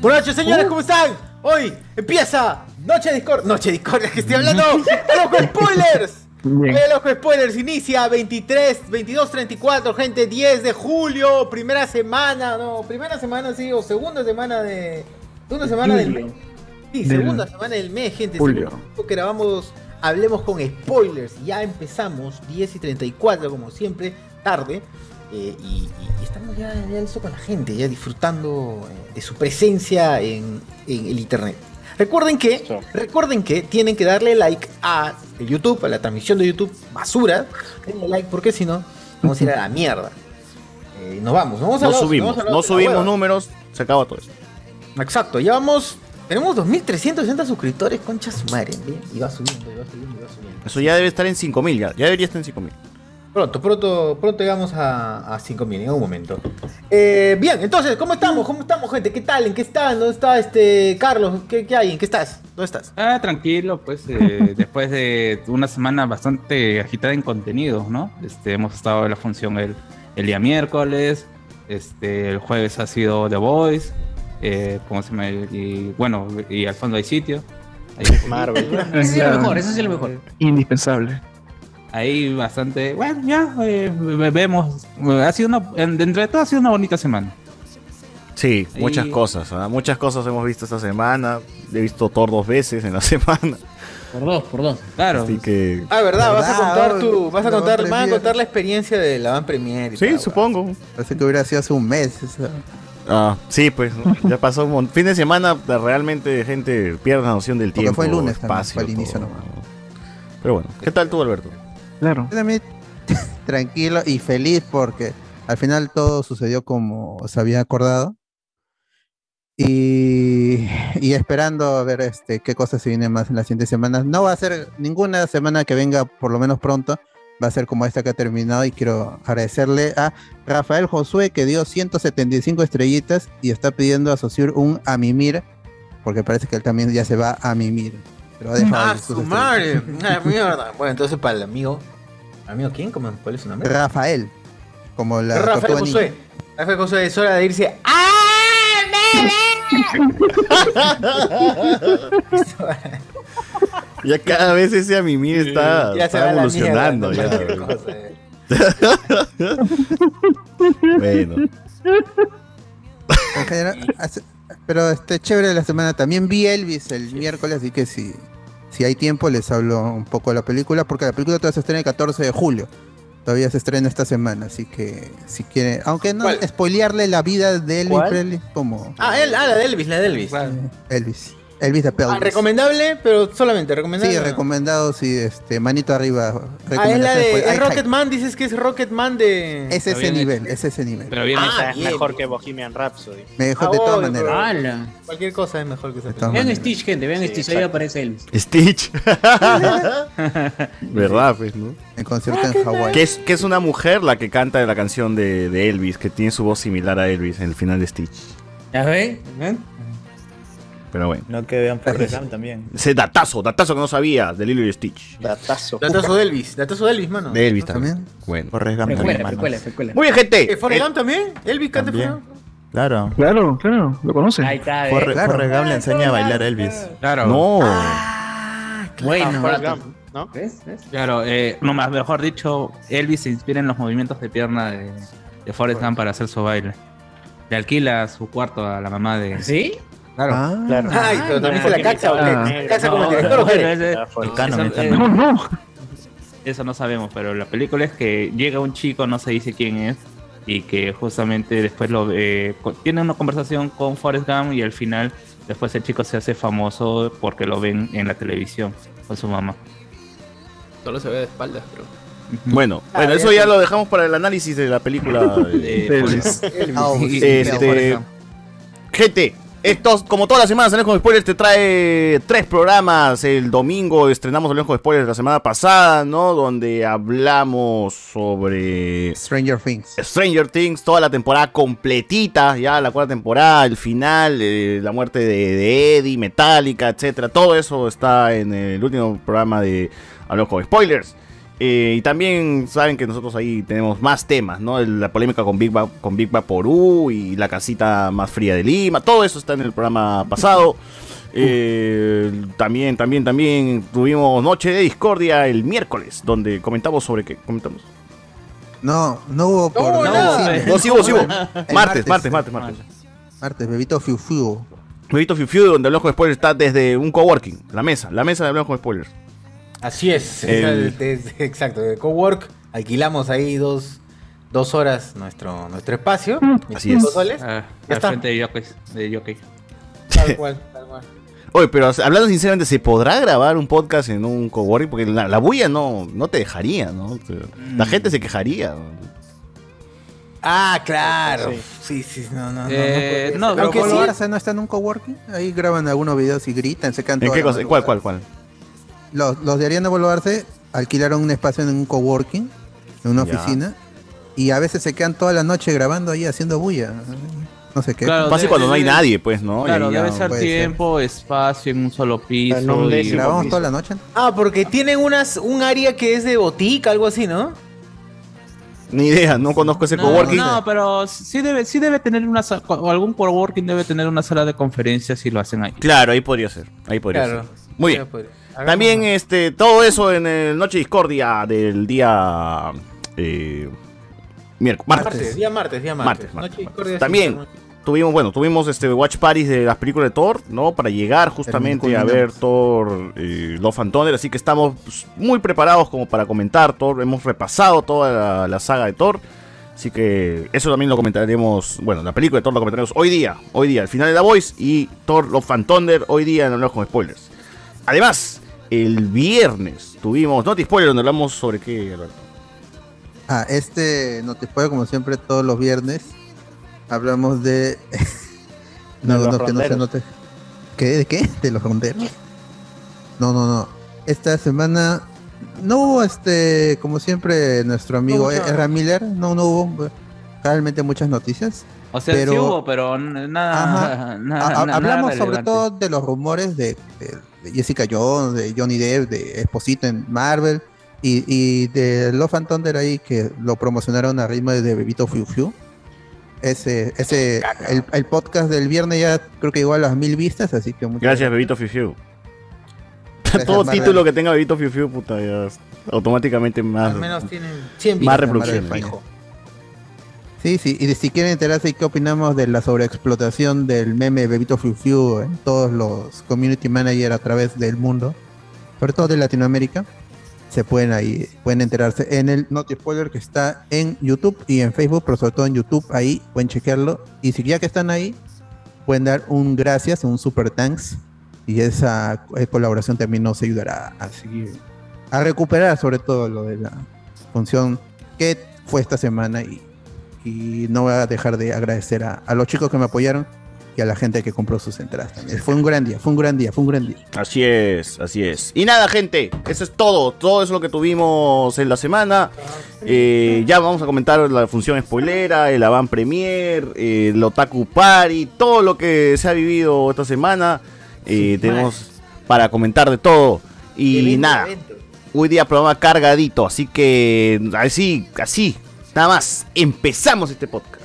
Buenas noches, señores, ¿cómo están? Hoy empieza Noche Discord. Noche Discord, que estoy hablando. ¡El ojo spoilers! El ojo spoilers inicia 23, 22, 34, gente, 10 de julio, primera semana, no, primera semana, sí, o segunda semana de. Segunda semana del mes. Sí, Del- segunda semana del mes, gente. Julio. Que grabamos, hablemos con spoilers. Ya empezamos, 10 y 34, como siempre, tarde. Eh, y, estamos ya, ya listo con la gente, ya disfrutando eh, de su presencia en, en el internet. Recuerden que, recuerden que tienen que darle like a YouTube, a la transmisión de YouTube, basura. Denle like porque si no, vamos a ir a la mierda. Eh, nos vamos, nos vamos a No los- subimos, nos vamos a no subimos números, se acaba todo eso. Exacto, ya vamos. Tenemos 2.360 suscriptores, concha su madre. Y va subiendo, y va subiendo, y va subiendo. Eso ya debe estar en 5000, ya, ya debería estar en 5000. Pronto, pronto, pronto llegamos a, a 5.000 en un momento. Eh, bien, entonces, ¿cómo estamos? ¿Cómo estamos, gente? ¿Qué tal? ¿En qué están? ¿Dónde está este Carlos? ¿Qué, qué hay? ¿En qué estás? ¿Dónde estás? Ah, tranquilo, pues eh, después de una semana bastante agitada en contenidos, ¿no? Este, hemos estado en la función el, el día miércoles, este, el jueves ha sido The Voice, eh, ¿cómo se llama? Y bueno, y al fondo hay sitio. Ahí, Marvel. Ese es lo mejor, eso es lo mejor. Indispensable. Ahí bastante, bueno, ya eh, ve- vemos. Ha sido una, en- dentro de todo ha sido una bonita semana. Sí, Y- muchas cosas, ¿ah? muchas cosas hemos visto esta semana. He visto Thor dos veces en la semana. Por dos, por dos. Claro, Así que. Ah, ¿verdad? Vas a contar tu. Vas a La contar, Van a contar la experiencia de la Van Premier. Sí, tal, supongo. Parece que hubiera sido hace un mes. Ah, sí, pues ya pasó un montón. Fin de semana de- realmente gente pierde la noción del Porque tiempo. fue el lunes también, espacio, fue el inicio todo. nomás. Pero bueno, ¿qué tal tú, Alberto? Claro. Yo también tranquilo y feliz porque al final todo sucedió como se había acordado. Y, y esperando a ver este, qué cosas se vienen más en las siguientes semanas. No va a ser ninguna semana que venga por lo menos pronto. Va a ser como esta que ha terminado y quiero agradecerle a Rafael Josué que dio 175 estrellitas y está pidiendo a un a mimir porque parece que él también ya se va a mimir. Pero dejado Ah, su madre. Ah, mierda. Bueno, entonces para el amigo. ¿Amigo quién? ¿Cómo- ¿Cuál es su nombre? Rafael, como la Rafael Josué. Rafael Josué, es hora de irse. ¡Ah! Ya cada vez ese a mimir está, Ya se está va a la evolucionando. mierda, ya, cosa, eh. bueno, En general, hace- pero este chévere la semana. También vi Elvis el miércoles, así que si, si hay tiempo les hablo un poco de la película, porque la película todavía se estrena el 14 de julio. Todavía se estrena esta semana, así que si quieren, aunque no ¿Cuál? spoilearle la vida de Elvis. Presley, como Ah, él, ah, la de Elvis, la de Elvis. Elvis, Elvis de Pelvis. Ah, recomendable, pero solamente recomendable. Sí, recomendado, sí, este, manito arriba. Ah, es la de es hay Rocket hype. Man, dices que es Rocket Man de. Es ese nivel, es ese nivel. Pero bien, Ah, Esa es bien. mejor que Bohemian Rhapsody. Mejor Ah, de todas maneras. Cualquier cosa es mejor que esa. Vean. Stitch, gente, vean Sí, Stitch, ahí aparece Elvis. Stitch. ¿Verdad, pues, no? En concierto en Hawái. Que es, que es una mujer la que canta la canción de, de Elvis, que tiene su voz similar a Elvis en el final de Stitch. ¿Ya ven? ¿Ven? Pero bueno. No que vean Forrest Gump también. Ese datazo, datazo que no sabía de Lilo y Stitch. Datazo. Datazo de Elvis, datazo de Elvis, mano. De Elvis ¿También? también. Bueno. Forrest Gump también, Precuela, precuela. Muy bien, gente. ¿Eh, Forrest Eh, Gump también? ¿Elvis canta. Forrest? Claro. Claro, claro, lo conoce. Ahí está, claro. Forrest Gump le enseña a bailar a Elvis. claro. No. Bueno. Gump, ¿no? ¿Ves? ¿Ves? Claro, eh, no más, mejor dicho, Elvis se inspira en los movimientos de pierna de, de Forrest Gump para hacer su baile. Le alquila su cuarto a la mamá de. ¿Sí? Claro. Ah, Claro. Ay, pero también fue la caxa. Ah. ¿Caxa como director o bueno, qué? ese- Ya fue el eso, canon, el canon. No, no. eso no sabemos, pero la película es que llega un chico, no se dice quién es, y que justamente después lo eh, tiene una conversación con Forrest Gump y al final después el chico se hace famoso porque lo ven en la televisión con su mamá. Solo se ve de espaldas, pero. Bueno, Ah, bueno, eso ya lo dejamos para el análisis de la película. de-. Ah, Este- estos, como todas las semanas, Alejo de Spoilers te trae tres programas. El domingo estrenamos Alejo de Spoilers la semana pasada, ¿no? Donde hablamos sobre Stranger Things. Stranger Things, toda la temporada completita, ya la cuarta temporada, el final, eh, la muerte de, de Eddie, Metallica, etcétera. Todo eso está en el último programa de Hablamos con Spoilers. Eh, y también saben que nosotros ahí tenemos más temas, ¿no? La polémica con Big, Va- con Big Vaporú y la casita más fría de Lima. Todo eso está en el programa pasado. Eh, también, también, también tuvimos Noche de Discordia el miércoles, donde comentamos sobre qué comentamos. No, no hubo por No, el no, cine. No, sí hubo, sí hubo. Martes, martes, martes, martes. Martes, bebito fiu fiu. Bebito Fiu Fiu, donde Hablamos con Spoilers está desde un coworking, la mesa, la mesa de Hablamos con Spoilers. Así es, El- es- exacto, de Cowork, alquilamos ahí dos, dos horas nuestro, nuestro espacio, Así es. dos soles, Ah, Ya al está. frente de Jockey. De Jockey. tal cual, tal cual. Oye, pero hablando sinceramente, ¿se podrá grabar un podcast en un coworking? Porque la, la bulla no, no te dejaría, ¿no? La Mm. gente se quejaría. Ah, claro, sí, sí, no, no, no. Eh, puede no, ser. Pero Aunque sí, no está en un coworking. Ahí graban algunos videos y gritan, se cantan. ¿En qué cosa? ¿Cuál, cuál, cuál? Los, los de Ariana Polo Arce alquilaron un espacio en un coworking, en una Ya. oficina. Y a veces se quedan toda la noche grabando ahí haciendo bulla. No sé qué. Claro, Pasa debe- cuando no hay debe- nadie, pues, ¿no? Y Claro, ahí ya- debe ser puede ser. tiempo, espacio en un solo piso. Un y- décimo grabamos piso. toda la noche. Ah, porque tienen unas, un área que es de botica, algo así, ¿no? Ni idea, no conozco ese No, coworking. no, pero sí debe, sí debe tener una sa- o algún coworking debe tener una sala de conferencias si lo hacen ahí. Claro, ahí podría ser. Ahí podría Claro. ser. Muy bien. También este, todo eso en el Noche Discordia del día eh, miércoles, martes. martes, día martes, día martes. Martes, martes, Noche martes. Discordia, También tuvimos, bueno, tuvimos este watch parties de las películas de Thor, ¿no? Para llegar justamente a ver. Thor eh, Love and Thunder, así que estamos pues, muy preparados como para comentar Thor, hemos repasado toda la, la saga de Thor. Así que eso también lo comentaremos, bueno, la película de Thor lo comentaremos hoy día, hoy día, al final de la Voice y Thor Love and Thunder hoy día en Hablamos con Spoilers. Además, el viernes tuvimos Noti Spoiler donde hablamos sobre qué, Alberto. Ah, este no te puedo como siempre todos los viernes. Hablamos de. no, De los no, que no se note. ¿Qué? ¿De qué? ¿De los ronderos? No, no, no. Esta semana no hubo este, como siempre, nuestro amigo Miller. No, no hubo realmente muchas noticias. O sea, Pero- sí hubo, pero nada, Ajá. nada, Ha- ha- nada hablamos sobre todo de los rumores de, de- de Jessica Jones, de Johnny Depp, de Esposito en Marvel y, y de Love and Thunder ahí que lo promocionaron a ritmo de Bebito Fiu Fiu. Ese, ese, el, el podcast del viernes ya creo que llegó a las mil vistas, así que muchas Gracias, Bebito Fiu Fiu. Gracias, Todo Marvel. título que tenga Bebito Fiu Fiu, puta, ya es automáticamente más. Al menos tienen 100 Más reproducciones. Sí, sí, y si quieren enterarse qué opinamos de la sobreexplotación del meme Bebito Fiu Fiu en todos los community manager a través del mundo, sobre todo de Latinoamérica, se pueden ahí, pueden enterarse en el Noti Spoiler que está en YouTube y en Facebook, pero sobre todo en YouTube, ahí pueden chequearlo. Y si ya que están ahí, pueden dar un gracias, un super thanks, y esa eh, colaboración también nos ayudará a seguir, a recuperar sobre todo lo de la función que fue esta semana y y no voy a dejar de agradecer a, a los chicos que me apoyaron y a la gente que compró sus entradas también. Fue un gran día, fue un gran día, fue un gran día. Así es, así es. Y nada, gente, eso es todo. Todo eso es lo que tuvimos en la semana. Eh, ya vamos a comentar la función spoilera, el Avant Premier, eh, el Otaku Party, todo lo que se ha vivido esta semana. Eh, tenemos para comentar de todo. Y Evento, nada, evento. hoy día programa cargadito. Así que así, así, nada más. Empezamos este podcast.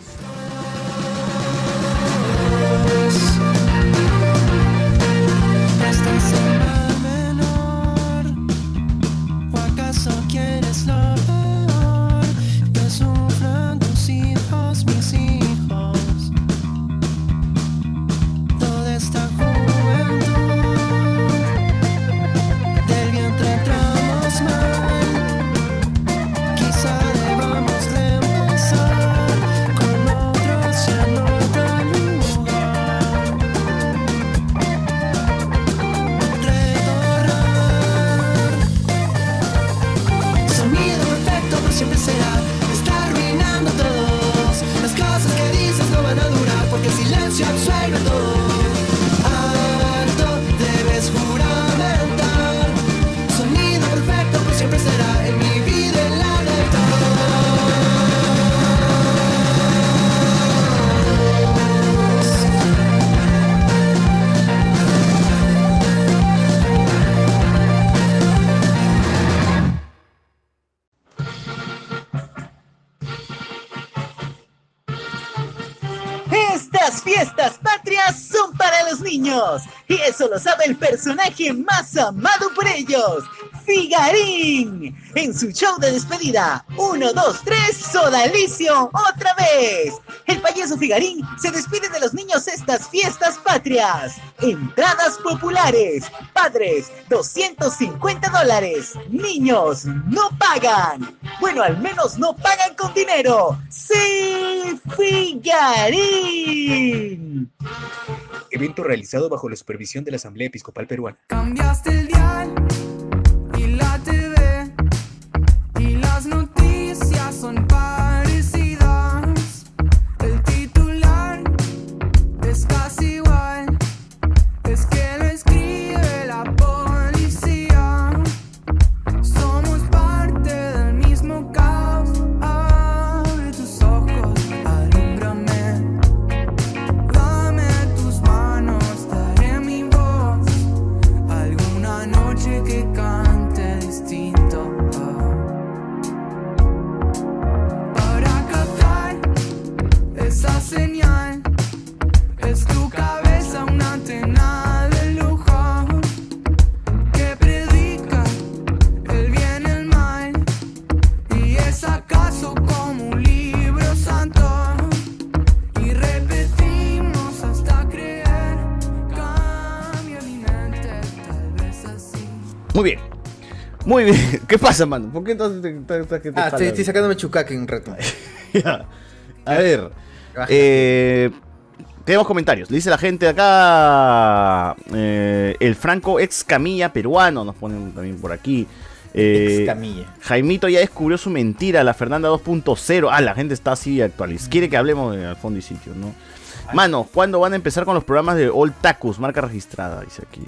Y eso lo sabe el personaje más amado por ellos, Figarín. En su show de despedida, 1, 2, 3, Sodalicio, otra vez. El payaso Figarín se despide de los niños estas fiestas patrias. Entradas populares. Padres, 250 dólares. Niños, no pagan. Bueno, al menos no pagan con dinero. ¡Sí, Figarín! Evento realizado bajo la supervisión de la Asamblea Episcopal Peruana. Cambiaste el dial y la TV y las noticias son parecidas. Muy bien. ¿Qué pasa, mano? ¿Por qué entonces te, te- te- que te Ah, estoy, estoy sacándome chucaque un rato. Ya. A ver. Eh, tenemos comentarios. Le dice la gente acá. eh, el Franco ex Camilla peruano. Nos ponen también por aquí. Eh, Ex Camilla. Jaimito ya descubrió su mentira, la Fernanda 2.0. Ah, la gente está así actualizada. Quiere que hablemos de al fondo y sitio, ¿no? Mano, ¿cuándo van a empezar con los programas de All Tacus? Marca registrada, dice aquí.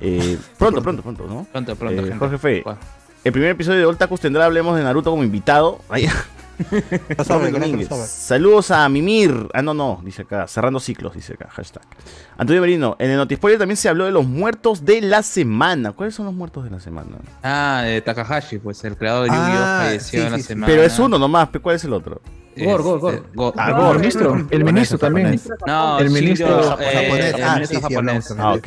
Eh, pronto, pronto, pronto, ¿no? Pronto, pronto, Eh, gente. Jorge Fe, el primer episodio de Tacus tendrá Hablemos de Naruto como invitado. Ahí. Saludos a Mimir. Ah, no, no, dice acá. Cerrando ciclos, dice acá. Hashtag. Antonio Merino. En el Notispoiler también se habló de los muertos de la semana. ¿Cuáles son los muertos de la semana? Ah, de Takahashi, pues el creador de Yu-Gi-Oh! Ah, falleció sí, en la sí, semana. Pero es uno nomás. ¿pe- ¿Cuál es el otro? Gor, Gor, Gor. Este, Go- Ah, Go- Gor. El ministro, el ministro también. No, El Shinjo, ministro eh, japonés. el Ah, sí, japonés. Ah, ok.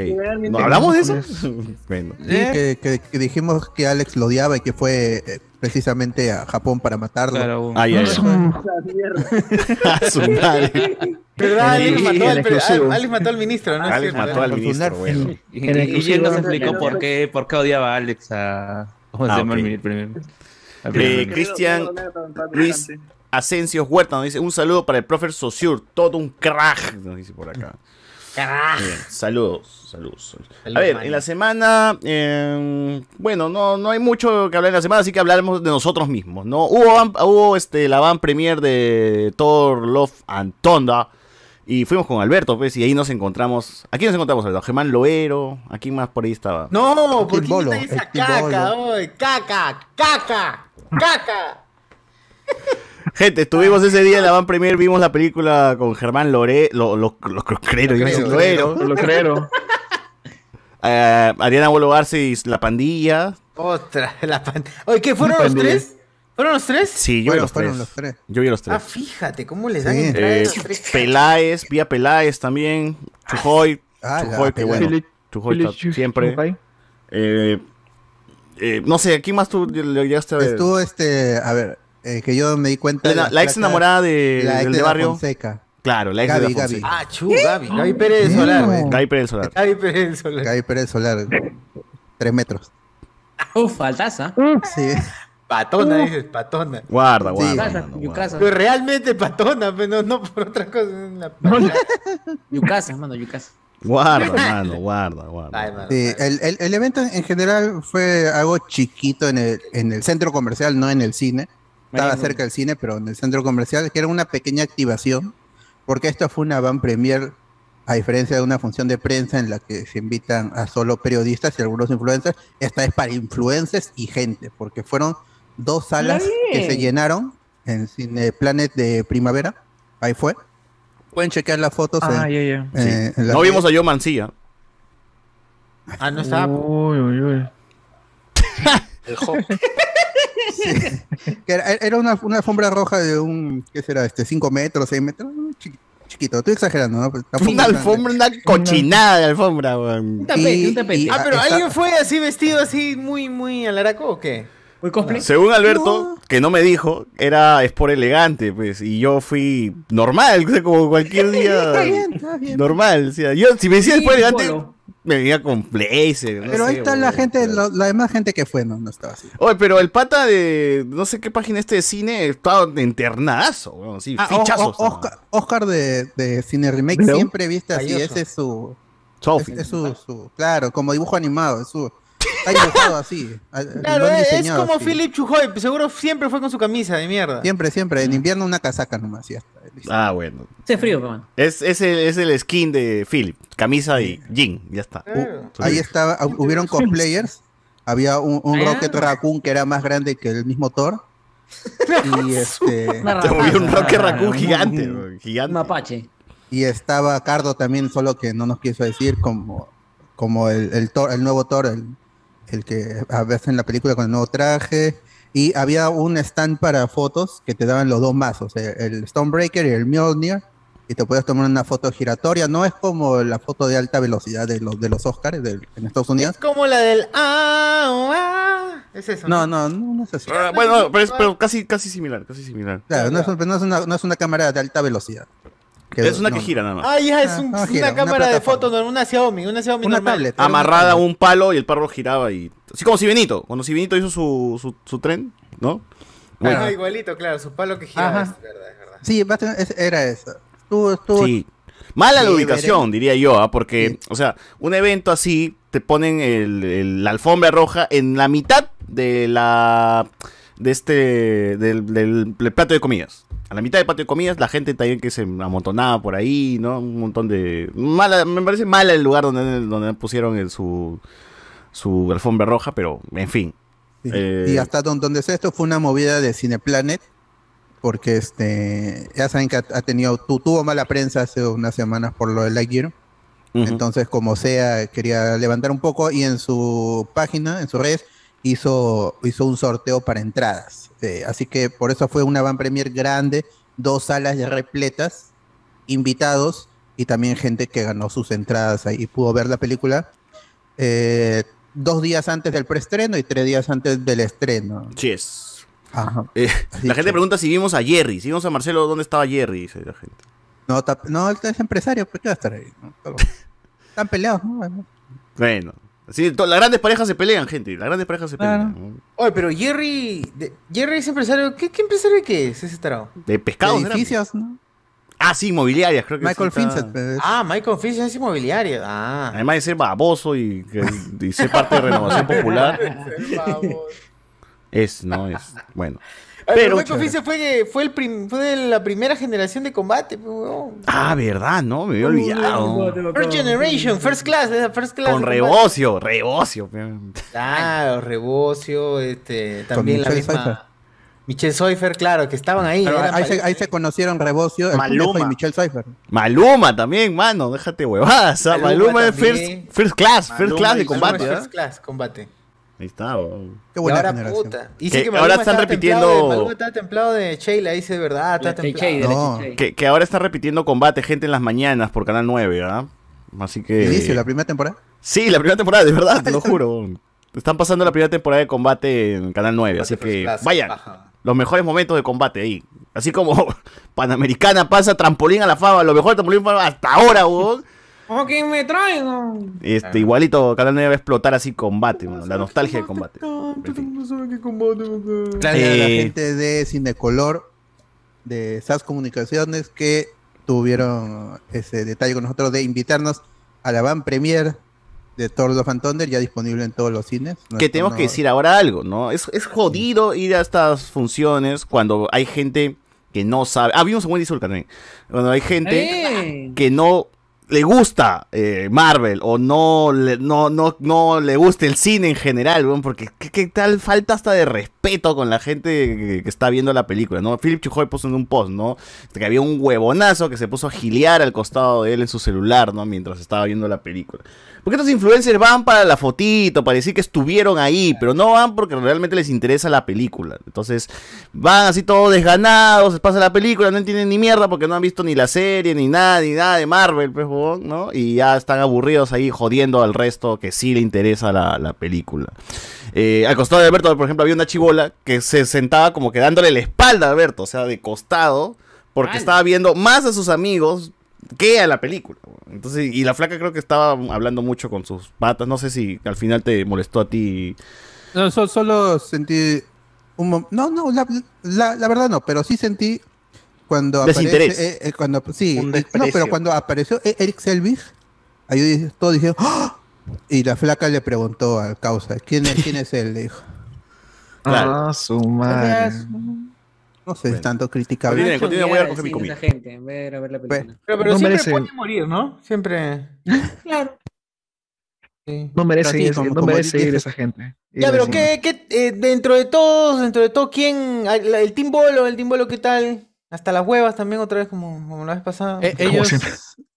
¿No hablamos de eso? bueno. Sí, que, que- que dijimos que Alex lo odiaba y que fue eh, precisamente a Japón para matarlo. Claro, ya, Es ya. un- A su madre. ¿Verdad? Alex mató, al, el. Alex mató al ministro, ¿no? Alex cierto, mató al ministro. Bueno. Y, él nos explicó por qué, por qué odiaba a Alex a. ¿Cómo se llama el mi- primer? al Eh, primer- Cristian Luis Asensio Huerta nos dice un saludo para el profe Saussure, todo un crack, nos dice por acá. Bien, saludos, saludos. A ver, en la semana, eh, bueno, no, no hay mucho que hablar en la semana, así que hablaremos de nosotros mismos, ¿no? Hubo, hubo este, la van premier de Thor, Love and Thunder, y fuimos con Alberto, pues, y ahí nos encontramos, ¿a quién nos encontramos, Alberto? Germán Loero, ¿a quién más por ahí estaba? No, ¿por qué Bolo, está esa caca? Bolo. oy? Caca, caca, caca. Gente, estuvimos ese día en la van premier, vimos la película con Germán Lore, lo, lo, lo, crocrero, iba a decir Crocrero. Lo creo. Eh, Ariana Bolo Garza y la pandilla. Otra, la pan... Oye, ¿qué fueron los Pandilla. tres? ¿Fueron los tres? Sí, yo vi Bueno, los fueron tres. los tres. Yo vi los Ah, tres. fíjate, ¿cómo les dan Sí. Eh, tres? Peláez, Vía Peláez también. Chujoy. Ah, Chujoy, qué bueno. Chujoy siempre. Eh, eh, no sé, ¿quién más tú le llegaste a ver? Estuvo este, a ver, eh, que yo me di cuenta. de la, la ex enamorada de, la ex del de de la barrio. Fonseca. Claro, la ex Gaby, de la Gaby. Fonseca. Ah, chu, Gaby. Gaby Pérez del Solar. Gaby Pérez Solar. Gaby Pérez del Solar. Gaby Pérez Solar. Tres metros. Uf, faltaza. Sí. Patona, dices, patona. Guarda, Sí. guarda. Yucasa, mano, Yucasa. Pero realmente patona, pero no por otra cosa. una- Yucasa, mano, Yucasa. Guarda, mano, guarda, guarda. Ay, mano. Sí, el, el- el evento en general fue algo chiquito en el, en el centro comercial, no en el cine. Estaba cerca del cine, pero en el centro comercial, que era una pequeña activación, porque esto fue una van premier, a diferencia de una función de prensa en la que se invitan a solo periodistas y algunos influencers, esta es para influencers y gente, porque fueron dos salas que se llenaron en Cine Planet de primavera, ahí fue. Pueden chequear las fotos en- Ah, ya, ya. eh, en la- No vimos a Joe Mancilla. Ah, no estaba. Uy, uy, uy. era, era una, una alfombra roja de un, ¿qué será? Este, 5 metros, 6 metros. chiqui- chiquito, estoy exagerando, ¿no? Tampoco Una es grande. alfombra, una cochinada de alfombra, weón. tapete, un tapete. Ah, pero está- ¿alguien fue así vestido así muy, muy alaraco o qué? ¿Muy cosplay? Según Alberto, que no me dijo, era Sport elegante, pues, y yo fui normal, o sea, como cualquier día Está bien, está bien. normal. O sea, yo, si me decía Sí, elegante, polo. Me venía con blazer. no Pero ahí está la gente, la demás gente que fue, no, no estaba así. Oye, pero el pata de no sé qué página este de cine estaba internazo, weón, así, Ah, o- fichazo. o- Oscar, Oscar de, de Cine Remake ¿Pero? siempre viste así, Calloso. ese es su, Sophie. es, es su, su- claro, como dibujo animado, es su, está dibujado así. Claro, es, como así. Philip Chujoy, seguro siempre fue con su camisa de mierda. Siempre, siempre, en invierno una casaca nomás, ya está. listo. Ah, bueno. Hace frío. Es, es, el, es el skin de Philip, camisa y jean, ya está. Claro. Ahí estaba, hu- hubieron cosplayers, había un, un Ah. Rocket Raccoon que era más grande que el mismo Thor. Y este Se movió un. Rocket Raccoon gigante, un- gigante. Un mapache. y estaba Cardo también, solo que no nos quiso decir como, como el, el, Thor- el nuevo Thor, el, el que a veces en la película con el nuevo traje. Y había un stand para fotos que te daban los dos mazos, el Stonebreaker y el Mjolnir. Y te puedes tomar una foto giratoria. No es como la foto de alta velocidad de los, de los Oscars del- en Estados Unidos. Es como la del ah, oh, ah. Es eso. No, no, no, no es así. Ah, bueno, pero es pero casi, casi similar, casi similar. Claro, no es, no es una, no es una cámara de alta velocidad. Es una que gira nada más. Ah, ya es Ah, un- no, una gira, una cámara de fotos, una Xiaomi, una Xiaomi Una normal. tablet. Amarrada a un palo y el perro giraba y. Así como si Benito, cuando si Benito hizo su, su, su tren, ¿no? Bueno, Ah, igualito, claro, su palo que giraba, es verdad, es verdad. Sí, era eso. Estuvo, estuvo sí. Mala la ubicación, veré. diría yo, ¿ah? porque, o sea, un evento así, te ponen el- el- la alfombra roja en la mitad de la. de este. del, del- del plato de comidas. A la mitad del patio de comidas, la gente también que se amontonaba por ahí, ¿no? Un montón de. Mala, me parece mala el lugar donde, donde pusieron el- su. su alfombra roja, pero, en fin. Sí. Eh, Y hasta don- donde sé esto fue una movida de Cineplanet, porque este ya saben que ha, tenido, tu- tuvo mala prensa hace unas semanas por lo de Lightyear. Ujú. Entonces, como sea, quería levantar un poco y en su página, en sus redes, hizo, hizo un sorteo para entradas. Eh, así que por eso fue una van premier grande, dos salas ya repletas, invitados y también gente que ganó sus entradas ahí y pudo ver la película eh, dos días antes del preestreno y tres días antes del estreno. Yes. Ajá. Eh, la gente pregunta si vimos a Jerry, si vimos a Marcelo, ¿dónde estaba Jerry? Dice la gente. No, no, él es empresario, ¿por qué va a estar ahí? No, Están peleados, ¿no? Bueno. To- las grandes parejas se pelean, gente. Las grandes parejas se pelean. Oye, pero Jerry, de- Jerry es empresario, ¿qué, qué empresario qué es ese tarado? De pescados. De edificios, ¿no? Ah, sí, inmobiliarias, creo que Michael sí está- Vincent. Ah, Michael Fish es inmobiliario. Ah. Además de ser baboso y, que- y ser parte de Renovación Popular, es, ¿no? Es, bueno. Pero Michael Fish fue, fue, el prim- fue de la primera generación de combate. pues, ah, verdad, ¿no? Me había olvidado. First Generation, First Class, esa First Class. Con. Rebocio, Rebocio. Claro, Rebocio, este, también la Michelle misma. Michelle Soifer, claro, que estaban ahí. Ahí, se, ahí se conocieron Rebocio, el Maluma. Y Michelle Pfeiffer. Maluma también, mano, déjate huevadas. ¿ah? Maluma Maluma es first, first class, first class de combate. First Class, combate. Ahí está. weón. Qué Y buena ahora, generación. puta. Y Que sí que ahora están repitiendo- templado de- Maluma estaba templado de Sheila, dice de verdad, está La templado. La No. Que, que ahora está repitiendo combate, gente en las mañanas por Canal 9, ¿ah? Así que. Inicio, la primera temporada. Sí, la primera temporada, de verdad, te lo juro. Están pasando la primera temporada de combate en Canal 9, así que vayan. baja. Los mejores momentos de combate ahí. Así como Panamericana pasa trampolín a la fama, lo mejor de trampolín fue hasta ahora, weón. Ok, me traigo. Este, igualito Canal 9 va a explotar así combate, la nostalgia de combate. En fin. Gracias a la Eh. gente de Cinecolor, de SAS Comunicaciones, que tuvieron ese detalle con nosotros de invitarnos a la van premier de Thor Love and Thunder, ya disponible en todos los cines. Que tenemos que decir ahora algo, ¿no? Es, es jodido ir a estas funciones cuando hay gente que no sabe. Ah, vimos a Wendy Zulka también. Cuando hay gente ¡Eh! que no le gusta eh, Marvel o no le, no, no, no le gusta el cine en general, porque ¿qué, tal falta hasta de respeto con la gente que, está viendo la película, ¿no? Philip Chujoy puso en un post, ¿no? Que había un huevonazo que se puso a gilear al costado de él en su celular, ¿no? Mientras estaba viendo la película. Porque estos influencers van para la fotito, para decir que estuvieron ahí, pero no van porque realmente les interesa la película. Entonces, van así todos desganados, pasa la película, no entienden ni mierda porque no han visto ni la serie, ni nada, ni nada de Marvel, pues, huevón, ¿no? Y ya están aburridos ahí jodiendo al resto que sí le interesa la, la película. Eh, al costado de Alberto, por ejemplo, había una chibola que se sentaba como que dándole la espalda a Alberto, o sea, de costado, porque estaba viendo más a sus amigos que a la película. Entonces, y la flaca creo que estaba hablando mucho con sus patas. No sé si al final te molestó a ti. No, so- solo sentí un No, no, la, la- la verdad no, pero sí sentí cuando Desinterés. aparece... eh, eh, cuando, sí, eh, no, pero cuando apareció Eric Selvig, ahí dije- todos dijeron... ¡Ah! Y la flaca le preguntó al causa, ¿quién es, quién es él? Le dijo. Ah, su madre. No sé, es tanto criticable. Continúe, continúe, voy a mi comida. gente en vez de ir a ver la película. Pero, pero No siempre merece- puede morir, ¿no? Siempre. Claro. Sí. No merece, sí, ir, como- no como merece ir esa gente. Ya, pero ¿qué, qué, eh, dentro de todos, dentro de todo, ¿quién? Ah, El Team Bolo, el Team Bolo, ¿qué tal? Hasta las huevas también otra vez como, como la vez pasada. Eh, ellos,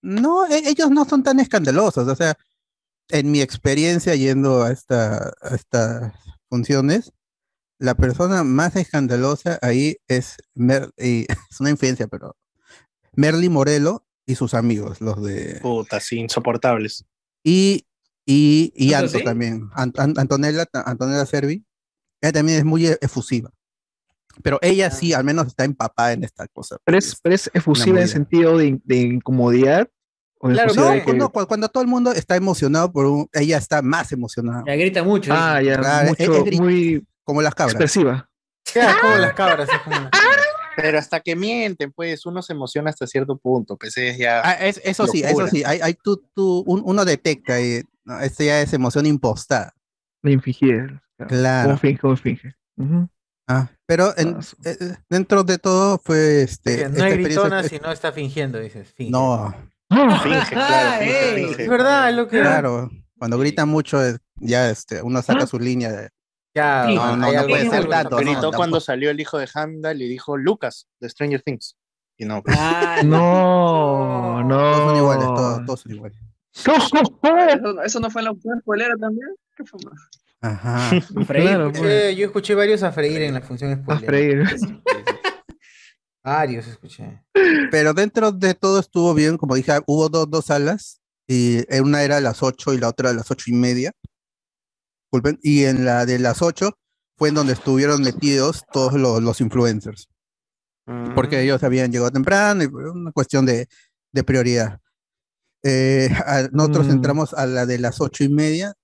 no, e- ellos no son tan escandalosos. O sea, en mi experiencia yendo a, esta, a estas funciones, la persona más escandalosa ahí es, Mer- y es una infidencia, pero Merly Morelo y sus amigos, los de... Puta, sí, insoportables. Y, y, y ¿Eso Anto sí? también, An- An- Antonella, Antonella Servi, ella también es muy efusiva. Pero ella sí, al menos está empapada en esta cosa. Pero es, pero es efusiva en sentido de, de incomodidad. O Claro, No, de que- no, cu- cuando todo el mundo está emocionado por un, ella está más emocionada, Ya grita mucho. Ah, dice. ya, Claro, es- mucho, es gri- muy como las cabras. expresiva. Ya, como las cabras. es como las cabras. Pero hasta que mienten, pues uno se emociona hasta cierto punto. Pues es ya. Ah, es- eso sí, eso Locura. sí, hay, hay tú, tú- un- uno detecta, ahí, no, esto ya es emoción impostada. Infingir. Como Claro. finge, como finge. Ujú. Ah, pero en- Ah, eh, dentro de todo fue este. Que esta no es gritona si no está fingiendo, dices. finge. No, Finge, claro, finge, Ey. finge. Es verdad, es lo que. claro. Cuando grita mucho, eh, ya este, uno saca su línea de. Ya, Sí, No, hay no, no algo- puede ser tanto, no, Gritó tampoco. cuando salió el hijo de Hamdal y dijo Lucas de Stranger Things. Y no, pues, Ah, No, no. Todos son iguales, todos, todos son iguales. ¿Eso, eso no fue en la spoilera también? ¿Qué fue más? Ajá. freír. Claro, pues, Escuché- yo escuché varios a freír en la función a spoiler. freír. Varios escuché. Pero dentro de todo estuvo bien, como dije, hubo dos, dos salas, y en una era a las 8 y la otra a las ocho y media. Disculpen, y en la de las 8 fue en donde estuvieron metidos todos los, los influencers, porque ellos habían llegado temprano y fue una cuestión de, de prioridad. Eh, a- nosotros Mm. entramos a la de las ocho y media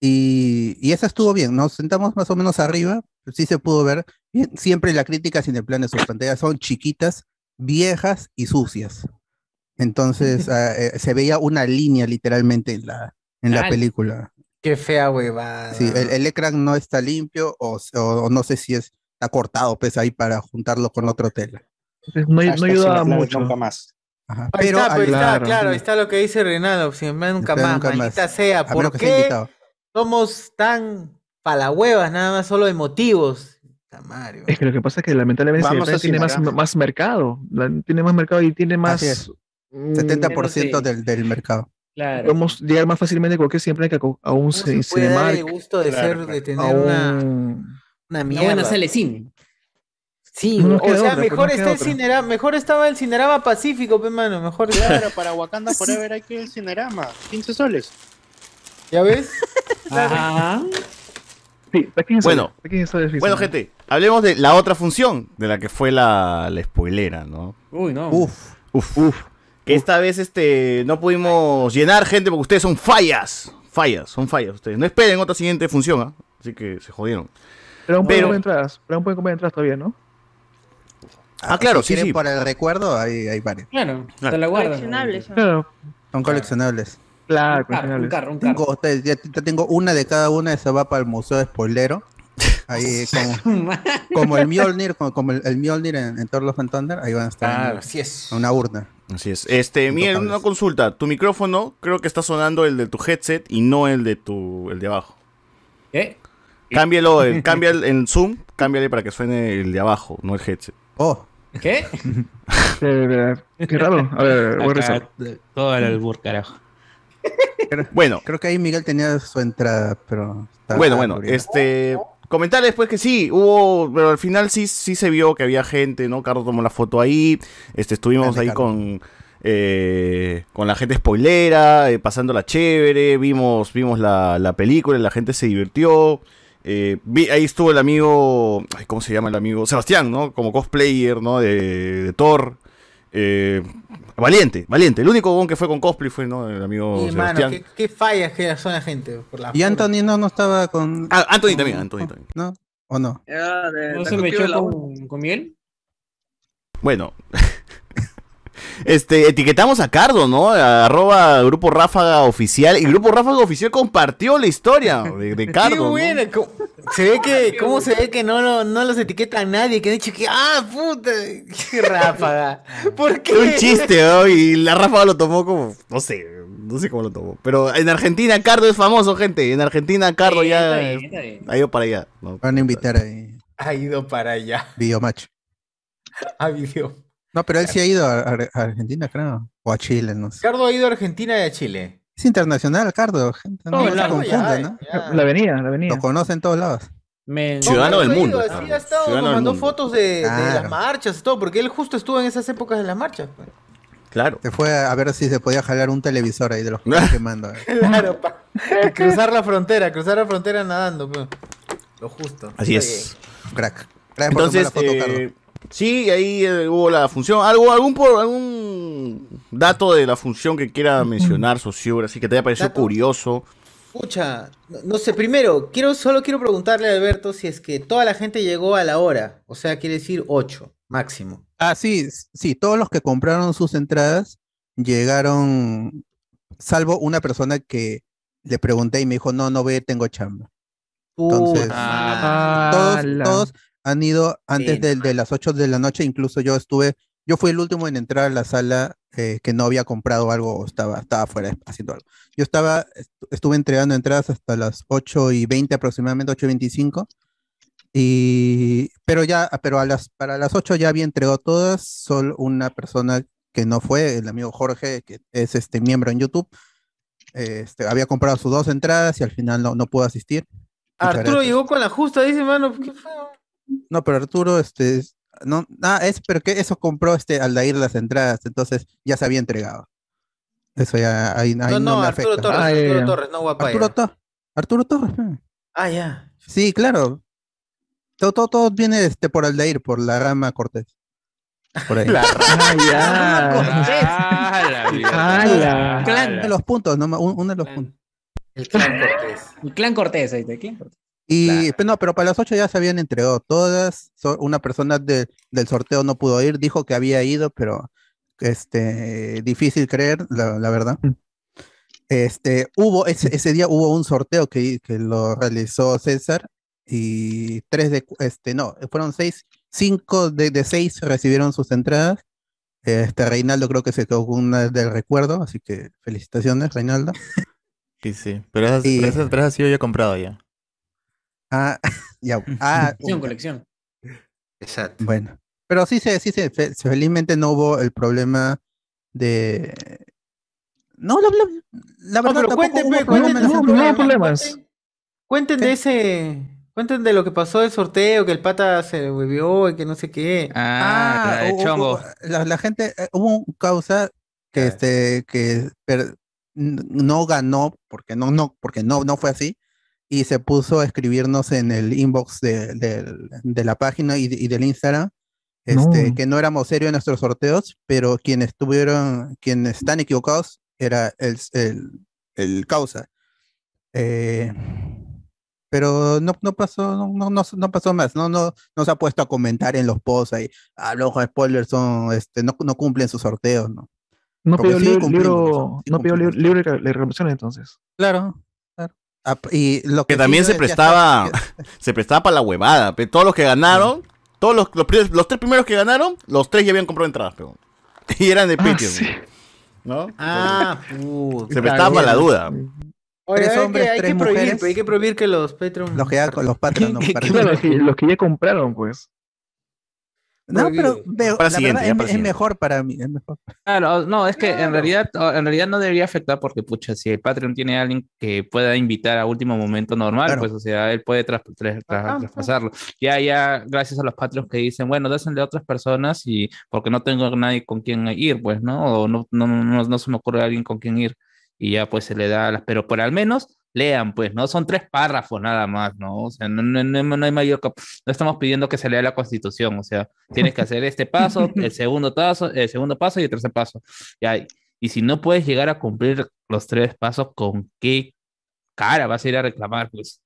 y, y esa estuvo bien, nos sentamos más o menos arriba, sí se pudo ver. Bien, siempre la crítica sin el plan de sus pantallas son chiquitas, viejas y sucias. Entonces ah, eh, se veía una línea literalmente en la, en la Ay. película. Qué fea huevada. Sí, el, el ecran no está limpio o, o- o no sé si es, está cortado pues ahí para juntarlo con otro tela. No, no hashtag sin ayuda la clave mucho. Nunca más. Ajá, Ahí Pero está, al- pues, está, claro, claro, ahí sí. está lo que dice Reinaldo. Siempre nunca nunca más. maldita sea. ¿Por qué invitado. Somos tan palahuevas, nada más solo emotivos? Madre, Es que lo que pasa es que lamentablemente Vamos a tiene más, mercado. La- tiene más mercado y tiene más. Así es. mm, 70% sí. del, del mercado. Claro. Podemos llegar más fácilmente a cualquier siempre que a, a un ¿Cómo se cine- puede dar el gusto de Claro, ser, claro. de tener una, un. una Una mierda? de cine. Sí, No o sea, otra, pues, mejor no está el otra. Cinerama, mejor estaba el Cinerama Pacífico, pe mano, mejor Claro, para Wakanda Forever hay que ir al Cinerama. 15 soles. ¿Ya ves? Ajá. Sí, pequeño Bueno, pequeño Bueno, gente, hablemos de la otra función, de la que fue la, la spoilera, ¿no? Uy, no. Uf, Uf, uf. Que esta vez este no pudimos llenar gente porque ustedes son fallas. Fallas, son fallas ustedes. No esperen otra siguiente función, ¿ah? Así que se jodieron. Pero aún pueden comprar entradas. Pero aún pueden comprar entradas todavía, ¿no? Ah, claro, si sí, quieren sí. para el recuerdo, hay, hay varios. Claro, Claro. te la guardo. Coleccionables. Claro, Son coleccionables. Claro, Un carro, un carro, un carro. Tengo, te- ya te- tengo una de cada una, esa va para el Museo de Spoilero. Ahí como, como el Mjolnir, como, como el, el Mjolnir en, en Thor Love and Thunder, ahí van a estar Claro, en- así es. una urna. Así es. Este, Miguel, una consulta. Tu micrófono creo que está sonando el de tu headset y no el de tu el de abajo. ¿Qué? Cámbialo, el, cambia el, en Zoom, cámbiale para que suene el de abajo, no el headset. Oh. ¿Qué? Eh, Qué raro. A ver, voy a rezar. todo el albur, carajo. Bueno. Creo que ahí Miguel tenía su entrada, pero... Bueno, bueno, aburrido. este. Comentar después que sí, hubo, pero al final sí, sí se vio que había gente, ¿no? Carlos tomó la foto ahí, este, estuvimos ahí Carlos. con, eh, con la gente spoilera, eh, pasándola chévere, vimos, vimos la, la película, la gente se divirtió. eh, vi- ahí estuvo el amigo, ay, ¿cómo se llama el amigo? Sebastián, ¿no? Como cosplayer, ¿no? De, de Thor. Valiente, valiente. El único bon que fue con cosplay fue, ¿no? El amigo Y, mano, Sebastián. qué, qué fallas que son la gente. Por la Y Anthony no, no estaba con... Ah, Anthony también, Anthony también. ¿No? ¿O no? De- ¿No se me echó con, con miel? Bueno. Este, etiquetamos a Cardo, ¿no? A- Arroba Grupo Ráfaga Oficial. Y Grupo Ráfaga Oficial compartió la historia de, de Cardo. Qué ¿no? Se ve que, ¿cómo se ve que no, no, no los etiqueta a nadie? Que han dicho que, ah, puta, qué ráfaga. ¿Por qué? Un chiste, ¿no? Y la Ráfaga lo tomó como, no sé, no sé cómo lo tomó. Pero en Argentina Cardo es famoso, gente. En Argentina Cardo ya está bien, está bien. ha ido para allá. ¿no? Van a invitar ahí. Ha ido para allá. Videomatch. A video. No, pero él sí ha ido a, a- a Argentina, creo. O a Chile, no sé. Cardo ha ido a Argentina y a Chile. Es internacional, Cardo. Gente, no, No, no se confunda, eh, ¿no? ya. La avenida, la avenida. Lo conocen en todos lados. Me- Ciudadano No, del mundo. ido, Cardo. Sí, ha estado Ciudadano del tomando mundo. fotos de, las marchas y todo, porque él justo estuvo en esas épocas de las marchas. pues. Claro. Se fue a ver si se podía jalar un televisor ahí de los que quemando. eh. Claro, pa. Cruzar la frontera, cruzar la frontera nadando. pues. Lo justo. Así es. Crack. Gracias por tomar Entonces, la foto, Cardo. Sí, ahí eh, hubo la función. ¿Algo, algún, ¿Algún dato de la función que quiera mencionar, socio? Así que te haya parecido ¿Dato? curioso. Escucha, no, no sé, primero, quiero, solo quiero preguntarle a Alberto si es que toda la gente llegó a la hora. O sea, quiere decir 8, máximo. Ah, sí, sí, todos los que compraron sus entradas llegaron, salvo una persona que le pregunté y me dijo, no, no ve, tengo chamba. Entonces, Ah, todos, todos han ido antes Bien. de, de las 8 de la noche, incluso yo estuve, yo fui el último en entrar a la sala eh, que no había comprado algo o estaba, estaba afuera haciendo algo. Yo estaba, estu- estuve entregando entradas hasta las 8 y 20 aproximadamente, 8 y 25. Y, pero ya, pero a las, para las 8 ya había entregado todas, solo una persona que no fue, el amigo Jorge, que es este miembro en YouTube, este, había comprado sus dos entradas y al final no, no pudo asistir. Arturo llegó con la justa, dice, mano, ¿qué fue? No, pero Arturo, este, es- no, ah, es, pero que eso compró este Aldair las entradas, entonces ya se había entregado. Eso ya, ahí, ahí No, no, no, me Arturo afecta. Torres, Ah, Arturo. Torres, no guapaya. Arturo, To- Arturo Torres. pe. Ah, ya. Sí, claro. Todo, todo, todo viene este, por Aldair, por la rama Cortés. Por ahí. La Ah, ya. Ah, la vida. Ala. Clan. Uno de los puntos, ¿no? Un- uno de los puntos. El clan Cortés. El clan Cortés, ahí está. Y, pero no, pero para las 8 ya se habían entregado todas. so- una persona de- del sorteo no pudo ir, dijo que había ido, pero este, difícil creer, la, la verdad. Este, hubo, ese, ese día hubo un sorteo que, que lo realizó César y tres de, este, no, fueron seis, cinco de, de seis recibieron sus entradas. Este, Reinaldo creo que se quedó con una del recuerdo, así que felicitaciones, Reinaldo. Sí, sí. Pero esas, Y- pero esas entradas sí yo ya comprado ya. Ah, ya, ah, Colección, colección. Exacto. Bueno, pero sí se, sí se, fe- felizmente no hubo el problema de. No, la, la- la No, verdad pero tampoco cuenten, hubo cuenten, en no, no, no hay problemas. Cuenten, cuenten de ese. Cuenten de lo que pasó del sorteo, que el pata se bebió y que no sé qué. Ah, de hubo- chongo. hubo- la, la gente, eh, hubo un causa que este, que per- no ganó, porque no, no, porque no, no fue así, y se puso a escribirnos en el inbox de, del- de la página y, de- y del Instagram, este, No. que no éramos serios en nuestros sorteos, pero quienes tuvieron, quienes están equivocados, era el, el, el causa. Eh, pero no, no pasó, no, no, no, pasó más, no, no, no se ha puesto a comentar en los posts ahí, ah, los spoilers son, este, no, no cumplen sus sorteos, ¿no? No pidió sí libro, sí no pidió li- cumplimos. libro de de reclamaciones entonces. Claro, y lo Que también se prestaba, se prestaba para la huevada. Todos los que ganaron, todos los, los, tres primeros que ganaron, los tres ya habían comprado entradas, pero. Y eran de Ah, Patreon. sí. ¿No? Ah, puta. Se prestaba para la duda. Oye, tres hay hombres, que, hay tres que prohibir, mujeres. hay que prohibir que los Patreon. Los que ya con los Patreon, no, para- Claro, los que, los que ya compraron, pues. No, pero veo, Para la siguiente, verdad es, para es siguiente. mejor para mí. Es mejor. Claro, no, es que en realidad, en realidad no debería afectar porque, pucha, si el Patreon tiene a alguien que pueda invitar a último momento normal, Claro. pues, o sea, él puede tras- tras- tras- traspasarlo. Ya, ya, gracias a los Patreons que dicen, bueno, dásenle a otras personas y porque no tengo nadie con quien ir, pues, ¿no? O no, no, no, no se me ocurre alguien con quien ir y ya, pues, se le da las, pero por al menos lean, pues, ¿no? Son tres párrafos nada más, ¿no? O sea, no, no, no- no hay mayor, no estamos pidiendo que se lea la Constitución, o sea, tienes que hacer este paso, el segundo paso, el segundo paso y el tercer paso. Ya, y si no puedes llegar a cumplir los tres pasos, ¿con qué cara vas a ir a reclamar, pues?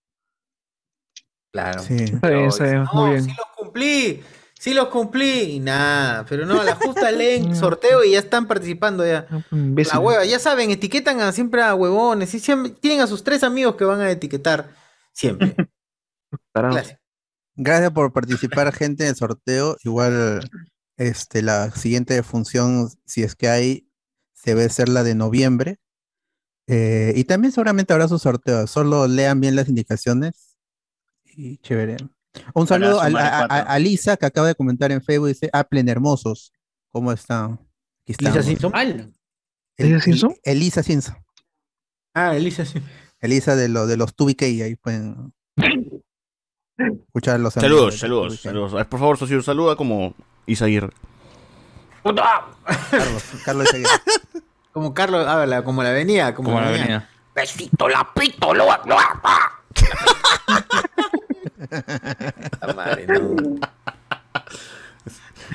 Claro. Está bien, está bien, muy bien. Sí los cumplí, sí los cumplí y nada, pero no, a la justa leen sorteo y ya están participando ya. Imbécil. La hueva, ya saben, etiquetan a, siempre a huevones y siempre, tienen a sus tres amigos que van a etiquetar siempre. Clásico. Gracias por participar, gente, en el sorteo. Igual, este, la siguiente función, si es que hay, debe ser la de noviembre. Eh, y también seguramente habrá su sorteo. Solo lean bien las indicaciones. Y chévere. Un saludo a, a- a- cuatro. a Lisa, que acaba de comentar en Facebook. Dice, Aplen hermosos. ¿Cómo están? Aquí Lisa. Simpson. El- ¿Elisa Simpson? Elisa Simpson. Ah, Elisa sí. Elisa de, lo, de los 2BK. Ahí pueden escuchar los Saludos, saludos, 2BK. saludos. Por favor, socio, saluda como Isaguirre. Carlos, Carlos Isaguirre. Como Carlos, ah, la- como la avenida, como, Como la avenida. avenida. Besito, la pito, lo, lo, madre, no.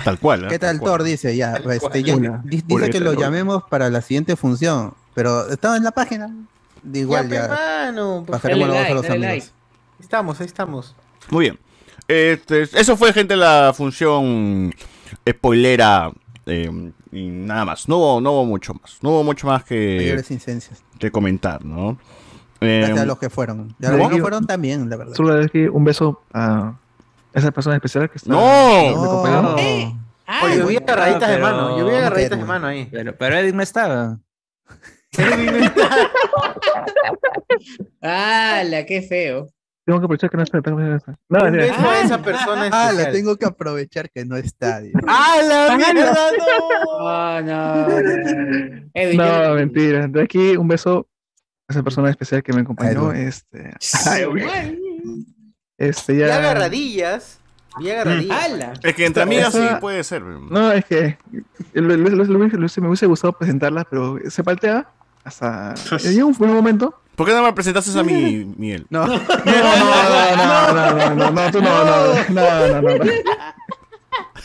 Tal cual. ¿eh? ¿Qué tal. Thor? Dice ya. este, ya- dice ¿qué que lo llamemos para la siguiente función, pero estaba en la página. De igual Ya, ya. mano, Pasaremos Dale la voz a los amigos. like. Ahí estamos, ahí estamos. Muy bien. Este, eso fue, gente, la función spoilera. eh, y nada más. No hubo, no hubo mucho más. No hubo mucho más que, que comentar, ¿no? Eh, Gracias a los que fueron. Ya ¿no? los que no fueron también, la verdad. Solo decir un beso a esa persona especial que está. ¡No! me No. Eh, ah, Oye, yo vi agarraditas de pero- mano, yo vi agarraditas de mano ahí. Pero, pero Edwin no estaba. ¡Hala, qué feo! Tengo que aprovechar que no está. tengo que- No, Un beso a esa persona Ah, especial. la tengo que aprovechar que no está. dice. ¡Ah, la mierda, no! Oh, no. no. Edwin, yo- No, mentira. De aquí un beso a esa persona especial que me acompañó. Edwin. Este, ay, este ya. Vi agarradillas, vi agarradillas. ¡Hala! Es que entre amigas sí puede ser. No, es que lo- lo- lo- lo- lo- me hubiese gustado presentarla, pero se paltea hasta. Llega un, un momento. ¿Por qué no me presentaste a mí, Miguel? No. No, no, no, no, no, no, no, tú no, no, no, no, no, no.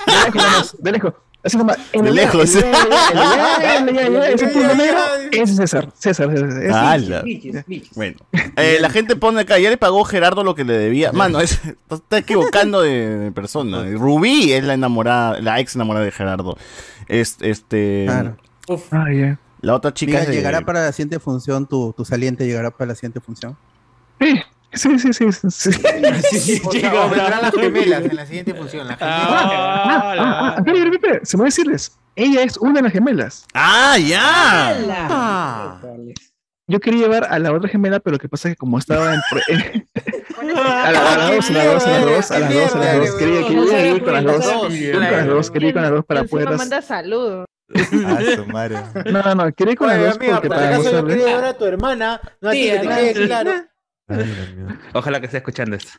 De lejos, de lejos. Así. De lejos. Ese punto negro, ese es César. César, César. Bueno, eh, la gente pone acá, ya le pagó Gerardo lo que le debía. Mano, es, está equivocando de, de persona. Rubí es la enamorada, la ex enamorada de Gerardo. Es, este, Claro. Uf. Ah, la otra chica de- llegará para la siguiente función, tu, tu saliente llegará para la siguiente función. Sí, sí, sí, sí. sí. O sea, o vendrán las gemelas en la siguiente función. Las. Ah, ah, espera, se me va a decirles. Ella es una de las gemelas. ¡Ah, ya! Ah. Yo quería llevar a la otra gemela, pero lo que pasa es que como estaba en... pre- a, la- a las dos, a las dos, a las dos, a las dos, a las dos. Quería, quería ir con las dos. Quería ir con las dos, quería ir con las dos para poder... manda saludos. Ah, su madre. No, no, no, quería ir con las dos porque para yo quería llevar a tu hermana, no a ti, Sí, que te quede sí. Ojalá que esté escuchando esto.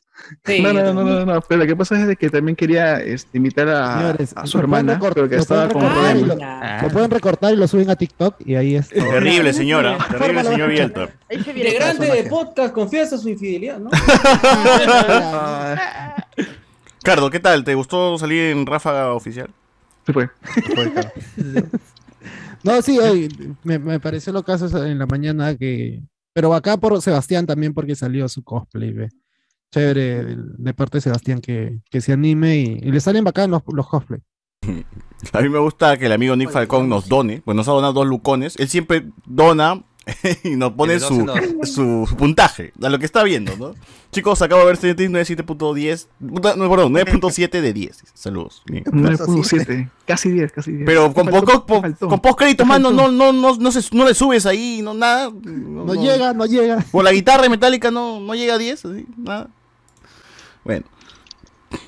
Sí, No, no, no, no, no, pero lo que pasa es de que también quería este, invitar a, Señores, a su hermana, pero que lo estaba pueden con recortar y problemas. lo- Ah. Lo pueden recortar y lo suben a TikTok y ahí es. Terrible, señora. Terrible, señor Bielta. Se Integrante de podcast confiesa su infidelidad, ¿no? Cardo, ¿qué tal? ¿Te gustó salir en Ráfaga Oficial? Sí fue. No, sí, me, me pareció lo caso en la mañana que. Pero acá por Sebastián también, porque salió su cosplay, ve. Chévere de, parte de Sebastián que, que se anime y, y le salen bacán los, los cosplay. A mí me gusta que el amigo Nick Falcón nos done, pues nos ha donado dos lucones. Él siempre dona y nos pone su, su, puntaje, a lo que está viendo, ¿no? Chicos, acabo de ver Stranger Things 97.10, puta, no, perdón, 9.7 de 10. Saludos. Bien. 9.7. Casi 10, casi 10. Pero con Faltó, poco, po- con pocos créditos más no, no, no, no, no, se- no le subes ahí, no nada. No, No llega, no llega. Por la guitarra metálica no, no llega a 10, así, nada. Bueno.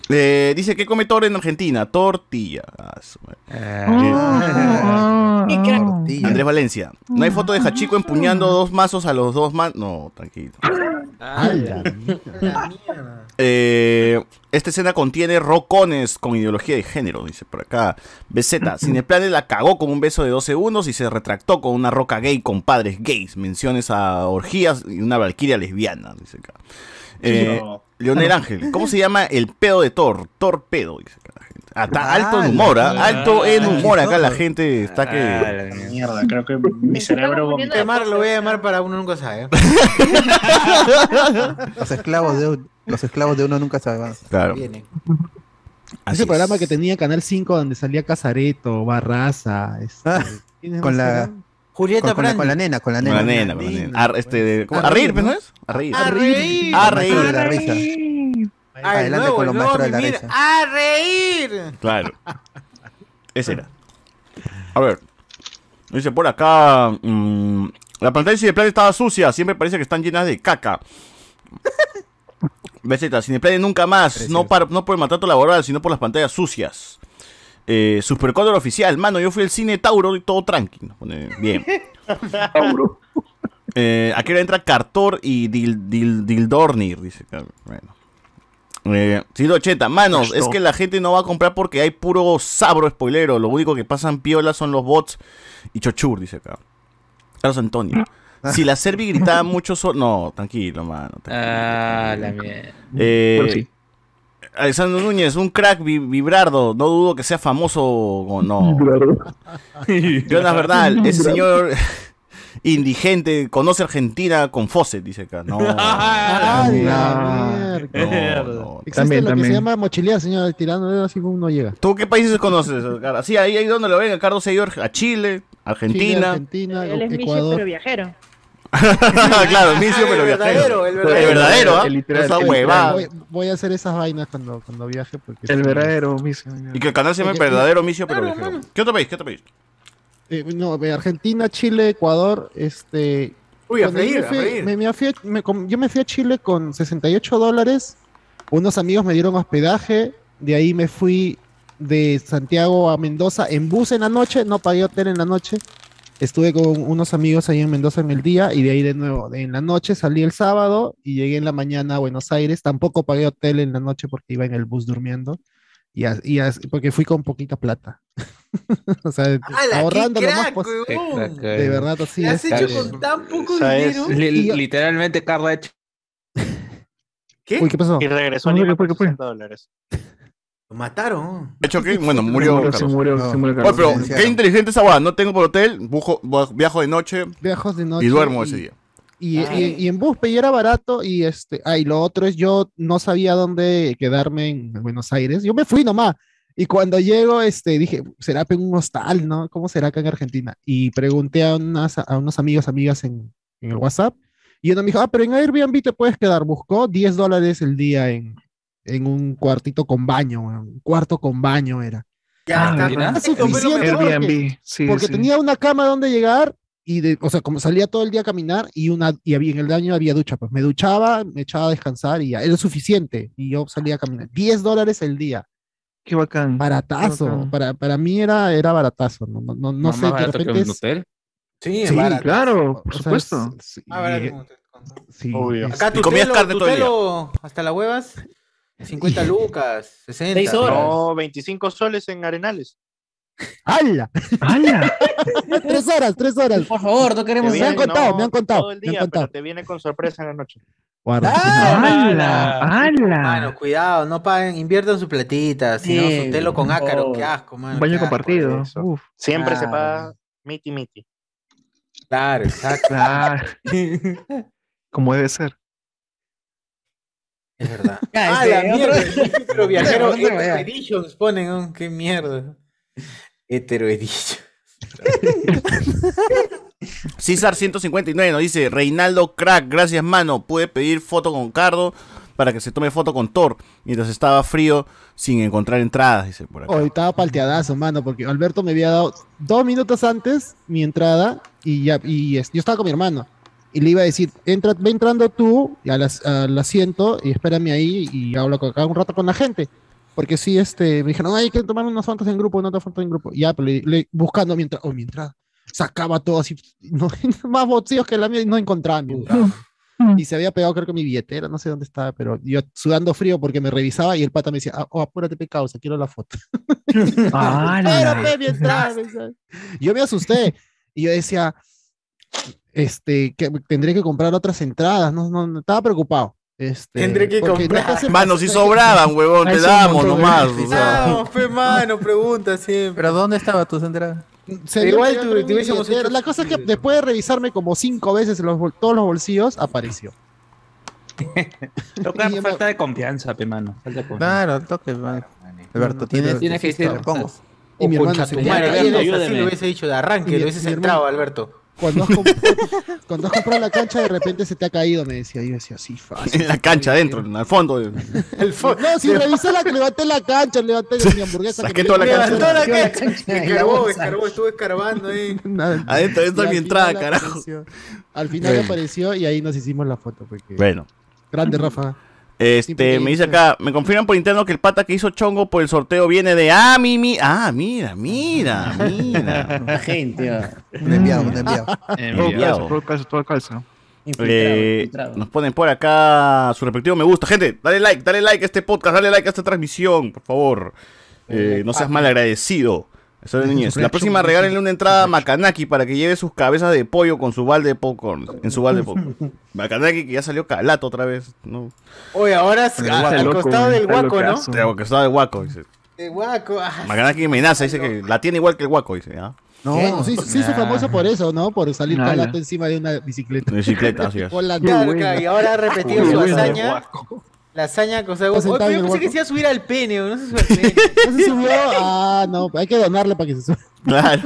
Eh, dice que come Thor en Argentina, tortilla. Ah, su madre. Ah, Qué crack. Eh, Andrés Valencia. No hay foto de Hachiko empuñando dos mazos a los dos man. No, tranquilo. Eh, esta escena contiene rocones con ideología de género, dice por acá. BZ, Cineplanet la cagó con un beso de dos segundos y se retractó con una roca gay con padres gays. Menciones a orgías y una valquiria lesbiana, dice acá. Eh, No. Leonel Ángel, ¿cómo se llama el pedo de Thor? Thor pedo, dice acá la gente. Ah, está alto en humor, ¿ah? alto en humor. Acá la gente está que. Mierda, creo que mi cerebro. Llamar, lo voy a llamar para uno nunca sabe. Los esclavos de, los esclavos de uno nunca saben. Claro. Así Ese es. programa que tenía Canal 5 donde salía Casareto, Barraza. Este, ¿quiénes Con la? Julieta con, con la, Prandi. con la nena, con la Con nena. la nena, con la nena. A, este, de- ¿cómo? A a reír, reír, pues, ¿no es? A reír. A reír. A reír. risa. Ah, el Adelante con los maestros de la risa. ¡A reír! Claro. Ese era. A ver. Dice por acá. mm, la pantalla de Cineplanet estaba sucia. Siempre parece que están llenas de caca. BZ, Cineplanet nunca más. No, para, no por el maltrato laboral, sino por las pantallas sucias. Eh, Supercolor oficial. Mano, yo fui al cine Tauro y todo tranquilo. Bien. Eh, aquí ahora entra Cartor y Dil, Dil- Dildornir, dice. Bueno. Eh, Cheta, manos, es que la gente no va a comprar porque hay puro sabro spoilero. Lo único que pasan piola son los bots y chochur, dice acá. Carlos Antonio. Si la Servi gritaba mucho sol... No, tranquilo, mano. tranquilo. Ah, la mierda. Eh, Alexandro Núñez, un crack vi- vibrardo. No dudo que sea famoso o no. Jonas Verdad, ese señor indigente conoce Argentina con Fawcett, dice acá. No. ¡Ah, la No, mierda! no. Existe También, lo que se llama mochilear, señor, tirando dedos así como uno llega. ¿Tú qué países conoces, Carlos? Sí, ahí, ahí donde lo ven, Carlos Seyor, a Chile, Chile, Argentina. Él es Ecuador. pero viajero. claro, Micio, pero el viajero. verdadero, el El verdadero. verdadero, ¿ah? El literal, Esa el huevada. Voy, voy a hacer esas vainas cuando, cuando viaje. Porque El verdadero, mis. Y que el canal se llama el Porque- verdadero Micio, pero viajero. ¿Qué otro país? ¿Qué otro país? eh, no, eh, Argentina, Chile, Ecuador, este... Uy, a freír, me a freír. me- me fui a- me yo me fui a Chile con 68 dólares. Unos amigos me dieron hospedaje. De ahí me fui de Santiago a Mendoza en bus en la noche. No pagué hotel en la noche. Estuve con unos amigos ahí en Mendoza en el día y de ahí de nuevo en la noche salí el sábado y llegué en la mañana a Buenos Aires. Tampoco pagué hotel en la noche porque iba en el bus durmiendo y, as- y as- porque fui con poquita plata. o sea, ¡Hala, ahorrando lo más posible. De verdad, así ¿Qué has es. hecho con tan poco O sea, es- dinero? Li- literalmente, Carla ha hecho. ¿Qué? Uy, ¿qué pasó? Y regresó a ¿Qué Lima fue, por qué fue? 60 dólares. Lo mataron. ¿De hecho qué? Bueno, Se murió murió, se murió, No. se murió Oye, Carlos. pero Silenciaron. qué inteligente esa guada. No tengo por hotel, bujo- bu- viajo de noche Viajos de noche. y duermo y- ese día. Y, y- y en bus y era barato y este, ah, y lo otro es yo no sabía dónde quedarme en Buenos Aires. Yo me fui nomás. Y cuando llego, este, dije, ¿será un hostal, no? ¿Cómo será acá en Argentina? Y pregunté a, unas, a unos amigos, amigas en, en el WhatsApp. Y uno me dijo, ah, pero en Airbnb te puedes quedar. Buscó 10 dólares el día en, en un cuartito con baño, un cuarto con baño era. Ya Ah, lo Suficiente. Airbnb, sí, porque sí. tenía una cama donde llegar y de, o sea, como salía todo el día a caminar y una y había en el baño había ducha, pues me duchaba, me echaba a descansar y ya era suficiente y yo salía a caminar. 10 dólares el día. Qué bacán. Baratazo, Qué bacán. para, para mí era, era baratazo, no, no, no, no sé, de barato que repente un hotel. Sí, Sí. Claro, por o sea, supuesto. es- sí, Ah, barato, sí, Acá tu comías carne todo el día. hasta las huevas, 50 lucas, 60. Seis horas. No, 25 soles en Arenales. ¡Hala! ¡Hala! tres horas, tres horas. Por favor, no queremos me han viene- contado, no, me han contado, Todo el me han día, contado. pero te viene con sorpresa en la noche. Guarda. ¡Hala! Mano, ¡Hala! cuidado, no paguen, inviertan su platita, si no, su telo con ácaro, favor. qué asco, mano. Un baño compartido. Uf, Siempre se paga miti miti. Claro, exacto. claro. Como debe ser. Es verdad. Ah, este, la mierda. Pero viajero. Editions ponen, ¿no? qué mierda. Hetero Edition. César 159 nos dice, Reinaldo Crack, gracias mano, pude pedir foto con Cardo para que se tome foto con Thor mientras estaba frío sin encontrar entradas, dice por acá. Hoy estaba palteadazo, mano, porque Alberto me había dado dos minutos antes mi entrada y ya y es- yo estaba con mi hermano. Y le iba a decir, entra, ve entrando tú y al, al asiento y espérame ahí y hablo con- acá un rato con la gente. Porque sí, este, me dijeron, "Ay, hay que tomar unas fotos en grupo, unas fotos en grupo. Y ya, pero le- le- buscando mi entrada, oh, mi entrada. Sacaba todo así, no, más bolsillos que la mía y no encontraba mi entrada. Y se había pegado, creo que mi billetera, no sé dónde estaba, pero yo sudando frío porque me revisaba y el pata me decía, "Ah, oh, apúrate, pe causa, quiero la foto. Ah, Pero, la- pe, mi entrada, me decía. Yo me asusté y yo decía, este, que tendré que comprar otras entradas, no, no, no, estaba preocupado. Este, Tendré que comprar. no Mano, si sobraban, huevón, te damos nomás. o sea. No, fe mano, pregunta siempre. ¿Pero dónde estaba tus entradas? Igual tú- te hubiésemos hecho- La cosa es que después de revisarme como cinco veces los, todos los bolsillos, apareció. Toca falta de confianza, pe mano. Falta de confianza. Claro, toque, man. Alberto, no, tienes, tienes que decir, te pongo. Y mi hermano se tu lo hubiese dicho de arranque, lo hubieses mi entrado, hermano- Alberto. Cuando has, comprado, cuando has comprado la cancha, de repente se te ha caído, me decía. Y yo decía, sí, fácil. En la cancha, adentro, al fondo. El fo- No, si revisé la que levanté la cancha, levanté mi hamburguesa. Saqué que me- toda la cancha. Levantó la cancha. Escarbó, escarbó, estuvo escarbando ahí. Nada. Adentro, adentro de mi entrada, carajo. apareció. Al final apareció y ahí nos hicimos la foto. Porque... Bueno. Grande, Rafa. Este, me dice acá, me confirman por interno que el pata que hizo chongo por el sorteo viene de ah, mi, mi, ah, mira, mira, mira. La gente. Un enviado, un enviado. Todo Enviado. todo calza, todo calza. Infiltrado, Eh, infiltrado. nos ponen por acá su respectivo me gusta. Gente, dale like, dale like a este podcast, dale like a esta transmisión, por favor. Eh, no seas mal agradecido. Eso de Núñez. La próxima regálenle una entrada a Makanaki para que lleve sus cabezas de pollo con su balde de popcorn. En su balde de popcorn. Makanaki que ya salió calato otra vez. ¿no? Oye, ahora ah, guaco, al loco, costado del guaco, ¿no? locazo. Tengo que estaba de guaco. Dice. De guaco. ah. Makanaki amenaza, dice que la tiene igual que el guaco. Dice, ¿ah? No, sí, sí, hizo famoso por eso, ¿no? Por salir Ala. calato encima de una bicicleta. Bicicleta, así es. Bueno. claro, y ahora ha repetido su hazaña. La hazaña, o sea, Está sentado oye, en yo el pensé que se iba a subir al pene, no se sube al pene. ¿No se subió? Ah, no, hay que donarle para que se suba. Claro.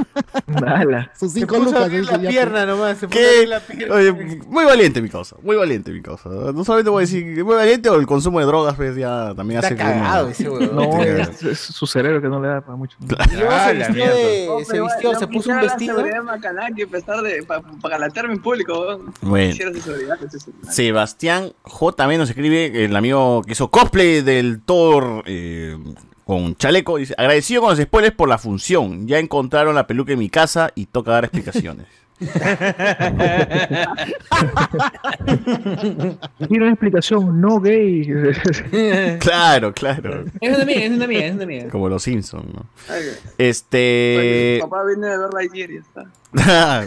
Ala. Sus cinco lucas. la pierna nomás, se ¿Qué? la pierna. Oye, muy valiente mi causa, muy valiente mi causa. No solamente voy a decir que muy valiente o el consumo de drogas, pues ya también Está hace que uno- cagado ese huevón. No, es, es su cerebro que no le da para mucho. Y luego Ah, se vistió, de, No, se vistió, yo se puso un vestido. De para galatearme en público. Bueno. Quisiera su seguridad, ese es el- Sebastián J. también nos escribe, el amigo que hizo cosplay del Thor eh, con chaleco, dice, agradecido con los spoilers por la función, ya encontraron la peluca en mi casa y toca dar explicaciones. Quiero una explicación no gay. claro, claro. Es una mía, es una mía, es una mía. Como los Simpsons, ¿no? Ay, Este... papá viene de ver Lightyear y está. Nah.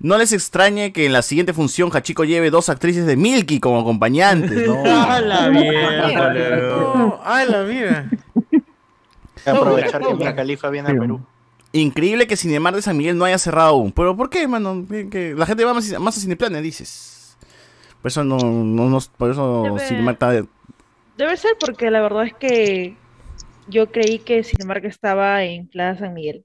No les extrañe que en la siguiente función Hachiko lleve dos actrices de Milky como acompañantes, ¿no? ¡A la mierda! No, ¡A la mierda! Aprovechar que. Mia Khalifa viene a Perú. Increíble que Cinemar de San Miguel no haya cerrado aún. ¿Pero por qué, mano? Que la gente va más, más a Cineplanet, dices. Por eso no, no, no- por eso Debe- Cinemark está... de- Debe ser porque la verdad es que yo creí que Cinemark estaba en Plaza San Miguel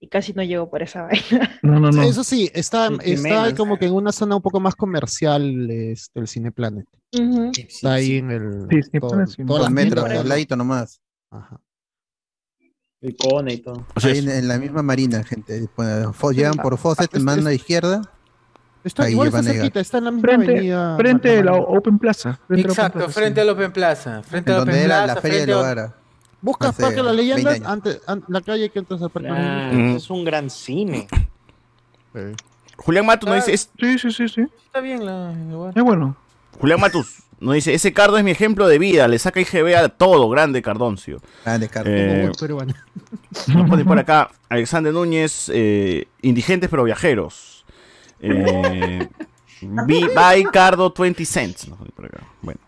y casi no llegó por esa vaina. No, no, no. Eso sí, está, está como que en una zona un poco más comercial este, el Cineplanet. Está ahí en el. Sí, sí, todo- sí. todas las metro, tiendas. al ladito nomás. Ajá. El cone y todo. O sea, Ahí es- en, en la misma marina, gente. Bueno, fo- llegan por Fawcett, mano izquierda. Está, Ahí igual está van a llegar. cerquita, está en la misma Frente, avenida. frente de la. Open Plaza. frente a la Open Exacto, Plaza, frente sí. al Open Plaza. Frente al Donde Open era Plaza. la feria del frente a- hogar. Buscas hace Parque de las 20 Leyendas, años. antes, an- la calle que entras al Parque de las Claro. Leyendas. Mm. Es un gran cine. Julián Matus nos dice... es- Sí, sí, sí, sí. Está bien la. Es bueno. Julián Matus nos dice, ese Cardo es mi ejemplo de vida, le saca IGB a todo, grande Cardoncio. Grande, Carlos. Eh, peruano. Nos pone por acá Alexander Núñez, eh, indigentes pero viajeros. Eh, Bi- By Cardo 20 cents. nos pone por acá. Bueno.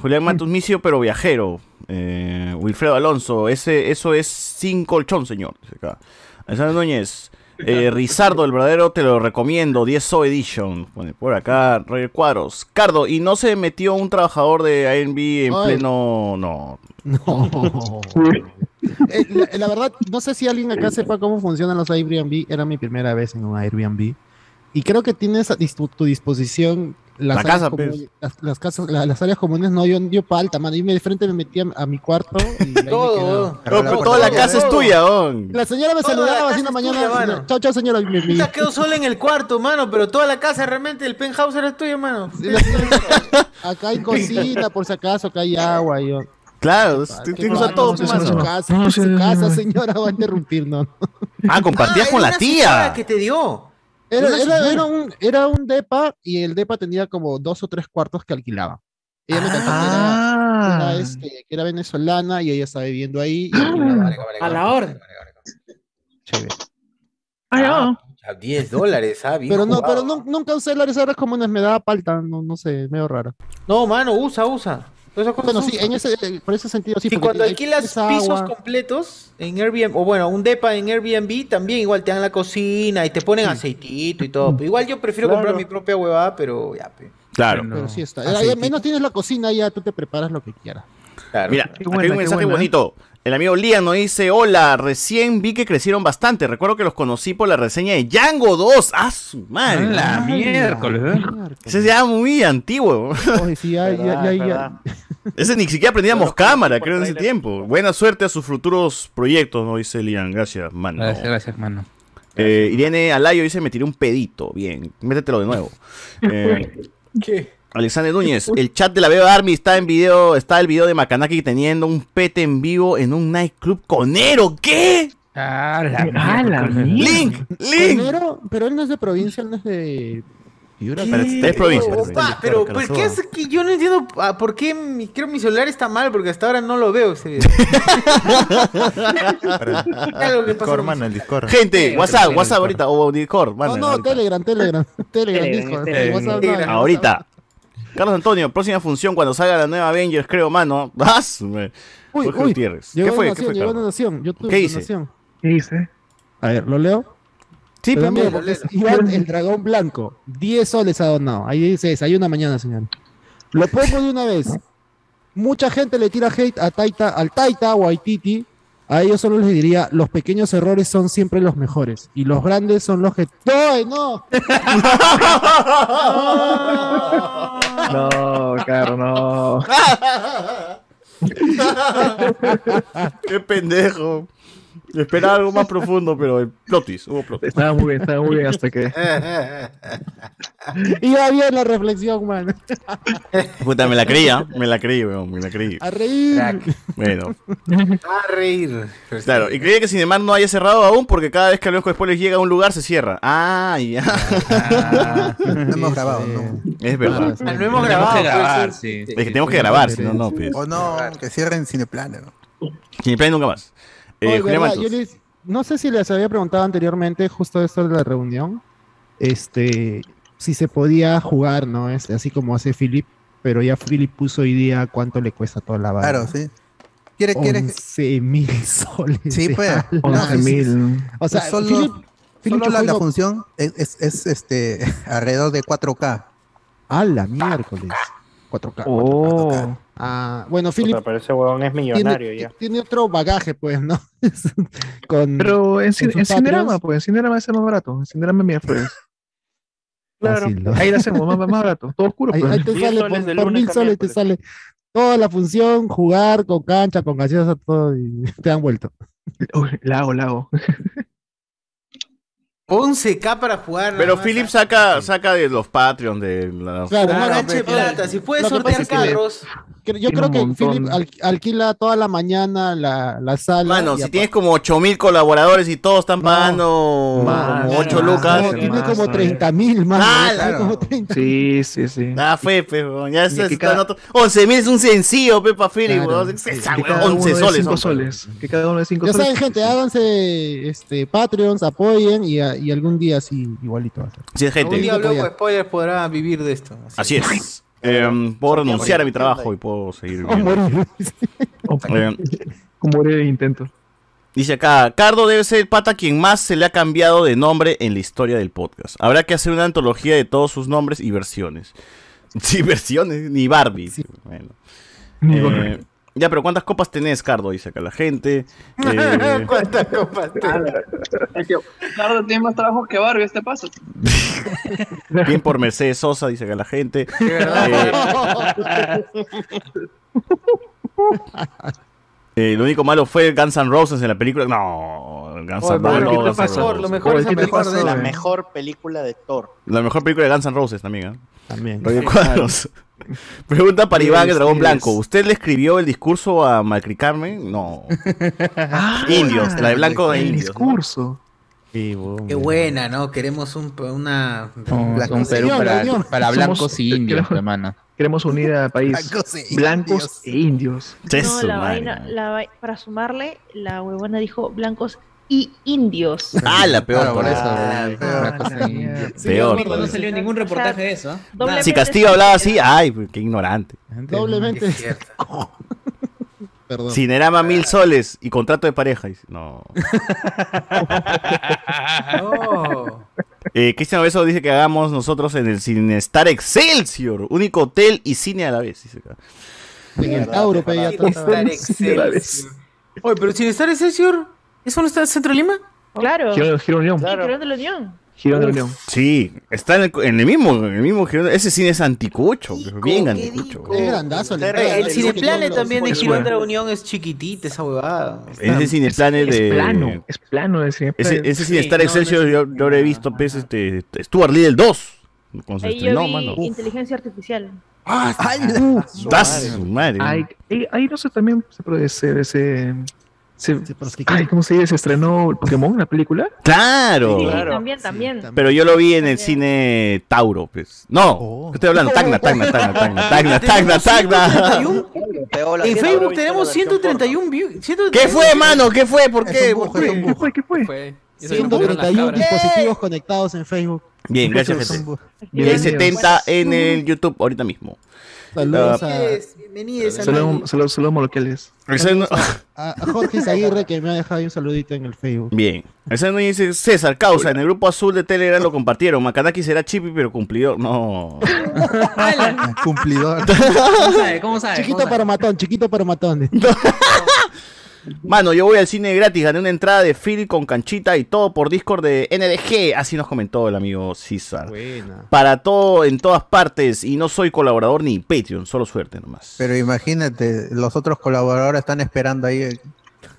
Julián Matus Micio pero viajero. Eh, Wilfredo Alonso, ese, eso es sin colchón, señor. dice acá. Alexander Núñez. Eh, Rizardo, el verdadero, te lo recomiendo. 10 So Edition. Por acá. Roger Cuadros. Cardo, ¿y no se metió un trabajador de ANB en Ay. pleno.? No. No. Eh, la, la verdad, no sé si alguien acá sepa cómo funcionan los Airbnb. Era mi primera vez en un Airbnb. Y creo que tienes a tu disposición las, La áreas casa, comunes- pues. las, las casas, la- las áreas comunes. No, yo, yo palta, man. Y me de frente me metía a mi cuarto. Y Todo. No, pero toda la casa es tuya, don. La señora me saludaba así en la mañana. tuya, mano. Chao, chao, señora. Ya quedó sola en el cuarto, mano, pero toda la casa realmente, el penthouse era tuyo, mano. Acá hay cocina, por si acaso, acá hay agua. y Yo, Claro, tienes que usar todo, no, no, mano. su casa, su casa, señora, va a interrumpir, no. Ah, compartías Ah, con la tía. que te dio. Era, un, era un depa y el depa tenía como dos o tres cuartos que alquilaba. Ella me contó que era, era, este, que era venezolana y ella estaba viviendo ahí. y alquilaba. A la orden. Chévere. Ah, 10 dólares, ah, bien Pero no, jugado. pero nu- nunca usé las áreas comunes, me daba palta, no, no sé, medio raro. No, mano, usa, usa. Todas esas cosas Bueno, sí, en ese, eh, por ese sentido sí. Y porque cuando alquilas pisos agua. completos en Airbnb, o bueno, un depa en Airbnb, también igual te dan la cocina y te ponen aceitito y todo. Igual yo prefiero Claro. comprar mi propia huevada, pero ya, pe. Claro. Pero sí está. Aceitito. Al menos tienes la cocina, ya tú te preparas lo que quieras. Mira, buena, hay un mensaje buena. bonito. El amigo Lian nos dice, hola, recién vi que crecieron bastante. Recuerdo que los conocí por la reseña de Django 2. ¡Ah, su madre! A la miércoles, ¿eh? Ese es ya muy antiguo. Oye, sí, ya, ya, ya, ya. Ese ni siquiera prendíamos cámara, creo, en ese tiempo. Buena suerte a sus futuros proyectos, nos dice Lian. Gracias, mano. Gracias, gracias, mano. Eh, Irene Alayo dice, me tiré un pedito. Bien, métetelo de nuevo. Eh, ¿Qué? Alexander Núñez, el chat de la Beba Army está en video, está el video de Makanaki teniendo un pete en vivo en un nightclub conero. ¿Qué? Ah, la Ah, la miércoles. mierda. Link, Link. Conero, pero él no es de provincia, él no es de. Piura, Pero es provincia, es Opa, pero ¿por qué es que yo no entiendo ah, por qué mi, creo mi celular está mal? Porque hasta ahora no lo veo ese video. Discord, mano, el Discord. Gente, WhatsApp, WhatsApp ahorita, o Discord, No, manden no, ahorita. Telegram, Telegram, Telegram, Discord. WhatsApp. Ahorita. Carlos Antonio, próxima función cuando salga la nueva Avengers, creo, mano. ¡Ah, su me- Uy, Jorge uy, Gutiérrez. llegó ¿Qué fue? ¿Qué fue, ¿Qué donación. ¿Qué dice? A ver, ¿lo leo? Sí, Pero pero mira, es Iván el dragón blanco, 10 soles ha donado. Ahí dice, desayuna mañana, señor. Lo pongo de una vez. Mucha gente le tira hate a Taita, al Taita o a Waititi. A ellos solo les diría, los pequeños errores son siempre los mejores. Y los grandes son los que... ¡No, no! No, caro, no. Qué pendejo. Esperaba algo más profundo, pero el plotis, hubo plotis. Estaba muy bien, estaba muy bien hasta que. Iba bien la reflexión, man. Puta, me la creía, me la creí, weón, me la creí. A reír. Bueno, A reír. claro, y creía que Cinemar no haya cerrado aún porque cada vez que con Spoilers llega a un lugar se cierra. Ah, ya. No hemos grabado, no. Es verdad. Ah, no hemos grabado. que grabar, sí. sí. Es que tenemos que grabar, si no, no, pues. O no, que cierren Cineplanet. ¿no? Sin plan nunca más. Eh, Oye, Julián ¿verdad? Mantos. Yo les- no sé si les había preguntado anteriormente, justo esto de la reunión, este, si se podía jugar, ¿no? Este, así como hace Philip, pero ya Philip puso hoy día cuánto le cuesta toda la banda. Claro, sí. ¿Quiere, quiere? 11 mil soles. Sí, pues. ala. No, 11 es- mil. O sea, solo, Philip, Philip solo la, la función es, es, es, este alrededor de 4K. A la miércoles. 4K. Oh. Ah, bueno, Philip Puta, pero ese huevón es millonario tiene, ya. tiene otro bagaje, pues, ¿no? Con, Pero en, con en Cinerama, pues, en Cinerama es el más barato. En Cinerama mira flores. Fácil, ¿no? Ahí lo hacemos, más, más barato. Todo oscuro, Ahí, pues. ahí te 10 sale, por, mil soles te miércoles. sale toda la función, jugar con cancha, con gaseosa, todo, y te han vuelto. Uy, lago, lago. 11k para jugar. Pero más. Philip saca, saca de los Patreon, de la... Claro, Claro, no, no, ganche pero- plata. Si puedes sortear carros. que Yo creo que. Philip al- alquila toda la mañana la, la sala. Mano, si tienes como 8000 colaboradores y todos están pagando como 8 más, lucas. No, tiene más, como más. 30 mil más. Ah, ¿no? claro. Como 30. Sí, sí, sí. Ah, fe, pe, weón, ya Y es, cada- 11 mil es un sencillo, pe, pa' Philip, Claro. weón. Sí, Esa, Que weón, cada uno 11 de soles. 5 son, soles. Que cada uno de 5 Ya soles. saben, gente, háganse este, Patreons, apoyen y, a- y algún día sí, igualito va a ser. Sí, Un gente. día Apoya. Hablemos con spoilers podrá vivir de esto. Así es. Eh, puedo renunciar a mi trabajo y puedo seguir O viviendo. morir. Eh, Como era el intento. Dice acá, Cardo debe ser el pata quien más se le ha cambiado de nombre en la historia del podcast. Habrá que hacer una antología de todos sus nombres y versiones. Sí, versiones, ni Barbie. Bueno. Ni Eh, Barbie. Ya, pero ¿cuántas copas tenés, Cardo? Dice acá la gente. Eh, ¿Cuántas copas Claro, tiene más trabajo que Barbie este paso. bien por Mercedes Sosa, dice acá la gente. Eh, lo único malo fue Guns N' Roses en la película. No, Guns N' Roses. ¿qué no, te Guns N' pasó? Roses. Lo mejor, ¿Qué te pasó, la eh? mejor película de Thor. La mejor película de Guns N' Roses también, ¿eh? También. Cuadros. Pregunta para Iván, el sí, dragón es. blanco. ¿Usted le escribió el discurso a Macri Carmen? No. indios, la de blanco de el indios. ¿no? discurso. Qué buena, ¿no? Queremos un, una... Un, un Perú para, para blancos y indios, queremos- hermana. Queremos unir al país. Blancos e Blancos e indios. No, la vaina, la vai- para sumarle, la huevona dijo blancos y indios. Ah, la peor por eso. Sí, Peor. domingo no salió ningún reportaje de eso. ¿ah? Nada. Si Castillo hablaba así, ay, qué ignorante. Doblemente. Perdón. Cinerama mil soles y contrato de pareja. Dice, No. Eh, Cristian Beso dice que hagamos nosotros en el Cinestar Excelsior, único hotel y cine a la vez. dice acá. En el Tauro, Cinestar. Excelsior. Oye, pero Cinestar Excelsior, ¿eso no está en Centro de Lima? Claro. Girón, Girón Unión. Sí, Girón de la Unión. Girón de la. Unión. Sí, está en el, en el mismo, en el mismo Girón. Ese cine es anticucho, es bien anticucho. Es grandazo. el Eh, el. Cineplane también de Girón de la Unión es chiquitita esa huevada. Ese cineplane Es de. plano, es plano el cine. Ese, ese Cinestar no, Excelsior yo, yo lo he visto, pues, este, Stuart Little 2. Cuando se Ahí yo estrenó, vi mano. inteligencia artificial. Ah, ¡Ah, su madre! Ay, ahí, ahí no sé, también se puede ser ese. Se- ay, ¿cómo se dice? ¿Se estrenó Pokémon, la película? ¡Claro! Sí, sí, también, también. Pero yo lo vi en el cine Tauro, pues. No, ¿qué estoy hablando? Tacna, Tacna, Tacna, Tacna, Tacna, Tacna, Tacna. En Facebook tenemos 131 views. ¿Qué fue, mano? ¿Qué fue? ¿por qué? ¿Por ¿Qué qué? fue? ¿Qué fue? Fue. Como las 131 cabras. dispositivos conectados en Facebook. Bien, gracias, gente. Y hay 70 en el YouTube ahorita mismo. Saludos a, Bienvenidos a Saludos saludos- saludos moloquiales. a- a Jorge Zaguirre que me ha dejado ahí un saludito en el Facebook. Bien. Ese no dice César, causa. En el grupo azul de Telegram lo compartieron. Macanaki será chipi, pero cumplidor. No. Cumplidor. ¿Cómo sabe? ¿Cómo sabe? Chiquito ¿Cómo sabe? pero matón, chiquito pero matón. Mano, yo voy al cine gratis, gané una entrada de Phil con canchita y todo por Discord de NDG, así nos comentó el amigo César. Buena. Para todo, en todas partes, y no soy colaborador ni Patreon, solo suerte nomás. Pero imagínate, los otros colaboradores están esperando ahí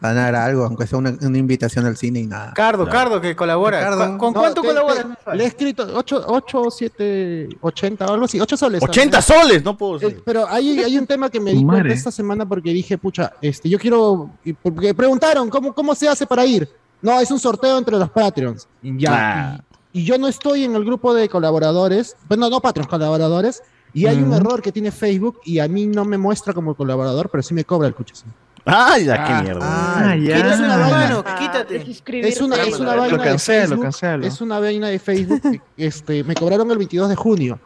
ganar algo, aunque sea una, una invitación al cine y nada. Cardo, Cardo, que colabora. Cardo. ¿Con, con No, cuánto te- colaboras? te- Le he escrito 8, 8, 7, 80 o algo así, 8 soles. 80 soles, no puedo Eh, decir. pero hay, hay un tema que me di cuenta esta semana porque dije, pucha, este, yo quiero. Porque preguntaron, ¿cómo, ¿cómo se hace para ir? No, es un sorteo entre los Patreons. Y Ya. Ah. Y, y yo no estoy en el grupo de colaboradores, bueno, no Patreons, colaboradores. Y hay un error que tiene Facebook y a mí no me muestra como colaborador, pero sí me cobra el cuchas. Ay, ya, qué mierda. Ah, Quítate una ya. vaina. Mano, Ah, quítate. Es una, es una Lo vaina de cancelo, Facebook. cancelo. Es una vaina de Facebook. que, este, me cobraron el 22 de junio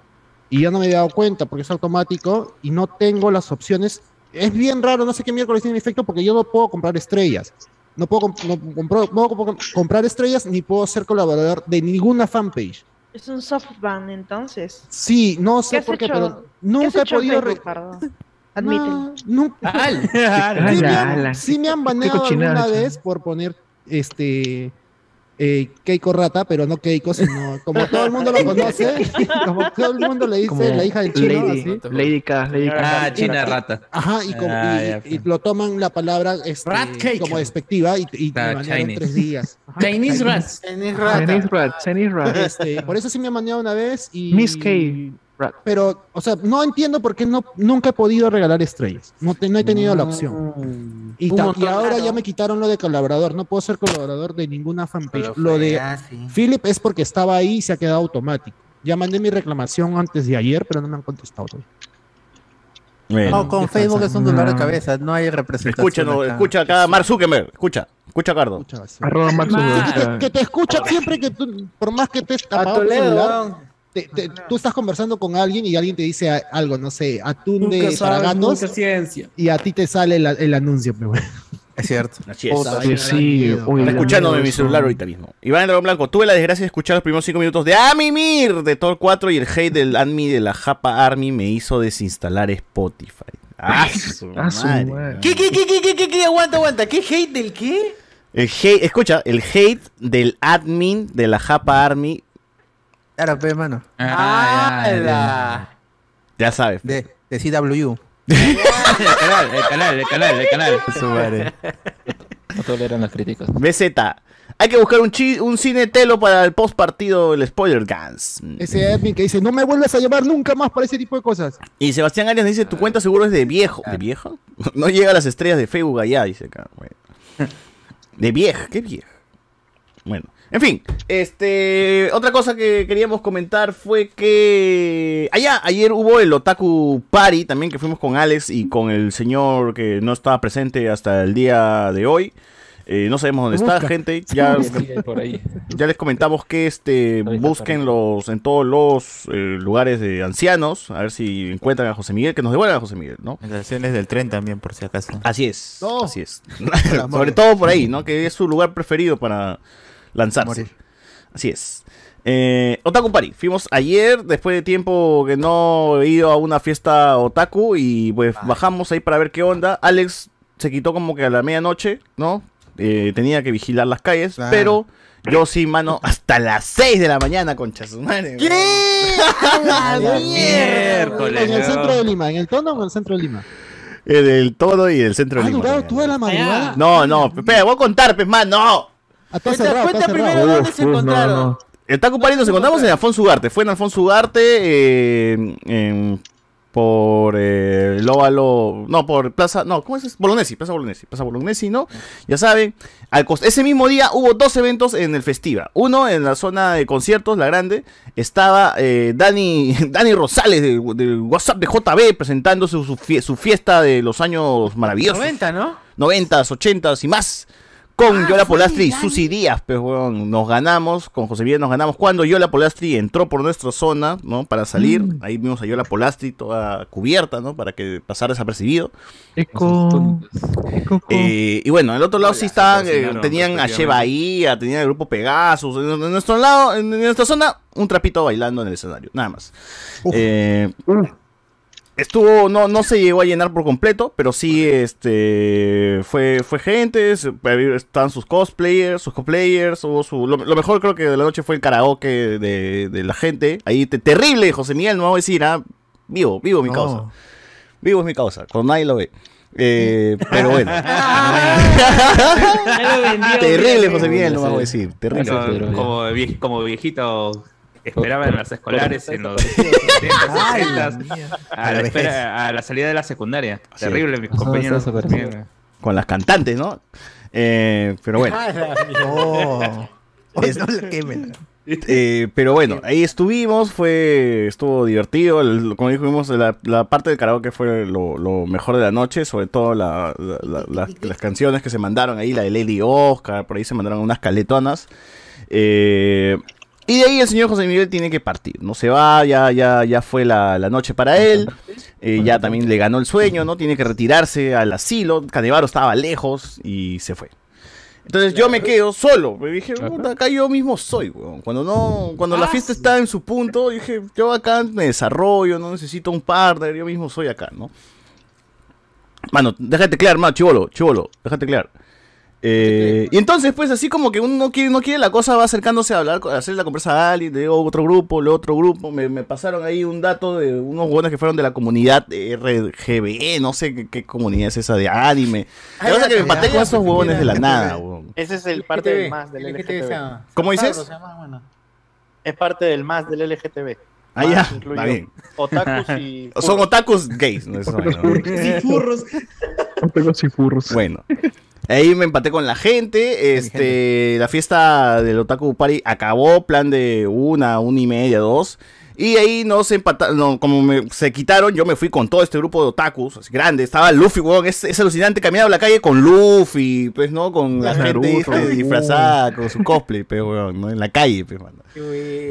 y ya no me he dado cuenta porque es automático y no tengo las opciones. Es bien raro, no sé qué miércoles tiene efecto porque yo no puedo comprar estrellas. No puedo, comp- no compro- no puedo comprar estrellas ni puedo ser colaborador de ninguna fanpage. Es un softban, entonces. Sí, no ¿Qué sé por qué, hecho? pero ¿Qué has nunca he podido. Facebook? Admítelo. No, nunca. Al. Sí me, han, ala. sí me han baneado alguna vez por poner este eh, Keiko Rata, pero no Keiko, sino como todo el mundo lo conoce, como todo el mundo le dice Como la hija del chino, Lady, así. Lady K, Lady K. Ah, China rata. Ajá, y, como- Ah, y- y lo toman la palabra este, Rat cake. como despectiva y, y Ah, me banearon Chinese. tres días. Ajá, Chinese rats. Tenés rata. Chinese Rat, Chinese Rat. Este, por eso sí me han baneado una vez y... Miss K. Rat. Pero, o sea, no entiendo por qué no, nunca he podido regalar estrellas. No, te- no he tenido la opción. Y, Un ta- montón, y ahora claro. ya me quitaron lo de colaborador. No puedo ser colaborador de ninguna fanpage. Lo de ah, sí. Philip es porque estaba ahí y se ha quedado automático. Ya mandé mi reclamación antes de ayer, pero no me han contestado todavía. Bueno. No, con Facebook es un dolor de cabeza, no hay representación. Escucha, no, acá. escucha acá, Mark Zuckerberg, escucha, escucha, Cardo. Basura. Arroba Mark Que te, que te escucha siempre que tú, por más que te A apagado tu Toledo. Te- te- tú estás conversando con alguien y alguien te dice a- algo, no sé, atún Nunca de para sabes, gatos nunca ciencia. y a ti te sale el, el anuncio. Pero bueno. Es cierto. Así es. Puta, Sí, sí, uy, Está escuchándome mi celular ahorita mismo. Iván el Dragón Blanco, tuve la desgracia de escuchar los primeros 5 minutos de Amimir de Thor 4 y el hate del admin de la Japa Army me hizo desinstalar Spotify. Ah, su Ah, su madre. madre. ¿Qué, qué, qué, qué, qué, qué, qué? Aguanta, aguanta. ¿Qué hate del qué? El hate, escucha, el hate del admin de la Japa Army, Claro, pe, mano. Ah, ya, ya. ¡Hala! ya sabes. De, de CW. El canal, el canal, el canal, el canal. Su madre. No toleran las críticas. BZ. Hay que buscar un, chi- un cine telo para el post partido del Spoiler Guns. Ese admin que dice, no me vuelvas a llamar nunca más para ese tipo de cosas. Y Sebastián Arias dice, tu cuenta seguro es de viejo. ¿De viejo? No llega a las estrellas de Facebook allá, dice acá. Bueno. De vieja, ¿qué vieja? Bueno, en fin, este, otra cosa que queríamos comentar fue que allá, ayer hubo el Otaku Party también que fuimos con Alex y con el señor que no estaba presente hasta el día de hoy. Eh, no sabemos dónde está, gente. Ya, Sí, sí, por ahí. ya les comentamos que este busquen los en todos los eh, lugares de ancianos, a ver si encuentran a José Miguel, que nos devuelvan a José Miguel, ¿no? En las acciones del tren también, por si acaso. Así es. No. Así es. Sobre todo por ahí, ¿no? Que es su lugar preferido para lanzarse. Morir. Así es. Eh, otaku Party. Fuimos ayer, después de tiempo que no he ido a una fiesta otaku y pues bajamos ahí para ver qué onda. Alex se quitó como que a la medianoche, ¿no? Eh, tenía que vigilar las calles, pero yo sí, mano, hasta las 6 de la mañana, concha su madre. ¿Qué? ¡A la Miércoles, En el centro de Lima, en el tono o en el centro de Lima. Eh, del todo y del centro de ¿Ha Lima. durado toda la madrugada? No, no, espera, voy a contar, pues, man, no. Cuenta, cerrado, cuenta primero dónde se encontraron. El Taco Party nos encontramos en Alfonso Ugarte. Fue en Alfonso Ugarte, eh, en- por eh, el óvalo, no, por Plaza, no, ¿cómo es? Bolognesi, Plaza Bolognesi, Plaza Bolognesi, ¿no? Ya saben, al ese mismo día hubo dos eventos en el festival. Uno en la zona de conciertos, la grande, estaba eh, Dani, Dani Rosales del, del WhatsApp de JB presentando su, su fie- su fiesta de los años maravillosos. 90, ¿no? 90s, 80s y más. Con Yola Polastri y Susi Díaz, pues, weón, nos ganamos, con José Miguel nos ganamos cuando Yola Polastri entró por nuestra zona, ¿no? Para salir, ahí vimos a Yola Polastri toda cubierta, ¿no? Para que pasara desapercibido. Eco. Eco. Eh, y bueno, en el otro lado sí estaban, eh, tenían a. Sheba Bahía, tenían el grupo Pegasus, en, en nuestro lado, en, en nuestra zona, un trapito bailando en el escenario, nada más. Eh, Estuvo, no, no se llegó a llenar por completo, pero sí, este, fue, fue gente, estaban sus cosplayers, sus cosplayers, hubo su, lo, lo mejor creo que de la noche fue el karaoke de, de la gente, ahí, te- terrible, José Miguel, no vamos a decir, ah, vivo, vivo mi causa, vivo es mi causa, cuando nadie lo ve, Eh, pero bueno, terrible José Miguel, no vamos a decir, terrible. Como viejito esperaba en las escolares en los 70, 60, a, la espera- a la salida de la secundaria. Sí. Terrible, mis compañeros. con las cantantes, ¿no? Eh, pero bueno. Oh. Es- No la quemen. Eh, pero bueno, ahí estuvimos, fue estuvo divertido, el- como dijimos, la, la parte del karaoke fue lo, lo mejor de la noche, sobre todo la- la- la- la- las canciones que se mandaron ahí, la de Lady Oscar, por ahí se mandaron unas caletonas. Eh, y de ahí el señor José Miguel tiene que partir, no se va, ya, ya, ya fue la, la noche para él, eh, ya también le ganó el sueño, ¿no? Tiene que retirarse al asilo, Canevaro estaba lejos y se fue. Entonces yo me quedo solo. Me dije, "Puta, acá yo mismo soy, weón. Cuando no, cuando la fiesta está en su punto, dije, yo acá me desarrollo, no necesito un partner, yo mismo soy acá, ¿no? Mano, déjate claro, mano, chivolo, chivolo, déjate claro. Eh, y entonces, pues, así como que uno no quiere, no quiere la cosa, va acercándose a hablar, a hacer la conversa a alguien, de otro grupo, le otro grupo. Me, me pasaron ahí un dato de unos buenos que fueron de la comunidad RGB, no sé qué, qué comunidad es esa de anime. La cosa es que me empaté con esos huevones de la nada, huevón. Ese es el LGTB, parte del más del LGTB, ¿Cómo dices? Es parte del más del LGTB. Ah, ya, está bien. Otakus y. Son otakus gays. ¿no? Eso, furros. Bueno, ahí me empaté con la gente. Este, la fiesta del Otaku Party acabó, plan de una, una y media, dos. Y ahí no se empataron, no, como me- se quitaron, yo me fui con todo este grupo de otakus, así grande, estaba Luffy, weón, es, es alucinante, caminaba la calle con Luffy, pues, ¿no? Con la Naruto. gente este, disfrazada, con su cosplay, pues, weón, ¿no? En la calle, pues, mano.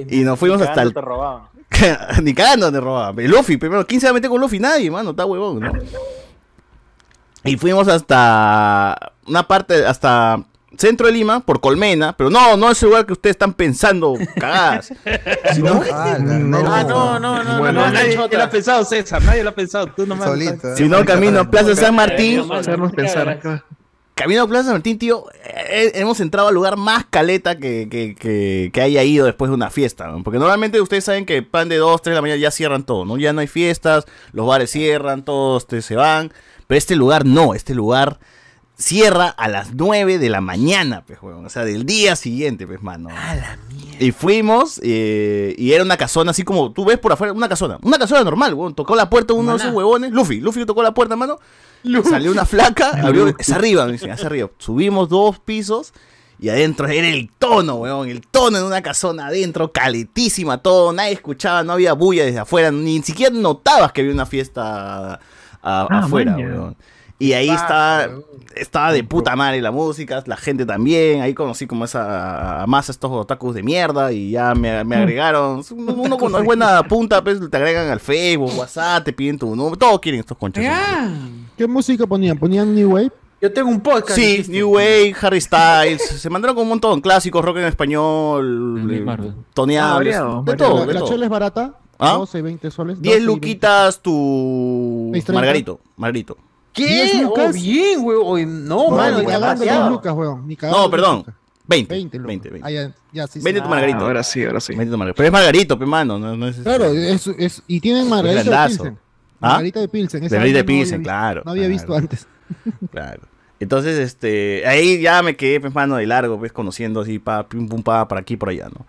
Y nos fuimos Ni hasta el... te robaban. Ni cagando te robaba. El Luffy, primero, ¿quién se va a meter con Luffy? Nadie, mano, está huevón, ¿no? Y fuimos hasta una parte, hasta centro de Lima, por Colmena, pero no, no es el lugar que ustedes están pensando, cagadas. Sino, Ah, no, no, no, no, Bueno, no, nadie, lo ha pensado, César. Nadie lo ha pensado. Tú nomás. Solito. sino camino a Plaza San Martín. Hacernos pensar. claro. Camino a Plaza San Martín, tío, eh, hemos entrado al lugar más caleta que, que, que, que haya ido después de una fiesta. ¿no? Porque normalmente ustedes saben que pan de 2, 3 de la mañana ya cierran todo, ¿no? Ya no hay fiestas, los bares cierran, todos te- se van. Pero este lugar no, este lugar cierra a las 9 de la mañana, pues, huevón. O sea, del día siguiente, pues, mano. Y fuimos, eh, y era una casona así como, tú ves por afuera, una casona. Una casona normal, huevón. Tocó la puerta uno de esos huevones, Luffy. Luffy tocó la puerta, mano. Salió una flaca, abrió, es arriba, me dicen, es arriba. Subimos dos pisos y adentro era el tono, weón, el tono en una casona adentro, caletísima todo, nadie escuchaba, no había bulla desde afuera, ni siquiera notabas que había una fiesta a- Ah, afuera, weón. Y ahí estaba, estaba de puta madre la música, la gente también, ahí conocí como esa, a más estos otakus de mierda y ya me, me agregaron, uno cuando es buena punta, pues te agregan al Facebook, WhatsApp, te piden tu número, todos quieren estos conchas. ¿Qué música ponían? ¿Ponían New Wave? Yo tengo un podcast. Sí. New Wave, Harry Styles, se mandaron con un montón, clásicos, rock en español, Tony Ah, de todo, ¿La, de la todo. chela es barata? ¿Ah? 12, 20 soles. 10 12 y 20. luquitas tu 6.30. Margarito, Margarito. ¿Qué? ¿Diez Oh, lucas? bien, weón. No, No, mano, ni cagando demasiado. 10 lucas, weón. Ni cagando No, 10 perdón, lucas. 20, 20 lucas. 20, 20. Ah, ya, ya, sí, sí. 20 tu Margarito. ahora sí, ahora sí. 20 tu Margarito. Pero es Margarito, pe mano, no, no es Claro, es, es, y tienen Margarita de grandazo. Pilsen. ¿Ah? Margarita de Pilsen. esa Margarita de no había Pilsen, visto- claro, No había claro. visto antes. Claro. Entonces, este, ahí ya me quedé, pues, mano, de largo, pues, conociendo así, pa, pim, pum, pa, por aquí, por allá, ¿no?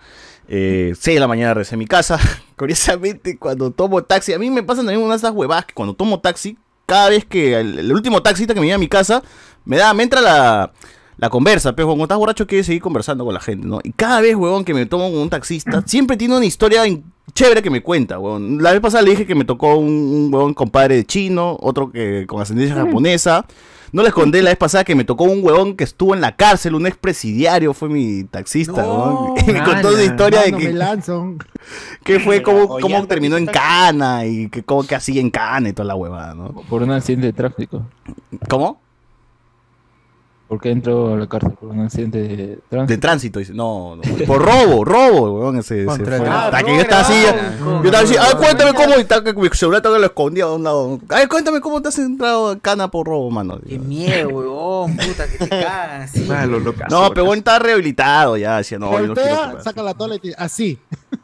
Eh, 6 de la mañana regresé a mi casa. Curiosamente, cuando tomo taxi, a mí me pasan también unas de esas huevadas que cuando tomo taxi, cada vez que el, el último taxista que me viene a mi casa, me da, me entra la, la conversa, pero cuando estás borracho quieres seguir conversando con la gente, ¿no? Y cada vez, huevón, que me tomo con un taxista, siempre tiene una historia chévere que me cuenta, huevón. La vez pasada le dije que me tocó un, un huevón compadre de chino, otro que con ascendencia japonesa. No les conté la vez pasada que me tocó un huevón que estuvo en la cárcel, un expresidiario, fue mi taxista, huevón. Y me contó una historia de que, me que fue cómo, O cómo terminó en cana y que cómo que hacía en cana y toda la huevada, ¿no? Por un accidente de tráfico. ¿Cómo? ¿Por qué entró a la cárcel? Por un accidente de tránsito. De tránsito, dice. No, no, por robo, robo, weón. Ese, fue. Hasta Ah, que yo estaba así, con- yo estaba así, ay, cuéntame cómo, que mi celular estaba lo escondía a un lado. Ay, cuéntame cómo te has entrado a cana por robo, mano. Qué miedo, weón, puta, que te cagan así. No, pero bueno, estaba rehabilitado ya, decía, no, yo no quiero saca la tola y te así.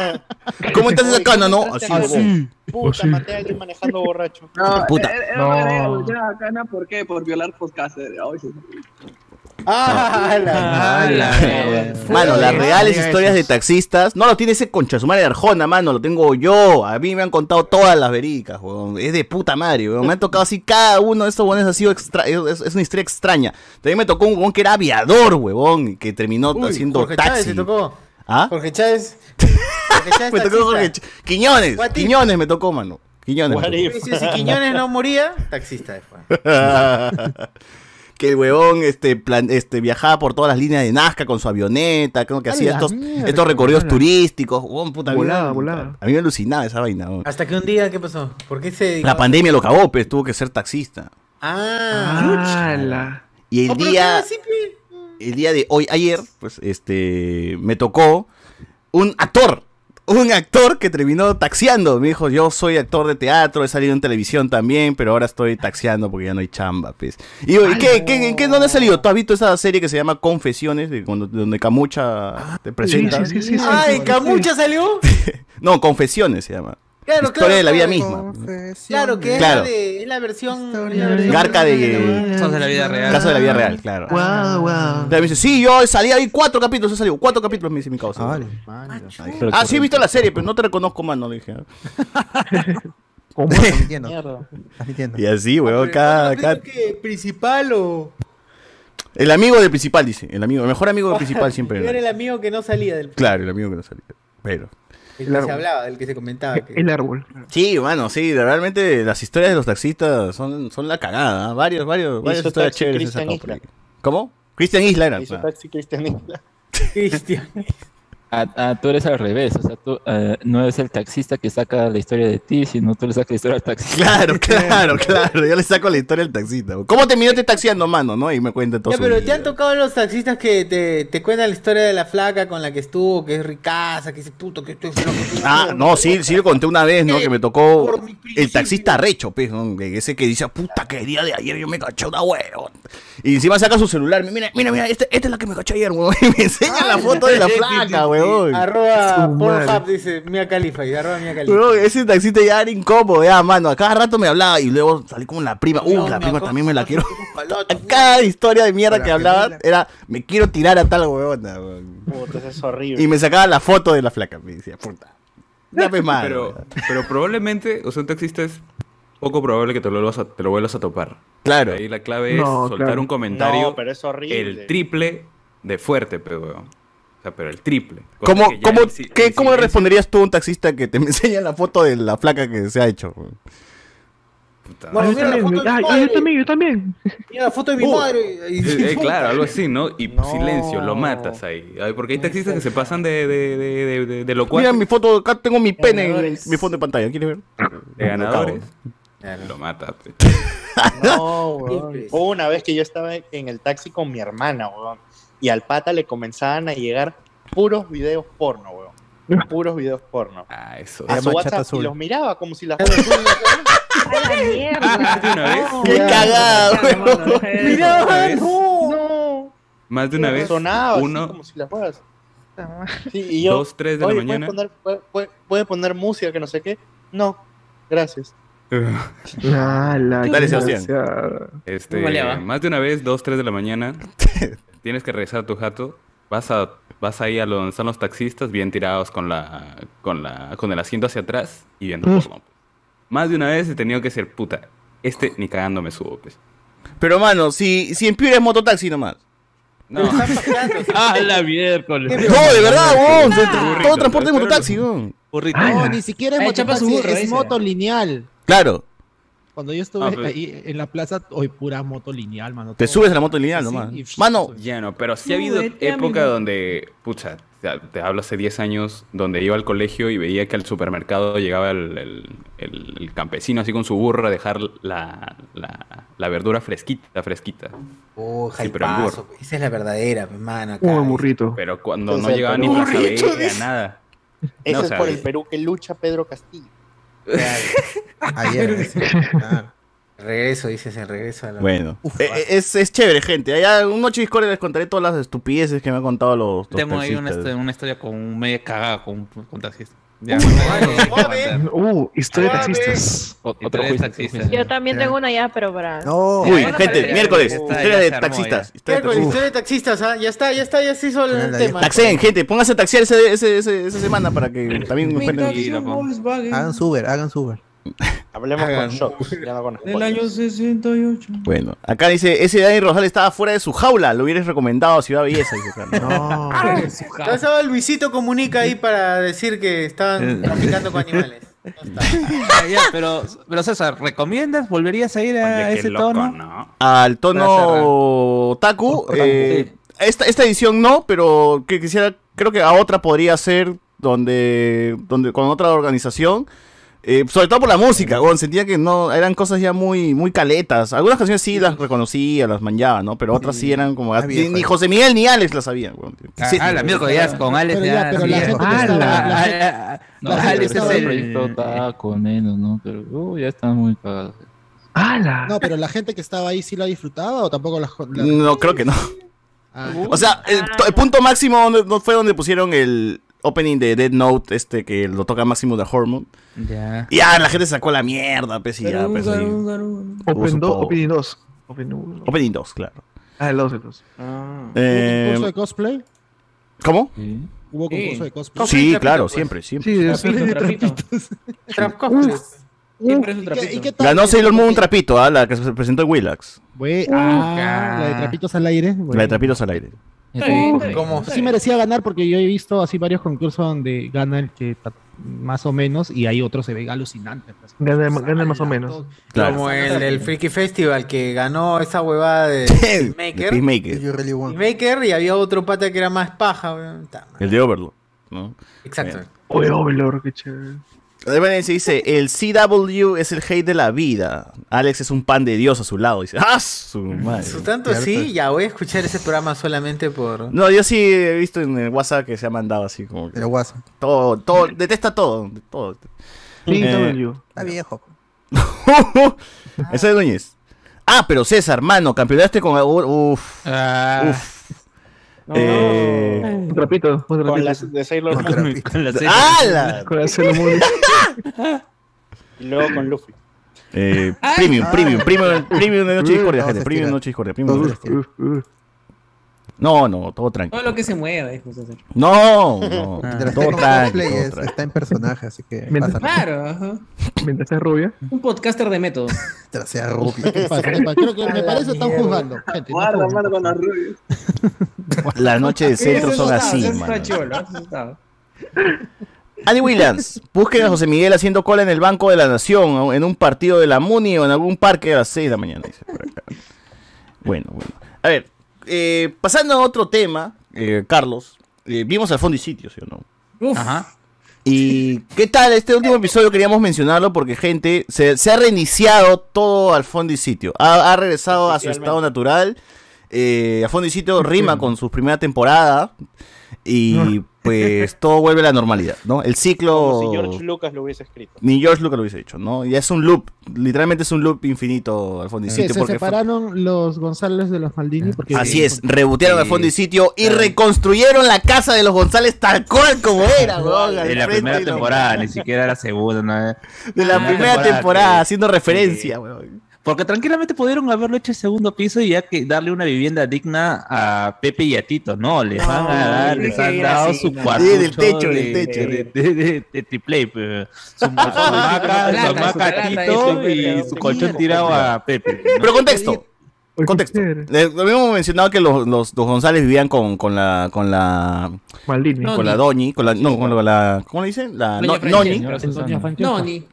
¿Cómo estás esa cana, no? Así, Así. Puta, maté a alguien manejando borracho. No, Puta. Era, No. era, era, era bacana, ¿por qué? Por violar podcaster. Ay, sí. Ah, la Ah, Mano, las reales historias de taxistas. No lo tiene ese concha su madre de Arjona, mano. Lo tengo yo. A mí me han contado todas las verídicas, weón. Es de puta madre, weón. Me han tocado así. Cada uno de estos weones ha sido extra. Es, es una historia extraña. También me tocó un weón que era aviador, weón. Y que terminó Uy, haciendo Jorge Chávez taxi. te tocó. ¿Ah? Jorge Chávez. Jorge Chávez Me tocó Jorge taxista. Ch- Quiñones. What if? Quiñones me tocó, mano. Quiñones. tocó. Si, Quiñones no moría, taxista después. que el huevón este, plan, este, viajaba por todas las líneas de Nazca con su avioneta, creo que hacía estos, mierda, estos recorridos turísticos. huevón, puta, a mí me- Volada, volada. A mí me alucinaba esa vaina. huevón. Hasta que un día, ¿qué pasó? ¿Por qué se dedicó La pandemia lo cagó, pues tuvo que ser taxista. Ah, Y el Oh, día, el día de hoy, ayer, pues, este, me tocó un actor. Un actor que terminó taxiando. Me dijo, yo soy actor de teatro, he salido en televisión también, pero ahora estoy taxiando porque ya no hay chamba, pues. Y digo, ¿y qué, qué, en qué, dónde ha salido? ¿Tú has visto esa serie que se llama Confesiones, de cuando, donde Camucha te presenta? sí, sí, sí, Ay. ¿Camucha salió? no, Confesiones se llama. Claro, Historia claro, de la vida claro. misma. Claro, que es, Claro. la, de, es la versión. es la versión- Garca de... Casos de la vida real. Caso de la vida real, claro. Wow, wow. Me dice, sí, yo salí ahí cuatro capítulos, he salido cuatro capítulos, me dice mi causa. Ah, sí he visto la serie, pero no te reconozco más, no le dije. ¿Cómo? Y así, weón, cada, cada- ¿Qué? ¿Principal o.? El amigo del principal, dice. El amigo, el mejor amigo del principal siempre. Yo era era. el amigo que no salía del. Claro, el amigo que no salía. Pero. El que se hablaba, el que se comentaba. que- El árbol. Sí, bueno, sí, realmente las historias de los taxistas son, son la cagada. ¿ah? Varios, varios, varias historias chéveres. he Cristian sacado por Isla. ¿Cómo? Cristian Isla era. Hizo claro. taxi Cristian Isla. Cristian. Ah, ah, tú eres al revés, o sea, tú eh, no eres el taxista que saca la historia de ti, sino tú le sacas la historia al taxista. Claro, claro, claro. Yo le saco la historia al taxista. ¿Cómo terminó este taxiando, mano? ¿No? Y me cuenta todo Ya, su pero vida. te han tocado los taxistas que te, te cuentan la historia de la flaca con la que estuvo, que es ricaza, que dice puto, que estoy flaco. que- Ah, no, sí, sí lo conté una vez, ¿no? Que me tocó el taxista recho, pues, ¿no? Ese que dice, puta, que el día de ayer yo me caché una huevo. Y encima saca su celular, mira, mira, mira, esta, esta es la que me caché ayer, huevón. Y me enseña la foto de la flaca, huevón. Arroba Su madre. Pornhub, dice Mia Khalifa y arroba Mia Khalifa. Huevón, ese taxista ya era incómodo, ya, mano. A cada rato me hablaba y luego salí con la prima. Uh, la prima también me la quiero. Cada historia de mierda que hablaba era, me quiero tirar a tal huevona, huevón. Puta, eso es horrible. Y me sacaba la foto de la flaca, me decía, puta. Dame más. Pero, pero probablemente, o sea, un taxista es poco probable que te lo vuelvas a, te lo vuelvas a topar. Claro. Ahí la clave No, es soltar claro. un comentario No, pero es horrible. el triple de fuerte, pero weón. O sea, pero el triple. ¿Cómo, cómo, el qué- el cómo le responderías tú a un taxista que te enseña la foto de la flaca que se ha hecho? huevón? Bueno, mira la foto de mi Ay, madre. yo también, yo también. Mira la foto de mi Uh, madre. y- Eh, eh, claro, algo así, ¿no? Y silencio, lo matas ahí. Ay, Porque hay taxistas que se pasan de, de, de, de, de, de locuaz. Mira mi foto, acá tengo mi pene en mi fondo de pantalla, ¿quieres ver? De ganadores. Lo matas. pe. No. Hubo una vez que yo estaba en el taxi con mi hermana, weón. Y al pata le comenzaban a llegar puros videos porno, weón. Puros videos porno. Ah, eso. A su WhatsApp chat y azul. los miraba como si las Más de una vez. ¡Qué cagado! Mira, Una vez. no. Más de una vez. sonaba así Uno, como si las juegas. Sí, y yo, dos, tres de la "Oye, mañana. ¿puede poner, puede- puede- puede poner música que no sé qué? No, gracias. Ah, la Dale, Sebastián. Este, ¿Cómo le va? más de una vez, dos, tres de la mañana, tienes que regresar a tu jato, vas a, vas ahí a donde están los taxistas, bien tirados con la, con la, con el asiento hacia atrás y viendo Mm. porno. Más de una vez he tenido que ser puta. Este ni cagando me subo, pues. Pero, mano, si, si en Piura es mototaxi nomás. No, Ah, la miércoles. No, de verdad, weón. Burrito, Todo transporte es mototaxi, weón. No, ni siquiera es su mototaxi, burro, es moto lineal. Claro, Cuando yo estuve Ah, pero- ahí en la plaza, hoy pura moto lineal, mano. te todo. subes a la moto lineal Sí, nomás. y- Mano, Ya no, pero sí ha habido Súbete, época amigo. donde, pucha, te, te hablo hace 10 años, donde iba al colegio y veía que al supermercado llegaba el, el- el- el campesino así con su burro a dejar la, la, la verdura fresquita, fresquita. Oh, Sí, pero jaipazo, burro. Esa es la verdadera, mi mano. Acá. Un burrito. Pero cuando no el llegaba ni dice. nada. Ese No, o es sea, por el Perú que lucha Pedro Castillo. Ayer. claro. Regreso, dices, el regreso a la... bueno. Eh, eh, es, es chévere, gente. Allá un noche Discord les contaré todas las estupideces que me han contado los, los Tengo ahí una, una historia con media cagada con, con taxista. Ya, Uh, historia de taxistas. Otro juicio, taxistas. Yo también tengo una ya, pero para. No. Uy, gente, miércoles, historia de taxistas. Miércoles, historia de taxistas, ¿ah? Ya está, ya está, ya se hizo el tema. Taxeen, gente, pónganse a taxiar ese, ese, ese- esa semana para que también encuentren- Hagan su Uber, hagan su Uber. Hablemos Hagan. con shocks, ya no con del año 68. Bueno, acá dice, ese Dani Rosales estaba fuera de su jaula, lo hubieras recomendado a Ciudad Belleza. Dice. No. Ya estaba Luisito Comunica ahí para decir que estaban traficando con animales. No está. Ah, ya, pero, pero César, ¿recomiendas? ¿Volverías a ir a Oye, ese loco, tono? ¿no? Al tono Taku, eh, esta, esta edición no, pero que quisiera, creo que a otra podría ser donde, donde con otra organización. Eh, sobre todo por la música, weón, sentía que no, eran cosas ya muy, muy caletas. Algunas canciones sí las reconocía, las manjaba, ¿no? Pero otras sí eran como. Ah, Ni, José Miguel ni Alex las sabían, weón. Ah, Sí. ah, la miércoles ya con Alex Pero ya. ya, pero la sí, gente que ah, estaba- la- la ah, No, estaba- es el proyecto menos, ¿no? Pero uh, ya están muy cagados. ¡Hala! No, pero la gente que estaba ahí sí la disfrutaba o tampoco la. la- No, creo que no. Ah, O sea, el, el punto máximo no fue donde pusieron el opening de Dead Note, este que lo toca Máximo de Hormone. Ya. Y ya la gente sacó la mierda, pues y ya, pues. Open, Supongo. 2, Opening 2. Open uno. Opening 2, claro. Ah, el 2, el 2. Ah. ¿Hubo Eh, concurso de cosplay? ¿Cómo? Sí. ¿Hubo Sí. concurso de cosplay? Sí, trapito, claro, pues. siempre, siempre. Sí, es Trapito, trapito. Trap cosplay. Siempre es un ¿Y qué- trapito. y qué tal? Ganó Sailor Moon un trapito, ¿ah? la que se presentó en Willax. Bue- ah, la de trapitos al aire. La de trapitos al aire. Bien. ¿Cómo? Sí merecía ganar porque yo he visto así varios concursos donde gana el que más o menos y hay otros se ve alucinante. pues. Gana, gana más o menos. Claro. Como el del Freaky Festival que ganó esa huevada de Maker. Maker y había otro pata que era más paja. El de Overlord. ¿no? Exacto. Oye, Overlord, qué chévere. Se dice, el CW es el hate de la vida. Alex es un pan de Dios a su lado. Dice, ¡ah! Su madre. Su tanto sí, ya voy a escuchar ese programa solamente por. No, yo sí he visto en el WhatsApp que se ha mandado así como que... El WhatsApp. Todo, todo, detesta todo. todo. Eh, Está viejo. Ese es Núñez. Ah, pero César, mano, campeonaste con... Uf. uf. Eh, Un trapito, un Con las de Sailor Moon. Con la ¡Hala! Con la Sailor Moon. Y luego con Luffy. Eh, premium, premium, premium, premium de Noche Discordia, gente. Premium de Noche Discordia. Premium de Noche Discordia. No, no, todo tranquilo. Todo lo que se mueva, dijo César. No, no, Mientras todo tranquilo. es- está en personaje, así que Mientras-. Claro, ajá. Mientras es rubia. Un podcaster de método. Mientras sea rubio. ¿Qué pasa? ¿Qué pasa? Creo que me parece están juzgando. Gente, no Guarda, juzguen. guarda con los rubios. Las noches de centro son así, mano. Andy Williams, busquen a José Miguel haciendo cola en el Banco de la Nación, en un partido de la Muni o en algún parque a las 6 de la mañana. dice por acá. Bueno, bueno. A ver, eh, pasando a otro tema, eh, Carlos, eh, vimos al fondo y sitio, ¿sí o no? Ajá. Y qué tal, este último episodio queríamos mencionarlo porque gente, se, se ha reiniciado todo al fondo y sitio. Ha, ha regresado a su estado natural. Eh, a fondo y sitio rima con su primera temporada. Y pues todo vuelve a la normalidad, ¿no? El ciclo... Como si George Lucas lo hubiese escrito. Ni George Lucas lo hubiese hecho, ¿no? Ya es un loop, literalmente es un loop infinito al fondo y Sí, sitio. se porque fue- separaron los González de los Maldini porque Así es, rebotearon al Sí. fondo y sitio y reconstruyeron la casa de los González tal cual como era, weón, En la primera de temporada, ni siquiera la segunda, ¿no? De la primera temporada, haciendo referencia, weón. Porque tranquilamente pudieron haberlo hecho el segundo piso y ya que darle una vivienda digna a Pepe y a Tito, ¿no? Les van a dar, les han dado su cuarto Sí, del techo, del techo. de, triple, su, hamaca a Tito y su colchón tirado a Pepe. Pero contexto, contexto. Eh, Lo habíamos mencionado que los, los, los González vivían con, con la con la Maldini. con la Doñi, con la no, con la ¿cómo le dicen? La Doña no- Francesca. Noni,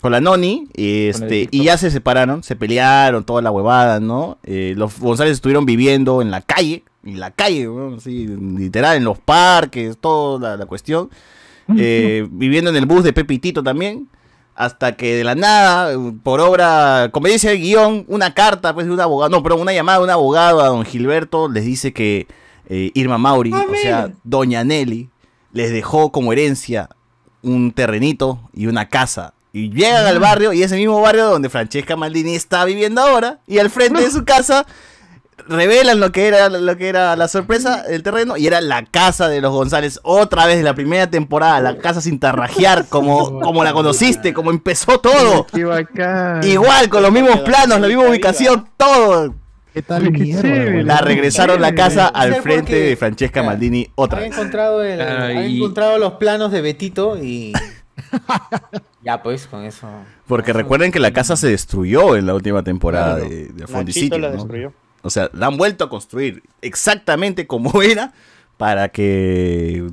Con la Noni, y, este, y ya se separaron, se pelearon, toda la huevada, ¿no? Eh, los González estuvieron viviendo en la calle, en la calle, ¿no? Así, literal, en los parques, toda la, la cuestión. Eh, viviendo en el bus de Pepe y Tito también. Hasta que de la nada, por obra, conveniencia de guion, una carta pues de un abogado, no, pero una llamada de un abogado a don Gilberto les dice que eh, Irma Mauri, o sea, doña Nelly, les dejó como herencia un terrenito y una casa. Y llegan al barrio, y ese mismo barrio donde Francesca Maldini está viviendo ahora, y al frente de su casa revelan lo que era lo que era la sorpresa el terreno y era la casa de los González otra vez de la primera temporada la casa sin tarrajear como como la conociste como empezó todo. Igual con los mismos planos la misma ubicación todo. ¿Qué tal Qué mierda? chévere. la regresaron la casa al ¿Sabes por frente de Francesca Maldini otra Había vez. encontrado, el, Ah, había encontrado los planos de Betito y. ya, pues, con eso. porque recuerden que la casa se destruyó en la última temporada Claro. de, de Fondo y Nachito Sitio, la ¿no? destruyó. O sea, la han vuelto a construir exactamente como era para que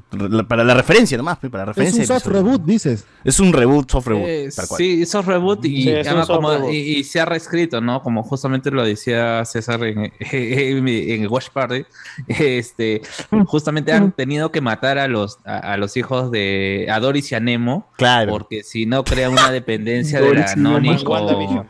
para la referencia nomás, pues, para la Es referencia. un del soft reboot, dices. Es un reboot, soft reboot, Eh, tal cual. sí, esos reboot y, Sí, es un además soft como- reboot. y, y se ha reescrito, ¿no? Como justamente lo decía César en, en, en Watch Party, este, justamente han tenido que matar a los, a, a los hijos de a Doris y a Nemo, Claro. porque si no crean una dependencia de la. Noni con,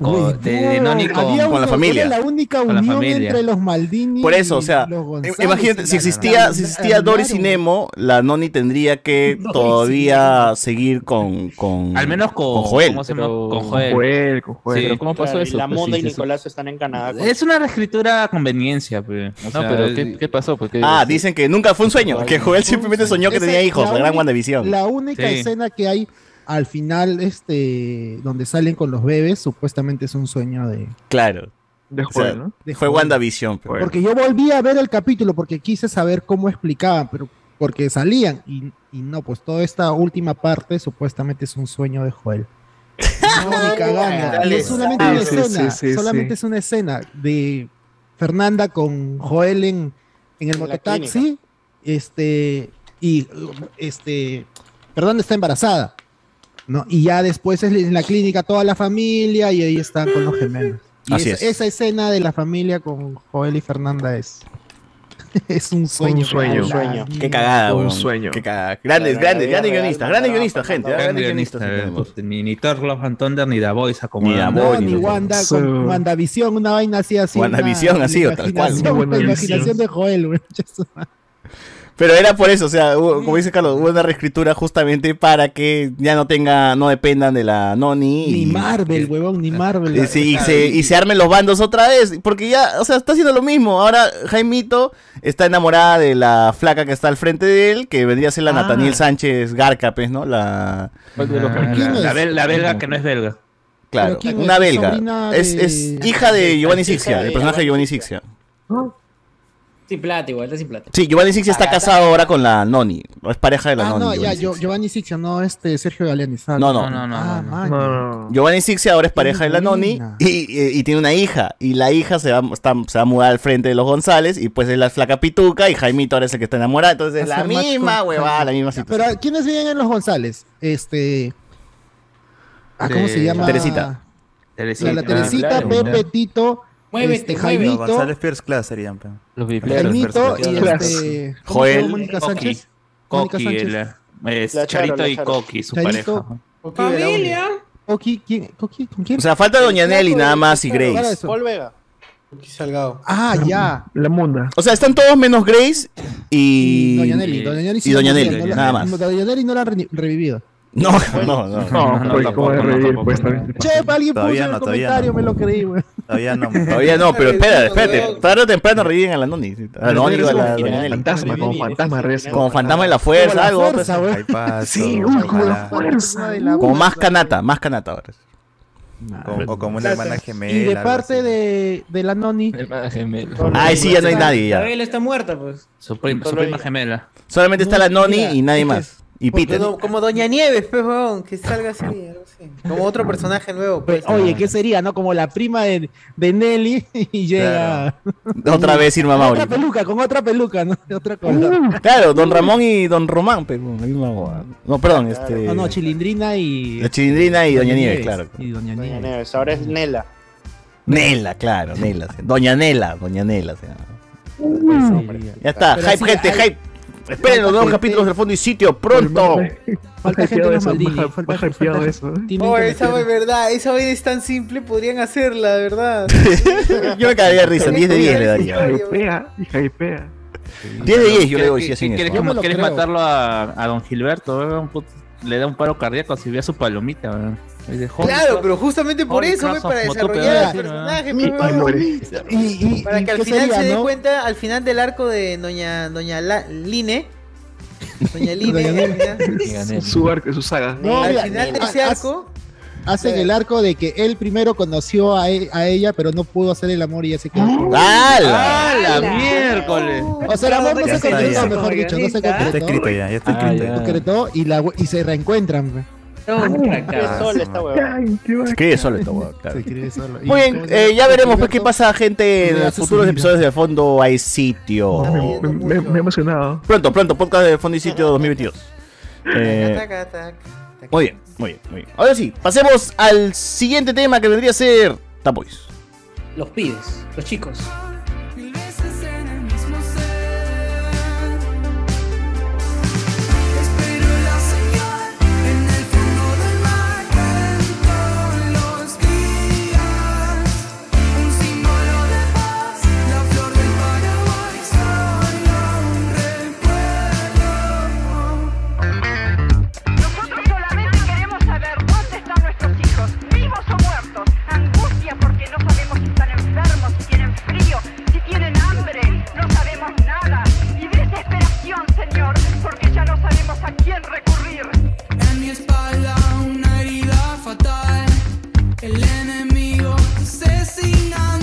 con- de, de Noni con, Había con la familia. Era la única la unión familia. entre los Maldini. Por eso, o sea, y los González. Imagínate, si La- existía, la- si existía Doris y. Nemo, la Noni tendría que Doris todavía seguir con, con al menos con, con Joel. ¿cómo se llama? Pero- Con Con Joel. Joel, con Joel. Sí. Pero ¿cómo pasó Claro, eso? la Pues, Monda sí, y Nicolás están en Canadá. con- Es una reescritura a conveniencia, pues. O No, sea, pero es- ¿qué, qué pasó? Porque, Ah, dicen que nunca fue un sueño, que Joel simplemente soñó que tenía hijos, la gran WandaVision. La única escena que hay al final, este, donde salen con los bebés, supuestamente es un sueño de. Claro. De O sea, Joel, ¿no? de fue. WandaVision. pues. Porque yo volví a ver el capítulo porque quise saber cómo explicaban, pero porque salían y, y no, pues toda esta última parte supuestamente es un sueño de Joel. No, ni es solamente una Sí, escena, sí, sí, solamente es una escena de Fernanda con Joel en, en el En mototaxi, este, y este, Fernanda está embarazada, ¿no? Y ya después es en la clínica toda la familia y ahí están con los gemelos. Y Así esa, es. esa escena de la familia con Joel y Fernanda es. es un sueño. Un sueño. Un sueño. Qué cagada, Un sueño. Qué cagada. Grandes, grandes, grandes guionistas, grandes guionistas, gente. Grandes Grande guionistas. eh, Ni, ni Thor Love and Thunder ni The Voice acomodando. Ni The No, Boy, ni Wanda, con WandaVision, una vaina así, así. WandaVision, así, o tal cual. La imaginación de Joel. Pero era por eso, o sea, hubo- como dice Carlos, hubo una reescritura justamente para que ya no tenga, no dependan de la Noni. Ni y- Marvel, huevón, ni Marvel. Y, sí, y se, y se armen los bandos otra vez, porque ya, o sea, está haciendo lo mismo. Ahora Jaimito está enamorada de la flaca que está al frente de él, que vendría a ser la Ah. Nathaniel Sánchez Garca, pues, ¿no? La... Ah, ¿Quién la, la es? bel- la belga que no es belga. Claro, ¿Pero quién una es? belga. ¿Sobrina Es, es hija de Giovanni Sixia, el personaje de Giovanni Giovanni Sixia. Sin plata, igual, está sin plata. Sí, Giovanni Sixia está casado ahora con la Noni, es pareja de la Ah, Noni. no, ya, Giovanni yo, Sixia. Giovanni Sixia, no, este, Sergio Galeani. ¿sabes? No, no. No, no, Ah, no. No, no. Giovanni Sixia ahora es pareja de la Noni y, y- y tiene una hija. Y la hija se va, está- se va a mudar al frente de los González y pues es la flaca pituca y Jaimito ahora es el que está enamorado. Entonces es la misma con- huevada, la misma Ya, situación. Pero ¿quiénes viven en los González? Este. Ah, ¿Cómo se llama? Teresita. Teresita. La, la Teresita, claro, Pepe, claro. Tito, Muévete, este, Jaimito, González First Class serían. Los bipleros. Jaimito y este. ¿cómo Joel. Mónica Coqui. Sánchez. Mónica Coqui, Sánchez. el, es La Charo, Charito la y. Coqui, su Charito. pareja. Familia. Coqui, ¿quién? Coqui, ¿Con quién? O sea, falta Doña Nelly nada más y Grace. Paul Vega. Salgado. Ah, ya. La munda. O sea, están todos menos Grace y. Doña Nelly. Doña Nelly, sí y la Doña Nelly, no la- nada más. no, Doña Nelly no la han re- revivido. No, no, no. No, no, pues, tampoco, ¿cómo de no, revivir? tampoco, Pues, no. también. Che, alguien puso Todavía en el no, todavía comentario, no. me lo creí, güey. Todavía no. Todavía no, pero espérate, espérate. Tarde o temprano reviven a la Noni. A la Noni o a la Doña Nelly. Fantasma, como fantasma regresa. Como fantasma de la fuerza, la algo. pues. Sí, como la fuerza. la Como más canata, más canata ahora. O como una hermana gemela. Y de parte de, de la Noni, Hermana gemela. Ay, sí, ya no hay nadie La ya. Bella está muerta, pues. Su prima, su Solo prima gemela. Solamente está la Noni Mira, y nadie más. Y Peter. Como, como Doña Nieves, pues, weón, que salga así, algo así. Como otro personaje nuevo, pues. oye, ¿qué sería, no? Como la prima de, de Nelly y llega... Otra vez Irma Con Mauri. otra peluca, con otra peluca, ¿no? Otra color. Claro, Don Ramón y Don Román, pero la misma. No, perdón, este. No, no, Chilindrina y... La Chilindrina y Doña Nieves, claro. Y Doña Doña Nieves. Ahora es Nela. Nela, claro, Nela. Doña Nela, Doña Nela. sí. Sí. Ya está, Pero hype, gente, hay- hype. Esperen los nuevos capítulos del fondo y sitio pronto. Falta gente. Más Falta, hypeado falta- eso. ¿eh? Oh, esa es verdad, esa vaina es tan simple, podrían hacerla, de verdad. Yo me cagaría de risa, 10 de 10 le daría. Hypea, y hypea. 10 de 10 yo le doy si ¿Qué- hacen ¿Quieres, matarlo a, a don Gilberto? Put- le da un paro cardíaco si ve a su palomita. Weón. Dice, "Holy Claro, crap". pero justamente por eso, fue para desarrollar el personaje, Y- Para que al ¿qué final se dé cuenta, al final del arco de Doña, Doña Line. Doña Line. Su arco, su saga. No, al final de ha- ese arco. Hacen el arco de que él primero conoció a, e- a ella, pero no pudo hacer el amor y ya se quedó. ¡Hala! ¡Ah, la miércoles! O sea, el amor no se concretó, mejor dicho, no se Ya está concretó. escrito ya, ya está Ah, escrito. ya. ya. concretó y, la, y se reencuentran. Es sola esta qué Se escribe solo esto, weón, claro. Se escribe solo. Y Muy bien, eh, ya veremos pues qué pasa gente en los futuros episodios de Fondo hay sitio. Me, me- me he emocionado. Pronto, pronto, podcast de Fondo y Sitio 2022. Eh, muy bien, muy bien, muy bien. Ahora sí, pasemos al siguiente tema que vendría a ser Tapois. Los pibes, los chicos. A quién recurrir. En mi espalda una herida fatal. El enemigo asesinándome.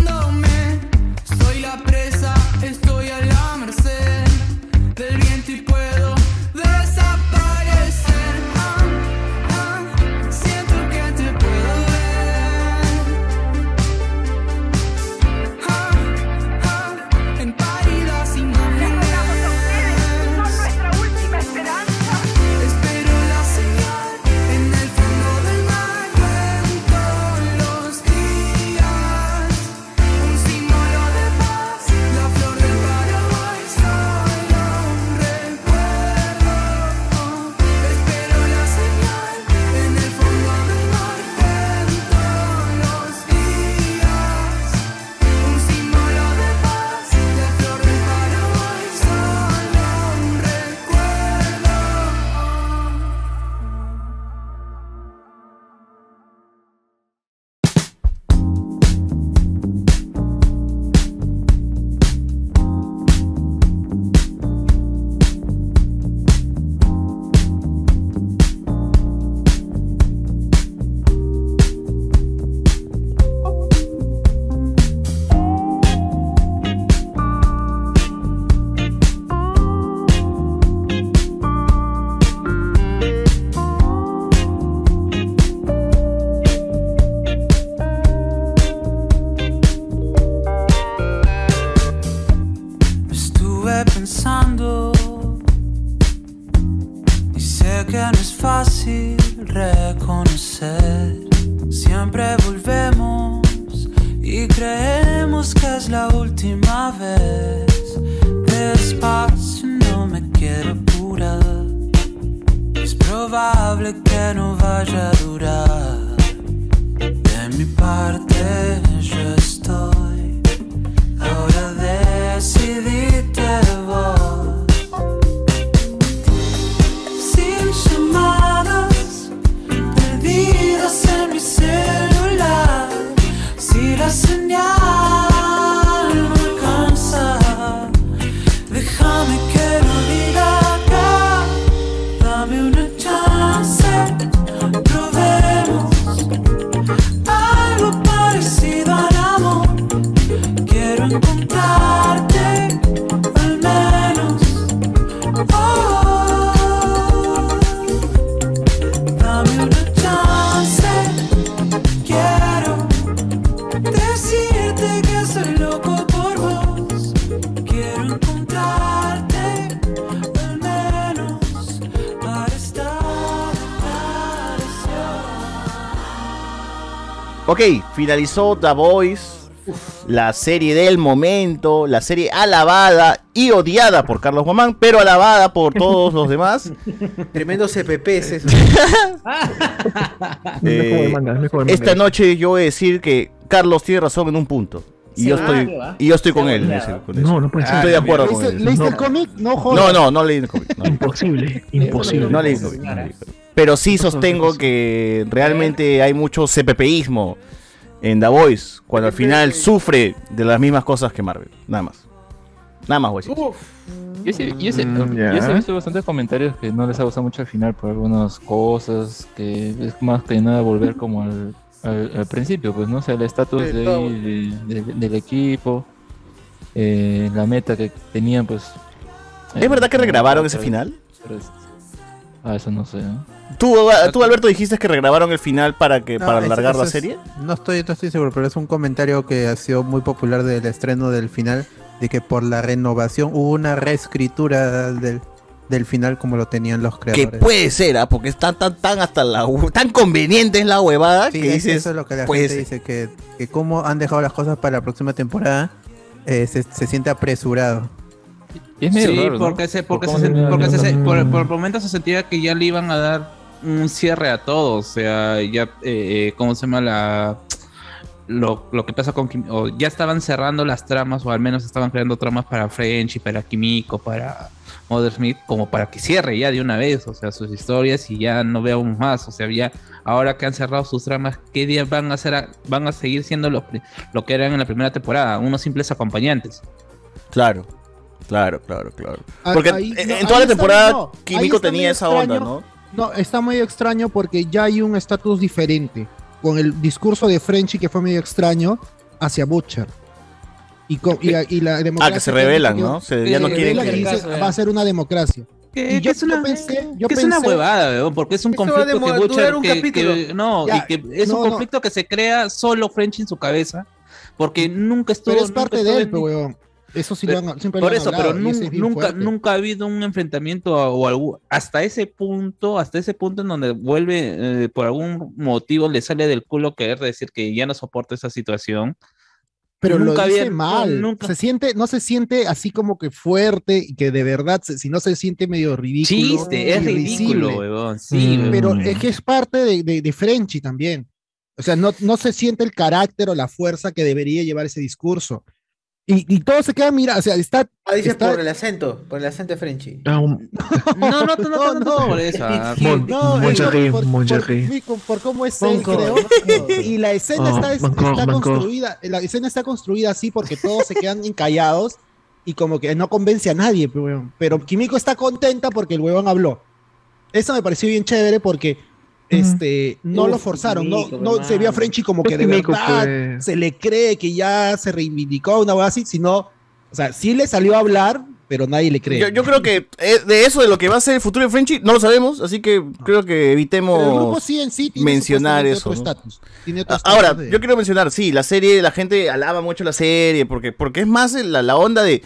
Finalizó The Voice, la serie del momento, la serie alabada y odiada por Carlos Guamán, pero alabada por todos los demás. Tremendo CPP es eso. Eh, esta noche yo voy a decir que Carlos tiene razón en un punto. Y Sí, yo ah, estoy, y yo estoy con él. con eso. No, no puede ser. Estoy de acuerdo con ¿Leíste, él. leíste No. el cómic? No No, jodas. no, no leí el cómic. no. Imposible, imposible. No leí el cómic, no leí el cómic. Pero sí sostengo que realmente hay mucho CPPismo en The Voice, cuando al final sufre de las mismas cosas que Marvel. Nada más. Nada más, güey. Yo sí, yo sí- Mm, yo sí ya. he visto bastantes comentarios que no les ha gustado mucho al final por algunas cosas, que es más que nada volver como al, al, al principio, pues no o sea, el estatus Sí, de de- de- del equipo, eh, la meta que tenían, pues... ¿Es verdad que regrabaron ese final? Ah, eso no sé. ¿no? ¿Tú, tú, Alberto, dijiste que regrabaron el final para que No, para alargar la es- serie? No estoy, no estoy seguro, pero es un comentario que ha sido muy popular del estreno del final, de que por la renovación hubo una reescritura del, del final como lo tenían los Que creadores. puede ser, ¿ah? porque está tan, tan hasta la tan conveniente es la huevada Sí, que es- dices. eso es lo que la gente ser. dice, que, que como han dejado las cosas para la próxima temporada, eh, se, se siente apresurado. Sí, porque, se, porque, se, porque por, por momentos se sentía que ya le iban a dar un cierre a todo. O sea, ya, eh, eh, ¿cómo se llama la...? Lo, lo que pasa con Kim- o ya estaban cerrando las tramas, o al menos estaban creando tramas para French y para Kimiko, para Mother Smith, como para que cierre ya de una vez, o sea, sus historias y ya no veamos más. O sea, ya ahora que han cerrado sus tramas, ¿qué días van a hacer? van a seguir siendo lo, lo que eran en la primera temporada, unos simples acompañantes. Claro, claro, claro, claro. Ah, Porque ahí- en, no, en toda la temporada no, Kimiko tenía esa onda. ¿no? No, está medio extraño porque ya hay un estatus diferente. Con el discurso de Frenchy que fue medio extraño hacia Butcher. Y, con- y, la- y la democracia. Ah, que se rebelan, ¿no? Se- ya no quieren que- y dice, va a ser una democracia. Que, Y yo- yo pensé, yo que es una pensé- huevada, weón, porque es un conflicto que Butcher un que- que- no, Ya, y que es no, un no. conflicto que se crea solo French en su cabeza, porque nunca estuvo. Pero es parte de él, weón. Eso sí lo han, siempre Por lo han eso, hablado, pero nun- es nunca, fuerte. nunca ha habido un enfrentamiento a- o algún, hasta ese punto, hasta ese punto en donde vuelve, eh, por algún motivo le sale del culo querer decir que ya no soporta esa situación. Pero Nunca lo dice había- mal. nunca- Se siente, no se siente así como que fuerte y que de verdad, si no se siente medio ridículo. Chiste, es ridículo, weón. Sí, weón. Pero es que es parte de, de, de Frenchy también. O sea, no, no se siente el carácter o la fuerza que debería llevar ese discurso. Y, y todo se queda, mira, o sea, está. Ah, dices está- por el acento, por el acento Frenchy. No, no, no, no, no, no, por eso. ah. Por- cómo es él, creo. Y la escena Oh, está, está construida, la escena está construida así porque todos se quedan encallados y como que no convence a nadie, pe, weón. pero Kimiko está contenta porque el huevón habló. Eso me pareció bien chévere porque este, no Uf, lo forzaron, no, no se vio a. Frenchy como que de verdad pues. se le cree que ya se reivindicó una cosa así, sino, o sea, sí le salió a hablar, pero nadie le cree. Yo, yo creo que eh, de eso, de lo que va a ser el futuro de Frenchy, no lo sabemos, así que creo que Pero el grupo evitemos sí en sí tiene mencionar eso. otro ¿no? estatus. Tiene otro Ah, Ahora, de- yo quiero mencionar, sí, la serie, la gente alaba mucho la serie, porque, porque es más la, la onda de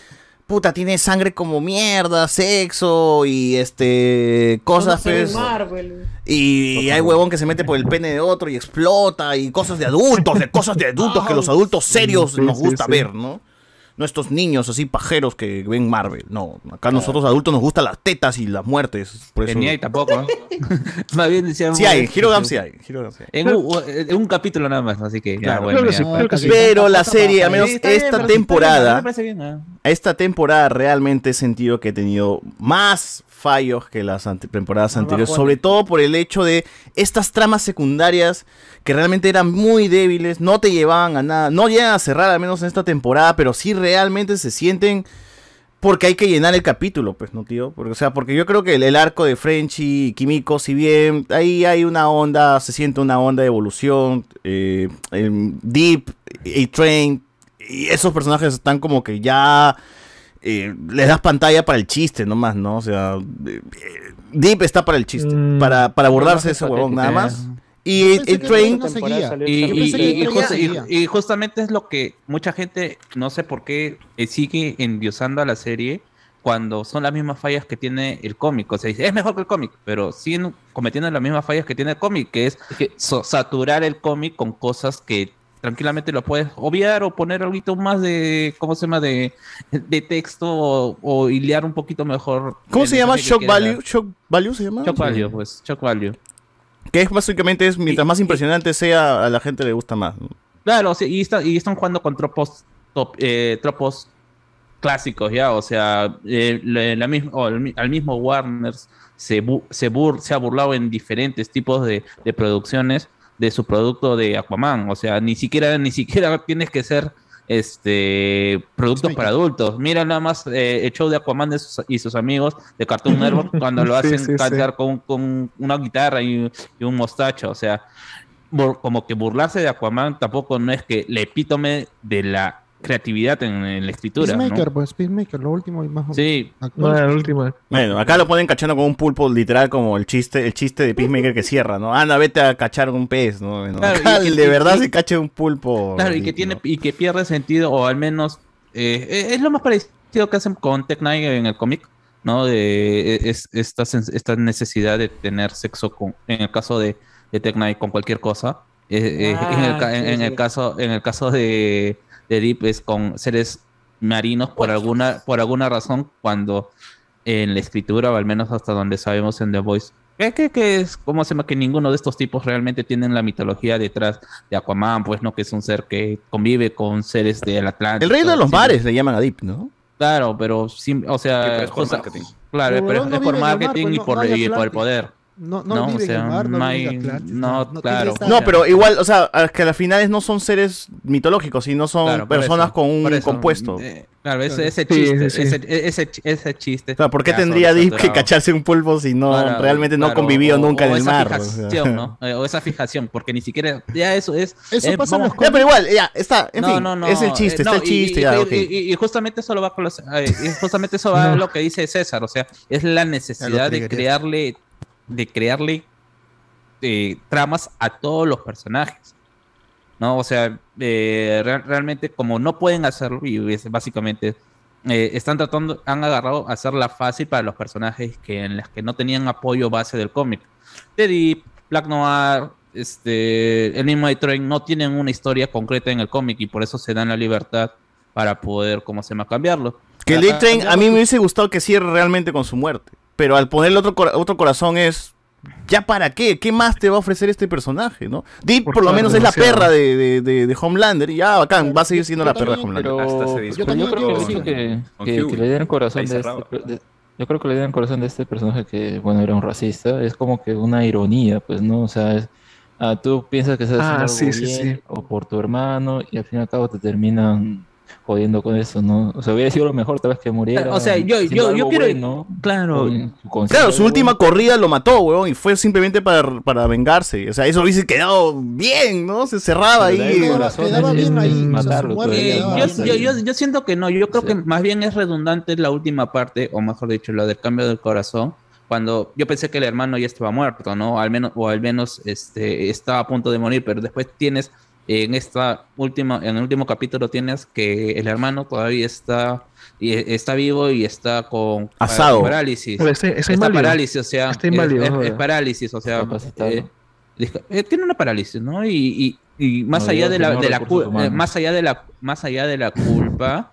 puta, tiene sangre como mierda, sexo y este cosas pues. Marvel. Y hay huevón que se mete por el pene de otro y explota y cosas de adultos, de cosas de adultos que los adultos serios Sí, nos gusta sí. ver, ¿no? No estos niños así pajeros que ven Marvel, no. Acá nosotros adultos nos gustan las tetas y las muertes. Por eso... Ni hay tampoco. ¿no? Más bien decíamos. Sí hay, Hero Gam sí hay. Hero Gam sí hay. En un, en un capítulo nada más, así que ya, Claro, bueno. creo que ya. sí, creo que sí. Pero la serie, al menos bien, esta bien, temporada, me parece bien, ah. Esta temporada realmente he sentido que he tenido más fallos que las ante- temporadas anteriores, sobre todo por el hecho de estas tramas secundarias que realmente eran muy débiles, no te llevaban a nada, no llegan a cerrar al menos en esta temporada, pero sí realmente se sienten porque hay que llenar el capítulo, pues, ¿no, tío? Porque, o sea, porque yo creo que el, el arco de Frenchy y Kimiko, si bien ahí hay una onda, se siente una onda de evolución, eh, Deep, A-Train, y esos personajes están como que ya eh, les das pantalla para el chiste nomás, ¿no? O sea, eh, eh, Deep está para el chiste, Mm. para, para abordarse ese no sé huevón nada que- más. Y A-Train... Y, y- y- y justa- y- seguía. y justamente es lo que mucha gente, no sé por qué, eh, sigue endiosando a la serie cuando son las mismas fallas que tiene el cómic. O sea, dice, es mejor que el cómic, pero siguen cometiendo las mismas fallas que tiene el cómic, que es so- saturar el cómic con cosas que tranquilamente lo puedes obviar o poner algo más de, ¿cómo se llama? De, de texto o, o hilear un poquito mejor. ¿Cómo se llama? Shock Value. dar. Shock Value se llama. Shock value, pues, shock value. Que es básicamente es mientras más impresionante sea, a la gente le gusta más. Claro, sí, y, está- y están jugando con tropos, top- eh, tropos clásicos, ¿ya? O sea, eh, la, la misma, el al mismo Warner se, bu- se, bur- se ha burlado en diferentes tipos de, de producciones de su producto de Aquaman. O sea, ni siquiera, ni siquiera tienes que ser este productos para adultos. Mira nada más eh, el show de Aquaman de sus- y sus amigos de Cartoon Network cuando lo hacen sí, sí. cantar con, con una guitarra y, y un mostacho. O sea, como que burlarse de Aquaman tampoco no es que el epítome de la creatividad en, en la escritura. ¿no? Peacemaker, pues, Peacemaker, lo último y más Sí. actual. última. Bueno, acá lo ponen cachando con un pulpo literal como el chiste, el chiste de Peacemaker que cierra, ¿no? Anda, vete a cachar un pez, ¿no? Bueno, Claro, acá y- y- de y- verdad y- se cacha un pulpo. Claro, y que tiene y que pierde sentido, o al menos eh, eh, es lo más parecido que hacen con Tech Knight en el cómic, ¿no? De es, esta, esta necesidad de tener sexo con, en el caso de, de Tech Knight con cualquier cosa. Eh, eh, en, el, Ah, en- sí, en el sí. caso, en el caso de, de Deep es con seres marinos por alguna, por alguna razón, cuando en la escritura, o al menos hasta donde sabemos en The Voice, que, que, que es como se llama que ninguno de estos tipos realmente tienen la mitología detrás de Aquaman, pues no que es un ser que convive con seres del Atlántico. El reino de los mares le llaman a Deep, ¿no? Claro, pero sim- o sea, Sí, pero es por cosa- marketing. claro, Pero pero, no es por mar, marketing pues, y no- por, no hay y por el poder. No- no vive en el mar, no vive en Atlantis, no, no- no claro. No, pero igual, o sea, que a las finales no son seres mitológicos, sino son Claro, personas eso, con un eso. compuesto. Eh, claro, ese, ese Sí, chiste, sí, sí. Ese, ese, ese chiste. O sea, ¿por qué ya tendría Deep que cacharse un pulpo si no Claro, realmente no convivió o- nunca o en el mar? o sea. Fijación, ¿no? Eh, O esa fijación, porque ni siquiera. Ya eso es. Eso eh, pasa en vamos- los Ya, pero igual, ya, está, en No, fin, no, no, es el chiste, eh, está no, el chiste, y, ya, y- ok. y- y justamente eso lo va con los, eh, justamente eso va a lo que dice César, o sea, es la necesidad de crearle, de crearle eh, tramas a todos los personajes, ¿no? O sea, eh, real- realmente como no pueden hacerlo y es básicamente eh, están tratando, han agarrado a hacerla fácil para los personajes que en las que no tenían apoyo base del cómic. The Deep, Black Noir, este, el mismo A-Train no tienen una historia concreta en el cómic y por eso se dan la libertad para poder, ¿cómo se llama?, cambiarlo. Que el Para D-Train a mí me hubiese gustado que cierre realmente con su muerte. Pero al ponerle otro, otro corazón es. ¿Ya para qué? ¿Qué más te va a ofrecer este personaje, no? Deep por, lo menos es la perra de, de, de- de Homelander. Y ya, bacán, va a seguir siendo la perra de Homelander. Pero, Hasta se yo creo que con- que, que, le dieron corazón de este, yo creo que le dieron corazón de este personaje que, bueno, era un racista, es como que una ironía, pues, ¿no? O sea, es, ah, tú piensas que estás Ah, haciendo sí, algo sí, bien sí. o por tu hermano y al fin y al cabo te terminan jodiendo con eso, ¿no? O sea, hubiera sido lo mejor tal vez que muriera. O sea, yo, yo, quiero. bueno, claro. con Claro, su última bueno. corrida lo mató, weón, y fue simplemente para, para vengarse. O sea, eso hubiese quedado bien, ¿no? Se cerraba Pero ahí. corazón quedaba es- bien matarlo, Eh, yo, bien yo, ahí. yo, yo siento que no, yo creo Sí. que más bien es redundante la última parte, o mejor dicho, lo del cambio del corazón, cuando yo pensé que el hermano ya estaba muerto, ¿no? Al menos, o al menos este, estaba a punto de morir, pero después tienes En esta última, en el último capítulo tienes que el hermano todavía está y está vivo y está con Asado. parálisis. Está- está parálisis, o sea, Está inválido, es, joder. es parálisis, o sea, eh, eh, tiene una parálisis, ¿no? Y, y- y más No, allá de la, de eh, más allá de la más allá de la culpa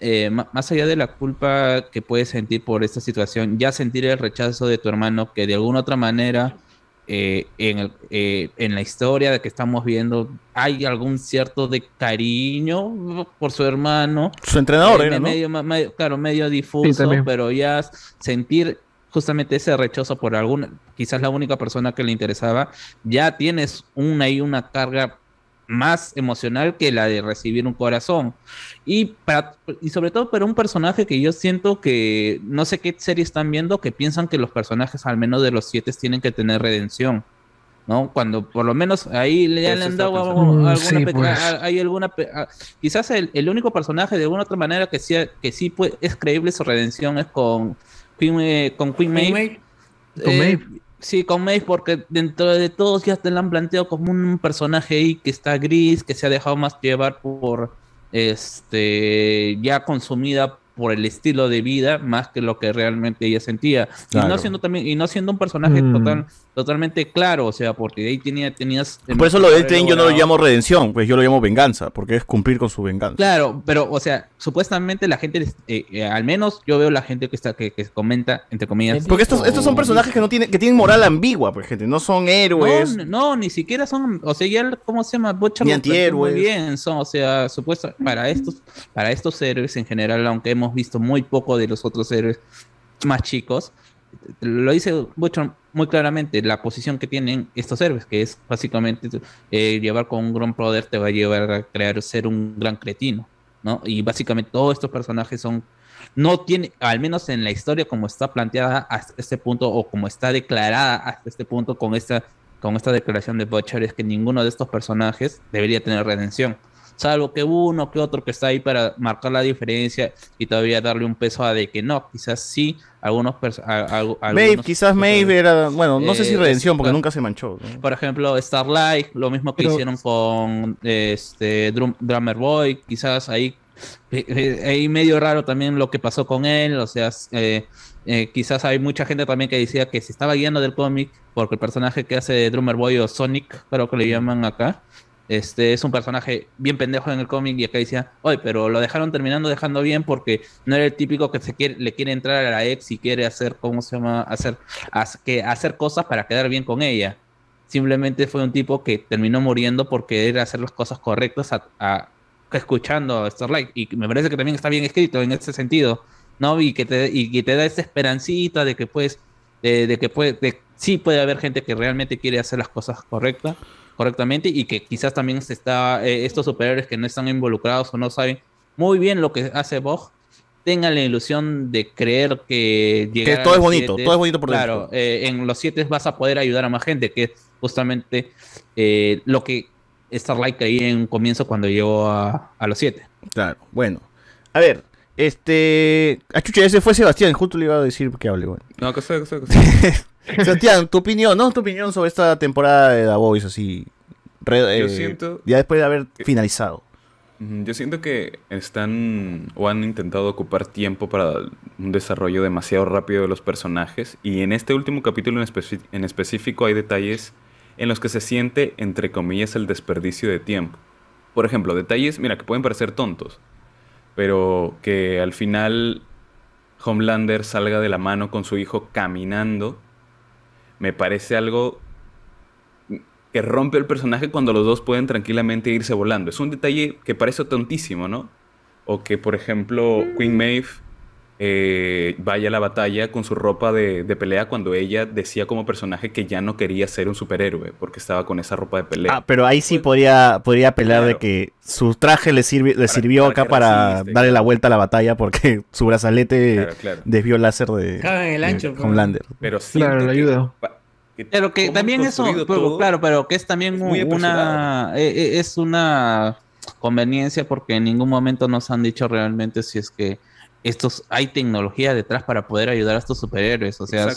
eh, más allá de la culpa que puedes sentir por esta situación, ya sentir el rechazo de tu hermano que de alguna otra manera eh, en, el- eh, en la historia de que estamos viendo hay algún cierto de cariño por su hermano. Su entrenador Eh, era, ¿no? medio, claro, medio difuso, pero ya sentir justamente ese rechazo por alguna, quizás la única persona que le interesaba, ya tienes una y una carga más emocional que la de recibir un corazón. Y, para, y sobre todo para un personaje que yo siento que, no sé qué serie están viendo, que piensan que los personajes, al menos de los siete, tienen que tener redención. ¿No? Cuando por lo menos ahí le, han dado alguna Mm, pe- sí, pues. hay alguna quizás el, el único personaje de alguna otra manera que sí, que sí puede- es creíble su redención es con Queen, eh, con Queen Maeve. Maeve. Con Eh, Maeve. Sí, con Maeve, porque dentro de todos ya te la han planteado como un personaje ahí que está gris, que se ha dejado más llevar por este ya consumida por el estilo de vida más que lo que realmente ella sentía. Y no siendo también, y no siendo un personaje Mm. total, totalmente claro, o sea, porque ahí tenía, tenías. Por eso lo del tren yo no lo llamo redención, pues yo lo llamo venganza, porque es cumplir con su venganza. Claro, pero, o sea, supuestamente la gente, eh, eh, al menos yo veo la gente que está, que, que comenta, entre comillas. Porque estos, estos son personajes que no tienen, que tienen moral ambigua, pues gente, no son héroes. No, no, ni siquiera son, o sea, ya, ¿cómo se llama? Ni planteó antihéroes. Muy bien, son, o sea, supuesto, para estos, para estos héroes en general, aunque hemos visto muy poco de los otros héroes más chicos, lo dice Butcher muy claramente, la posición que tienen estos héroes, que es básicamente eh, llevar con un gran poder te va a llevar a crear ser un gran cretino, ¿no? Y básicamente todos estos personajes son no tiene, al menos en la historia como está planteada hasta este punto o como está declarada hasta este punto con esta, con esta declaración de Butcher, es que ninguno de estos personajes debería tener redención. Salvo que uno que otro que está ahí para marcar la diferencia y todavía darle un peso a de que no, quizás sí, algunos a- a- Maeve, algunos quizás Maeve era, bueno, no sé si Eh, redención, porque nunca se manchó. ¿no? por ejemplo, Starlight, lo mismo que Pero- hicieron con este Drum- Drummer Boy, quizás ahí, eh, eh, ahí medio raro también lo que pasó con él, o sea, eh, eh, quizás hay mucha gente también que decía que se estaba guiando del cómic porque el personaje que hace Drummer Boy o Sonic, creo que le llaman acá, este es un personaje bien pendejo en el cómic y acá decía, oye, pero lo dejaron terminando dejando bien porque no era el típico que se quiere, le quiere entrar a la ex y quiere hacer, ¿cómo se llama? Hacer, que, hacer cosas para quedar bien con ella. Simplemente fue un tipo que terminó muriendo por querer hacer las cosas correctas a, escuchando a Starlight. Y me parece que también está bien escrito en ese sentido, ¿no? Y que te, y que te da esa esperancita de que pues, de, de que puede, de- sí puede haber gente que realmente quiere hacer las cosas correctas, correctamente y que quizás también se está, eh, estos superhéroes que no están involucrados o no saben muy bien lo que hace Bog, tengan la ilusión de creer que a todo es bonito, siete- todo es bonito por claro, dentro. eh, en los siete vas a poder ayudar a más gente, que es justamente eh, lo que Starlight creía en un comienzo cuando llegó a, a los siete. Claro, bueno. A ver, este. A Chucha, ese fue Sebastián, justo le iba a decir que hable, bueno. No, que sé, que sé, que sé. Sebastián, tu opinión, ¿no? Tu opinión sobre esta temporada de The Voice, así. re- Yo eh, siento- Ya después de haber finalizado. Yo siento que están o han intentado ocupar tiempo para un desarrollo demasiado rápido de los personajes y en este último capítulo en, en específico hay detalles en los que se siente, entre comillas, el desperdicio de tiempo. Por ejemplo, detalles, mira, que pueden parecer tontos, pero que al final Homelander salga de la mano con su hijo caminando, me parece algo que rompe el personaje cuando los dos pueden tranquilamente irse volando. Es un detalle que parece tontísimo, ¿no? O que, por ejemplo, Queen Maeve eh, vaya a la batalla con su ropa de, de pelea cuando ella decía como personaje que ya no quería ser un superhéroe porque estaba con esa ropa de pelea. Ah, pero ahí sí podría, podría apelar de que su traje le, sirvi- le sirvió para acá para resiste, darle la vuelta a la batalla porque su brazalete Claro, claro. desvió el láser de, en el de ancho, pues. Homelander. Pero Claro, le ayuda. Pero que también eso, pero, claro, pero que es también es muy una eh, eh, es una conveniencia porque en ningún momento nos han dicho realmente si es que estos hay tecnología detrás para poder ayudar a estos superhéroes. O sea,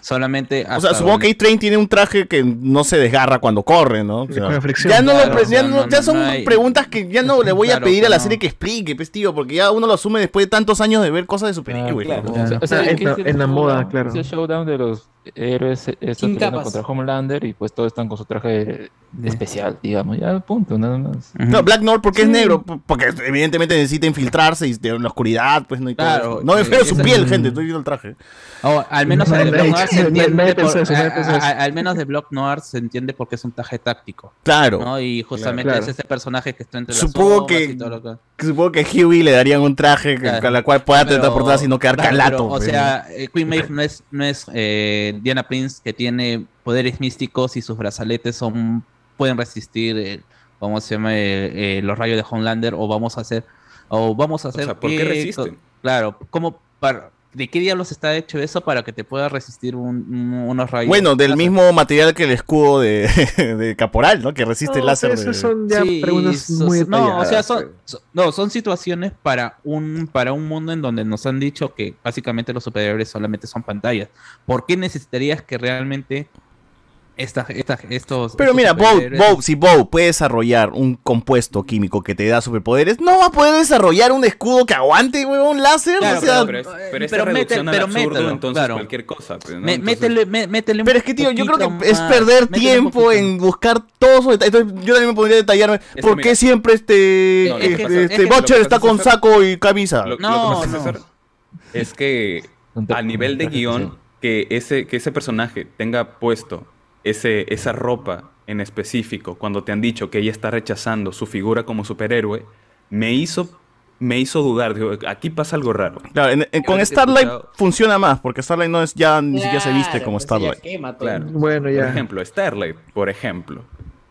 solamente. O sea, supongo donde- que A-Train tiene un traje que no se desgarra cuando corre, ¿no? O sea, ya no, Claro, ya, no- no, ya no, son hay- preguntas que ya no le voy a Claro, pedir a la no. serie que explique, pues tío, porque ya uno lo asume después de tantos años de ver cosas de superhéroes. Claro. ¿no? O sea, O sea, es en la- en moda, claro. Es el showdown de los héroes están Sin peleando contra Homelander y pues todos están con su traje especial, digamos. Ya, punto, nada más. No, Black North, ¿por qué es negro? Porque evidentemente necesita infiltrarse y en la oscuridad, pues no y todo Claro, eso. No me eh, veo su piel, gente, estoy viendo el traje. O al menos de Block Noir se entiende por- eso, a- a- al menos de Block Noir se entiende porque es un traje táctico. Claro. ¿no? Y justamente Claro. es ese personaje que está entre Supongo las que, y todo lo que supongo que a Huey le darían un traje Claro. con la cual pueda Pero- teletransportarse y no quedar claro, calato. pero, o sea, eh, Queen Maeve no es, no es eh, Diana Prince que tiene poderes místicos y sus brazaletes son pueden resistir eh, ¿cómo se llama? Eh, eh, los rayos de Homelander o vamos a hacer o vamos a hacer sea, ¿por qué resisten? claro como para ¿De qué diablos está hecho eso para que te pueda resistir un- un- unos rayos? Bueno, del mismo material que el escudo de, de Caporal, ¿no? Que resiste el láser. esas de- son ya Sí, preguntas so- muy no, o sea, son, so- no, son situaciones para un, para un mundo en donde nos han dicho que básicamente los superhéroes solamente son pantallas. ¿Por qué necesitarías que realmente estas, estas, estos... Pero estos mira, Bow, superhéroes- Bow, si Bow puede desarrollar un compuesto químico que te da superpoderes, no va a poder desarrollar un escudo que aguante, weón, un láser. Claro, o sea, pero, es, pero esta pero mete- reducción al pero absurdo, mételo, entonces claro. cualquier cosa. pues, ¿no? Me- Entonces- métele, me- métele un Pero es que, tío, yo creo que es perder tiempo en buscar todos esos detalles. Yo también me podría detallarme por qué siempre este, No, lo que este, pasa- es que lo Butcher está con saco y camisa. Lo, lo No, que pasa, no. César, es que a nivel de guion, que ese, que ese personaje tenga puesto ese, esa ropa en específico, cuando te han dicho que ella está rechazando su figura como superhéroe, me hizo, me hizo dudar. Digo, aquí pasa algo raro. Claro, en- en- con Starlight escuchado- funciona más, porque Starlight no es ya ni siquiera se viste como pues Starlight. quema todo. Claro. Bueno, Por ejemplo, Starlight, por ejemplo,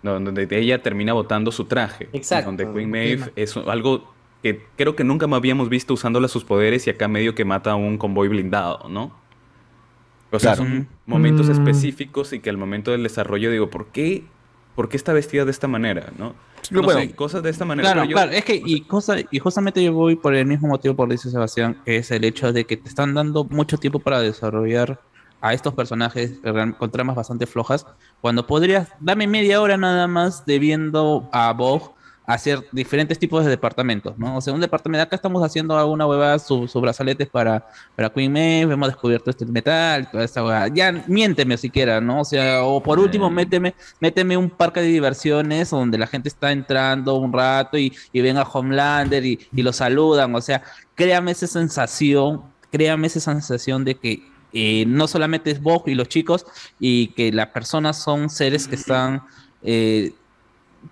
donde ella termina botando su traje. Exacto. Donde Queen Maeve es algo que creo que nunca me habíamos visto usándola sus poderes y acá medio que mata a un convoy blindado, ¿no? O sea, Claro. son momentos Mm. específicos y que al momento del desarrollo digo, ¿por qué, ¿por qué está vestida de esta manera? ¿no? No bueno. sé, cosas de esta manera. Claro, pero yo- claro, es que y, cosa, y justamente yo voy por el mismo motivo por lo dice Sebastián, que es el hecho de que te están dando mucho tiempo para desarrollar a estos personajes con tramas bastante flojas, cuando podrías, dame media hora nada más de viendo a Vogue hacer diferentes tipos de departamentos, ¿no? O sea, un departamento, acá estamos haciendo alguna huevada, sus su brazaletes para, para Queen Maeve, hemos descubierto este metal, toda esta huevada. Ya, miénteme siquiera, ¿no? O sea, o por último, méteme, méteme un parque de diversiones donde la gente está entrando un rato y, y ven a Homelander y, y lo saludan, o sea, créame esa sensación, créame esa sensación de que eh, no solamente es Vogue y los chicos y que las personas son seres que están eh,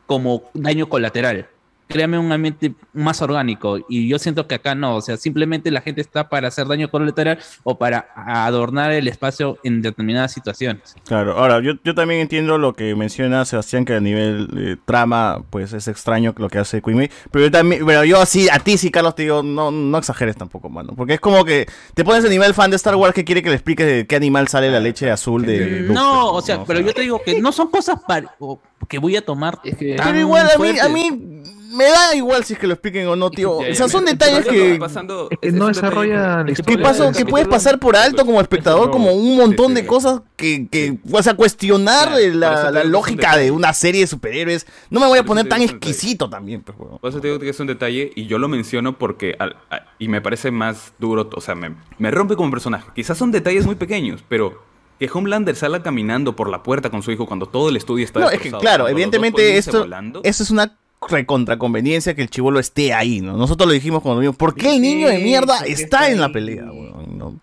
como daño colateral. Créame un ambiente más orgánico y yo siento que acá no, o sea, simplemente la gente está para hacer daño colateral o para adornar el espacio en determinadas situaciones. Claro, ahora yo, yo también entiendo lo que menciona Sebastián, que a nivel eh, trama, pues es extraño lo que hace Queen Maeve, pero yo también, pero yo así, a ti sí, Carlos, te digo, no, no exageres tampoco, mano, porque es como que te pones a nivel fan de Star Wars que quiere que le expliques de qué animal sale la leche azul de Luke, No, pues, o sea, pero yo te digo que no son cosas para, o que voy a tomar. Pero tan igual a mí, a fuertes. mí me da igual si es que lo expliquen o no, tío. Ya, ya, O sea, son detalles que... pasando- Es que es no un detalle desarrolla la ¿Qué historia. pasa? del Que puedes pasar por alto como espectador, como un montón de cosas que, que, o sea, cuestionar la, que lógica de una serie de superhéroes. No me voy a poner tan que exquisito también, pues. Por eso te digo que es un detalle y yo lo menciono porque al- a- y me parece más duro, o sea, me, me rompe como personaje. Quizás son detalles muy pequeños, pero que Homelander salga caminando por la puerta con su hijo cuando todo el estudio está No, es que claro, evidentemente esto, eso es una recontraconveniencia que el chivolo esté ahí, ¿no? Nosotros lo dijimos cuando vimos, ¿por qué el niño de mierda ¿por qué está está en la pelea, weón? ¿no? O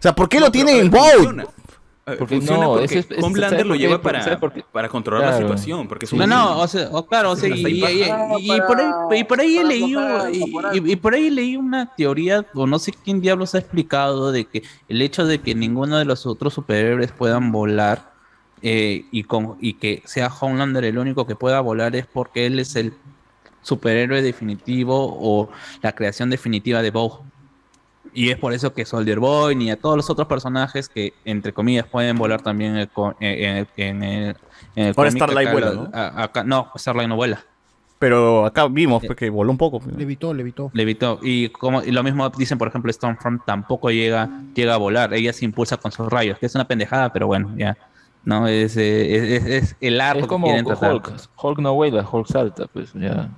sea, ¿por qué lo No, tiene en ver, Porque funciona no, porque ese es- ese- Homelander ¿sabes lo lleva Porque- para, para controlar la situación, porque es un No, no, o sea, o claro, o sea, y, por ahí, y por ahí he leído, y por ahí leí una teoría, o no sé quién diablos ha explicado, de que el hecho de que ninguno de los otros superhéroes puedan volar eh, y, con, y que sea Homelander el único que pueda volar es porque él es el superhéroe definitivo o la creación definitiva de Vogue. Y es por eso que Soldier Boy ni a todos los otros personajes que, entre comillas, pueden volar también en el, co- en, en- en el, en el Ahora Starlight acá vuela, ¿no? a- acá- no, Starlight no vuela. Pero acá vimos pues, que voló un poco. Levitó, levitó. Levitó. Y como y lo mismo dicen, por ejemplo, Stormfront tampoco llega, llega a volar. Ella se impulsa con sus rayos, que es una pendejada, pero bueno, ya. No, es, eh, es, es- el arco Es como que tratar. Hulk. Hulk no vuela, Hulk salta, pues ya.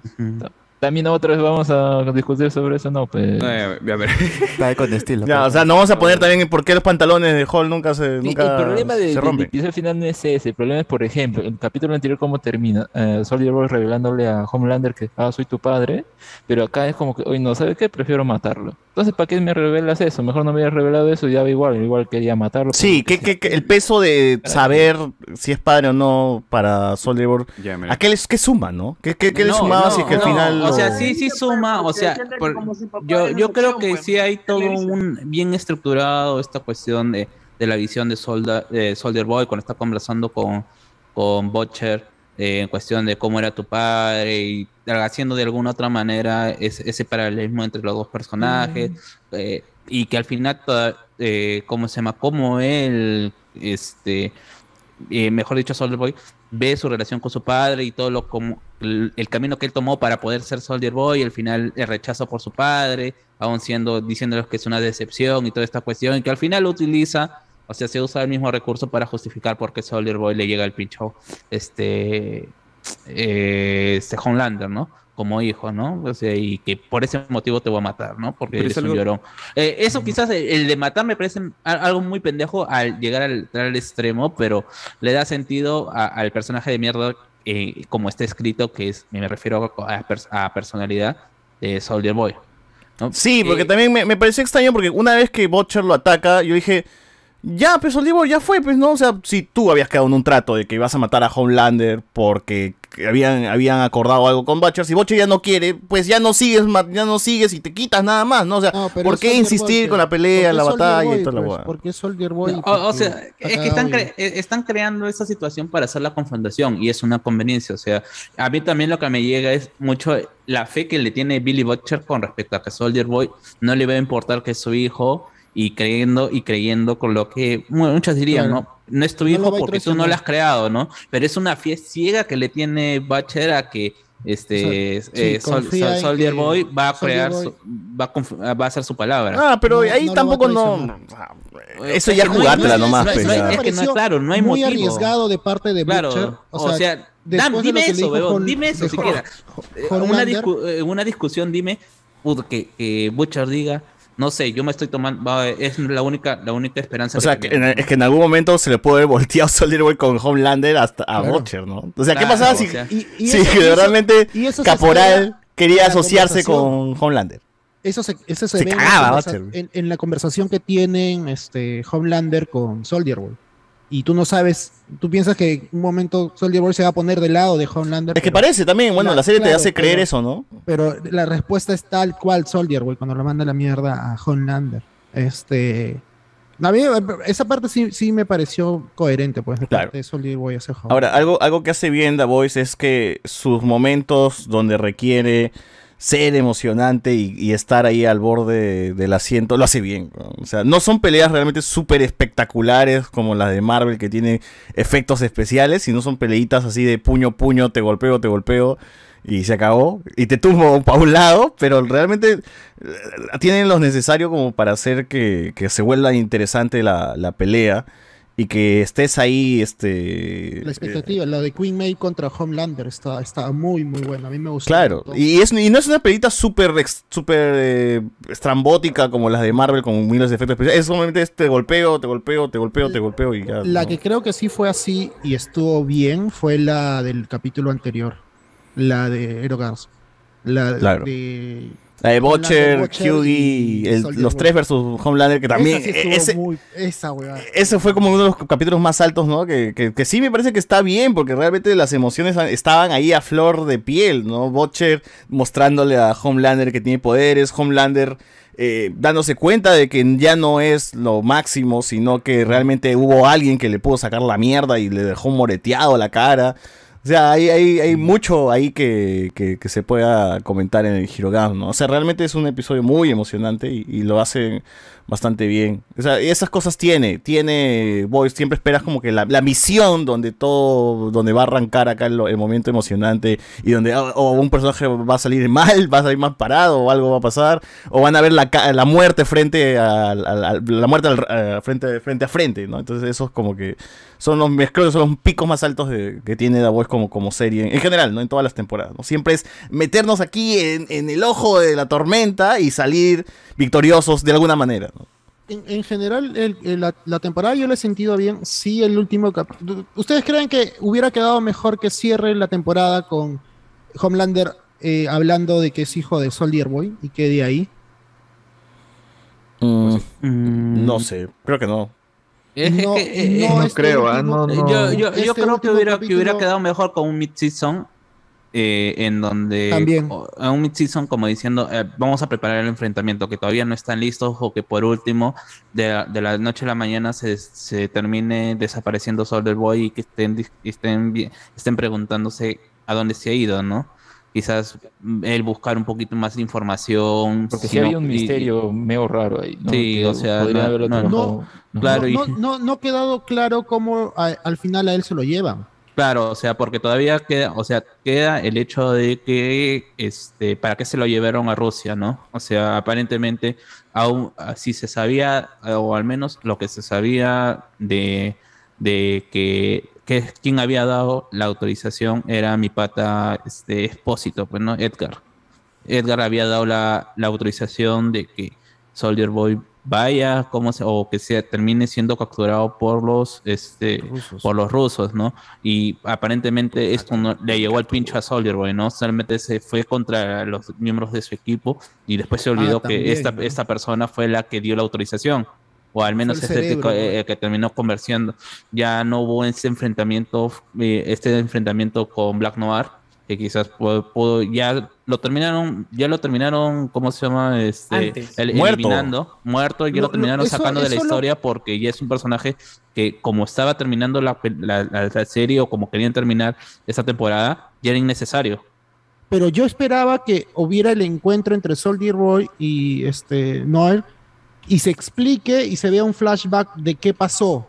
También otra vez vamos a discutir sobre eso, no, pues. a ver. Está con estilo. Ya, o sea, no vamos a poner también por qué los pantalones de Hall nunca se, nunca el problema de, se episodio final no es ese. El problema es, por ejemplo, el capítulo anterior, cómo termina. Eh, Soldier Boy revelándole a Homelander que, ah, soy tu padre. Pero acá es como que, oye, no, ¿sabes qué? Prefiero matarlo. Entonces, ¿para qué me revelas eso? Mejor no me hubieras revelado eso y ya va igual. Igual quería matarlo. Sí, que, que- que el peso de saber si es padre o no para Soldier Boy. ¿a qué, les, qué suma, no? ¿Qué, qué- qué le No, sumaba no, si es que al no, final... O sea, sí, sí suma. O sea, por- yo, yo creo que sí hay todo un bien estructurado esta cuestión de, de la visión de, Solda- de Soldier Boy cuando está conversando con, con Butcher eh, en cuestión de cómo era tu padre y haciendo de alguna otra manera ese, ese paralelismo entre los dos personajes eh, y que al final, toda, eh, ¿cómo se llama? Cómo él, este, eh, mejor dicho, Soldier Boy, ve su relación con su padre y todo lo como el, camino que él tomó para poder ser Soldier Boy, al final el rechazo por su padre, aún siendo diciéndoles que es una decepción y toda esta cuestión, y que al final utiliza, o sea, se usa el mismo recurso para justificar por qué Soldier Boy le llega el pincho, este, eh, este Homelander, ¿no? Como hijo, ¿no? O sea, y que por ese motivo te voy a matar, ¿no? Porque eres es un algo- llorón. Eh, eso quizás el, el de matar me parece algo muy pendejo al llegar al, al extremo, pero le da sentido a- al personaje de mierda eh, como está escrito, que es, me refiero a, a personalidad de Soldier Boy. ¿no? Sí, porque Eh, también me, me pareció extraño porque una vez que Butcher lo ataca, yo dije, ya, pues Soldier Boy ya fue, pues no, o sea, si tú habías quedado en un trato de que ibas a matar a Homelander porque habían, habían acordado algo con Butcher, si Butcher ya no quiere, pues ya no sigues, ya no sigues y te quitas nada más, ¿no? O sea, No, pero ¿por qué Soldier insistir Boy, con la pues. pelea, ¿Por qué la Soldier batalla Boy, y toda la pues? hueá? Porque Soldier Boy. O, sea, es que están, cre- eh, están creando esa situación para hacer la confrontación y es una conveniencia. O sea, a mí también lo que me llega es mucho la fe que le tiene Billy Butcher con respecto a que Soldier Boy no le va a importar que es su hijo y creyendo y creyendo con lo que mu- muchos dirían, Claro. ¿no? No es tu No hijo a porque tú no lo has creado, ¿no? Pero es una fe ciega que le tiene Butcher a que este Sí, eh, Sol- Sol- Soldier que Boy va a Soldier crear, su- va, a va a hacer su palabra. Ah, pero No, ahí no tampoco no... traicionar. Eso Es ya no hay- jugártela no hay- nomás, no pues, no ya. es que no pareció claro, no hay muy motivo. arriesgado de parte de Claro, Butcher. o sea, Dan, después de dime eso, dijo weón, Hol- dime eso siquiera. Eh, Una, discu- eh, una discusión, dime, que, que Butcher diga, no sé, yo me estoy tomando, va, es la única, la única esperanza O sea, que que en- es que en algún momento se le puede haber volteado Soldier Boy con Homelander hasta a Claro. Butcher, ¿no? O sea, ¿qué Claro, pasaba o si, sea. Y- y si eso- que y eso- realmente y eso se Caporal quería asociarse con. Homelander? Eso se, eso se, Se ve cagaba, en- en la conversación que tienen este, Homelander con Soldier Boy. Y tú no sabes, tú piensas que en un momento Soldier Boy se va a poner del lado de Homelander. Es que parece también, bueno, la serie te hace creer pero- eso, ¿no? Pero la respuesta es tal cual Soldier Boy cuando lo manda a la mierda a Homelander. Este. A mí, esa parte sí, sí me pareció coherente, pues, de Claro. parte de Soldier Boy hacia Homelander. Ahora, algo, algo que hace bien The Voice es que sus momentos donde requiere ser emocionante y, estar ahí al borde del asiento, lo hace bien. O sea, no son peleas realmente súper espectaculares como las de Marvel que tienen efectos especiales, sino son peleitas así de puño, puño, te golpeo, te golpeo y se acabó. Y te tumbo para un lado, pero realmente eh, tienen lo necesario como para hacer que, que se vuelva interesante la, la pelea y que estés ahí, este... La expectativa, la de Queen May contra Homelander está, está muy, muy buena. A mí me gustó. Claro, y, es, y no es una pelita súper súper eh, estrambótica como las de Marvel con miles de efectos especiales. Es solamente es te golpeo, te golpeo, te golpeo, te golpeo y ya. La ¿no? que creo que sí fue así y estuvo bien fue la del capítulo anterior. La de Erogarzo. La Claro. de. La de Butcher, Soldier los tres versus Homelander, que también... Esa sí ese, muy- esa weá. ese fue como uno de los capítulos más altos, ¿no? Que, que, que sí me parece que está bien, porque realmente las emociones estaban ahí a flor de piel, ¿no? Butcher mostrándole a Homelander que tiene poderes, Homelander eh, dándose cuenta de que ya no es lo máximo, sino que realmente hubo alguien que le pudo sacar la mierda y le dejó moreteado la cara. O sea, hay, hay, hay mucho ahí que, que, se pueda comentar en el Hirogam, ¿no? O sea, realmente es un episodio muy emocionante y, y lo hacen bastante bien. O sea, esas cosas tiene, tiene Boys, siempre esperas como que la, la misión donde todo, donde va a arrancar acá el, momento emocionante y donde o, o un personaje va a salir mal, va a salir mal parado o algo va a pasar, o van a ver la, la muerte frente al- la muerte al- eh, frente, frente a frente, ¿no? Entonces esos como que son los, picos más altos que tiene The Voice como, como serie, en general, ¿no? En todas las temporadas, ¿no? Siempre es meternos aquí en, en el ojo de la tormenta y salir victoriosos de alguna manera, ¿no? En, en general, el- el- la, la temporada yo la he sentido bien. Sí, el último capítulo. ¿Ustedes creen que hubiera quedado mejor que cierre la temporada con Homelander eh, hablando de que es hijo de Soldier Boy y quede ahí? No sé, creo que no. No, que, eh, no eh, este creo, ah, no, no. Yo, yo, yo Este creo que último que hubiera quedado mejor con un mid-season. Eh, en donde También. a un mid-season como diciendo eh, vamos a preparar el enfrentamiento que todavía no están listos o que por último de, la- de la noche a la mañana se, se termine desapareciendo Soldier Boy y que estén, estén, estén preguntándose a dónde se ha ido, ¿no? Quizás mm, él buscar un poquito más de información. Porque si sí no- había un y- misterio medio raro ahí. ¿no? Sí, Que o sea, no- no- Claro, y- no, no, no ha quedado claro cómo a- al final a él se lo llevan. Claro, o sea, porque todavía queda, o sea, queda el hecho de que, este, ¿para qué se lo llevaron a Rusia, no? O sea, aparentemente, aún si se sabía, o al menos lo que se sabía de, de que, que quien había dado la autorización era mi pata, este, expósito, pues, ¿no? Edgar. Edgar había dado la, la autorización de que Soldier Boy vaya como se- o que se termine siendo capturado por los este por los rusos, ¿no? Y aparentemente esto no, le llegó al pincho a Soldier Boy, ¿no? Solamente se fue contra los miembros de su equipo y después se olvidó que también, esta, ¿no? esta persona fue la que dio la autorización. O al menos Fue es el el que, cerebro, ¿no? eh, que terminó conversando. Ya no hubo ese enfrentamiento, eh, este enfrentamiento con Black Noir, que quizás pudo, pudo- ya lo terminaron, ya lo terminaron, ¿cómo se llama? Este, el- Muerto. eliminando, muerto, y ya Lo- lo, lo- terminaron eso- sacando de la lo- historia porque ya es un personaje que como estaba terminando la, la- la- la serie o como querían terminar esta temporada, ya era innecesario. Pero yo esperaba que hubiera el encuentro entre Soldier Boy y este Noel y se explique y se vea un flashback de qué pasó.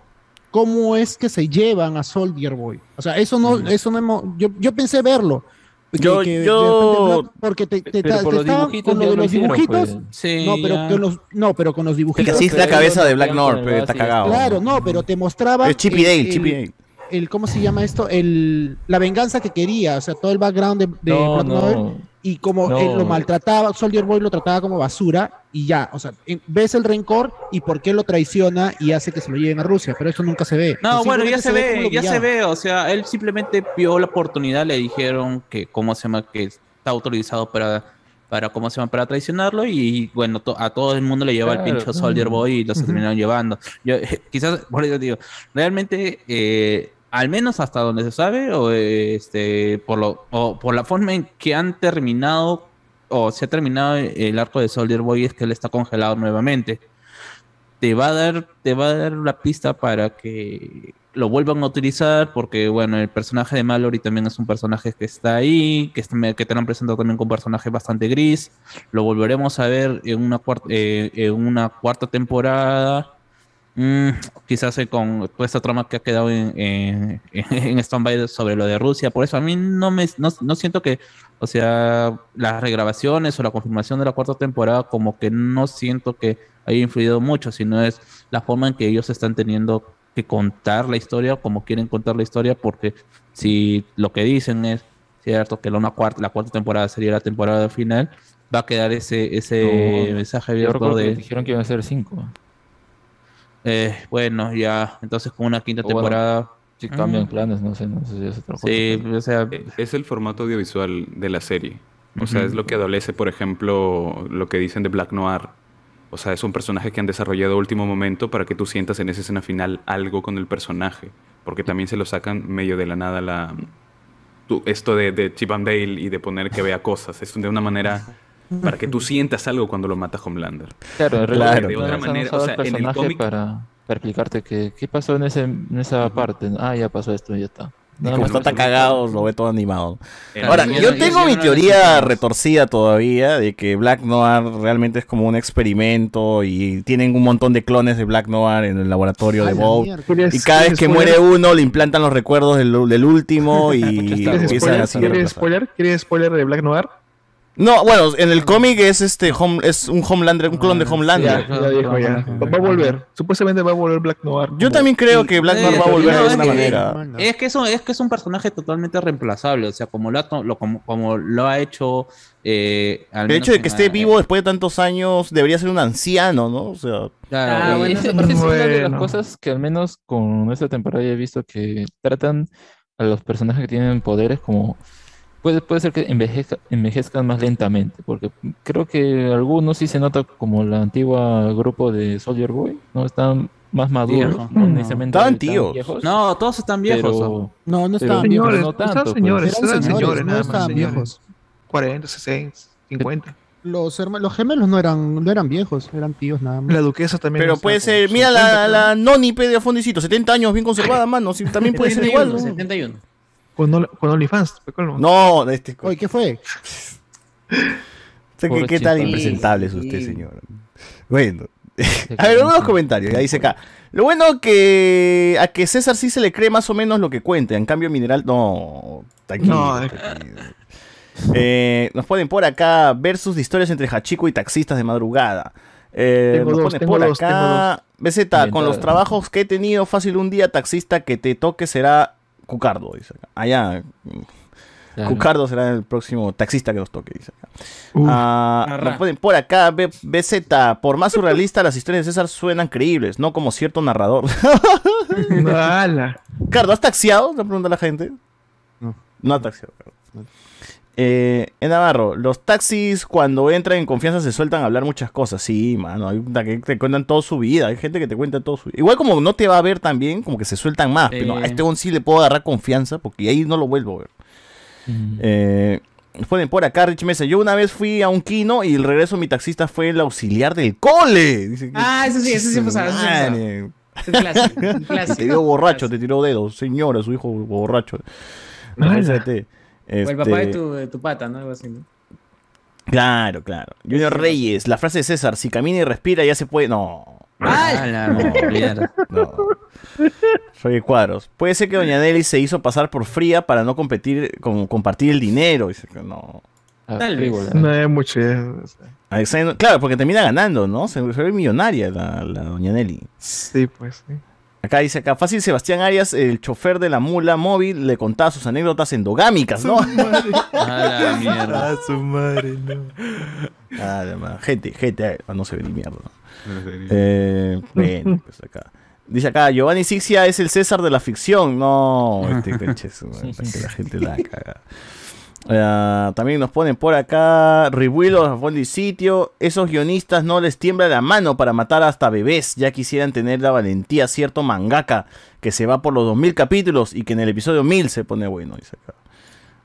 ¿Cómo es que se llevan a Soldier Boy? O sea, eso no, eso no hemos, yo, yo pensé verlo. Que- Yo- que yo- porque te, te- Pero te por los estaban dibujitos con lo de lo los hicieron, dibujitos. pues. Sí, no, pero con los, no, pero con los dibujitos. así es la cabeza de Black North, el pero está base y cagado. Claro, no, pero te mostraba Es Chippy el- Dale, el- Chippy Dale. el cómo se llama esto, el la venganza que quería, o sea, todo el background de, de No, Black no. Noir y como No. él lo maltrataba, Soldier Boy lo trataba como basura y ya, o sea, ves el rencor y por qué lo traiciona y hace que se lo lleven a Rusia, pero eso nunca se ve. No, bueno, ya se ve, ya se ve, o sea, él simplemente vio la oportunidad, le dijeron que, ¿cómo se llama? Que está autorizado para, para ¿cómo se llama? Para traicionarlo y, bueno, to- a todo el mundo le lleva el pincho. Soldier Boy y los Ujú. terminaron llevando. Yo, quizás, por eso digo, realmente, eh, al menos hasta donde se sabe, o este, por lo, o por la forma en que han terminado, o se ha terminado el arco de Soldier Boy, es que él está congelado nuevamente te va a dar, te va a dar la pista para que lo vuelvan a utilizar, porque bueno, el personaje de Mallory también es un personaje que está ahí, que, está- que te han presentado también con un personaje bastante gris. Lo volveremos a ver en una cuarta, eh, en una cuarta temporada. Mm, quizás con toda esta trama que ha quedado en, en, en stand-by sobre lo de Rusia. Por eso a mí no me no, no siento que, o sea, las regrabaciones o la confirmación de la cuarta temporada, como que no siento que haya influido mucho, sino es la forma en que ellos están teniendo que contar la historia, como quieren contar la historia, porque si lo que dicen es cierto que la, una cuarta, la cuarta temporada sería la temporada final, va a quedar ese, ese No, mensaje yo abierto que de... dijeron que iban a ser cinco. Eh, bueno, ya, entonces con una quinta O bueno, temporada. Si cambian Mm. planes, no sé, no sé si es otra cosa. Sí, o sea, E- Es el formato audiovisual de la serie. O sea, es lo que adolece, por ejemplo, lo que dicen de Black Noir. O sea, es un personaje que han desarrollado a último momento para que tú sientas en esa escena final algo con el personaje. Porque también se lo sacan medio de la nada la... esto de, de Chip and Dale y de poner que vea cosas. Es de una manera para que tú sientas algo cuando lo mata Homelander. Claro, realidad de no otra manera, o sea, en el personaje cómic para, para explicarte que, qué pasó en, ese, en esa parte. Ah, ya pasó esto y ya está. Y como está tan cagado, lo ve todo animado. Ahora, yo no- tengo mi no teoría retorcida todavía de que Black Noir realmente es como un experimento y tienen un montón de clones de Black Noir en el laboratorio de Bob. Y ¿Quieres- cada vez que spoiler? muere uno, le implantan los recuerdos del, del último y ¿Quieres empiezan spoiler? ¿Quieres spoiler? ¿Quieres spoiler de Black Noir? No, bueno, en el cómic es este home, es un Homelander, un clon de Ya, Homelander. ya dijo, ya. Va a volver. Supuestamente va a volver Black Noir. Yo también creo que Black Noir va a volver de alguna manera. Es que, es, un, es que es un personaje totalmente reemplazable, o sea, como lo ha, lo, como, como lo ha hecho... eh, al El hecho de que esté vivo después de tantos años debería ser un anciano, ¿no? O sea, Claro, Ah, bueno, esa es una de las cosas que al menos con esta temporada ya he visto que tratan a los personajes que tienen poderes como puede, puede ser que envejezca- envejezcan más lentamente, porque creo que algunos sí se nota como la antigua grupo de Soldier Boy, no están más maduros, Viejo. no necesariamente Estaban tan tíos. viejos, No, todos están viejos. pero-. No, no pero- estaban pero viejos. Señores, no estaban tanto, pues. señores, Eran eran señores, señores, no nada más. estaban señores. viejos. 40, 60, 50. Los, herma- los gemelos no eran, no eran viejos, eran tíos nada más. La duquesa también. pero está puede ser, mira la, 50, la noni pe, de Fondicito, 70 años bien conservada, mano, sí, también puede ser igual. ¿no? 71. Con, Ol- con OnlyFans. fue colmo. No, este, Oye, ¿qué fue? ¿qué, qué tal chico. impresentable es usted, señor? Bueno, a ver, unos comentarios, ya dice acá. Lo bueno que a que César sí se le cree más o menos lo que cuenta, en cambio Mineral no, tranquilo. No, tranquilo. Eh, nos ponen por acá versus de historias entre Hachiko y taxistas de madrugada. Eh, Tengo nos dos, ponen tengo por dos, acá. BZ, con los trabajos que he tenido, fácil un día taxista que te toque será Cucardo, dice acá. Allá, Claro. Cucardo será el próximo taxista que nos toque, dice acá. Uf. Ah, Arra. nos ponen por acá, B- BZ, por más surrealista, las historias de César suenan creíbles, no como cierto narrador. Cardo, ¿has taxiado? Le pregunta la gente. No. No ha taxiado, Cardo. Eh, en Navarro, los taxis cuando entran en confianza se sueltan a hablar muchas cosas. Sí, mano, hay que te cuentan toda su vida. Hay gente que te cuenta todo su vida. Igual como no te va a ver tan bien, como que se sueltan más. Pero a Eh. este on sí le puedo agarrar confianza porque ahí no lo vuelvo a ver. Mm. Eh, ponen por acá, Rich Mesa. Yo una vez fui a un kino y el regreso mi taxista fue el auxiliar del cole. Dice Ah, eso sí, eso sí pasaba, eso sí pasaba. Madre. Es clásico, Te dio borracho, te tiró dedos. Señora, su hijo borracho. O el papá de este, tu, de tu pata, ¿no? Algo así, ¿no? Claro, claro. Junior Reyes, la frase de César, si camina y respira ya se puede... No. No, mierda. No. Soy Cuadros. Puede ser que Doña Nelly se hizo pasar por fría para no competir, con, compartir el dinero. Dice que no. Ah, Tal vez. No hay mucho. Claro, porque termina ganando, ¿no? Se, se ve millonaria la, la Doña Nelly. Sí, pues. sí. Acá dice acá, fácil Sebastián Arias, el chofer de la mula móvil, le contaba sus anécdotas endogámicas, ¿no? A la mierda. Ah, su madre, no. Ah, la madre. gente, gente, no se ve ni mierda. Eh, bueno, pues acá. Dice acá, Giovanni Sixia es el César de la ficción. No, este coche que la gente la caga. Ah, también nos ponen por acá Ribuilos a fondo y sitio. Esos guionistas no les tiembla la mano para matar hasta bebés. Ya quisieran tener la valentía cierto mangaka que se va por los 2000 capítulos y que en el episodio 1000 se pone bueno. Dice acá.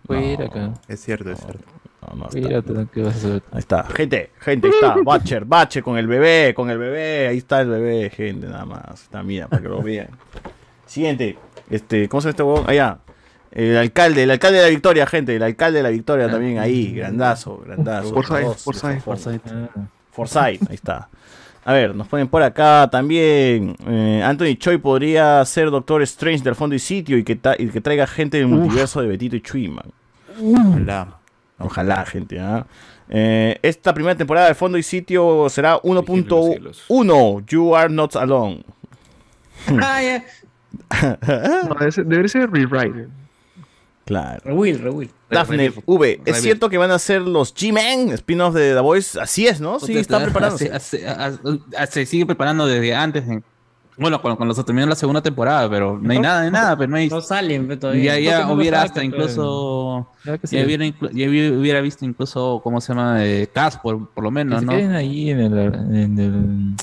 Fuera acá. Es cierto, es cierto. No, no está. Fuera, ¿qué vas a hacer? Ahí está, gente, gente, ahí está, Batcher, Batcher con el bebé, con el bebé, ahí está el bebé, gente, nada más. Está, mira, para que lo vean. Siguiente, este, ¿cómo se llama este huevón? Allá. El alcalde, el alcalde de la victoria, gente, el alcalde de la victoria también ahí, grandazo, grandazo. Forsyth, Forsyth, Forsyth. Ah, Forsyth, ahí está. A ver, nos ponen por acá también. eh, Anthony Choi podría ser Doctor Strange del fondo y sitio y que, y que traiga gente del multiverso de Betito y Chuy, man. Hola. Ojalá, gente. ¿ah? Eh, esta primera temporada de fondo y sitio será Sigilo de los 1.1. You are not alone. Ah, ya. No, debería ser rewrite. Claro. Rewill, rewill. Daphne V, ¿es cierto que van a ser los G-Men spin-off de The Voice? Así es, ¿no? Sí, está preparándose. Se, sigue preparando desde antes. en- bueno, cuando, cuando se terminó la segunda temporada, pero no hay nada de nada, pero no hay. No salen pe, todavía. Ya, ya hubiera hasta incluso. Claro que sí. Ya hubiera, inclu- ya hubiera hubiera visto incluso, ¿cómo se llama? Eh, Cast, por, por lo Que menos, se ¿no? queden ahí en el. En el lo tengan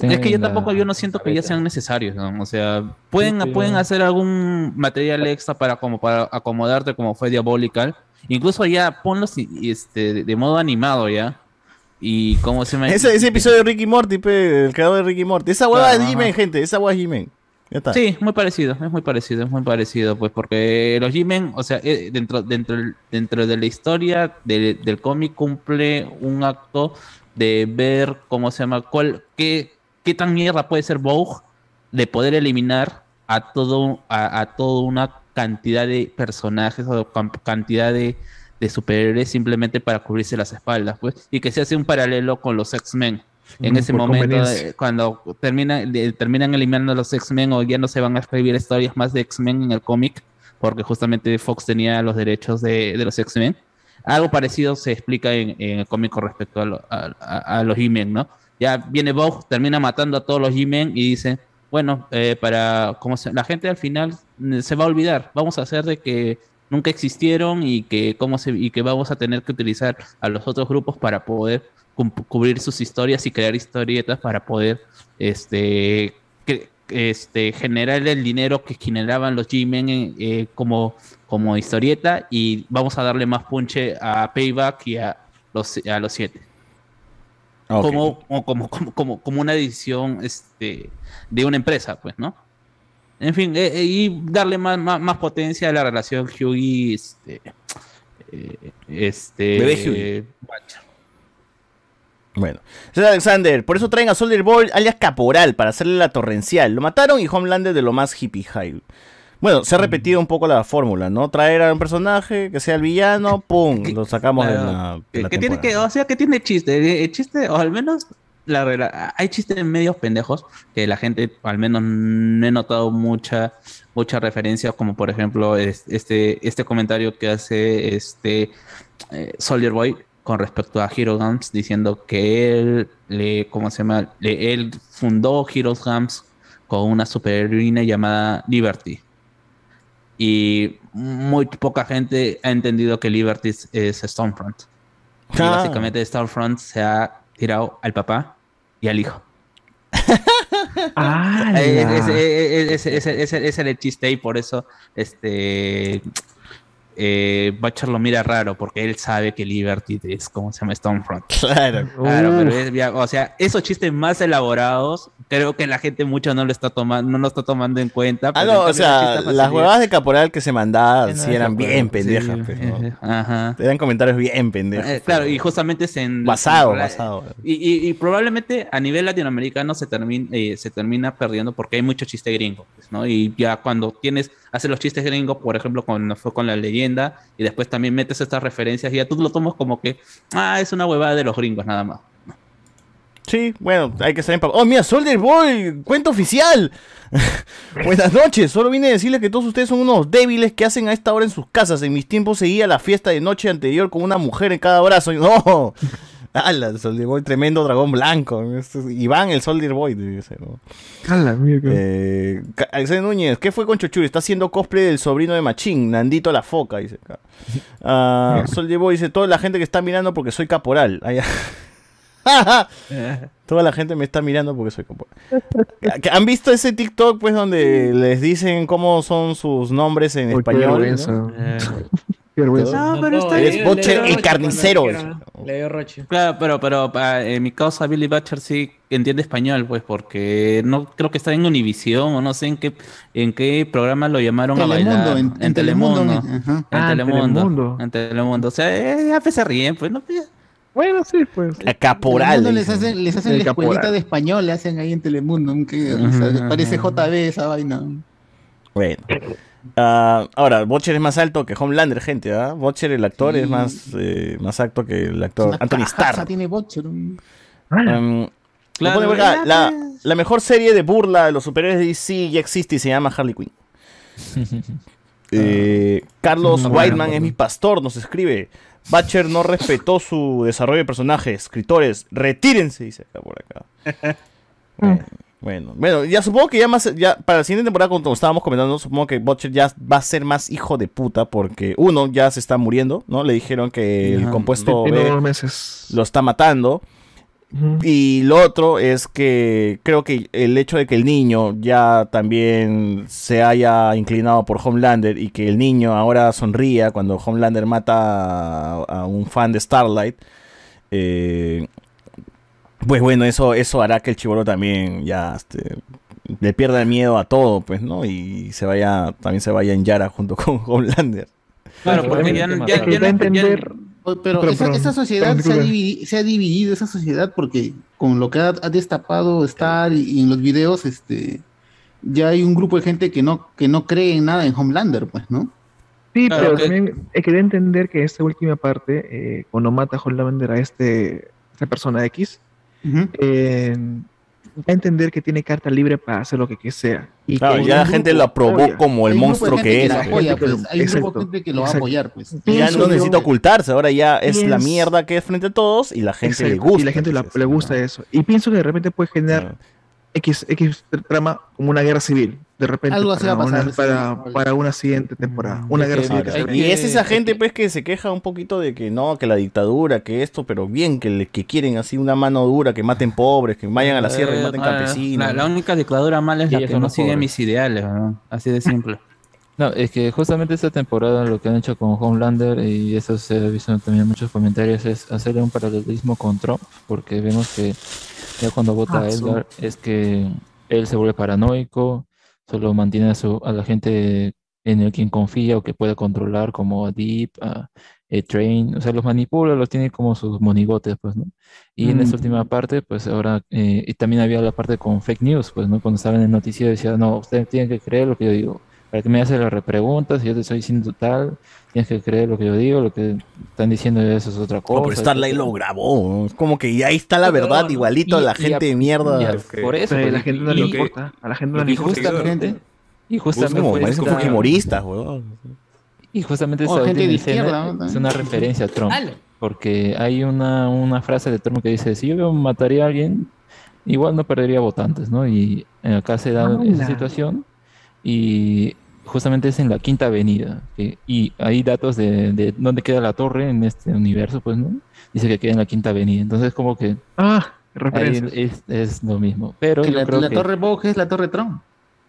Es que yo la tampoco, yo no siento que ya sean necesarios, ¿no? O sea, pueden, pueden hacer algún material extra para como para acomodarte como fue Diabolical. Incluso ya ponlos y- y, este, de, modo animado ya. Y cómo se llama. Ese, ese episodio de Ricky Morty, pe, el creador de Ricky Morty. Esa hueá Claro, es G-Men, gente. Esa hueá es G-Men. Ya está. Sí, muy parecido, es muy parecido, es muy parecido, pues porque los G-Men, o sea, eh, dentro, dentro, dentro de la historia de- del cómic cumple un acto de ver cómo se llama, cuál, qué, qué tan mierda puede ser Vogue de poder eliminar a todo, a, a toda una cantidad de personajes o cantidad de, de superhéroes simplemente para cubrirse las espaldas, pues, y que se hace un paralelo con los X-Men. En Mm, ese momento, eh, cuando termina, de- terminan eliminando a los X-Men o ya no se van a escribir historias más de X-Men en el cómic, porque justamente Fox tenía los derechos de, de los X-Men. Algo parecido se explica en, en el cómic con respecto a, lo- a- a- a los G-Men, ¿no? Ya viene Vogue, termina matando a todos los G-Men y dice, bueno, eh, para como se- la gente al final mm, se va a olvidar, vamos a hacer de que nunca existieron y que cómo se y que vamos a tener que utilizar a los otros grupos para poder cubrir sus historias y crear historietas para poder este este generar el dinero que generaban los G-Men eh, como como historieta y vamos a darle más punche a Payback y a los a los siete Ok. como, o como, como, como, como una decisión este, de una empresa, pues, ¿no? En fin, eh, eh, y darle más, más, más potencia a la relación Hughie, este, eh, este, Bebé Hughie. Bueno, César Alexander, por eso traen a Soldier Boy alias Caporal para hacerle la torrencial. Lo mataron y Homelander de lo más hippie high. Bueno, se ha repetido un poco la fórmula, ¿no? Traer a un personaje que sea el villano, ¡pum! Lo sacamos de la, de que, la que tiene que, o sea, que tiene chiste, eh, el chiste, o al menos la hay chistes medios pendejos que la gente, al menos no he notado mucha, mucha referencia, como por ejemplo es- este, este comentario que hace este eh, Soldier Boy con respecto a Hero Gams, diciendo que él le, ¿cómo se llama? Le- él fundó Heroes Gams con una superheroína llamada Liberty. Y muy poca gente ha entendido que Liberty es, es Stormfront. Y Ah. básicamente Stormfront se ha tirado al papá y al hijo. Eh, Ese era el chiste y por eso este eh, Butcher lo mira raro porque él sabe que Liberty es como se llama Stormfront. Claro. Claro, pero Uf. es ya- o sea, esos chistes más elaborados, creo que la gente mucho no lo está tomando, no lo está tomando en cuenta. Ah, pero no, o sea, las huevadas de Caporal que se mandaban Sí, no, sí de eran bien sí, pendejas. pues, ¿no? Ajá. Eran comentarios bien pendejos. Eh, claro, y justamente es en... Basado, en- basado. Y, y- y probablemente a nivel latinoamericano se termina, eh, se termina perdiendo porque hay mucho chiste gringo, pues, ¿no? Y ya cuando tienes, haces los chistes gringos, por ejemplo, cuando fue con la leyenda, y después también metes estas referencias, y ya tú lo tomas como que, ah, es una huevada de los gringos nada más. Sí, bueno, hay que estar en ¡Oh, mira, Soldier Boy! ¡Cuenta oficial! Buenas noches, solo vine a decirles que todos ustedes son unos débiles que hacen a esta hora en sus casas. En mis tiempos seguía la fiesta de noche anterior con una mujer en cada brazo. Y- ¡No! ¡Hala, Soldier Boy! Tremendo dragón blanco. Este es Iván, el Soldier Boy. debe ser, ¿no? ¡Hala, mierda! Eh, Núñez, ¿qué fue con Chochuri? Está haciendo cosplay del sobrino de Machín, Nandito la Foca, dice. Ah, Soldier Boy dice, toda la gente que está mirando porque soy caporal. Ya. Toda la gente me está mirando porque soy caporal. ¿Que- ¿Han visto ese TikTok pues donde les dicen cómo son sus nombres en Uy, español? Qué vergüenza. No, pero está Eres bien. Butcher el carnicero. Le dio Roche. Claro, pero, pero en mi causa Billy Butcher sí entiende español, pues, porque no creo que está en Univisión o no sé en qué en qué programa lo llamaron a Telemundo, bailar. en- en Telemundo, ajá. En Ah, en Telemundo. Telemundo. En Telemundo. O sea, eh, ya pues se ríen, pues, no Bueno, sí, pues. A caporal. Telemundo le les hacen, les hacen la escuelita caporal. de español, le hacen ahí en Telemundo. que, o sea, parece. JB esa vaina. Bueno. Ah, ahora, Butcher es más alto que Homelander, gente, ¿ah? Butcher, el actor, es más, eh, más alto que el actor Una Anthony Starr. tiene Butcher. un- Um, Claro, lo pone por acá, ya, la, la mejor serie de burla de los superhéroes de DC ya existe y se llama Harley Quinn. Eh, Carlos bueno, Whiteman bueno. es mi pastor, nos escribe. Butcher no respetó su desarrollo de personaje. Escritores, retírense, dice acá por acá. Bueno, bueno, bueno, ya supongo que ya más, ya para la siguiente temporada, como estábamos comentando, supongo que Butcher ya va a ser más hijo de puta porque uno ya se está muriendo, ¿no? Le dijeron que el compuesto B meses. lo está matando. Y lo otro es que creo que el hecho de que el niño ya también se haya inclinado por Homelander y que el niño ahora sonría cuando Homelander mata a, a un fan de Starlight, eh, pues bueno, eso, eso hará que el chivolo también ya este, le pierda el miedo a todo, pues, ¿no? Y se vaya, también se vaya en Yara junto con Homelander. Claro, porque ya, ya, ya, entender- O- Pero, Pero- esa, pero- esa sociedad se ha, se dividido, esa sociedad, porque con lo que ha, ha destapado Star y, y en los videos, este, ya hay un grupo de gente que no, que no cree en nada en Homelander, pues, ¿no? Sí, Claro, pero también hay que entender que esta última parte, eh, cuando mata a Homelander a este, esta persona X, eh, da a entender que tiene carta libre para hacer lo que que sea. Y Claro, que ya la gente lo aprobó apoya. como el monstruo que es. pues. pues. Hay un grupo de Exacto, gente que lo va a apoyar, pues. Ya no necesita ocultarse, ahora ya es la mierda que es frente a todos y la gente le gusta. Y la gente la- le gusta eso. Y pienso que de repente puede generar X, X trama como una guerra civil. De repente, Algo para, va a pasar, una, sí, para, para una siguiente temporada. Una Es guerra civil. y es esa gente pues que se queja un poquito de que no, que la dictadura, que esto, pero bien, que, le- que quieren así una mano dura, que maten pobres, que vayan a la sierra y maten Eh, campesinos. La, la única dictadura mala es la que no sigue pobres. mis ideales, ¿no? así de simple. No, es que justamente esta temporada lo que han hecho con Homelander, y eso se ha visto también en muchos comentarios, es hacerle un paralelismo con Trump, porque vemos que ya cuando vota Ah, Edgar es que él se vuelve paranoico, solo mantiene a, su, a la gente en el quien confía o que puede controlar, como a Deep, a, a Train, o sea, los manipula, los tiene como sus monigotes, pues, ¿no? Y en esta Mm. última parte, pues ahora, eh, y también había la parte con fake news, pues, ¿no? Cuando estaba en el noticiero decía, no, ustedes tienen que creer lo que yo digo. Para que me hacen las repreguntas, yo te estoy diciendo tal, tienes que creer lo que yo digo, lo que están diciendo eso es otra cosa. No, pero Starlight lo grabó. ¿no? Es como que ya ahí está la verdad, igualito y- la y gente a- de mierda. y a- por eso, Pero a la pues, gente no y- le y- importa. A la gente no le y importa. justamente, y Es justamente como, esta- fujimoristas, weón. y justamente O esta gente de izquierda, ¿no? es una referencia a Trump. Porque hay una, una frase de Trump que dice, si yo mataría a alguien, igual no perdería votantes, ¿no? Y acá se da esa situación y justamente es en la Quinta Avenida. que- y hay datos de, de dónde queda la torre en este universo, pues, ¿no? Dice que queda en la Quinta Avenida. Entonces como que Ah, referencias. es, es lo mismo. Pero Que yo la, creo la que torre Vogue es la torre Trump.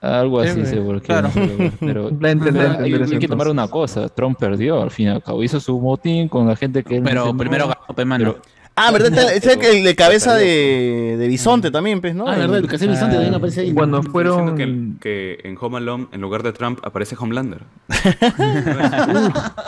algo así Eh, seguro que claro. no pero entender- hay, que tomar una cosa, Trump perdió al fin y al cabo, hizo su motín con la gente que él Pero primero ganó, pe, mano. Ah, ¿verdad? Está- el de cabeza de, de bisonte también, pues, ¿no? Ah, verdad, el que hace Vicente también aparece ahí. Cuando fueron. que, que en Home Alone, en lugar de Trump, aparece Homelander.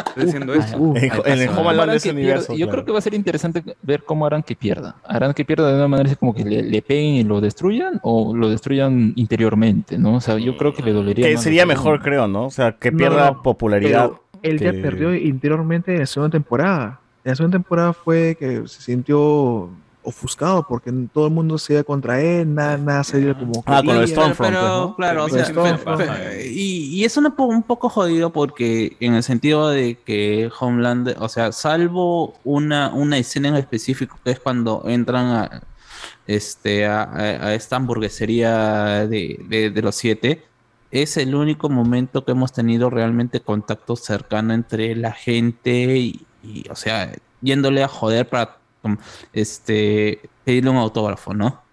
Estoy diciendo eso. Uh, En, en el ¿Cómo Home Alone de ese universo. pierda? Yo claro. creo que va a ser interesante ver cómo harán que pierda. Harán que pierda de una manera así como que le, le peguen y lo destruyan o lo destruyan interiormente, ¿no? O sea, yo creo que le dolería. Que sería mejor, creo, ¿no? O sea, que pierda no, popularidad. Pero él ya perdió interiormente en la segunda temporada. En la segunda temporada fue que se sintió ofuscado porque todo el mundo se iba contra él, nada, nada salía como Ah, con el Stormfront, pero, pues, ¿no? claro, o sea, y, y es un, po- un poco jodido porque en el sentido de que Homeland, o sea, salvo una, una escena en específico que es cuando entran a este a esta hamburguesería de, de- de los siete, es el único momento que hemos tenido realmente contacto cercano entre la gente y, y, o sea, yéndole a joder para um, este pedirle un autógrafo, ¿no?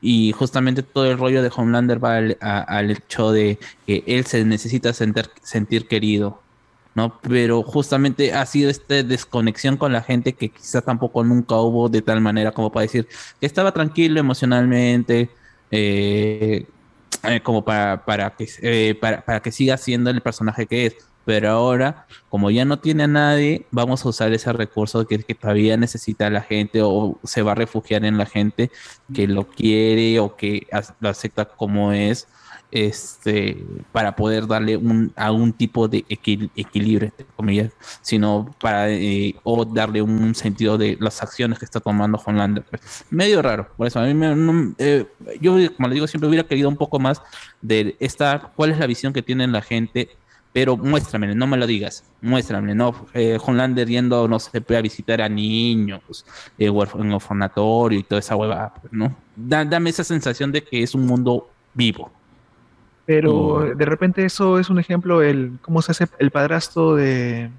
Y justamente todo el rollo de Homelander va al, a- al hecho de que él se necesita sentir, sentir querido, ¿no? Pero justamente ha sido esta desconexión con la gente que quizá tampoco nunca hubo de tal manera como para decir que estaba tranquilo emocionalmente, eh, eh, como para, para, que, eh, para que siga siendo el personaje que es. Pero ahora, como ya no tiene a nadie, vamos a usar ese recurso que, todavía necesita la gente o se va a refugiar en la gente que lo quiere o que lo acepta como es, este, para poder darle un, a un tipo de equil- equilibrio, entre comillas, sino para, eh, o darle un sentido de las acciones que está tomando Homelander. pues. Medio raro, por eso a mí me, eh, yo, como le digo, siempre hubiera querido un poco más de esta, cuál es la visión que tiene la gente pero muéstrame, no me lo digas, muéstrame, ¿no? Eh, Homelander yendo, no sé, a visitar a niños, eh, en orfanatorio y toda esa hueva, ¿no? Da- dame esa sensación de que es un mundo vivo. Pero de repente eso es un ejemplo, el cómo se hace el padrastro de.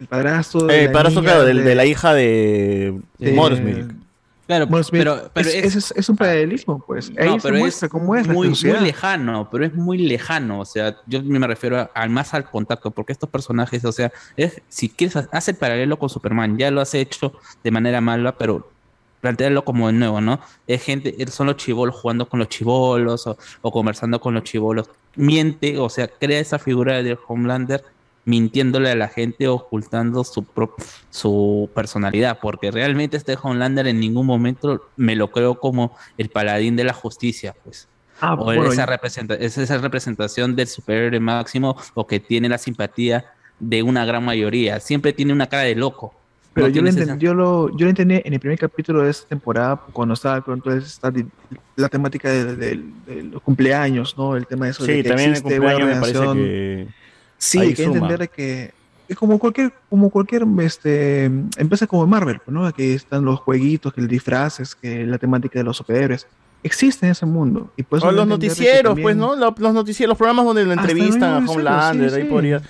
El padrastro de. Eh, la padrastro, niña claro, del- de, la hija de, de-. Claro, pero, pero es, es, es, es un paralelismo, pues. Ahí no, se pero muestra es cómo es la muy, lejano, pero es muy lejano. O sea, yo me refiero a- al más al contacto, porque estos personajes, o sea, es, si quieres, ha- haz el paralelo con Superman, ya lo has hecho de manera mala, pero plantearlo como de nuevo, ¿no? Es gente, son los chivolos jugando con los chivolos o, o conversando con los chivolos. Miente, o sea, crea esa figura de Homelander mintiéndole a la gente, ocultando su su personalidad, porque realmente este Homelander en ningún momento me lo creo como el paladín de la justicia, pues. Ah, o bueno, esa, representa- es esa representación del superhéroe máximo o que tiene la simpatía de una gran mayoría. Siempre tiene una cara de loco. Pero No yo, lo esa- yo, lo, yo lo entendí en el primer capítulo de esta temporada, cuando estaba toda esta la temática de, de- de los cumpleaños, ¿no? El tema de eso de Sí, que también el existe cumpleaños me parece que. Sí, ahí hay que suma. entender que es como cualquier, como cualquier este, empresa como Marvel, pues, ¿no? Aquí están los jueguitos, que el disfraces, que la temática de los superhéroes. Existe en ese mundo. Y por eso O que los que noticieros, también- pues, ¿no? Lo- Los noticieros, los programas donde lo entrevistan a Homelander, sí, ahí sí. podría.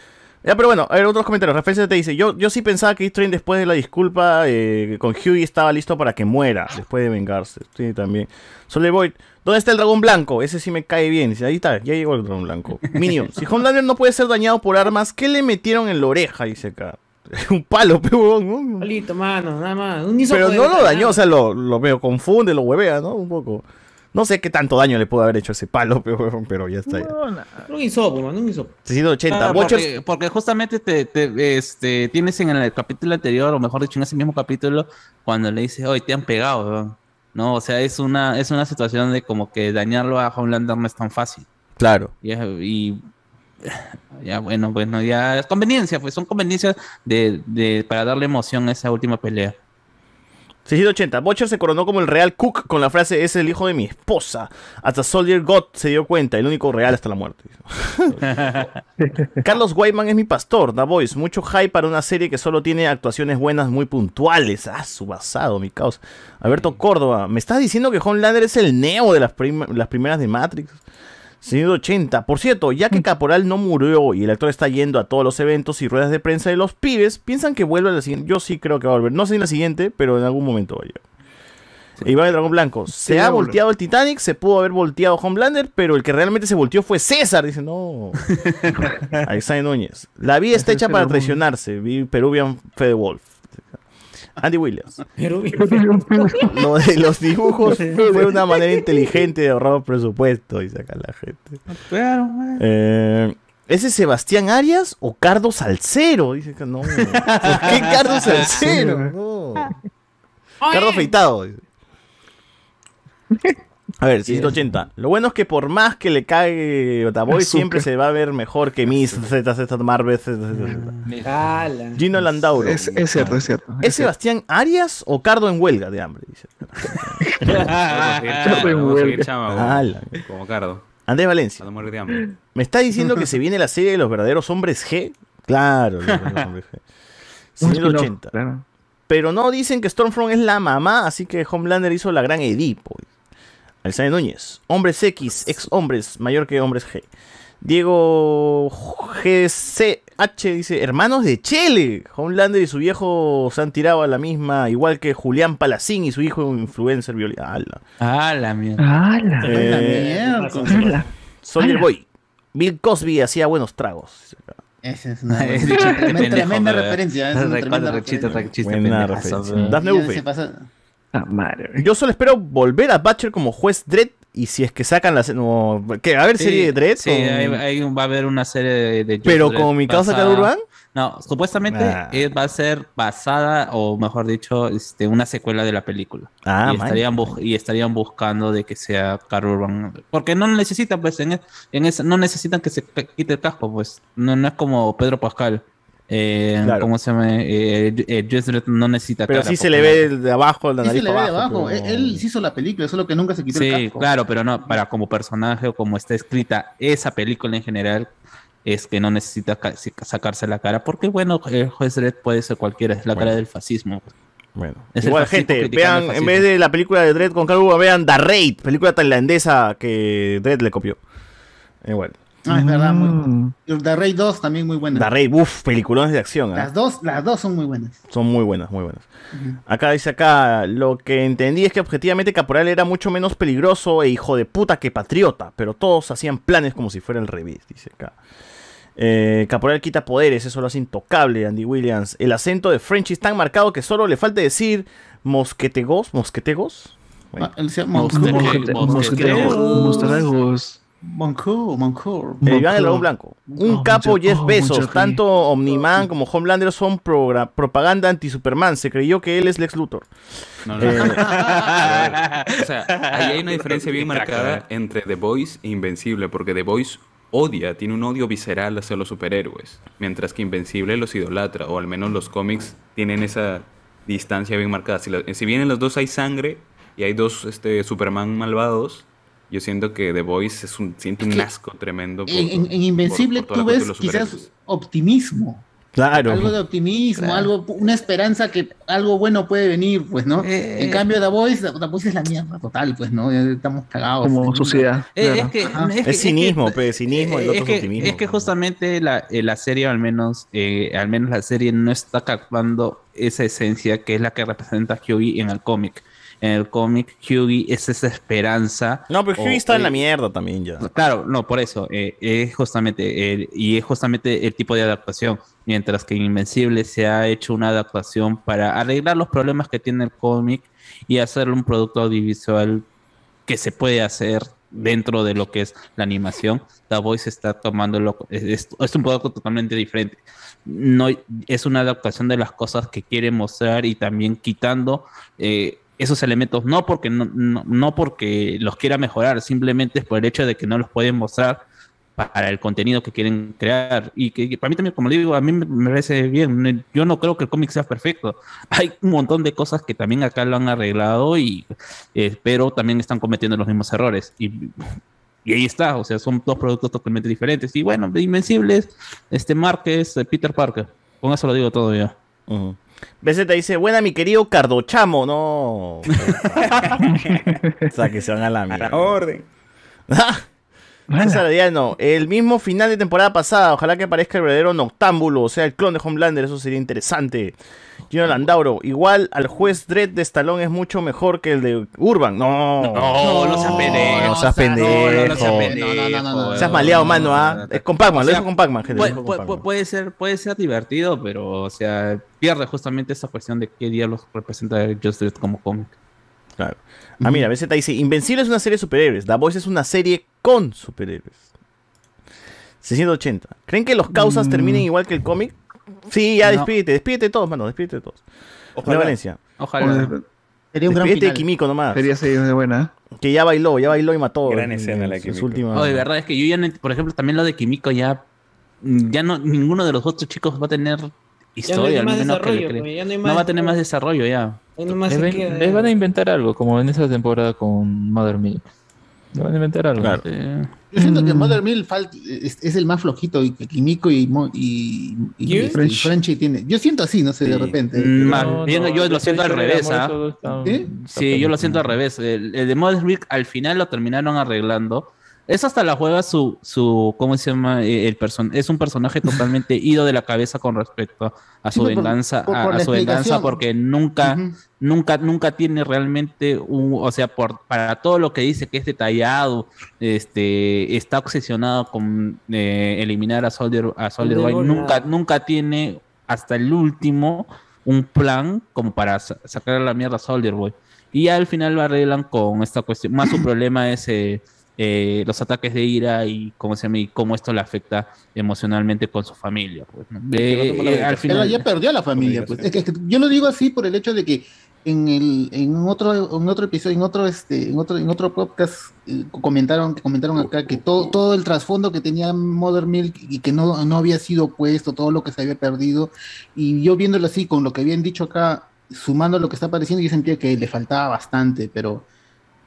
Ya, pero bueno, a ver, otros comentarios. Referencia te dice: Yo, yo sí pensaba que East después de la disculpa eh, con Hughie estaba listo para que muera, después de vengarse. Sí, también. Soleil Boyd, ¿dónde está el dragón blanco? Ese sí me cae bien. Dice, ahí está, ya llegó el dragón blanco. Minion, si Homelander no puede ser dañado por armas, ¿qué le metieron en la oreja? Dice acá. Un palo, ¿no? Solito, mano, nada más. Un pero no lo dañó, o sea, lo, lo veo, confunde, lo huevea, ¿no? Un poco. No sé qué tanto daño le pudo haber hecho ese palo, pero, pero ya está. ya. Un hisopo, mano, un hisopo. 680. Ah, porque justamente te, te- este, tienes en el capítulo anterior, o mejor dicho, en ese mismo capítulo, cuando le dices, hoy te han pegado, weón". ¿No? O sea, es una, es una situación de como que dañarlo a Homelander no es tan fácil. Claro. Y, es- y- ya bueno, bueno, ya es conveniencia, pues son conveniencias de, de, para darle emoción a esa última pelea. 680. Butcher se coronó como el real Cook con la frase es el hijo de mi esposa. Hasta Soldier God se dio cuenta, el único real hasta la muerte. Carlos Whiteman es mi pastor, Da Voice. Mucho hype para una serie que solo tiene actuaciones buenas muy puntuales. Ah, su basado, mi causa. Alberto Córdoba, ¿me estás diciendo que Homelander es el neo de las, prim- las primeras de Matrix? 180. Por cierto, ya que Caporal no murió y el actor está yendo a todos los eventos y ruedas de prensa de los pibes, piensan que vuelve a la siguiente. Yo sí creo que va a volver. No sé en la siguiente, pero en algún momento va a llegar. Iván el Dragón Blanco. Se ha volteado el Titanic, se pudo haber volteado Homelander, pero el que realmente se volteó fue César. Dice, no. Alexander Núñez. La vida está hecha para traicionarse. Vi Peruvian Fede Wolf. Andy Williams. Lo de los dibujos fue una manera inteligente de ahorrar presupuesto, dice acá la gente. Eh, ¿Ese es Sebastián Arias o Cardo Salcero? Dice que no. ¿Por qué Cardo Salcero? No. Cardo afeitado. dice. A ver, 180. Lo bueno es que por más que le cague Otaboy, siempre se va a ver mejor que mis Z, Z, Marvel. Z, Z, Z. Gino Landauro. Es, es cierto, es cierto. ¿Es Sebastián Arias o Cardo en huelga de hambre? Dice. Cardo en huelga. Como Cardo. Andrés Valencia. ¿Me está diciendo que se viene la serie de los verdaderos hombres G? Claro, los verdaderos hombres G. Un 180. spin-off, claro. Pero no dicen que Stormfront es la mamá, así que Homelander hizo la gran Edipo. Alexander Núñez. Hombres X, ex hombres, mayor que hombres G. Diego GCH dice, hermanos de Chele. Homelander y su viejo se han tirado a la misma, igual que Julián Palacín y su hijo influencer violeta. ¡Hala! Ah, la mierda. ¡Hala! Eh, ¡Hala! Soldier ¡Hala! Boy. Bill Cosby hacía buenos tragos. Esa es una Es tremenda, pendejo, referencia. Es una tremenda referencia. Buena Ya Buffet. Ah, madre. Yo solo espero volver a Butcher como juez Dredd y si es que sacan la... No, ¿qué? ¿Va a haber Sí, serie de Dredd? Sí, o- hay- hay- va a haber una serie de. de Pero como mi causa basada- Urban. No, supuestamente Ah. va a ser basada, o mejor dicho, este, una secuela de la película. Ah, y, estarían y estarían buscando de que sea Carl Urban. Porque no necesitan, pues, en, en esa- no necesitan que se quite el casco, pues. No, no es como Pedro Pascal. Eh, Claro. ¿Cómo se llama? Eh, eh, Dredd no necesita Pero cara, sí se le no- ve de abajo, la Sí nariz se le ve de abajo. pero- Él, él sí hizo la película, solo que nunca se quitó el Sí, casco. claro, pero no, para como personaje o como está escrita esa película en general, es que no necesita ca- si- sacarse la cara, porque bueno, el juez Dredd puede ser cualquiera, es la cara del fascismo. Bueno, Es el igual gente, vean, el en vez de la película de Dredd con Carl Urban, vean The Raid, película tailandesa que Dredd le copió. Igual. Ah, es verdad. Mm. Muy... The Raid 2 también muy buena. The Raid, uff, peliculones de acción. ¿ah? Las dos, las dos son muy buenas. Son muy buenas, muy buenas. Acá dice acá, lo que entendí es que objetivamente Caporal era mucho menos peligroso e hijo de puta que patriota, pero todos hacían planes como si fuera el revés, dice acá. Eh, Caporal quita poderes, eso lo hace intocable, Andy Williams. El acento de French es tan marcado que solo le falta decir Mosquetegos, Mosquetegos. Ah, él se llama Mosquete- Monco. Mosquetegos. Mosquetegos. Monco, Monco. El Iván el Dragón Blanco. Un Oh, capo Jeff oh, Bezos. Tanto Omniman como Homelander son propaganda anti-Superman. Se creyó que él es Lex Luthor. No, no, Eh, no. o sea, ahí hay una diferencia bien marcada entre The Voice e Invencible, porque The Voice odia, tiene un odio visceral hacia los superhéroes, mientras que Invencible los idolatra, o al menos los cómics tienen esa distancia bien marcada. Si, la- si bien en los dos hay sangre y hay dos este, Superman malvados, yo siento que The Voice es un, siente un asco tremendo. por- En, en- en Invencible por- tú ves quizás optimismo. Claro. Algo de optimismo, algo, una esperanza que algo bueno puede venir, pues, ¿no? Eh, en cambio, The Voice, The Voice es la mierda total, pues, ¿no? Estamos cagados. Como sociedad. Eh, claro. es que, es que- Es cinismo, pe, cinismo, el es otro es que, optimismo. es que justamente la, eh, la serie, al menos, eh, al menos la serie no está captando esa esencia que es la que representa Hughie en el cómic. En el cómic, Hughie es esa esperanza. No, pero Hughie está en la mierda también ya. Claro, no, por eso. eh, es justamente, el- y es justamente el tipo de adaptación. Mientras que en Invencible se ha hecho una adaptación para arreglar los problemas que tiene el cómic y hacerle un producto audiovisual que se puede hacer dentro de lo que es la animación. The Voice está tomando es- es un producto totalmente diferente. No es una adaptación de las cosas que quiere mostrar y también quitando eh, esos elementos, no porque no, no, porque los quiera mejorar, simplemente es por el hecho de que no los pueden mostrar para el contenido que quieren crear. Y que, para mí también, como digo, a mí me parece bien. Yo no creo que el cómic sea perfecto. Hay un montón de cosas que también acá lo han arreglado, y, eh, pero también están cometiendo los mismos errores. Y, y ahí está, o sea, son dos productos totalmente diferentes. Y bueno, Invencibles, este Márquez, eh, Peter Parker. Con eso lo digo todo ya. BZ dice, buena mi querido Cardochamo, no. o sea, que se van a la mierda. orden. César el mismo final de temporada pasada, ojalá que aparezca el verdadero Noctámbulo, o sea, el clon de Homelander, eso sería interesante. Gino Landauro, igual al juez Dredd de Stallone es mucho mejor que el de Urban. No, No, no seas pendejo. No seas pendejo. No, no seas pendejo. Seas maleado, mano, ¿ah? Es con Pac-Man, lo dijo con Pac-Man, gente. Puede, ser, puede ser divertido, pero, o sea, pierde justamente esa cuestión de qué diablos representa Just Dredd como cómic. Claro. Ah, mira, BZ dice, Invencible es una serie de superhéroes, The Voice es una serie con superhéroes. 680. ¿Creen que los causas Mm. terminen igual que el cómic? Sí, ya No. despídete, despídete de todos, mano, despídete de todos. Ojalá. Ojalá. Valencia. Ojalá. Sería un gran Despídete de final. Kimiko nomás. Sería sería buena. Que ya bailó, ya bailó y mató. Gran en- escena la de en Kimiko. última- No, de verdad, es que yo ya, por ejemplo, también lo de Kimiko ya, ya no, ninguno de los otros chicos va a tener Ya no historia, hay al menos que le ya no hay no va a tener más desarrollo ya. Les, ven- queda. les van a inventar algo, como en esa temporada con Mother Milk. Le van a inventar algo. Claro. Eh, Yo siento Mm. que Mother Mill es, es el más flojito y que Kimiko y, Mo- y, y, este, y Frenchy tiene. Yo siento así, no sé, de Sí. repente. Mm, más No, bien, no, yo lo siento al de revés, ¿ah? está- ¿Sí? está Sí, yo lo siento al revés. El, el de Mother's Milk al final lo terminaron arreglando. Es hasta la juega su, su ¿cómo se llama? Eh, El person es un personaje totalmente ido de la cabeza con respecto a su Sí, venganza, por- a, por a la su venganza, porque nunca, nunca, nunca tiene realmente un, o sea, por, para todo lo que dice que es detallado, este, está obsesionado con eh, eliminar a Soldier, a Soldier Boy, nunca, nunca tiene hasta el último un plan como para sa- sacar a la mierda a Soldier Boy. Y ya al final lo arreglan con esta cuestión. Más su problema es eh, eh, los ataques de ira y cómo se llama y cómo esto le afecta emocionalmente con su familia. pues, ¿no? Eh, eh, al Él final, ya perdió a la familia. Pues. Es que, es que yo lo digo así por el hecho de que en el en otro en otro episodio en otro este en otro en otro podcast eh, comentaron que comentaron acá que todo todo el trasfondo que tenía Mother Milk y que no, no había sido puesto todo lo que se había perdido y yo viéndolo así con lo que habían dicho acá sumando lo que está apareciendo yo sentía que le faltaba bastante pero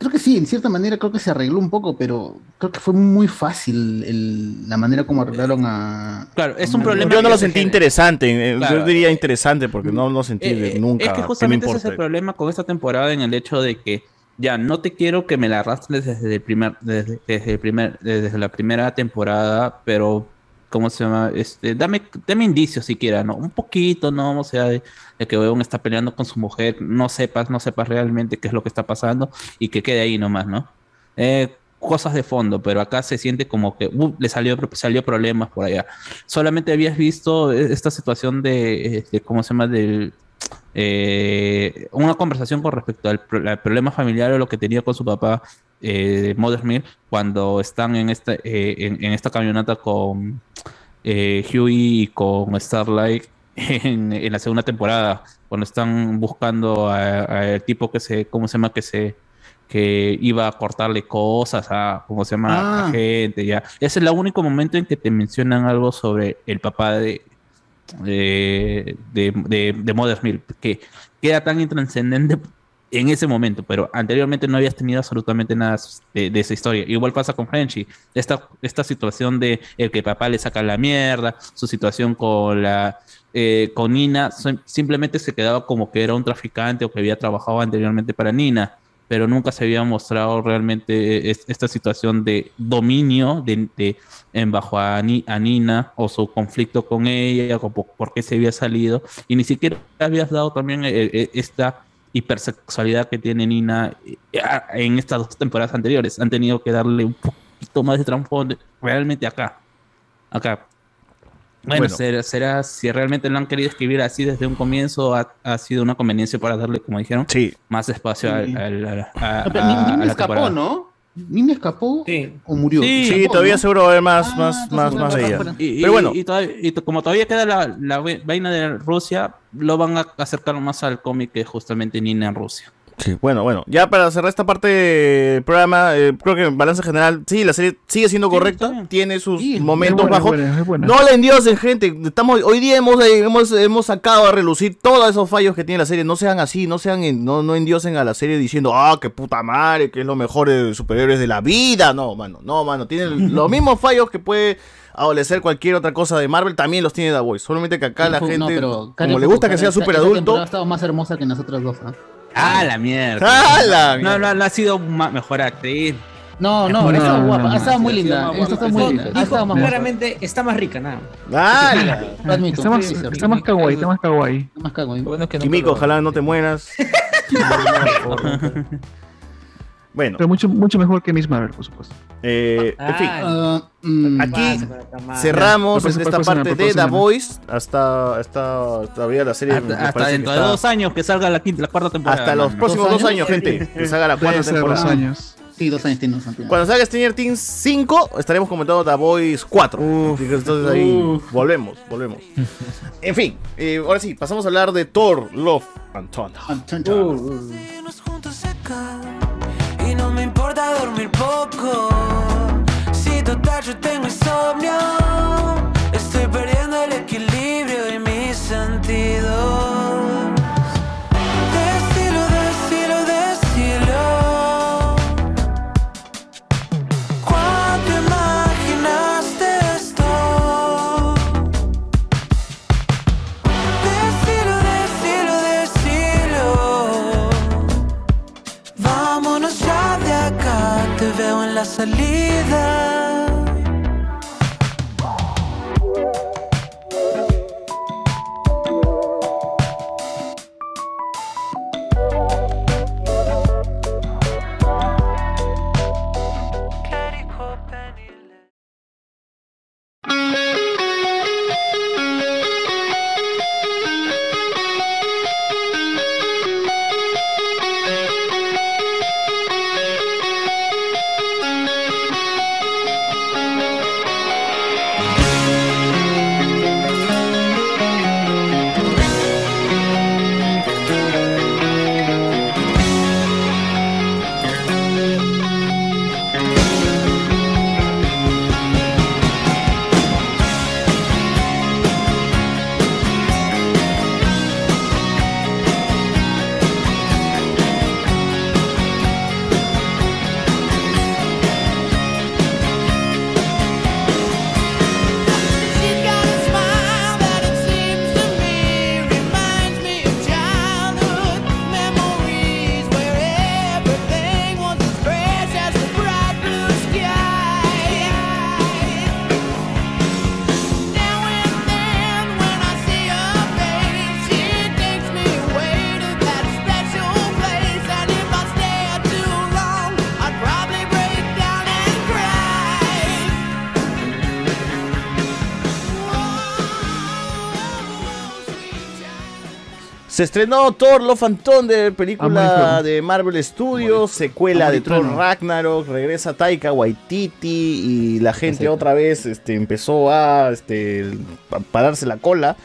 creo que sí en cierta manera creo que se arregló un poco pero creo que fue muy fácil el- la manera como arreglaron a claro, es un a- problema Yo no lo se sentí genera. interesante. eh, Claro. Yo diría interesante porque no lo sentí Eh, eh, nunca. Es que justamente ese es el problema con esta temporada en el hecho de que ya no te quiero que me la arrastres desde el primer, desde, desde el primer, desde la primera temporada, pero ¿cómo se llama? Este, dame, dame indicios siquiera, ¿no? Un poquito, ¿no? O sea, de, de que Weón está peleando con su mujer, no sepas, no sepas realmente qué es lo que está pasando y que quede ahí nomás, ¿no? Eh, cosas de fondo, pero acá se siente como que uh, le salió, salió problemas por allá. Solamente habías visto esta situación de, de ¿cómo se llama? Del, eh, una conversación con respecto al, al problema familiar o lo que tenía con su papá eh, Mother Mill cuando están en esta, eh, en, en esta camioneta con eh, Huey y con Starlight en, en la segunda temporada, cuando están buscando al tipo que se, ¿cómo se llama? Que se que iba a cortarle cosas a, ¿cómo se llama? A Ah. gente, ya. Ese es el único momento en que te mencionan algo sobre el papá de, de, de, de, de Mother's Milk, que queda tan intranscendente en ese momento, pero anteriormente no habías tenido absolutamente nada de, de esa historia. Igual pasa con Frenchy, esta, esta situación de el que papá le saca la mierda, su situación con la eh, con Nina, sim- simplemente se quedaba como que era un traficante o que había trabajado anteriormente para Nina, pero nunca se había mostrado realmente es- esta situación de dominio de, de- en bajo a, Ni- a Nina o su conflicto con ella, o por, por qué se había salido, y ni siquiera habías dado también eh, eh, esta hipersexualidad que tiene Nina eh, en estas dos temporadas anteriores. Han tenido que darle un poquito más de trasfondo realmente acá. Acá. Bueno, Bueno. será, será- si realmente lo han querido escribir así desde un comienzo, ha, ha sido una conveniencia para darle, como dijeron, más espacio al- Sí. al- al- a, No, a- Ni- a Nina la escapó, temporada. ¿no? Nina escapó o murió. Sí, Sí, Escapó, todavía ¿no? seguro va a haber más, Ah, más, más, más de ella. Y, Pero bueno, y- y todavía- y como todavía queda la, la vaina de Rusia, lo van a acercar más al cómic que justamente Nina en Rusia. Sí, bueno, bueno, ya para cerrar esta parte del programa, eh, creo que en balance general, sí, la serie sigue siendo correcta, tiene sus momentos buena, bajos. buena, buena. No la endiosen, gente. Estamos, hoy día hemos, eh, hemos, hemos sacado a relucir todos esos fallos que tiene la serie. No sean así, no sean en- no, no endiosen a la serie diciendo, ah, qué puta madre, que es lo mejor de superhéroes de la vida. No, mano, no, mano. Tiene los mismos fallos que puede adolecer cualquier otra cosa de Marvel, también los tiene The Voice. Solamente que acá la No, gente, pero, como Karen le gusta que sea súper adulto, ha estado más hermosa que nosotras dos. ¿ah? Ah, la mierda. Ah, la No, no, no ha sido mejor actriz. No, no, estado actriz. guapa, ha estado muy ha linda. muy linda. Ha Dijo estado más guapa. claramente está más rica, nada. ¡Ah! Lo admito. Está más, está más kawaii, está más kawaii. Está más cago. Bueno, que no Kimiko, ojalá no te mueras. bueno, Pero mucho, mucho mejor que Miss Marvel, por supuesto. eh, en fin. Ah, mm, Aquí cerramos esta parte de The. Voice hasta, hasta todavía la serie. Hasta, hasta dentro de está- dos años que salga la, quinta, la cuarta temporada. Hasta los mano. próximos ¿Dos dos años? años, gente. Que salga la cuarta ser dos temporada. años. Sí, dos años tiene. dos años. Cuando salga Stranger Things 5, estaremos comentando The Voice 4. Así que entonces ahí volvemos, volvemos. En fin, eh, ahora sí, pasamos a hablar de Thor, Love and Thunder. Acá y importa dormir poco. Si total yo tengo insomnio, estoy perdiendo el equilibrio y mis sentidos. Se estrenó Thor Love and Thunder, película y de Marvel Studios, secuela y de Thor. Ragnarok, regresa Taika Waititi y la gente otra vez este, empezó a este, pararse la cola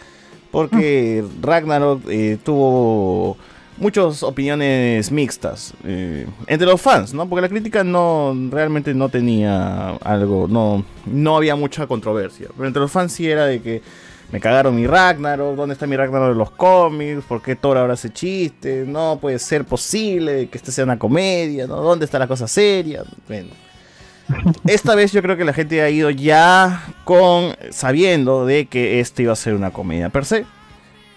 porque Ragnarok eh, tuvo muchas opiniones mixtas eh, entre los fans, ¿no? Porque la crítica no realmente no tenía algo, no, no había mucha controversia. Pero entre los fans sí era de que me cagaron mi Ragnarok, ¿dónde está mi Ragnarok de los cómics? ¿Por qué Thor ahora hace chistes? No puede ser posible que esta sea una comedia, ¿no? ¿Dónde está la cosa seria? Bueno. Esta vez yo creo que la gente ha ido ya con sabiendo de que esto iba a ser una comedia per se.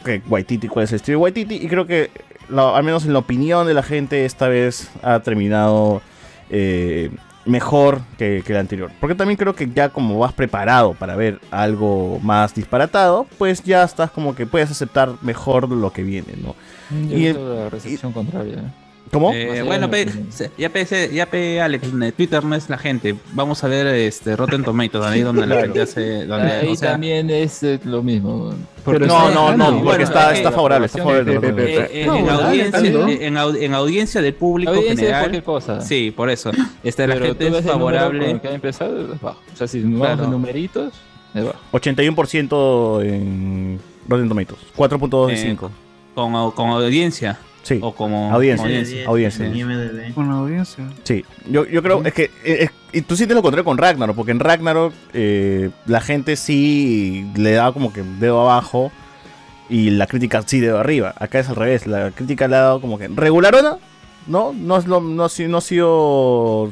Que Waititi, cuál es el estilo de Waititi. Y creo que, la- al menos en la opinión de la gente, esta vez ha terminado eh, mejor que, que la anterior. Porque también creo que ya como vas preparado para ver algo más disparatado, pues ya estás como que puedes aceptar mejor lo que viene, ¿no? Yo Y el- la recepción contraria. ¿Eh? ¿Cómo? Eh, bueno, pe- ya pe, ya pe, Alex, en Twitter no es la gente. Vamos a ver este Rotten Tomatoes, ahí donde la gente hace. Donde, Ahí o sea, también es eh, lo mismo. Pero no, está- no, no, bueno, está, eh, está favorable, está favorable. eh, eh, en, audiencia, en, au- en audiencia del público Audiencia de general. cualquier cosa. Sí, por eso. Este, la gente es favorable. el que ha empezado, es bajo. O sea, si vamos Claro. en numeritos, es bajo. 81% en Rotten Tomatoes, 4.2 de Eh, 5. Con, con audiencia. Sí. O como Audiencia. audiencia. Audiencia. Sí. Con la audiencia. Sí, yo, yo creo, es que eh, es- y tú sientes lo contrario con Ragnarok, porque en Ragnarok eh, la gente sí le da como que dedo abajo y la crítica sí dedo arriba. Acá es al revés, la crítica le ha dado como que regularona, ¿no? No, es lo- no, no ha sido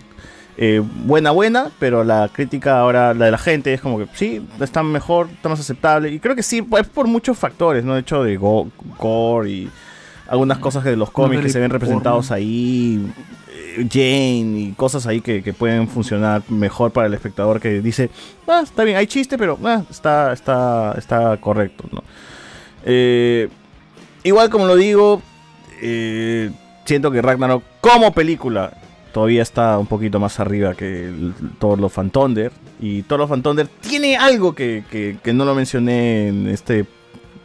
eh, buena, buena, pero la crítica ahora, la de la gente, es como que sí, está mejor, está más aceptable. Y creo que sí, es por muchos factores, ¿no? De hecho, de go- gore y algunas cosas de los cómics que se ven representados ahí, eh, Jane y cosas ahí que, que pueden funcionar mejor para el espectador que dice, ah, está bien, hay chiste, pero ah, está, está, está correcto, ¿no? Eh, igual como lo digo, eh, siento que Ragnarok como película todavía está un poquito más arriba que el Thor Love and Thunder. Y Thor Love and Thunder tiene algo que, que- que no lo mencioné en este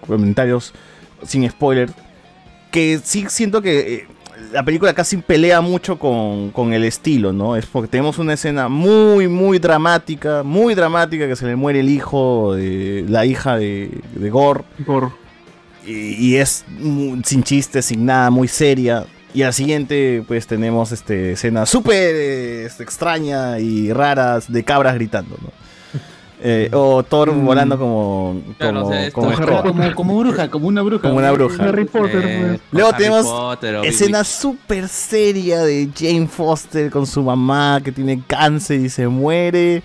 comentarios sin spoiler. Que sí siento que eh, la película casi pelea mucho con, con el estilo, ¿no? Es porque tenemos una escena muy, muy dramática, muy dramática, que se le muere el hijo de la hija de, de Gore. Y, y es mu- sin chistes, sin nada, muy seria. Y al siguiente, pues tenemos este, escena súper eh, extraña y raras de cabras gritando, ¿no? Eh, o Thor volando como, Claro, como, o sea, como escoba. Como, como bruja, como una bruja. Como una bruja. Harry Potter, pues. Luego Harry tenemos Potter escena súper seria de Jane Foster con su mamá que tiene cáncer y se muere.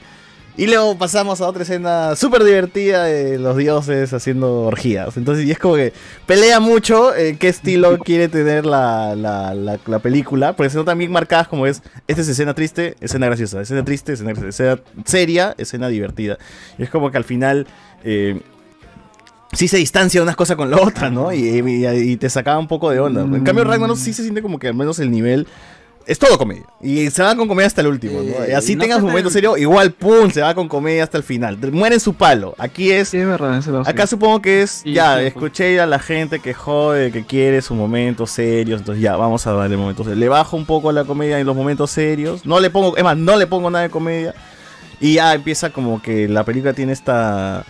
Y luego pasamos a otra escena súper divertida de los dioses haciendo orgías. Entonces, y es como que pelea mucho eh, qué estilo quiere tener la, la, la- la película. Porque son también marcadas como es, esta es escena triste, escena graciosa, escena triste, escena, seria, escena divertida. Y es como que al final... eh, sí se distancia unas cosas con la otra, ¿no? Y, y- y te sacaba un poco de onda. En cambio, Ragnarok sí se siente como que al menos el nivel es todo comedia. Y se va con comedia hasta el último, ¿no? Y así no tengas te- un momento serio, igual, pum, se va con comedia hasta el final. Muere en su palo. Aquí es. Acá supongo que es. ya, escuché a la gente que jode, que quiere sus momentos serios. Entonces, ya, vamos a darle momentos serios. Le bajo un poco la comedia en los momentos serios. No le pongo. Es más, no le pongo nada de comedia. Y ya empieza como que la película tiene esta.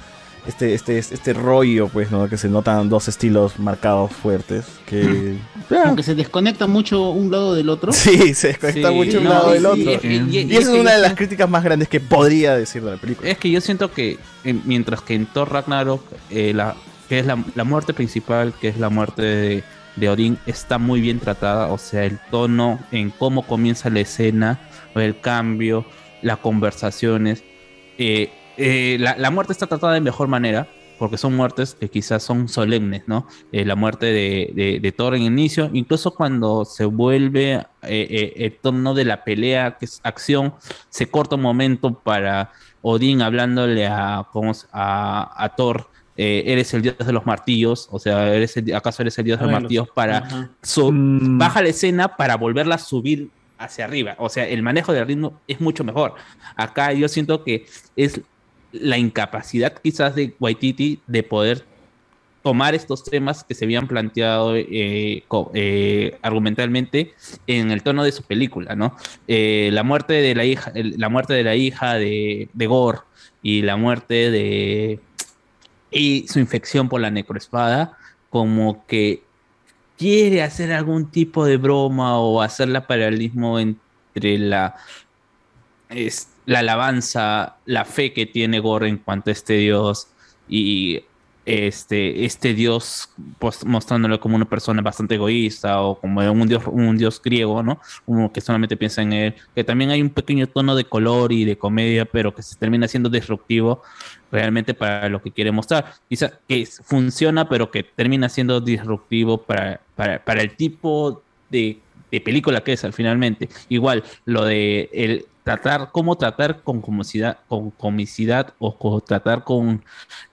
Este, este, este rollo, pues, ¿no? Que se notan dos estilos marcados fuertes. Que. Como que se desconecta mucho un lado del otro. Sí, se desconecta Sí, mucho un lado del otro. y- y- y- y esa es una de las críticas más grandes que podría decir de la película. Es que yo siento que eh, mientras que en Thor Ragnarok, eh, la, que es la, la muerte principal, que es la muerte de, de Odín, está muy bien tratada. O sea, el tono en cómo comienza la escena, el cambio, las conversaciones. eh, eh, la, la muerte está tratada de mejor manera. Porque son muertes que quizás son solemnes, ¿no? Eh, la muerte de, de, de Thor en el inicio, incluso cuando se vuelve eh, eh, el tono de la pelea, que es acción, se corta un momento para Odín hablándole a, ¿cómo se- a, a Thor, eh, eres el dios de los martillos, o sea, eres el- ¿acaso eres el dios de los martillos? Para su- baja la escena para volverla a subir hacia arriba. O sea, el manejo del ritmo es mucho mejor. Acá yo siento que es la incapacidad quizás de Waititi de poder tomar estos temas que se habían planteado eh, eh, argumentalmente en el tono de su película, ¿no? Eh, la muerte de la hija, la muerte de la hija de, de Gore y la muerte de y su infección por la necroespada, como que quiere hacer algún tipo de broma o hacer la paralelismo entre la es la alabanza, la fe que tiene Gore en cuanto a este dios y este, este dios pues, mostrándolo como una persona bastante egoísta o como un dios, un dios griego, ¿no? Uno que solamente piensa en él, que también hay un pequeño tono de color y de comedia, pero que se termina siendo disruptivo realmente para lo que quiere mostrar. Quizá que funciona, pero que termina siendo disruptivo para, para, para el tipo de, de película que es al finalmente. Igual, lo de el tratar, cómo tratar con comicidad, con comicidad o co- tratar con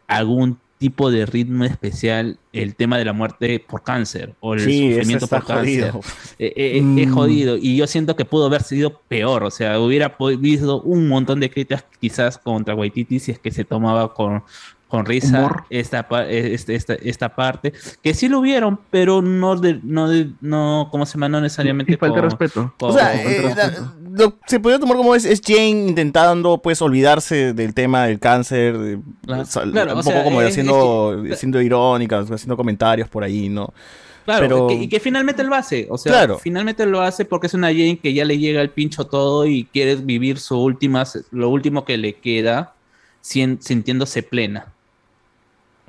algún tipo de ritmo especial el tema de la muerte por cáncer o el Sí, sufrimiento por cáncer. jodido. Eh, eh, Mm. Es jodido y yo siento que pudo haber sido peor, o sea, hubiera podido un montón de críticas quizás contra Waititi si es que se tomaba con, con risa esta, eh, este- esta, esta parte, que sí lo hubieron, pero no de, no de, no, ¿cómo se llama? No necesariamente Y falta de con- respeto. con- O sea, con eh, respeto. Lo- se podría tomar como es, es Jane intentando pues olvidarse del tema del cáncer, de- Claro, sal- claro, un o poco sea, como es- haciendo, es siendo irónica, haciendo comentarios por ahí, ¿no? Claro, Pero- que- y que finalmente lo hace, o sea, Claro. finalmente lo hace porque es una Jane que ya le llega el pincho todo y quiere vivir su última, lo último que le queda sintiéndose plena.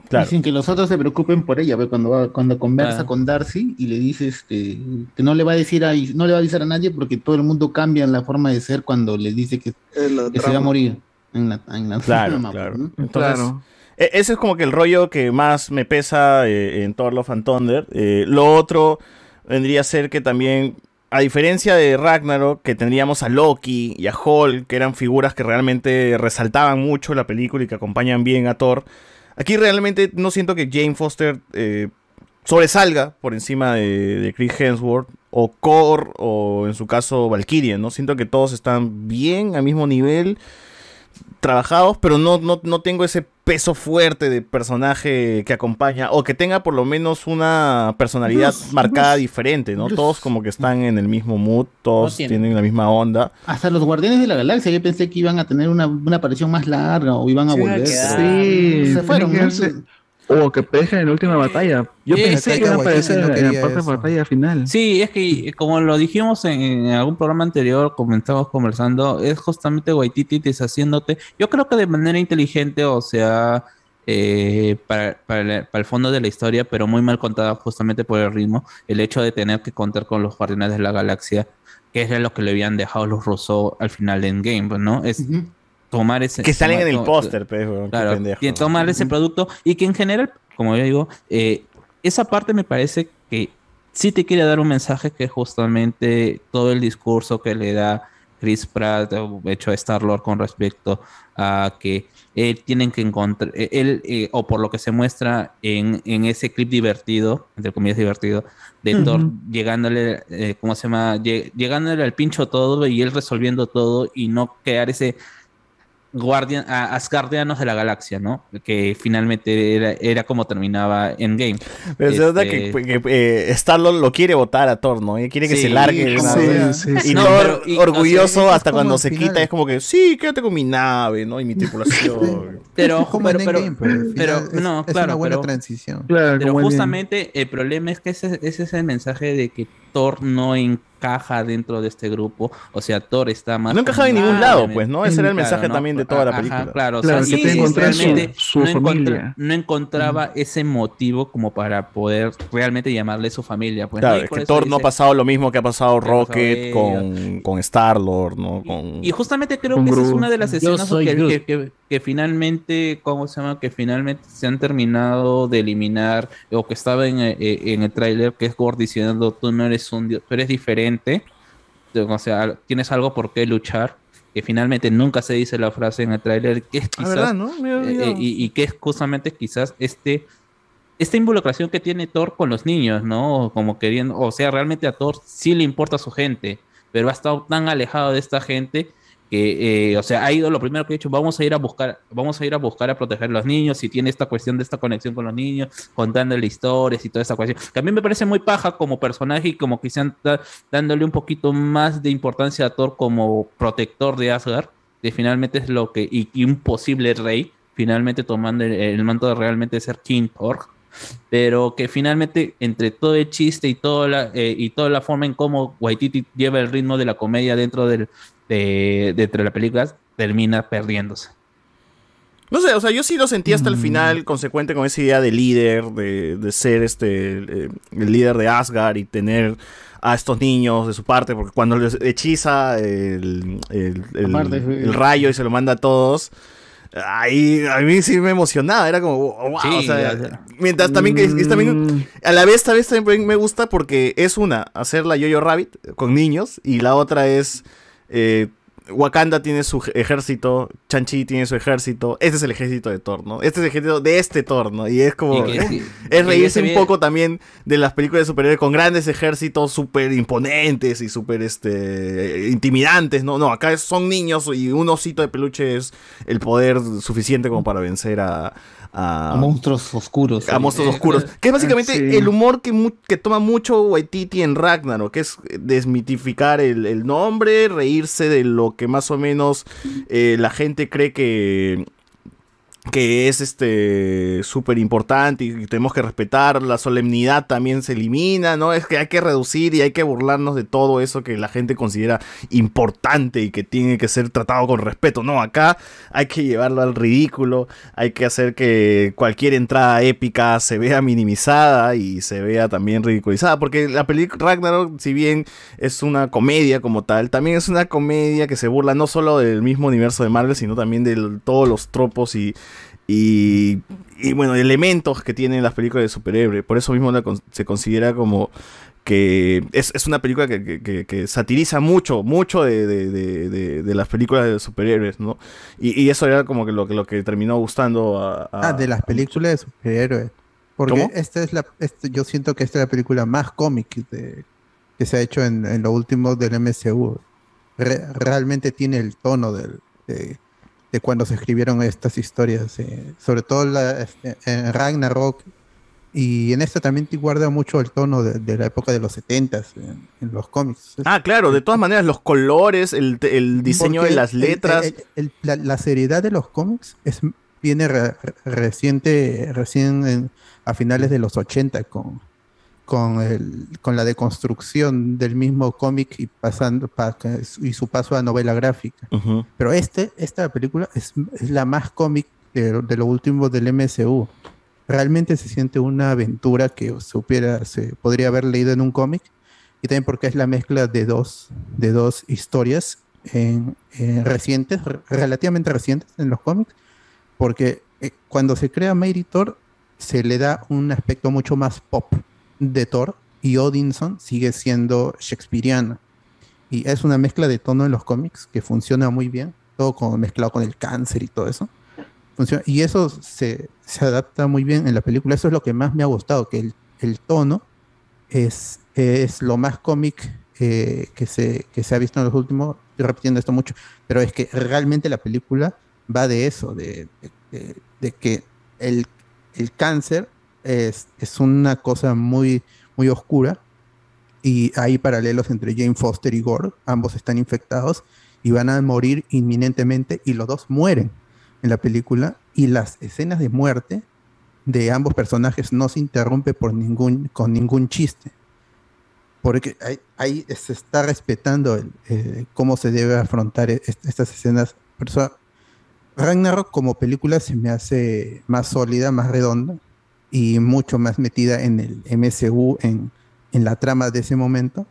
Claro. Y sin que los otros se preocupen por ella, ve, cuando va- cuando conversa Ah. con Darcy y le dice este que no le va a decir a no le va a avisar a nadie porque todo el mundo cambia en la forma de ser cuando le dice que, que se va a morir en la, en la Claro, trama, claro. ¿no? Entonces, e- ese es como que el rollo que más me pesa eh, en Thor Love and Thunder. Eh, lo otro vendría a ser que también, a diferencia de Ragnarok, que tendríamos a Loki y a Hulk, que eran figuras que realmente resaltaban mucho la película y que acompañan bien a Thor, aquí realmente no siento que Jane Foster eh, sobresalga por encima de, Chris Hemsworth o Kor o en su caso Valkyrie, ¿no? Siento que todos están bien al mismo nivel trabajados, pero no, no, no tengo ese peso fuerte de personaje que acompaña, o que tenga por lo menos una personalidad Bruce, marcada Bruce, diferente, ¿no? Bruce. Todos como que están en el mismo mood, todos No tienen la misma onda. Hasta los Guardianes de la Galaxia, yo pensé que iban a tener una, una aparición más larga o iban a volver. Sí, se fueron. O que pejen en la última batalla. Yo pensé que iban a aparecer no en la parte de eso. batalla final. Sí, es que como lo dijimos en, en algún programa anterior, comenzamos conversando, es justamente Waititi deshaciéndote, yo creo que de manera inteligente, o sea, eh, para, para el fondo de la historia, pero muy mal contada justamente por el ritmo, el hecho de tener que contar con los Guardianes de la Galaxia, que es lo que le habían dejado los Rousseau al final de Endgame, ¿no? Es tomar ese... Que salen tomar- en el póster, qué Claro, pendejo. y tomar ese producto y que en general, como yo digo, eh, esa parte me parece que sí te quiere dar un mensaje que es justamente todo el discurso que le da Chris Pratt, o hecho a Star-Lord con respecto a que él tienen que encontrar, eh, él, eh, o por lo que se muestra en, en ese clip divertido, entre comillas divertido, de Ujú. Thor llegándole, eh, ¿cómo se llama? Lle- Llegándole al pincho todo y él resolviendo todo y no quedar ese guardian, a Asgardianos de la galaxia, ¿no? Que finalmente era, era como terminaba Endgame. Pero se nota Este, que, que, eh, Star-Lord lo quiere votar a Thor, ¿no? Y quiere que Sí, se largue sí, sí, Y. No, Thor, pero- y- orgulloso, es hasta cuando se final. quita, es como que, sí, quédate con mi nave, ¿no? Y mi tripulación. Pero, Es como pero, en pero, Endgame, pero pero, es- no, es claro, una buena pero- transición. Claro, pero en- justamente el problema es que ese, ese es el mensaje de que Thor no encaja dentro de este grupo. O sea, Thor está más. No encajaba en ningún lado, pues, ¿no? Ese era el claro, mensaje ¿no? también de toda la Ajá, película. claro, o Claro, sea, que sí, te su- realmente su no, encontra- no encontraba ese motivo como para poder realmente llamarle su familia. Pues. Claro, es que Thor no ha pasado lo mismo que ha pasado que Rocket con, con Star-Lord, ¿no? Con... Y justamente creo Con que esa es una de las escenas que, que, que- que finalmente, ¿cómo se llama? Que finalmente se han terminado de eliminar, o que estaba en, eh, en el tráiler, que es Gore diciendo, tú no eres un dios, tú eres diferente, o sea, tienes algo por qué luchar, que finalmente nunca se dice la frase en el tráiler, que es Ah, quizás, eh, eh, y que es justamente quizás este esta involucración que tiene Thor con los niños, ¿no? Como queriendo, o sea, realmente a Thor sí le importa a su gente, pero ha estado tan alejado de esta gente que, eh, o sea, ha ido, lo primero que he dicho, vamos a ir a buscar, vamos a ir a buscar a proteger a los niños, y tiene esta cuestión de esta conexión con los niños, contándole historias y toda esta cuestión, que a mí me parece muy paja como personaje y como que da- dándole un poquito más de importancia a Thor como protector de Asgard, que finalmente es lo que, y, y un posible rey, finalmente tomando el, el manto de realmente ser King Thor, pero que finalmente entre todo el chiste y toda la, eh, y toda la forma en cómo Waititi lleva el ritmo de la comedia dentro del, de, dentro de la película termina perdiéndose. No sé, o sea, yo sí lo sentí hasta el final consecuente con esa idea de líder, de, de ser este eh, el líder de Asgard y tener a estos niños de su parte, porque cuando les hechiza el, el- el- Aparte, el rayo y se lo manda a todos, ahí a mí sí me emocionaba, era como, wow, o Sí, sea, o sea. mientras también que es- también a la vez, vez también me gusta porque es una, hacer la Yo-Yo Rabbit con niños y la otra es eh, Wakanda tiene su ejército, Chanchi tiene su ejército, este es el ejército de Thor, ¿no? Este es el ejército de este Thor, ¿no? Y es como... Y que sí, es reírse un poco también de las películas de superhéroes con grandes ejércitos súper imponentes y súper este, intimidantes, ¿no? No, acá son niños y un osito de peluche es el poder suficiente como para vencer a... A, A monstruos oscuros. a monstruos oscuros. Que es básicamente Sí. el humor que, mu- que toma mucho Waititi en Ragnarok, que es desmitificar el, el nombre, reírse de lo que más o menos eh, la gente cree que que es este súper importante y tenemos que respetar, la solemnidad también se elimina, ¿no? Es que hay que reducir y hay que burlarnos de todo eso que la gente considera importante y que tiene que ser tratado con respeto, no, acá hay que llevarlo al ridículo, hay que hacer que cualquier entrada épica se vea minimizada y se vea también ridiculizada, porque la película Ragnarok, si bien es una comedia como tal, también es una comedia que se burla no solo del mismo universo de Marvel, sino también de todos los tropos y, y, y, bueno, elementos que tienen las películas de superhéroe. Por eso mismo la con- se considera como que es, es una película que, que- que- que satiriza mucho, mucho de, de- de- las películas de superhéroes, ¿no? Y, y eso era como que lo, que lo que terminó gustando a... a- Ah, de las películas de superhéroes. Porque ¿Cómo? esta es la, este- yo siento que esta es la película más cómic de- que se ha hecho en, en lo último del MCU. Re- realmente tiene el tono del- de, cuando se escribieron estas historias, eh, sobre todo la, este, en Ragnarok. Y en esta también te guarda mucho el tono de, de la época de los 70s en, en los cómics. Ah, claro, de todas maneras, los colores, el, el diseño Porque de las letras... el- el- la, la seriedad de los cómics es, viene re- re- reciente, recién en- a finales de los 80 con, con, el, con la deconstrucción del mismo cómic y, pasando, pa- y su paso a novela gráfica. Ujú. Pero este, esta película es, es la más cómic de, de lo último del MCU. Realmente se siente una aventura que se, hubiera- se podría haber leído en un cómic y también porque es la mezcla de dos, de dos historias en- en recientes, re- relativamente recientes en los cómics, porque eh, cuando se crea Mary Thor se le da un aspecto mucho más pop de Thor y Odinson sigue siendo shakespeariana. Y es una mezcla de tono en los cómics que funciona muy bien, todo como mezclado con el cáncer y todo eso. Y eso se, se adapta muy bien en la película. Eso es lo que más me ha gustado, que el, el tono es, es lo más cómic eh, que, se, que se ha visto en los últimos. Estoy repitiendo esto mucho, pero es que realmente la película va de eso, de- de- de que el, el cáncer es, es una cosa muy, muy oscura y hay paralelos entre Jane Foster y Gore. Ambos están infectados y van a morir inminentemente y los dos mueren en la película y las escenas de muerte de ambos personajes no se interrumpe por ningún, con ningún chiste. Porque ahí, se está respetando eh, cómo se debe afrontar est- estas escenas. Por eso, Ragnarok como película se me hace más sólida, más redonda y mucho más metida en el MCU, en, en la trama de ese momento,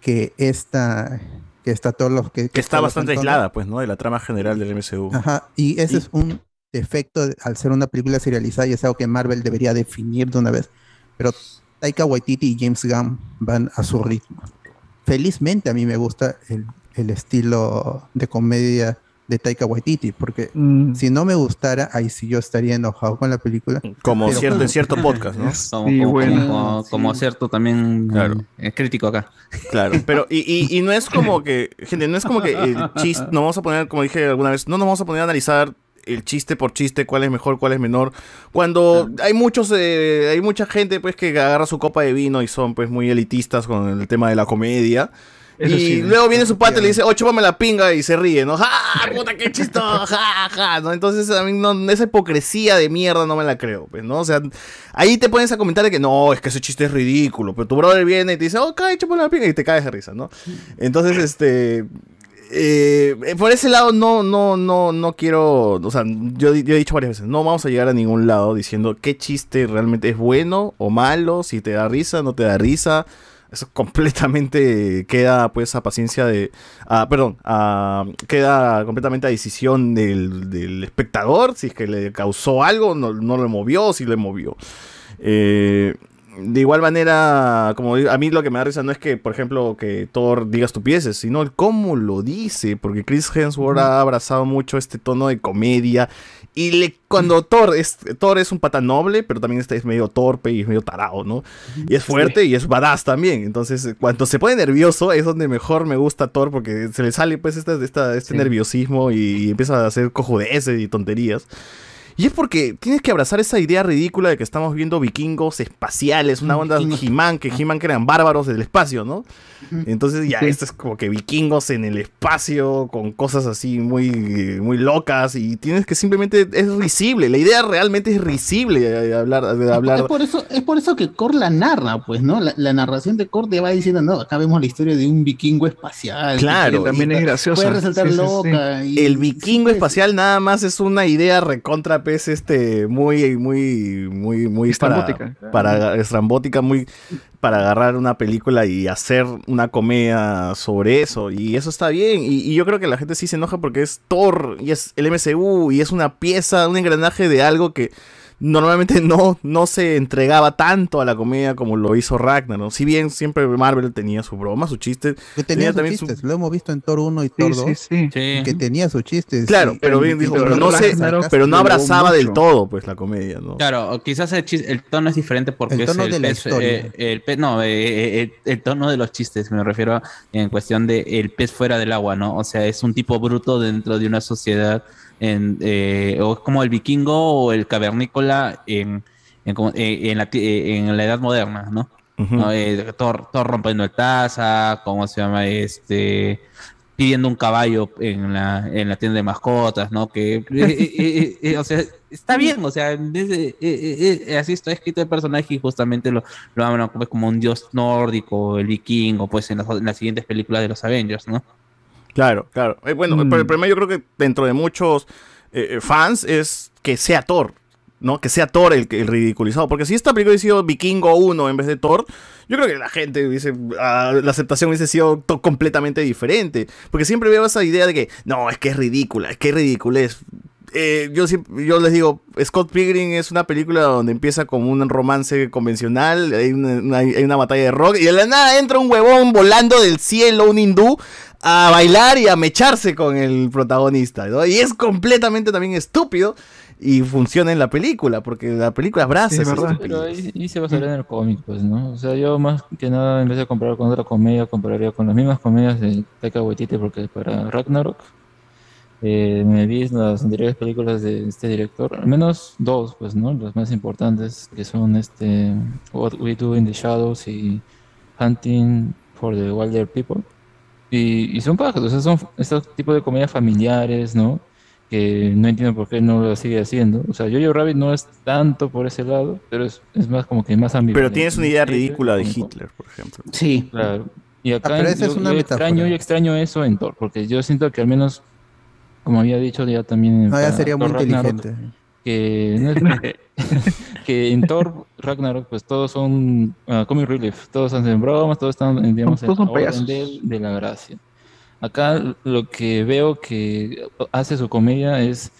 que esta, que está todos los que, Que está bastante entornos. aislada, pues, ¿no? De la trama general del MCU. Ajá, y ese es un defecto de- al ser una película serializada y es algo que Marvel debería definir de una vez. Pero Taika Waititi y James Gunn van a su ritmo. Felizmente a mí me gusta el, el estilo de comedia de Taika Waititi, porque Mm. si no me gustara, ahí sí yo estaría enojado con la película. Como Pero cierto en cierto podcast, ¿no? Como, como- como- cierto también eh, crítico acá. Claro, pero y, y, y no es como que, gente, no es como que el chiste, no vamos a poner, como dije alguna vez, no nos vamos a poner a analizar el chiste por chiste, cuál es mejor, cuál es menor, cuando hay muchos, eh, hay mucha gente pues que agarra su copa de vino y son pues muy elitistas con el tema de la comedia. Eso y sí, luego viene su pata y le dice, oh, chúpame la pinga y se ríe, ¿no? ¡Ja! ¡Puta, qué chistoso! ¡Ja, ja! ¿no? Entonces, a mí no, esa hipocresía de mierda no me la creo, pues, ¿no? O sea, ahí te pones a comentar de que no, es que ese chiste es ridículo, pero tu brother viene y te dice, oh, cae, chúpame la pinga y te caes de risa, ¿no? Entonces, este... eh, por ese lado no, no, no, no quiero, o sea, yo, yo he dicho varias veces, no vamos a llegar a ningún lado diciendo qué chiste realmente es bueno o malo, si te da risa, no te da risa, eso completamente queda pues a paciencia de, ah, perdón, queda completamente a decisión del, del espectador, si es que le causó algo, no, no le movió, si le movió. Eh, de igual manera, como digo, a mí lo que me da risa no es que, por ejemplo, que Thor diga estupideces, sino el cómo lo dice, porque Chris Hemsworth ha abrazado mucho este tono de comedia y le, cuando Thor es, Thor es un pata noble, pero también este es medio torpe y es medio tarado, ¿no? Y es fuerte y es badass también. Entonces, cuando se pone nervioso es donde mejor me gusta Thor porque se le sale pues esta, esta- este nerviosismo y, y empieza a hacer cojudeces y tonterías. Y es porque tienes que abrazar esa idea ridícula de que estamos viendo vikingos espaciales, una onda He-Man, que He-Man que eran bárbaros del espacio, ¿no? Entonces ya, esto es como que vikingos en el espacio, con cosas así muy, muy locas, y tienes que simplemente, es risible, la idea realmente es risible de hablar, de hablar. Es por eso, es por eso que Kor la narra, pues, ¿no? La, la narración de Kor te va diciendo, no, acá vemos la historia de un vikingo espacial. Claro, que puede- Puede resaltar loca. y- El vikingo espacial nada más es una idea recontra pez este muy muy muy muy para, Estrambótica. para estrambótica muy para agarrar una película y hacer una comedia sobre eso y eso está bien y, y yo creo que la gente sí se enoja porque es Thor y es el MCU y es una pieza un engranaje de algo que normalmente no, no se entregaba tanto a la comedia como lo hizo Ragnarok. Si bien siempre Marvel tenía su broma, su chiste. Que tenía sus también su- chistes, lo hemos visto en Thor 1 y Thor 2, que tenía sus chistes. Claro, sí. pero bien dijo, Pero no, se, pero no abrazaba del todo, pues, la comedia, ¿no? Claro, quizás el, chis- el tono es diferente porque El es tono el de la pez, eh, el pez- no, eh, eh, el, el tono de los chistes, me refiero a- en cuestión de el pez fuera del agua, ¿no? O sea, es un tipo bruto dentro de una sociedad, en, eh, o es como el vikingo o el cavernícola en, en, eh, en la, eh, en la edad moderna, ¿no? ¿no? Eh, Thor, Thor rompiendo el taza, ¿cómo se llama? Este pidiendo un caballo en la, en la tienda de mascotas, ¿no? Que, eh, eh, eh, o sea, está bien, o sea, así está escrito el personaje y justamente lo, lo hablan como, como un dios nórdico, el vikingo, pues en las, en las siguientes películas de los Avengers, ¿no? Claro, claro. Eh, bueno, Mm. pero el problema yo creo que dentro de muchos eh, eh, fans es que sea Thor, ¿no? Que sea Thor el, el ridiculizado. Porque si esta película hubiese sido Vikingo 1 en vez de Thor, yo creo que la gente hubiese, ah, la aceptación hubiese sido completamente diferente. Porque siempre veo esa idea de que, no, es que es ridícula, es que es ridiculez. Eh, yo, yo les digo, Scott Pilgrim es una película donde empieza con un romance convencional, hay una, una- hay una batalla de rock, y de la nada entra un huevón volando del cielo, un hindú, a bailar y a mecharse con el protagonista, ¿no? Y es completamente también estúpido y funciona en la película, porque la película abraza esa Pero estupidez. ahí, ahí se basaría en el cómic, pues, ¿no? O sea, yo más que nada, en vez de comparar con otra comedia, compararía con las mismas comedias de Taika Waititi, porque para Ragnarok eh, me vi las anteriores películas de este director, al menos dos, pues, ¿no? Las más importantes, que son este What We Do in the Shadows y Hunting for the Wilder People. Y, y son pajas, o sea, son estos tipos de comedias familiares, ¿no? Que no entiendo por qué no lo sigue haciendo. O sea, Jojo Rabbit no es tanto por ese lado, pero es, es más como que más ambivalente. Pero tienes una idea ridícula de Hitler, por ejemplo. Sí. Claro. Y acá Ah, yo, es una yo metáfora. extraño, yo extraño eso en Thor, porque yo siento que al menos, como había dicho ya también en No, ya para sería muy Ragnarok, inteligente. que, no es- que en Thor Ragnarok pues todos son ah, comic relief, todos hacen bromas, todos están digamos Todos son a orden de, de la gracia. Acá lo que veo que hace su comedia es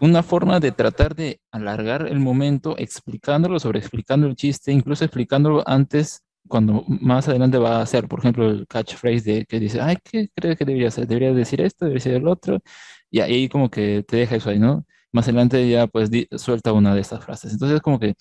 una forma de tratar de alargar el momento explicándolo, sobre explicando el chiste, incluso explicándolo antes cuando más adelante va a hacer, por ejemplo, el catchphrase de que dice, ay, ¿qué crees que debería hacer? ¿Debería decir esto? ¿Debería decir el otro? Y ahí como que te deja eso ahí, ¿no? Más adelante ya pues di- suelta una de estas frases. Entonces como que,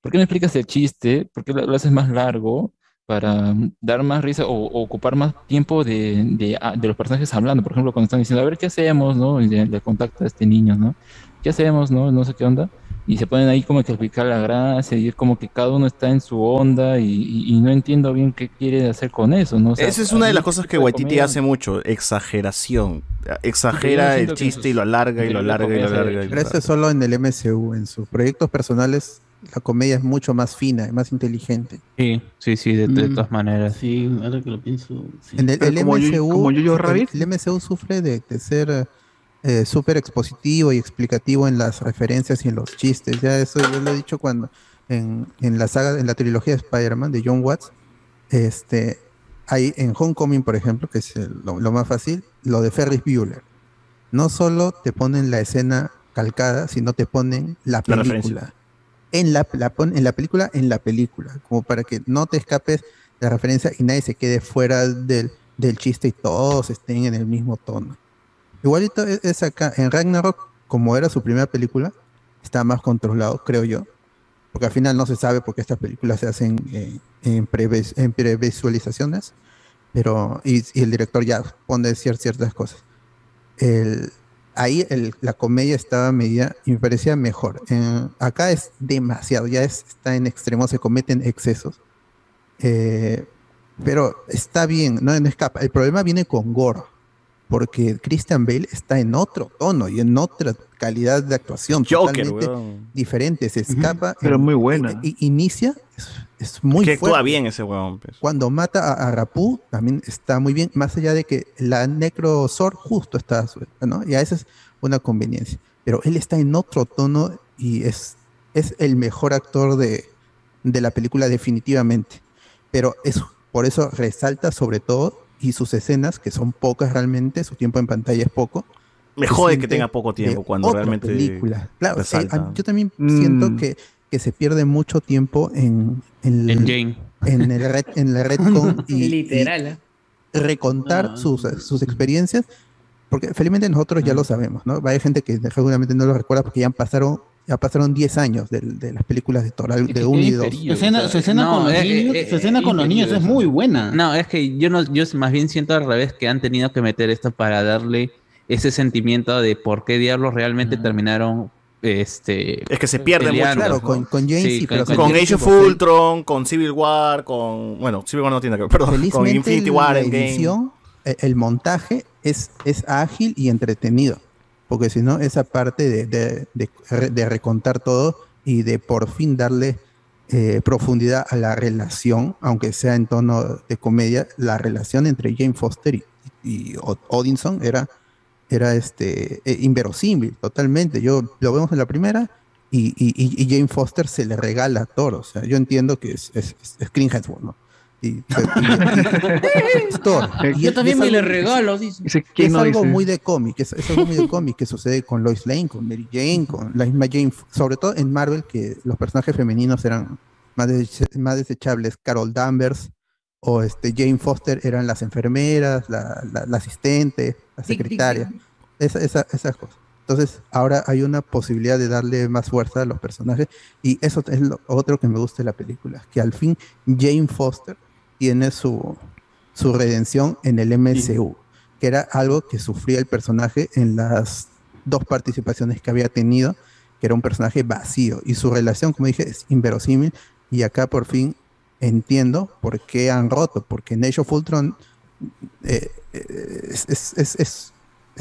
¿por qué no explicas el chiste? ¿Por qué lo, lo haces más largo? Para dar más risa o, o ocupar más tiempo de, de, ah, de los personajes hablando. Por ejemplo, cuando están diciendo, a ver, ¿qué hacemos? ¿no? Y le, le contacta a este niño, ¿no? ¿Qué hacemos? ¿no? No sé qué onda. Y se ponen ahí como que a explicar la gracia y es como que cada uno está en su onda y, y- y no entiendo bien qué quiere hacer con eso, ¿no? O sea, Esa es una de las cosas que Waititi comedia- hace mucho, exageración. Yo Exagera el chiste y lo alarga y lo alarga y lo alarga. y lo Pero eso alarga. es solo en el MCU. En sus proyectos personales, la comedia es mucho más fina y más inteligente. Sí, sí, sí, de, de Mm. todas maneras. Sí, ahora que lo pienso. sí. En el, el como Yo- MCU, Jojo el- Rabbit. el MCU sufre de, de ser eh, súper expositivo y explicativo en las referencias y en los chistes. Ya eso yo lo he dicho cuando en, en la saga, en la trilogía de Spider-Man de John Watts, este, hay en Homecoming, por ejemplo, que es el- lo, lo más fácil, lo de Ferris Bueller. No solo te ponen la escena calcada, sino te ponen la La película. en la, la pon- en la película, en la película, como para que no te escapes de la referencia y nadie se quede fuera del, del chiste y todos estén en el mismo tono. Igualito es, es acá, en Ragnarok, como era su primera película, está más controlado, creo yo, porque al final no se sabe por qué estas películas se hacen eh, en, previs- en previsualizaciones, pero y, y el director ya pone cier- ciertas cosas. El, ahí el- la comedia estaba medida y me parecía mejor. Acá es demasiado, ya es- está en extremo, se cometen excesos. Eh, pero está bien, no, no escapa. El problema viene con Gore, porque Christian Bale está en otro tono y en otra calidad de actuación Joker, totalmente weón. diferente. Se escapa. Pero en- muy buena. i- i- inicia, es, es muy que actúa fuerte. bien ese huevón. pues. Cuando mata a, a Rapu, también está muy bien, más allá de que la Necrosor justo está suelta, ¿no? Y a esa es una conveniencia. Pero él está en otro tono y es, es el mejor actor de, de la película definitivamente. Pero es, por eso resalta sobre todo y sus escenas, que son pocas realmente, su tiempo en pantalla es poco. Me jode que tenga poco tiempo cuando otra realmente película. Claro, eh, yo también siento Mm. que, que se pierde mucho tiempo en, en, En Jane. en el red, en el redcon y, Literal, ¿eh? y recontar Ah. sus, sus experiencias, porque felizmente nosotros ya lo sabemos, ¿no? Hay gente que seguramente no lo recuerda porque ya pasaron ya pasaron 10 años de, de las películas de Toral de 1 y 2. Su escena, su escena No, con los niños, eh, su escena con los niños es muy buena. No, es que yo no, yo más bien siento al revés que han tenido que meter esto para darle ese sentimiento de por qué diablos realmente terminaron este Es que se pierde mucho. Claro, ¿no? con- con James sí, pero con, con Age of. Ultron, con Civil War, con. Bueno, Civil War no tiene que ver, perdón. Con Felizmente Infinity el- War, la edición, e- el montaje es, es ágil y entretenido, porque si no, esa parte de, de- de- de recontar todo y de por fin darle eh, profundidad a la relación, aunque sea en tono de comedia, la relación entre Jane Foster y, y Odinson era, era este, eh, inverosímil totalmente. Yo lo vemos en la primera. Y, y- y- Jane Foster se le regala a Thor. O sea, yo entiendo que es, es, es Clint Eastwood, ¿no? Y, Yo también me le regalo, dice. Dice, que ¿quién es no algo muy de cómic, es, es algo muy de cómic que sucede con Lois Lane, con Mary Jane, con la misma Jane, sobre todo en Marvel, que los personajes femeninos eran más, más desechables. Carol Danvers o este, Jane Foster eran las enfermeras, la, la- la asistente, la secretaria, esa- esa- esas cosas. Entonces, ahora hay una posibilidad de darle más fuerza a los personajes, y eso es lo otro que me gusta de la película, que al fin Jane Foster tiene su, su redención en el MCU, que era algo que sufría el personaje en las dos participaciones que había tenido, que era un personaje vacío, y su relación, como dije, es inverosímil, y acá por fin entiendo por qué han roto, porque Age of Ultron eh, eh, es- es-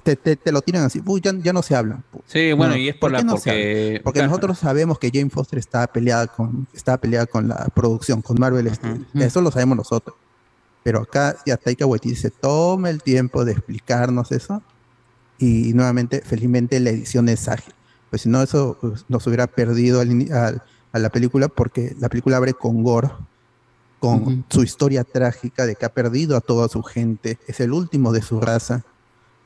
te, te- te lo tiran así, "Uy, ya, ya no se hablan. Sí, bueno, y es por qué la- no porque- porque claro. nosotros sabemos que Jane Foster estaba peleada con estaba peleada con la producción, con Marvel Studios. Eso lo sabemos nosotros. Pero acá ya Taika Waititi se toma el tiempo de explicarnos eso y nuevamente, felizmente, la edición es ágil. Pues si no, eso pues, nos hubiera perdido al al- a la película porque la película abre con Gore, con su historia trágica de que ha perdido a toda su gente, es el último de su raza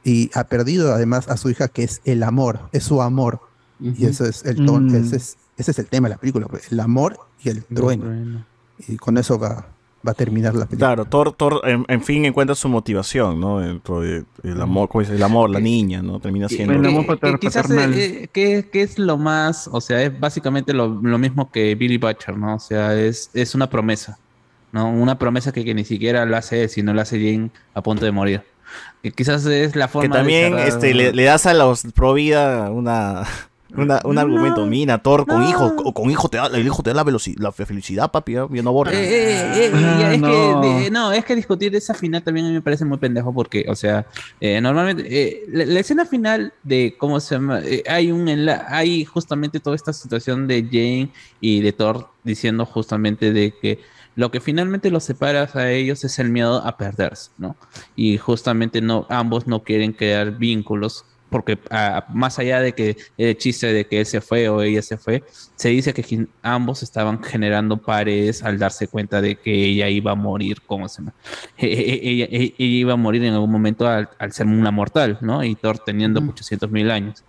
y ha perdido además a su hija que es el amor, es su amor. Y eso es el ton- Mm. ese, es, ese es el tema de la película, pues, el amor y el trueno. Y con eso va, va a terminar la película. Claro, Thor, Thor en, en fin encuentra su motivación, ¿no? Dentro de el amor, ¿cómo dice? El amor, la niña, ¿no? Termina siendo. Que- que quizás eh, eh, que, que es lo más, o sea, es básicamente lo, lo mismo que Billy Butcher, ¿no? O sea, es, es una promesa, ¿no? Una promesa que, que ni siquiera lo hace él, sino lo hace Jane a punto de morir. Que quizás es la forma que también de este, le, le das a los pro vida una, una- un argumento. Mira, Thor con hijo, con, con hijo te da, el hijo te da la, la felicidad, papi. ¿eh? Yo no aborto. Eh, eh, eh, Ah, es no. que de- no, es que discutir esa final también a mí me parece muy pendejo porque, o sea, eh, normalmente eh, la, la escena final de cómo se llama, eh, hay un enla- hay justamente toda esta situación de Jane y de Thor diciendo justamente de que lo que finalmente los separa a ellos es el miedo a perderse, ¿no? Y justamente no, ambos no quieren crear vínculos porque ah, más allá de que el chiste de que él se fue o ella se fue, se dice que ambos estaban generando paredes al darse cuenta de que ella iba a morir, ¿cómo se llama? E- e- Ella, ella- ella iba a morir en algún momento al, al ser una mortal, ¿no? Y Thor teniendo 800 mil años.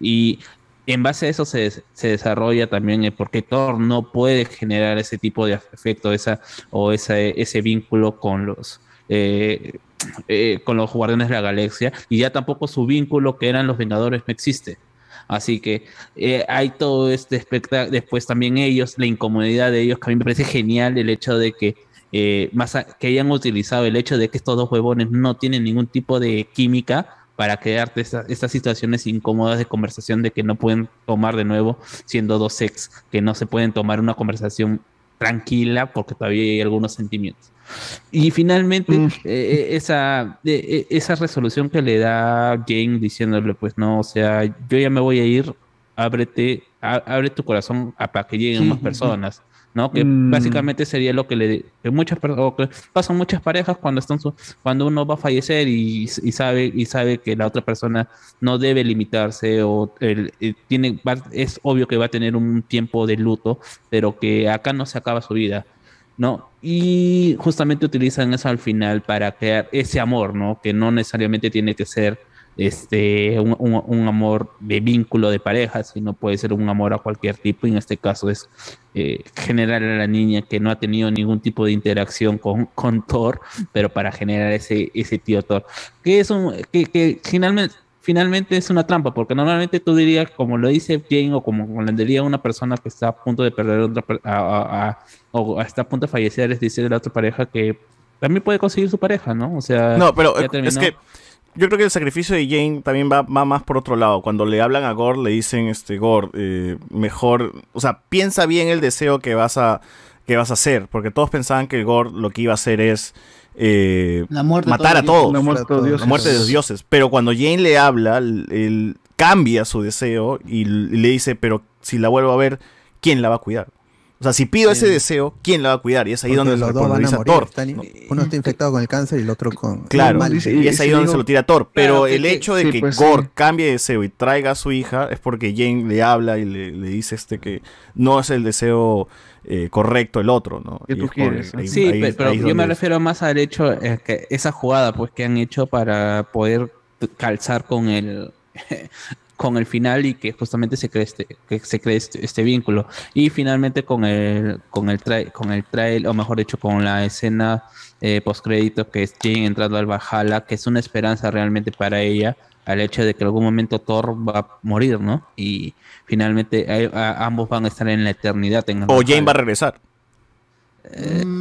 Y en base a eso se, se desarrolla también el por qué Thor no puede generar ese tipo de afecto esa, o esa, ese vínculo con los, eh, eh, con los Guardianes de la Galaxia y ya tampoco su vínculo que eran los Vengadores no existe. Así que eh, hay todo este espectáculo, después también ellos, la incomodidad de ellos, que a mí me parece genial el hecho de que eh, más que hayan utilizado el hecho de que estos dos huevones no tienen ningún tipo de química para crearte esta- estas situaciones incómodas de conversación de que no pueden tomar de nuevo siendo dos ex, que no se pueden tomar una conversación tranquila porque todavía hay algunos sentimientos. Y finalmente, eh, eh, esa, eh, esa resolución que le da Jane diciéndole, pues no, o sea, yo ya me voy a ir, ábrete, á- abre tu corazón a- para que lleguen Sí, más personas, ¿no? Que Mm. básicamente sería lo que le que muchas o que pasan muchas parejas cuando están su- cuando uno va a fallecer y, y sabe y sabe que la otra persona no debe limitarse o el- eh, tiene va- es obvio que va a tener un tiempo de luto, pero que acá no se acaba su vida. ¿no? Y justamente utilizan eso al final para crear ese amor, ¿no? Que no necesariamente tiene que ser este un, un- un amor de vínculo de pareja, sino puede ser un amor a cualquier tipo. Y en este caso es eh, generar a la niña que no ha tenido ningún tipo de interacción con, con Thor, pero para generar ese, ese tío Thor. Que es un, que, que finalmente finalmente es una trampa, porque normalmente tú dirías, como lo dice Jane, o como lo diría una persona que está a punto de perder otra a, a- a- o está a punto de fallecer, es decir, la otra pareja que también puede conseguir su pareja, ¿no? O sea, No, pero ya es que yo creo que el sacrificio de Jane también va, va más por otro lado. Cuando le hablan a Gore, le dicen, este, Gore, eh, mejor, o sea, piensa bien el deseo que vas a, que vas a hacer, porque todos pensaban que Gore lo que iba a hacer es eh, La muerte matar a todos. La muerte de los La muerte de los dioses. Pero cuando Jane le habla, él, cambia su deseo y le dice, pero si la vuelvo a ver, ¿quién la va a cuidar? O sea, si pido ese deseo, ¿quién la va a cuidar? Y es ahí Porque donde se los dos van a responsabiliza morir. Thor. están- uno está infectado con el cáncer y el otro con Claro, mal. y es ahí donde se lo tira Thor. Pero Claro, el que- hecho de sí, que pues, Gore sí. cambie de deseo y traiga a su hija es porque Jane le habla y le, le dice este que no es el deseo eh, correcto el otro, ¿no? Y es por- ahí- sí, ahí- pero ahí yo me refiero más al hecho eh, que esa jugada pues que han hecho para poder calzar con el con el final y que justamente se cree este, que se cree este, este vínculo y finalmente con el con el tra- con el trail o mejor dicho con la escena eh, post crédito que es Jane entrando al Valhalla que es una esperanza realmente para ella al hecho de que en algún momento Thor va a morir, ¿no? Y finalmente eh, a- ambos van a estar en la eternidad. En O Jane va a regresar.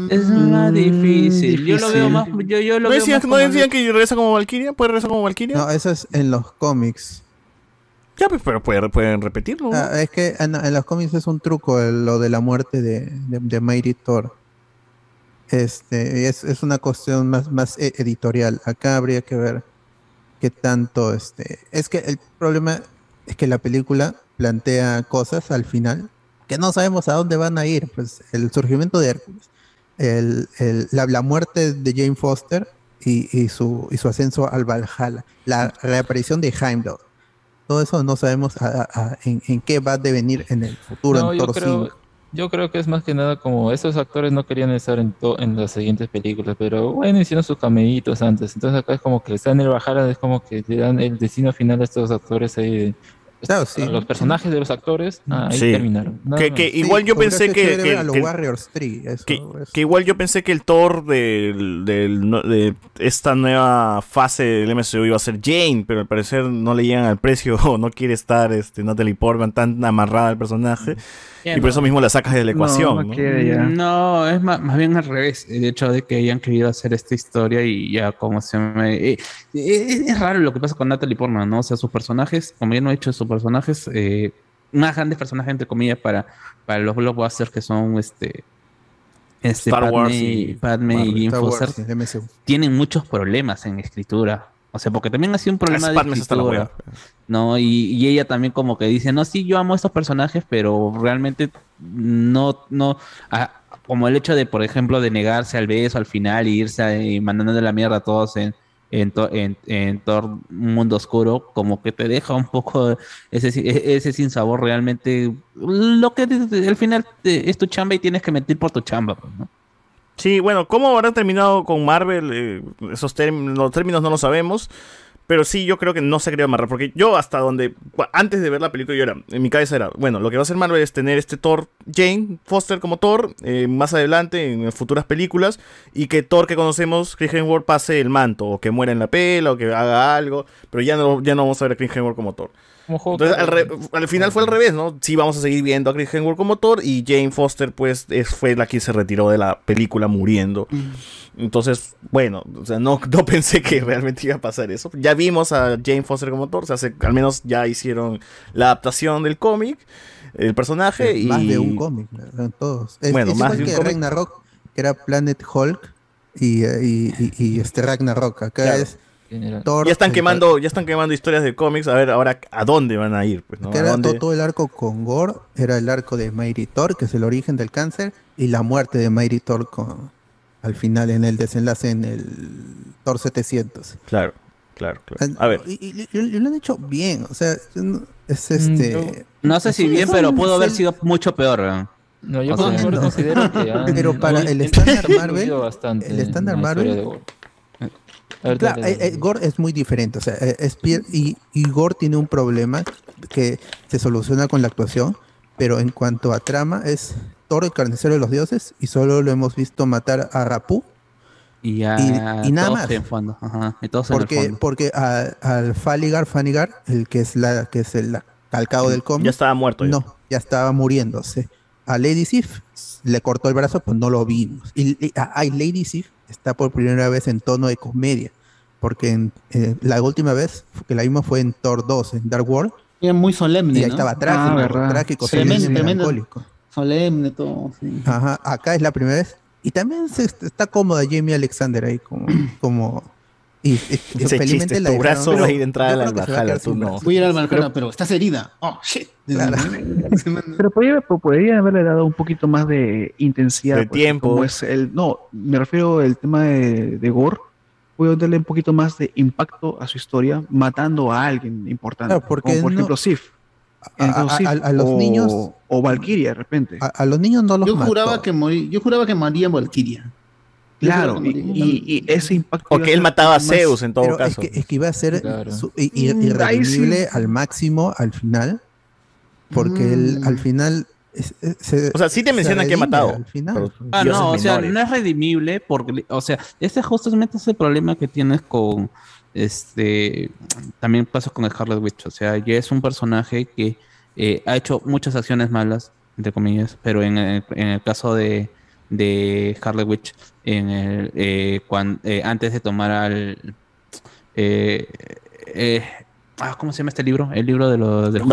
Es más difícil. Yo lo veo más. Yo, yo lo ¿No veo decían, más ¿no decían que regresa como Valkyria? ¿Puede regresar como Valkyria? No, eso es en los cómics. Ya, pues, pero puede- pueden repetirlo. Ah, es que en, los cómics es un truco lo de la muerte de, de, de Thor. Este, es, es una cuestión más, más e- editorial. Acá habría que ver qué tanto este. Es que el problema es que la película plantea cosas al final que no sabemos a dónde van a ir. Pues el surgimiento de Hércules, el, el- la, la muerte de Jane Foster y, y su, y su ascenso al Valhalla, la reaparición de Heimdall. Todo eso no sabemos a- a- a- en, en qué va a devenir en el futuro, No, en yo creo, 5. yo creo que es más que nada como esos actores no querían estar en, to- en las siguientes películas, pero bueno, hicieron sus cameitos antes. Entonces acá es como que están en el Bajara, es como que le dan el destino final a estos actores ahí. de- Los personajes de los actores, ah, ahí Sí. terminaron. Que, que igual yo pensé que, que- a los que- Warriors 3, eso, que, eso. que igual yo pensé que el Thor no- de esta nueva fase del MCU iba a ser Jane, pero al parecer no le llegan al precio o no quiere estar este, Natalie Portman tan amarrada al personaje Ya y por eso mismo la sacas de la ecuación. ¿no? No, es más, más bien al revés. El hecho de que hayan querido hacer esta historia y ya como se me... eh, eh, es raro lo que pasa con Natalie Portman, ¿no? O sea, sus personajes, como ya no he dicho, sus personajes, eh, más grandes personajes, entre comillas, para, para los blockbusters que son este... Este, Star Padme, Wars y Padme y Marvel, Wars, tienen muchos problemas en escritura. O sea, porque también ha sido un problema de es la escritura. ¿no? Y, y ella también como que dice, no, sí, yo amo a estos personajes, pero realmente no, no, como el hecho de, por ejemplo, de negarse al beso al final y irse a- y mandando de la mierda a todos en, en, to- en, en Thor Mundo Oscuro, como que te deja un poco ese, ese sinsabor realmente, lo que de- al final te- es tu chamba y tienes que mentir por tu chamba, pues, ¿no? Sí, bueno, ¿cómo habrá terminado con Marvel? Eh, esos términos, los términos no lo sabemos. Pero sí, yo creo que no se quería amarrar. Porque yo, hasta donde. Antes de ver la película, yo era. En mi cabeza era. Bueno, lo que va a hacer Marvel es tener este Thor Jane Foster como Thor. eh, más adelante, en futuras películas. Y que Thor que conocemos, Chris Hemsworth, pase el manto. O que muera en la pela. O que haga algo. Pero ya no, ya no vamos a ver a Chris Hemsworth como Thor. Entonces, al, re- al final fue al revés, ¿no? Sí, vamos a seguir viendo a Chris Hemsworth como Thor y Jane Foster, pues, es- fue la que se retiró de la película muriendo. Entonces, bueno, o sea, no, no pensé que realmente iba a pasar eso. Ya vimos a Jane Foster como Thor, o sea, se- al menos ya hicieron la adaptación del cómic, el personaje y... Más de un cómic, eran todos. Es, Bueno, es más igual de un que cómic. Ragnarok, que era Planet Hulk y, eh, y, y- y este Ragnarok. Acá Claro. es Thor. Ya están quemando, ya están quemando historias de cómics, a ver ahora a dónde van a ir, pues, ¿no? todo, el arco con Gore, era el arco de Mighty Thor, que es el origen del cáncer, y la muerte de Mighty Thor con, al final en el desenlace en el Thor 700. Claro, claro, claro. A ver. Y, y- y- y lo han hecho bien, o sea, es este... No sé si bien, pero pudo haber sido mucho peor. ¿no? No, yo O sea, ejemplo considero que han- Pero para el estándar Marvel, bastante el estándar Marvel, de Gore. A ver, Claro, dale, eh, eh, Gore es muy diferente, o sea, eh, es y, y Gore tiene un problema que se soluciona con la actuación, pero en cuanto a trama es Thor el carnicero de los dioses y solo lo hemos visto matar a Rapu Y, ya y, y nada todos más. en fondo. Ajá, y todos en el Porque, fondo. porque a- al Faligar, Fanigar, el que es la que es el calcado del cómic, Ya estaba muerto. ya. no, ya estaba muriéndose. A Lady Sif le cortó el brazo, pues no lo vimos. Y, y- a- ay, Lady Sif está por primera vez en tono de comedia. Porque en, eh, la última vez que la vimos fue en Thor 2, en Dark World. Era muy solemne. Y ahí ¿no? estaba trágico, verdad. trágico, tremendo. melancólico. Solemne, todo. sí. Ajá, acá es la primera vez. Y también se, está cómoda Jamie Alexander ahí como... como y, y- Ese felizmente chiste, la tu brazo pero va a ir de entrada a la se Valhalla, tú no. Voy a ir al Valhalla, pero estás herida. Oh, shit. Pero podría, po- podría haberle dado un poquito más de intensidad. De pues, tiempo. Como es el, no, me refiero al tema de, de Gore. Puedo darle un poquito más de impacto a su historia matando a alguien importante. Claro, porque como por no- ejemplo Sif. A- a- Sif, a- a los o, niños- O Valkyria de repente. A, a los niños no los Yo mató. juraba que morí, yo juraba que moría Valkyria. Claro, y, y- y ese impacto. O iba que a él mataba a más- Zeus en todo caso. Es que, es que iba a ser Claro. su- i- i- Mm, ahí irredimible sí. al máximo al final. Porque él Mm. al final. es- es- se- O sea, sí te se mencionan que ha matado. al final. pero Ah, no, o sea, menores. no es redimible porque, o sea, este justamente es el problema que tienes con, este, también pasa con Scarlet Witch, o sea, ya es un personaje que eh, ha hecho muchas acciones malas, entre comillas, pero en el, en el caso de, de Scarlet Witch, en el, eh, cuan- eh, antes de tomar al, eh, eh, ah, ¿cómo se llama este libro? El libro de los de los.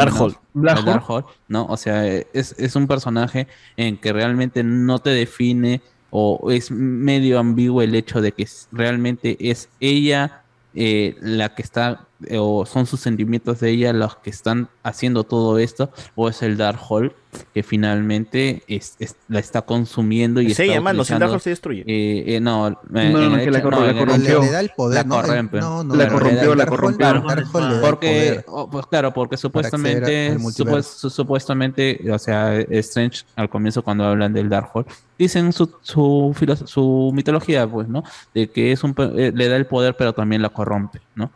El Darkhold, ¿no? O sea, es, es un personaje en que realmente no te define o es medio ambiguo el hecho de que realmente es ella eh, la que está o son sus sentimientos de ella los que están haciendo todo esto o es el Darkhold que finalmente es, es- la está consumiendo y Es está ella, mano, sin utilizando- Darkhold se destruye. eh, eh, no, eh, No, en no, el que la no, la el- corrompió. Le da el poder, la ¿no? El- corrompe. no, no, La el- corrompió, el la corrompió. el le el porque, poder. oh, pues claro, porque supuestamente, multiverso. supues- supuestamente, o sea, Strange al comienzo cuando hablan del Darkhold, dicen su, su, filos- su mitología, pues, ¿no? De que es un, eh, le da el poder, pero también la corrompe, ¿no?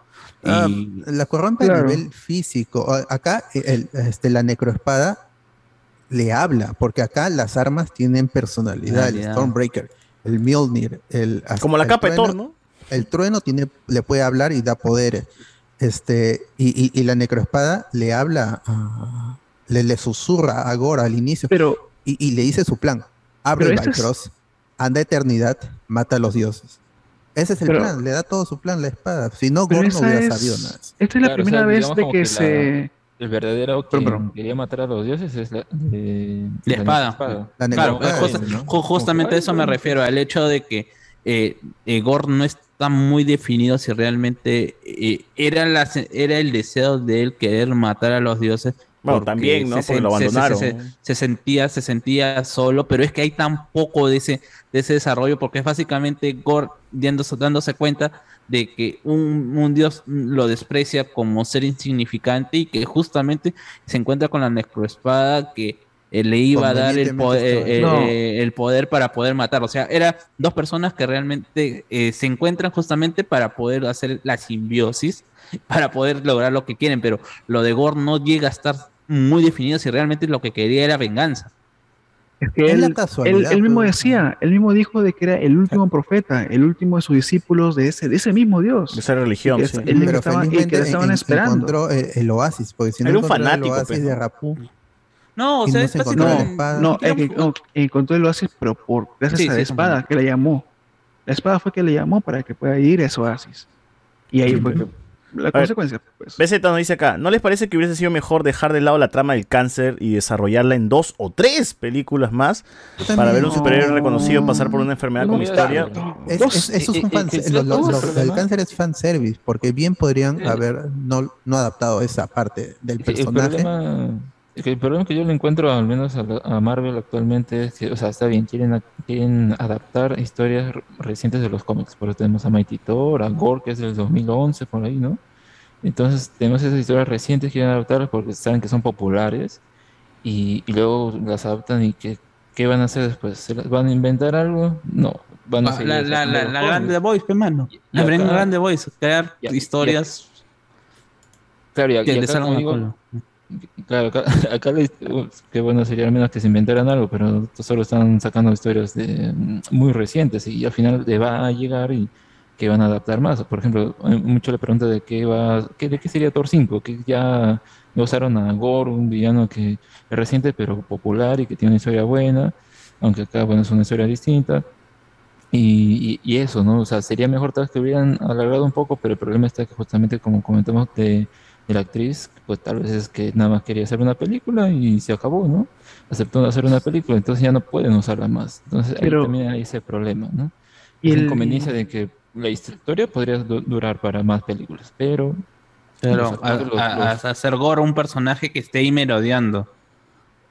Ah, la corrompe a Claro. nivel físico. A- Acá el- este, la necroespada le habla, porque acá las armas tienen personalidad. El Personalidad. Stormbreaker, el Mjolnir, el Como la el capa de trueno- Thor, ¿no? El trueno tiene, le puede hablar y da poderes. Este, y, y- y la necroespada le habla, a- le, le susurra a al inicio. Pero, y, y le dice su plan. Abre esto es- anda a eternidad, mata a los dioses. Ese es el Pero- plan, le da todo su plan la espada. Si no, Gore no esa hubiera es- sabido nada. Esta es la Claro, o primera sea, vez de que, la- se... el verdadero que quería matar a los dioses es la, de- La espada. La Claro, justa- ¿no? ju- justamente a eso me refiero, al hecho de que eh, eh, Gore no está muy definido si realmente eh, era, la, era el deseo de él querer matar a los dioses. Bueno, también, ¿no? se Porque lo sen- se- se- abandonaron. Se, se sentía, se sentía solo, pero es que hay tan poco de ese, de ese desarrollo, porque es básicamente Gore dándose, dándose cuenta de que un, un dios lo desprecia como ser insignificante y que justamente se encuentra con la necroespada que eh, le iba a dar el, poder, eh, No. eh, el poder para poder matarlo. O sea, eran dos personas que realmente eh, se encuentran justamente para poder hacer la simbiosis, para poder lograr lo que quieren, pero lo de Gore no llega a estar muy definido si realmente lo que quería era venganza. Es que Es él, él, él mismo pues. decía, él mismo dijo de que era el último profeta, el último de sus discípulos de ese, de ese mismo Dios. De esa religión, que sí. Pero estaba- y que felizmente lo estaban en- esperando. encontró el, el oasis, porque si no Era un fanático, el oasis pues, de ¿no? Rapú. No, o sea, no es se. No, es que no, encontró el oasis, pero por, gracias Sí, a la sí, espada que le llamó. La espada fue que le llamó para que pueda ir a ese oasis. Y ahí fue que- la consecuencia. Pues. BZ nos dice acá, ¿no les parece que hubiese sido mejor dejar de lado la trama del cáncer y desarrollarla en dos o tres películas más para ver un superhéroe reconocido pasar por una enfermedad con historia? Es, es- eso es un fan, lo- lo- lo- el cáncer es fanservice, porque bien podrían haber no, no adaptado esa parte del El personaje. problema, que el problema que yo le encuentro, al menos a, a Marvel actualmente, es que, o sea, está bien, quieren, quieren adaptar historias re- recientes de los cómics. Por eso tenemos a Mighty Thor, a Gore, que es del 2011, por ahí, ¿no? Entonces, tenemos esas historias recientes quieren adaptar porque saben que son populares y, y luego las adaptan y que, ¿qué van a hacer después? ¿Se las van a inventar algo? No. Van a Ah, seguir la, la, la, la grande Voice, pues, mano. La acá- grande Voice, crear y- y- historias Claro, y, que y le acá, salgan Claro, acá, acá qué bueno sería al menos que se inventaran algo, pero solo están sacando historias de, mm, muy recientes y al final le va a llegar y que van a adaptar más. Por ejemplo, hay mucho le pregunta de qué va, qué, de qué sería Thor 5, que ya usaron a Gore, un villano que es reciente pero popular y que tiene una historia buena, aunque acá bueno es una historia distinta. Y eso, ¿no? O sea, sería mejor tal vez que hubieran alargado un poco, pero el problema está que justamente como comentamos de, la actriz, pues tal vez es que nada más quería hacer una película y se acabó, ¿no? Aceptó hacer una película, entonces ya no pueden usarla más. Entonces Pero- ahí también hay ese problema, ¿no? Y el- inconveniencia de que la historia podría du- durar para más películas, pero... Pero los a, actores, los- a- los- a hacer Gore un personaje que esté ahí merodeando.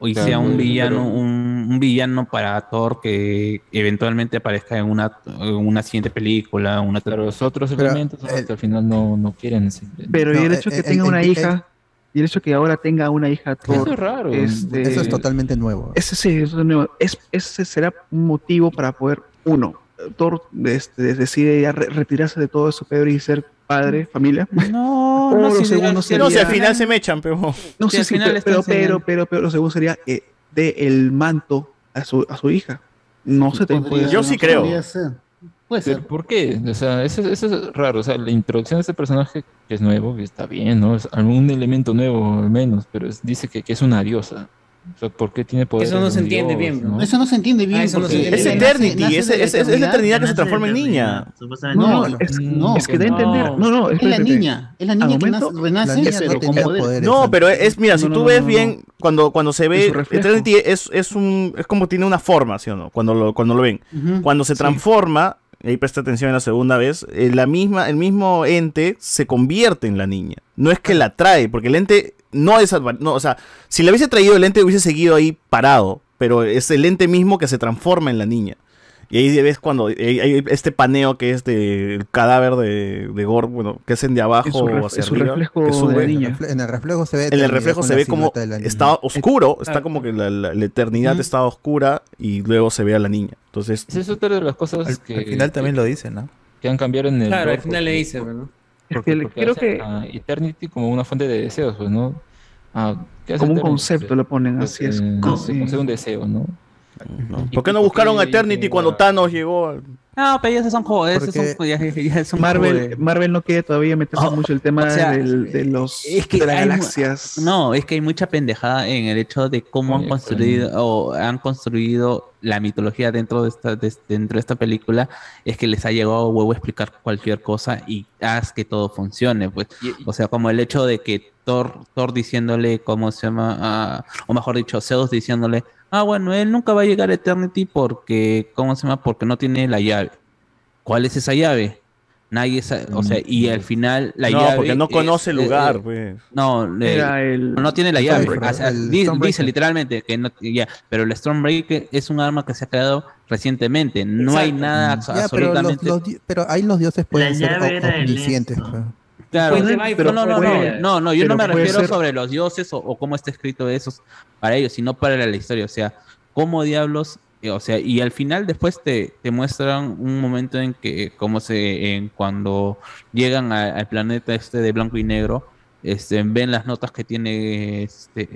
O Claro, sea un pero- villano, un, un villano para Thor que eventualmente aparezca en una, en una siguiente película, una Pero los otros Pero, elementos son los que al final no, no quieren. sí. Pero y el hecho eh, que eh, tenga el- una el- hija, y el hecho que ahora tenga una hija Thor, Eso es raro. este, Eso es totalmente nuevo. Ese sí, eso es nuevo. Es- ese será un motivo para poder, uno, Thor este, decide ya re- retirarse de todo eso, Pedro, y ser padre, familia. No, O no, lo si al No, si al sería- final se me echan, pero... No si sé al si, final pero, pero, pero, pero, pero lo segundo sería eh, de el manto a su, a su hija. No se te puede Yo sí creo. Puede ser. ¿Por qué? O sea, eso, eso es raro. O sea, la introducción de este personaje que es nuevo, que está bien, ¿no? Es algún elemento nuevo al menos, pero es- dice que, que es una diosa. O sea, ¿por qué tiene poder? Eso no se entiende bien, bro. Eso no se entiende bien. Ah, eso no se porque entiende Es bien. ella nace- Eternity, nace es, la eternidad que se transforma en niña. No, No, no, es, no, es que da a no. entender. No, no, Es la niña, es la niña que nace- renace, niña pero no con poderes. No, pero es, mira, si No, tú no, ves no, bien, no. cuando, cuando se ve. Eternity es, es un, es como tiene una forma, ¿sí o no? Cuando lo, cuando lo ven. Cuando se transforma, y ahí presta atención en la segunda vez, eh, la misma, el mismo ente se convierte en la niña. No es que la trae, porque el ente no es, adva- no, o sea, si le hubiese traído el ente hubiese seguido ahí parado, pero es el ente mismo que se transforma en la niña. Y ahí ves cuando hay, este paneo que es del cadáver de, de Gore, bueno, que es en de abajo ref- hacia arriba, reflejo que de sube. niña. Refle- En el reflejo se ve. En el reflejo se ve como de niña. está oscuro, está como que la, la- la eternidad Ujú. está oscura y luego se ve a la niña. Entonces, Esa es otra de las cosas Al, que, al final también lo dicen, ¿no? que han cambiado en el. Claro, al final le porque- dice, ¿no? Porque, le- porque creo hacen que- a Eternity como una fuente de deseos, pues, ¿no? Ah, ¿qué hace Como un concepto lo ponen, Pues, así es. eh, como- sí, un deseo, ¿no? ¿Por qué no buscaron a Eternity cuando Thanos llegó? No, pero esos son juegos, esos son, ya, es Marvel, de- Marvel no quiere todavía meterse mucho el tema o sea, del- de los es que de las hay galaxias. No, es que hay mucha pendejada en el hecho de cómo han construido o han construido la mitología dentro de esta de- dentro de esta película es que les ha llegado a huevo explicar cualquier cosa y haz que todo funcione, pues. O sea, como el hecho de que Thor Thor diciéndole cómo se llama ah, o mejor dicho Zeus diciéndole, "Ah, bueno, él nunca va a llegar a Eternity porque cómo se llama? Porque no tiene la llave." ¿Cuál es esa llave? Nadie sabe, o sea, y al final la No, llave. porque no es- conoce el eh, lugar, eh, pues. No, eh, Era el- no tiene la llave. O sea, dice literalmente que no, ya, pero el Stormbreaker es un arma que se ha creado recientemente. No hay nada abs- Ya, pero, los, absolutamente. pero ahí los dioses pueden La ser omniscientes. pues. Claro, Puede- no, pero no, no, puede- no, no, no, yo no me refiero ser- sobre los dioses o, o cómo está escrito eso para ellos, sino para la historia. O sea, cómo diablos, eh, o sea, y al final después te, te muestran un momento en que, cómo se, en cuando llegan a- al planeta este de blanco y negro, este, ven las notas que tiene este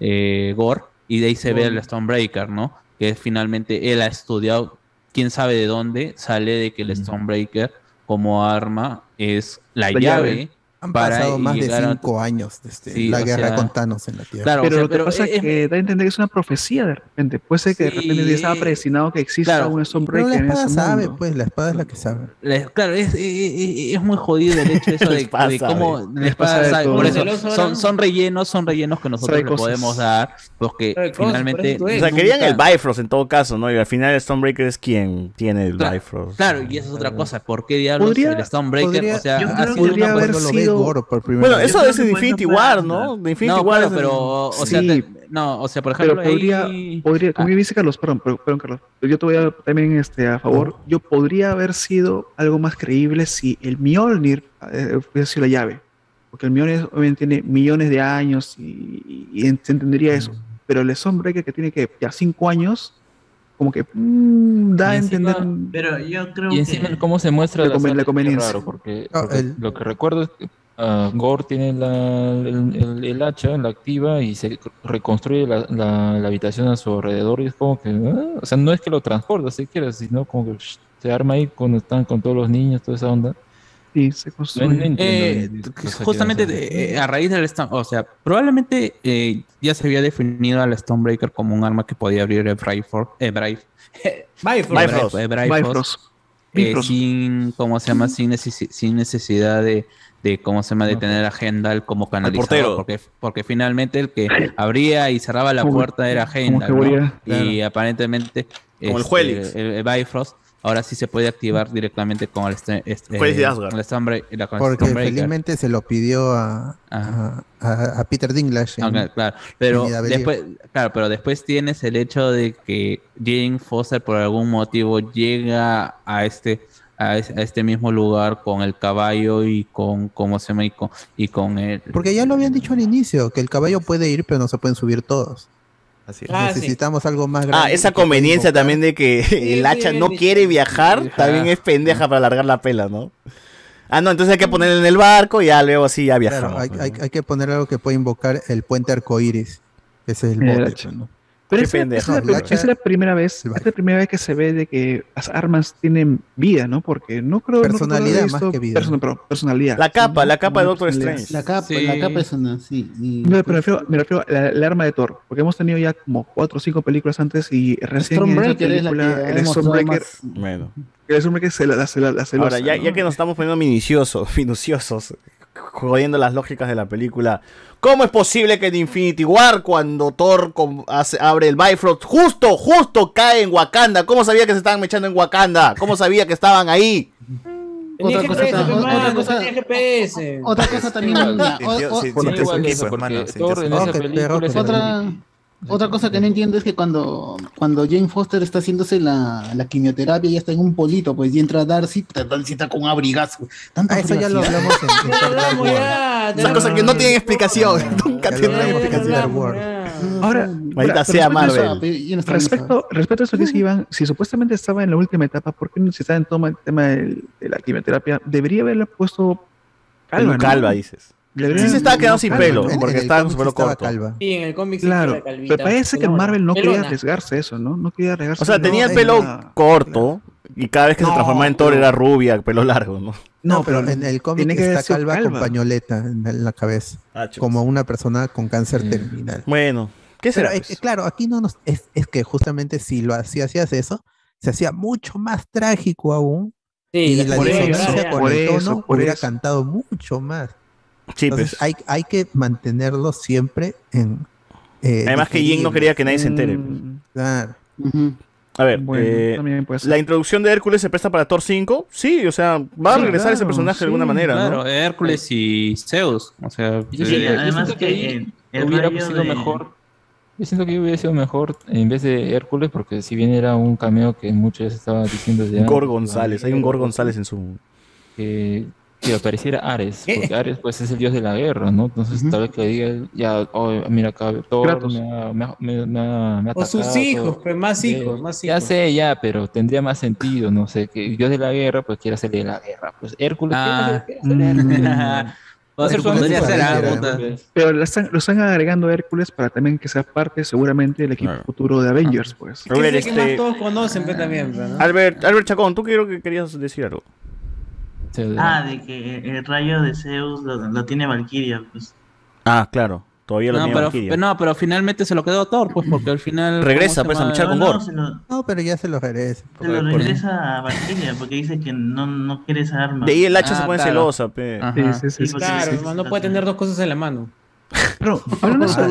eh, Gore y de ahí se ve el Stonebreaker, ¿no? Que finalmente él ha estudiado, quién sabe de dónde, sale de que el Stonebreaker como arma es la, La llave. llave. Han para pasado más de llegar a- cinco años desde Sí, la o guerra sea, con Thanos en la Tierra. Claro, o pero sea, lo que pero pasa es- es que da a entender que es una profecía de repente. Puede ser que de repente ya estaba predestinado que exista Claro. un Pero Stormbreaker la en espada ese sabe, mundo. pues, la espada es la que sabe. Le- Claro, es, es- es- muy jodido el hecho de eso La de, espada de cómo La la espada espada sabe. Por eso son, son rellenos, son rellenos que nosotros le podemos dar, porque cosas, finalmente. O sea, querían el Bifrost en todo caso, ¿no? Y al final Stormbreaker es quien tiene el Claro, Bifrost. Claro, y esa es otra cosa. ¿Por qué diablos el Stonebreaker? podría- o sea, ha sido que podría cosa- sido- Bueno, eso es de Infinity War, ¿no? De Infinity No, War claro, pero, o Sí. sea, te- no, o sea, por ejemplo, pero podría, ahí- podría como Ah. dice Carlos, perdón, perdón, Carlos, yo te voy a también este, a favor, yo podría haber sido algo más creíble si el Mjolnir eh, hubiera sido la llave, porque el Mjolnir obviamente tiene millones de años y, y en- se entendería eso, pero el Stormbreaker que tiene que ya cinco años, como que mm, da a entender... Pero yo creo Y encima que. cómo se muestra La la, conveniencia. raro, porque, porque el- lo que recuerdo es que ah, Gore tiene la, el, el- el hacha, la activa y se reconstruye la, la- la habitación a su alrededor y es como que, ah, o sea, no es que lo transporta siquiera, sino como que se arma ahí cuando están con todos los niños, toda esa onda. Sí, se No, no entiendo Eh, justamente hacer. eh, a raíz del Storm, o sea, probablemente eh, ya se había definido al Stonebreaker como un arma que podía abrir el Bifrost, eh, Brave, Bifrost. Sin, ¿cómo se llama? Sin, necesi- sin necesidad de, de, ¿cómo se llama? De tener a Heimdall como canalizador, portero. porque, porque finalmente el que abría y cerraba la puerta era Heimdall, ¿no? Y aparentemente Como el este, Juelix. el, el Bifrost ahora sí se puede activar directamente con el, este, este, Juelix de Asgard. con el Stormbreaker- con el Porque Stormbreaker. felizmente se lo pidió a, a, a- a Peter Dinklage. en- claro, pero después, claro, pero después tienes el hecho de que Jane Foster por algún motivo llega a este a, es- a este mismo lugar con el caballo y con cómo se llama y con, y con el Porque ya lo habían dicho al inicio, que el caballo puede ir, pero no se pueden subir todos. Así Ah, sí. Necesitamos algo más grande. Ah, esa conveniencia también de que el hacha no quiere viajar, también es pendeja para alargar la pela, ¿no? Ah, no, entonces hay que ponerlo en el barco y ya luego así ya viajamos. Claro, hay, hay- hay que poner algo que pueda invocar el puente arcoíris. Ese es el El bote, hacha. pues, ¿no? Pero Qué esa, pendejo. es la, es primera vez, es la primera vez que se ve de que las armas tienen vida, ¿no? Porque no creo no recuerdo haber Personalidad más que vida. persona- pero personalidad. La capa, la capa de No, Doctor personalidad. Strange. La capa, Sí. la capa es una, sí. y- No, pero me refiero, me refiero a la, la arma de Thor, porque hemos tenido ya como cuatro o cinco películas antes y recién en esa Stormbreaker es la que el Stormbreaker, más- Bueno. el Stormbreaker se la, se la, la celosa, Ahora, ya, ¿no? ya que nos estamos poniendo minuciosos, minuciosos, jodiendo las lógicas de la película, ¿cómo es posible que en Infinity War, cuando Thor hace- abre el Bifrost, justo, justo cae en Wakanda? ¿Cómo sabía que se estaban mechando en Wakanda? ¿Cómo sabía que estaban ahí? Otra cosa, GPS, otra cosa- GPS. Otra cosa también. Otra- el- Otra, otra cosa que no entiendo es que cuando, cuando Jane Foster está haciéndose la, la quimioterapia y está en un polito, pues y entra Darcy, Darcy está con un abrigazo. Tanta Ah, eso ya lo hablamos en, Star Wars. ya, Esas cosas que no tienen explicación, nunca Ya lo tendrán hablamos en explicación. Ahora, Maldita ahora, sea Marvel. Respecto, respecto a eso que dice Iván, si supuestamente estaba en la última etapa, ¿por qué no se está en todo el tema de la quimioterapia? Debería haberle puesto calva, ¿no? Calva, dices. Sí se estaba quedando sin pelo, ¿no? porque estaba con su pelo estaba corto. calva. Sí, en el cómic sí Claro, calvita. pero parece que. Marvel no quería arriesgarse eso, ¿no? No quería arriesgarse. O sea, tenía el pelo corto y cada vez que se transformaba en Thor pero- era rubia, pelo largo, ¿no? No, pero en el cómic tiene que está calva, con pañoleta en la cabeza. Ah, como una persona con cáncer terminal. Bueno, ¿qué Pero, será? eh, pues? claro, aquí no nos. Es, es que justamente si lo hacías, hacías eso, se hacía mucho más trágico aún. Sí, y la la por eso, disonancia con por el tono hubiera cantado mucho más. Sí, Entonces pues. hay, hay que mantenerlo siempre en. eh, Además que Jin no quería que nadie se entere. Mm, Claro. A ver, Bueno, eh, la introducción de Hércules se presta para Thor 5. Sí, o sea, va a Sí, regresar ese personaje de alguna sí, manera, Claro, ¿no? Hércules y Zeus. O sea, Yo eh, además que el- el hubiera sido de- mejor. Yo siento que hubiera sido mejor en vez de Hércules, porque si bien era un cameo que muchos ya estaban diciendo desde Gor González, hay un Gor González en su. que, que apareciera Ares, porque Ares pues es el dios de la guerra, ¿no? Entonces tal vez que diga, ya, oh, mira acá, Kratos. me ha, me ha- me- me ha- me ha O sus atacado, hijos, todo. pues más hijos, más Ya hijos. sé, ya, pero tendría más sentido, no sé, que el dios de la guerra pues quiera hacerle de la guerra, pues Hércules, ¿qué Ah. Va a ser podría ser algo, ¿no? Pero lo están, lo están agregando a Hércules para también que sea parte, seguramente, del equipo futuro de Avengers, pues. Que es el Este- que más todos conocen, pues, también, ¿no? Albert, Albert Chacón, tú creo que querías decir algo. Ah, de que el rayo de Zeus lo, lo tiene Valkyria, pues. Ah, claro. Todavía lo No tiene pero, Valkyria. no, pero finalmente se lo quedó Thor, pues, porque al final. Regresa, ¿cómo se pues, a luchar con No, Gor. no, se lo, No, pero ya se lo regresa. se lo por- regresa a Valkyria porque dice que no, no quiere esa arma. De ahí el hacha Ah, se pone claro. celosa, pe. Sí, sí, sí. Sí, sí. porque Claro, no puede tener dos cosas en la mano. Pero, hablando de eso.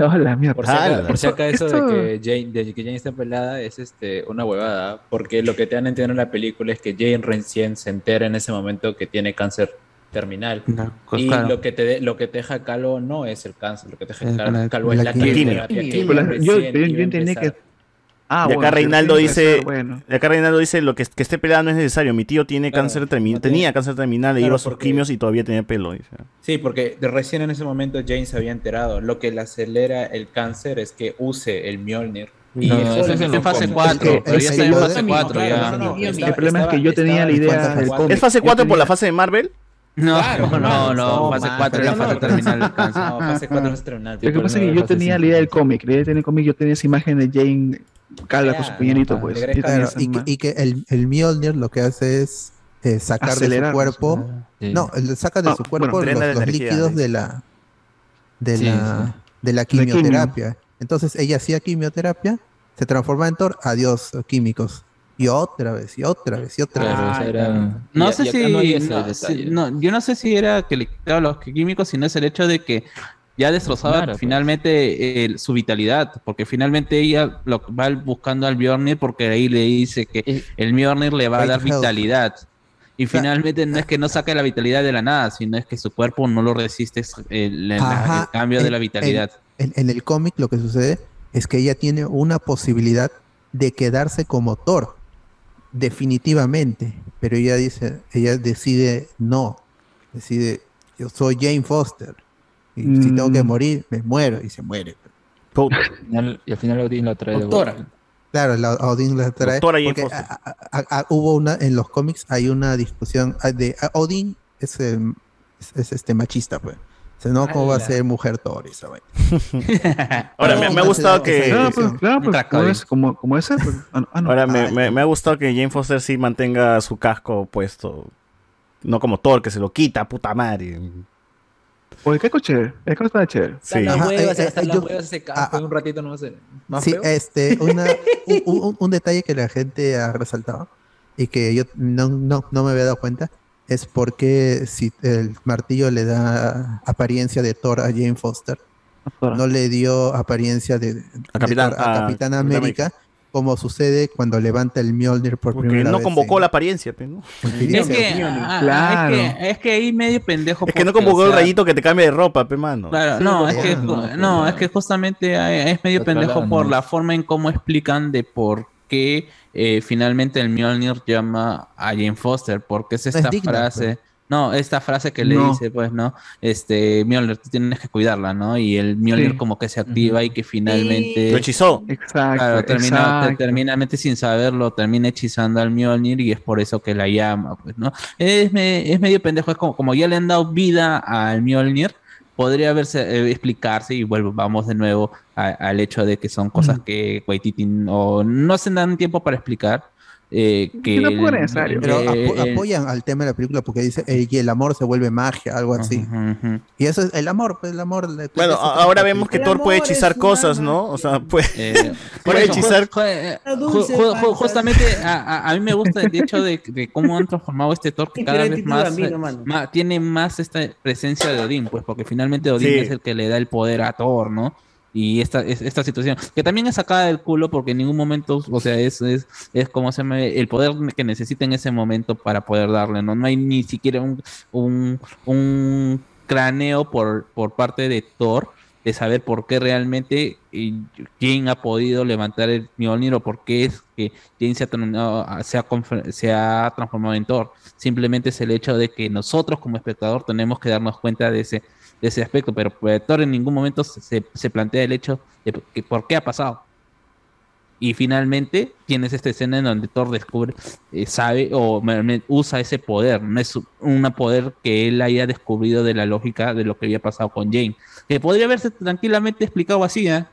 Oh, mierda. Por si, acaso, Ala. por si acaso Esto- de, que Jane, de que Jane está pelada es este, una huevada, porque lo que te dan a entender en la película es que Jane recién se entera en ese momento que tiene cáncer terminal. No, pues, y claro. lo que, te de- lo que te deja calvo no es el cáncer, lo que te deja calvo es la la quimio. quimioterapia yo, yo, entendí que. Ah, y acá bueno, Reinaldo dice, bueno. y acá Reinaldo dice lo que, que esté pelada no es necesario. Mi tío tiene Claro, cáncer tiene- tenía cáncer terminal, le Claro, iba a sus porque- quimios y todavía tenía pelo. dice. Sí, porque de recién en ese momento Jane se había enterado. Lo que le acelera el cáncer es que use el Mjolnir. Y No, eso es en fase cómics. 4, Es que pero ya el está en fase de- 4 Claro, ya. no, no, El estaba- problema es que yo estaba- tenía la idea. ¿Es fase Yo 4 por la fase de Marvel? No, Claro, no, no, no, fase man, 4 es la pero fase no, terminal del cáncer. No, fase 4 no es terminal. Lo que pasa es que yo tenía la idea del cómic. La idea del cómic, yo tenía esa imagen de Jane calva con su puñalito, pues. y que, ima- y que el, el Mjolnir lo que hace es eh, sacar de su Acelerar, cuerpo. Sí. No, él saca de Ah, su cuerpo los, la los energía, líquidos de la de Sí, la sí. de la quimio. quimioterapia. Entonces ella hacía quimioterapia, se transforma en Thor, adiós químicos. Y otra vez, y otra vez, y otra Claro, vez. era- No y- sé y si, no ese yo no sé si era que le quitaba los químicos, sino es el hecho de que ya destrozaba Claro, pues. finalmente eh, su vitalidad, porque finalmente ella lo va buscando al Mjolnir porque ahí le dice que el Mjolnir le va a dar health. vitalidad. Y finalmente no es que no saque la vitalidad de la nada, sino es que su cuerpo no lo resiste el, el- Ajá, el cambio de la vitalidad. En, en el cómic lo que sucede es que ella tiene una posibilidad de quedarse como Thor, definitivamente. Pero ella dice, ella decide no, decide, yo soy Jane Foster. Y si tengo que Mm. morir, me muero y se muere. Puta. al final- y al final Odín lo trae de Doctora. vuelta. Claro, la Odín la trae. Doctora Jane porque Foster. a- a- a- a- hubo una, en los cómics hay una discusión ah, de ah, Odín es, es, es, este machista, pues. O sea, no, ¿cómo va a ser mujer Thor? esa vaina? Ahora, me, me ha gustado que... Claro, pues, claro, pues, como, es, como, como ese. Pues, ah, no, ah. Ahora, me, me, me ha gustado que Jane Foster sí mantenga su casco puesto. No como Thor, que se lo quita, puta madre. Oye, qué chévere. El casco está chévere. Sí. Las Ajá, huevas, eh, hasta eh, las huevas casco en un ratito no va a ser más Sí, feo. este, una, un, un- un detalle que la gente ha resaltado y que yo no, no, no me había dado cuenta es porque si el martillo le da apariencia de Thor a Jane Foster, no le dio apariencia de, de A Capitán- Thor a a Capitán América, como sucede cuando levanta el Mjolnir por Porque primera no vez convocó en la apariencia, ¿no? Es que, War. ah, Claro. es que, es que ahí medio pendejo. Es que no convocó o el sea, rayito que te cambia de ropa, pe, mano. Claro, Sí, no, es que, no, no, es que justamente eh, es medio pendejo por ¿no? la forma en cómo explican de por qué eh, finalmente el Mjolnir llama a Jane Foster, porque es No es esta digna, frase. No, esta frase que le No. dice, pues, ¿no? Este, Mjolnir, tú tienes que cuidarla, ¿no? Y el Mjolnir Sí. como que se activa y que finalmente... Lo hechizó. Exacto. Claro, termina, terminamente sin saberlo, termina hechizando al Mjolnir y es por eso que la llama, pues, ¿no? Es, me- es medio pendejo, es como, como ya le han dado vida al Mjolnir, podría verse, eh, explicarse y vuelvo, vamos de nuevo a- al hecho de que son cosas que Waititi no, no se dan tiempo para explicar. Eh, que es el- necesario. Pero que apo- el- apoyan al tema de la película porque dice eh, y el amor se vuelve magia, algo así. Y eso es el amor, pues el amor. le- Bueno, ahora vemos que. Thor puede hechizar cosas, ¿no? O sea, puede, Eh, por puede eso, hechizar. ju- ju- eh, ju- ju- ju- justamente a, a- a mí me gusta el hecho de, de cómo han transformado este Thor que cada vez más, eh, tiene más esta presencia de Odín, pues porque finalmente Odín Sí. es el que le da el poder a Thor, ¿no? Y esta, es- esta situación, que también es sacada del culo porque en ningún momento, o sea, es, es, es como se llama, el poder que necesita en ese momento para poder darle, ¿no? No hay ni siquiera un, un, un cráneo por, por parte de Thor de saber por qué realmente quién ha podido levantar el Mjolnir o por qué es que Jane se ha, se, se ha transformado en Thor. Simplemente es el hecho de que nosotros como espectador tenemos que darnos cuenta de ese, de ese aspecto, pero pues, Thor en ningún momento se, se- plantea el hecho de que por qué ha pasado. Y finalmente tienes esta escena en donde Thor descubre, eh, sabe o usa ese poder. No es un poder que él haya descubrido de la lógica de lo que había pasado con Jane. Que podría haberse tranquilamente explicado así, ¿eh?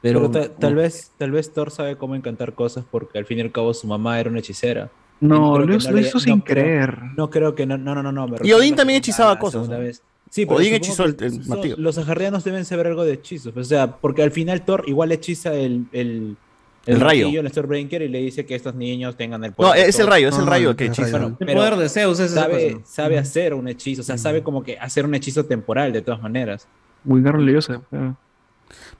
Pero, Pero, ta- tal vez tal vez Thor sabe cómo encantar cosas porque al fin y al cabo su mamá era una hechicera. No, lo que hizo- le- sin creo- creer. no creo que no, no, no, no. no, me Y Odín también hechizaba cosas. ¿no? vez. Sí, pero Odín hechizó el, el son- martillo. Los asgardianos deben saber algo de hechizos. O sea, porque al final Thor igual hechiza el, el, El rayo. martillo, el Stormbreaker, y le dice que estos niños tengan el No, poder. de es el rayo, es el rayo el que hechiza. Bueno, El pero poder de Zeus es sabe, sabe hacer un hechizo, o sea, sabe como que hacer un hechizo temporal de todas maneras. Wingardium Leviosa. claro.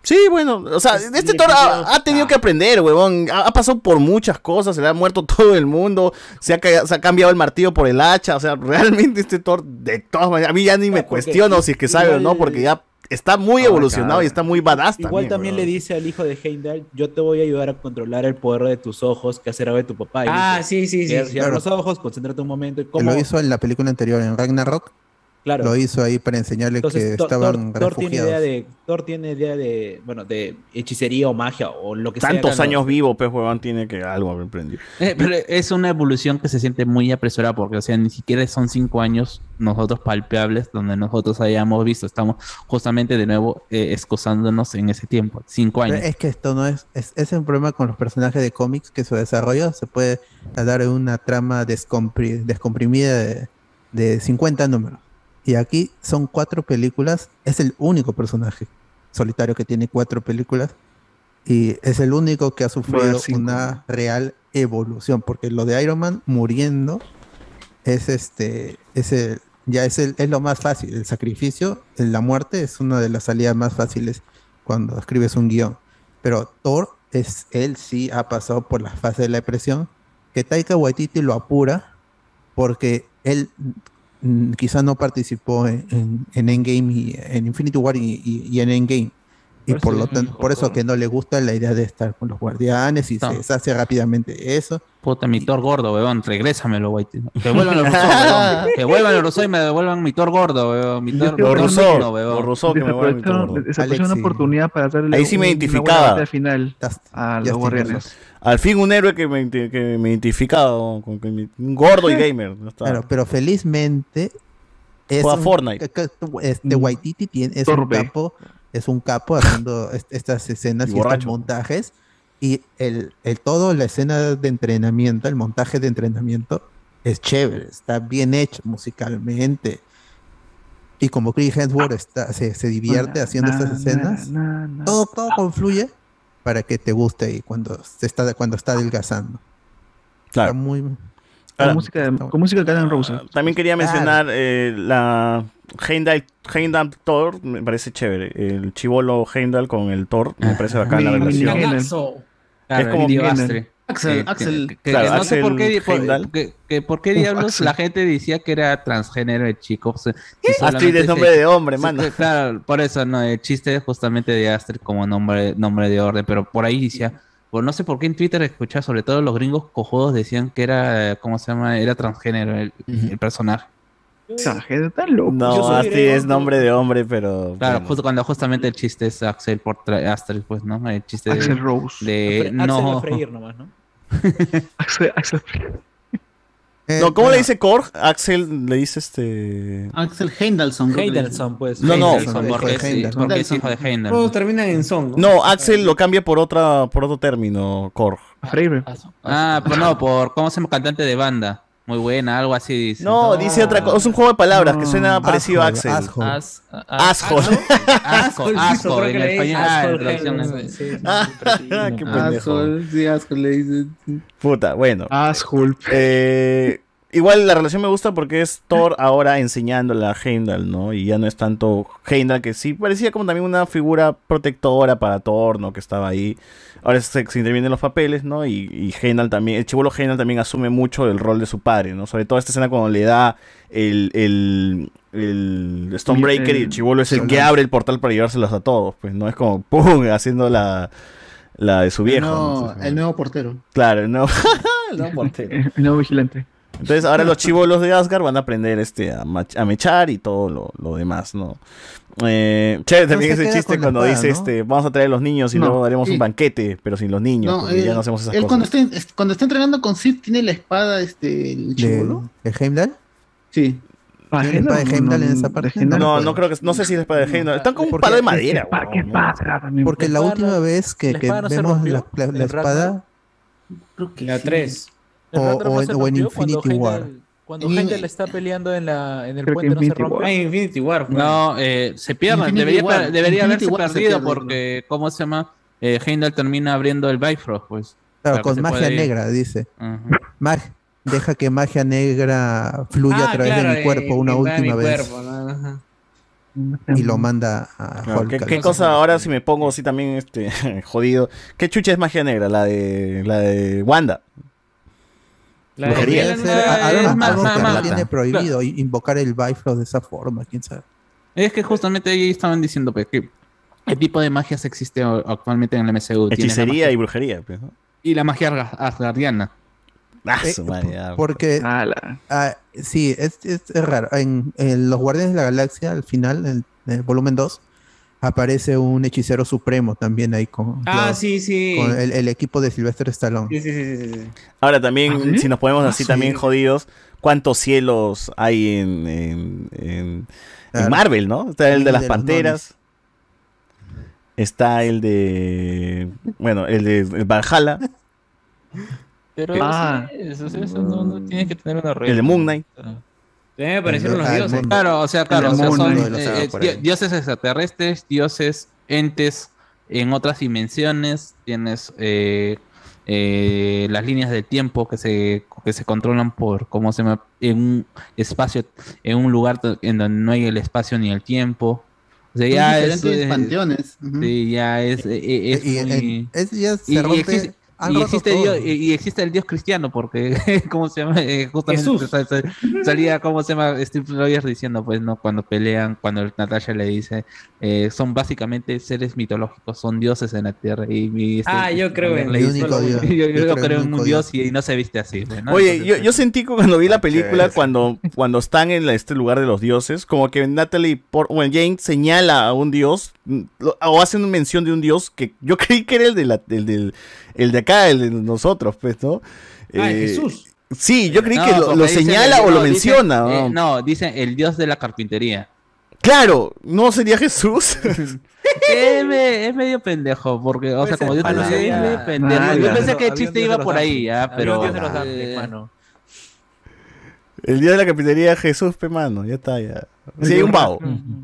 Sí, bueno, o sea, este Thor ha, ha tenido que aprender, huevón. Ha, ha pasado por muchas cosas, se le ha muerto todo el mundo, se ha, se ha cambiado el martillo por el hacha. O sea, realmente este Thor, de todas maneras, a mí ya ni me porque cuestiono si es que sabe o no, porque ya está muy Ah, evolucionado y está muy badass Igual también le dice al hijo de Heimdall, yo te voy a ayudar a controlar el poder de tus ojos que hacer algo de tu papá. Y Ah, dice, sí, sí, sí, Cierra sí, cierra claro. los ojos, concéntrate un momento. Que cómo- lo hizo en la película anterior, en Ragnarok. Claro. Lo hizo ahí para enseñarle Entonces, que Thor, estaban Thor- Thor tiene idea de, Thor tiene idea de, bueno, de hechicería o magia o lo que Tantos sea. años vivo, pues, huevón, tiene que algo haber aprendido. Eh, pero es una evolución que se siente muy apresurada porque, o sea, ni siquiera son cinco años nosotros palpables donde nosotros hayamos visto. Estamos justamente de nuevo eh, excusándonos en ese tiempo, cinco Pero años. es que esto no es, es, es un problema con los personajes de cómics que su desarrollo se puede dar en una trama descompri- descomprimida de, de 50 números. Y aquí son cuatro películas, es el único personaje solitario que tiene cuatro películas. Y es el único que ha sufrido una real evolución, porque lo de Iron Man muriendo es este, es el- ya es, el, es lo más fácil, el sacrificio, la muerte es una de las salidas más fáciles cuando escribes un guion. Pero Thor, es, él sí ha pasado por la fase de la depresión, que Taika Waititi lo apura porque él mm, quizá no participó en, en- en Endgame y en Infinity War y en Endgame. Y Por lo es tan- mejor por eso que no le gusta la idea de estar con los guardianes y No. se deshace rápidamente eso. Puta, mi Thor gordo, weón, regrésamelo, güey. Que vuelvan los weón. Que vuelvan los Rousseau y me devuelvan mi Thor gordo, weón. Mi Thor, digno, weón. los que me vuelvan mi Thor gordo. una oportunidad para darle Ahí sí me un- identificaba. batalla final a los guardianes. Al fin un héroe que me, que me identificaba con, un gordo y gamer. Claro, pero felizmente es Juega un- Fortnite. Este Mm. Waititi tiene, es un Torbe. Es un capo haciendo est- estas escenas Y y, estos montajes. Y el, el todo, la escena de entrenamiento, el montaje de entrenamiento, es chévere, está bien hecho musicalmente. Y como Chris Hemsworth está, se, se divierte Na, haciendo na, estas escenas, na, na, na. todo, todo confluye para que te guste y cuando se está, cuando está adelgazando. Claro. Está muy, Con Ahora, música de, con música de Rose. También quería Claro. mencionar eh, la Heimdall, Heimdall Thor, me parece chévere. El chivolo Heimdall con el Thor, me parece bacán la relación. Claro, Es como el. Axel, Que- que- Axel. que- que Claro, no sé por qué, Axel por, que- que por qué diablos Axel. la gente decía que era transgénero el chico. o sea, y Astrid es se- nombre de hombre, mano. que- Claro, por eso no, el chiste es justamente de Astrid como nombre, nombre de orden, pero por ahí decía, pues no sé por qué en Twitter escuchaba, sobre todo los gringos cojudos decían que era, eh, ¿cómo se llama? Era transgénero el, el personaje. Está loco. No, griego, es nombre de hombre, pero. Claro, bueno. justo cuando justamente el chiste es Axel por Astrid, pues, ¿no? El chiste de, Axel Rose. de Axel a no. freír nomás, ¿no? Axel, Axel. No, ¿cómo le dice Korg? Axel le dice este. Axel Hendelson. Henderson, pues. No, no. Porque, es, Henderson. porque es hijo de Heindel. Todos terminan en son. No, Axel lo cambia por otra, por otro término, Korg. Freire. Ah, pero no, por cómo se llama cantante de banda. Muy buena, algo así dice. No, dice otra cosa. Es un juego de palabras que suena parecido a Axel. Asshole. As- a- Asshole. Asco, asco, creo en que le dice. español. Ah, sí, Ah, qué pendejo. Asshole, sí, Asshole le dicen. Puta, bueno. Asshole. Eh, igual la relación me gusta porque es Thor ahora enseñándole a Heimdall, ¿no? Y ya no es tanto Heimdall que sí parecía como también una figura protectora para Thor, ¿no? Que estaba ahí. Ahora se, se intervienen los papeles, ¿no? Y, y Heimdall también, el chivolo Heimdall también asume mucho el rol de su padre, ¿no? Sobre todo esta escena cuando le da el, el, el Stonebreaker y el chivolo es el que abre el portal para llevárselos a todos, pues, ¿no? Es como, ¡pum! haciendo la, la de su viejo. El ¿no? el nuevo portero. Claro, el nuevo, el nuevo portero. El nuevo vigilante. Entonces ahora los chivolos de Asgard van a aprender este a, a mechar y todo lo, lo demás, ¿no? Eh, chévere también ese chiste la cuando espada, dice ¿no? este vamos a traer a los niños y No, luego haremos sí. un banquete, pero sin los niños, No, porque él, ya no hacemos esas él cosas. cuando cuando está entrenando con Sid tiene la espada, este, el ¿De, chivolo. de Heimdall? Sí. ¿Tiene espada de Heimdall en esa parte? No, no, creo que no sé si es espada de Heimdall. Están con un palo de madera. ¿Para qué weón, pasa también? Porque la última vez que, la vemos la, la- la espada Creo que La sí. 3. O, o en, se o en rompió cuando Infinity War. Cuando En- Heimdall está peleando en, la, en el Creo puente no se rompe. Ah, Infinity War. fue. No, eh, se pierden. Debería, War. debería haberse War perdido pierde, porque, ¿cómo se llama? Eh, termina abriendo el Bifrost, pues. Claro, con magia negra, dice. Mag- deja que magia negra fluya Ah, a través claro, de mi cuerpo eh, una invade última mi vez cuerpo, y lo manda a Claro, Hulk. ¿Qué, al- qué cosa ahora si me pongo así también este jodido? ¿Qué chucha es magia negra? La de la de Wanda. La Brujería. Ser a- es algo, más- algo más- que más- la tiene Claro. prohibido i- invocar el Bifrost de esa forma, quién sabe. Es que justamente ahí estaban diciendo pues, que qué tipo de magias existe actualmente en el MCU. Hechicería y brujería. pues, ¿no? y la magia asga- asgardiana. Ah, Eh, ya. Porque Ala. ah, sí, es, es, es raro. En, en Los Guardianes de la Galaxia, al final, en el volumen 2, aparece un hechicero supremo también ahí con, Ah, los- sí, sí. con el, el equipo de Sylvester Stallone. Sí, sí, sí, sí, sí. Ahora también, ¿Ah, si nos ponemos así sí. también jodidos, ¿cuántos cielos hay en, en, en- en Claro. Marvel, no? Está el de las de panteras. Está el de. Bueno, el de el Valhalla. Pero Ah. sí, eso, eso no, no tiene que tener una regla. El de Moon Knight. Me parecieron los dioses. mundo. Claro, o sea, claro, o sea, son eh, eh, dioses extraterrestres, dioses, entes en otras dimensiones, tienes eh, eh, las líneas del tiempo que se, que se controlan por, ¿cómo se llama? En un espacio, en un lugar en donde no hay el espacio ni el tiempo. O sea, ya es, panteones. Sí, ya es, es y, muy- es- ya se y- y rompe- existe- han y existe, todo. Dios, y, y existe el Dios cristiano, porque, ¿cómo se llama? Eh, justamente salía, ¿cómo se llama? Steve Rogers diciendo, pues, ¿no? Cuando pelean, cuando Natasha le dice, eh, son básicamente seres mitológicos, son dioses en la tierra. Y, y este- Ah, yo creo en Dios. Yo, Yo yo creo en creo el en un Dios y, no se viste así. pues, ¿no? Oye, Entonces, yo, yo sentí que cuando vi la película, cuando, cuando están en la- este lugar de los dioses, como que Natalie, por, bueno, Jane señala a un dios, mm, o hace una mención de un dios que yo creí que era el de, la, el del, el de acá, el de nosotros, pues, ¿no? Ah, Eh, Jesús. Sí, yo creí no, que lo, porque lo señala el- o lo no, menciona. eh, ¿no? no, dicen el Dios de la carpintería. Claro, ¿no sería Jesús? es, me- es medio pendejo, porque, o sea, como yo te lo dije, es medio pendejo. Ah, yo ya. pensé que el chiste dios iba por ahí, Había pero. un dios de los eh, dumplings, mano. el día de la carpintería Jesús, pe mano, ya está, ya. Sí, hay un bao.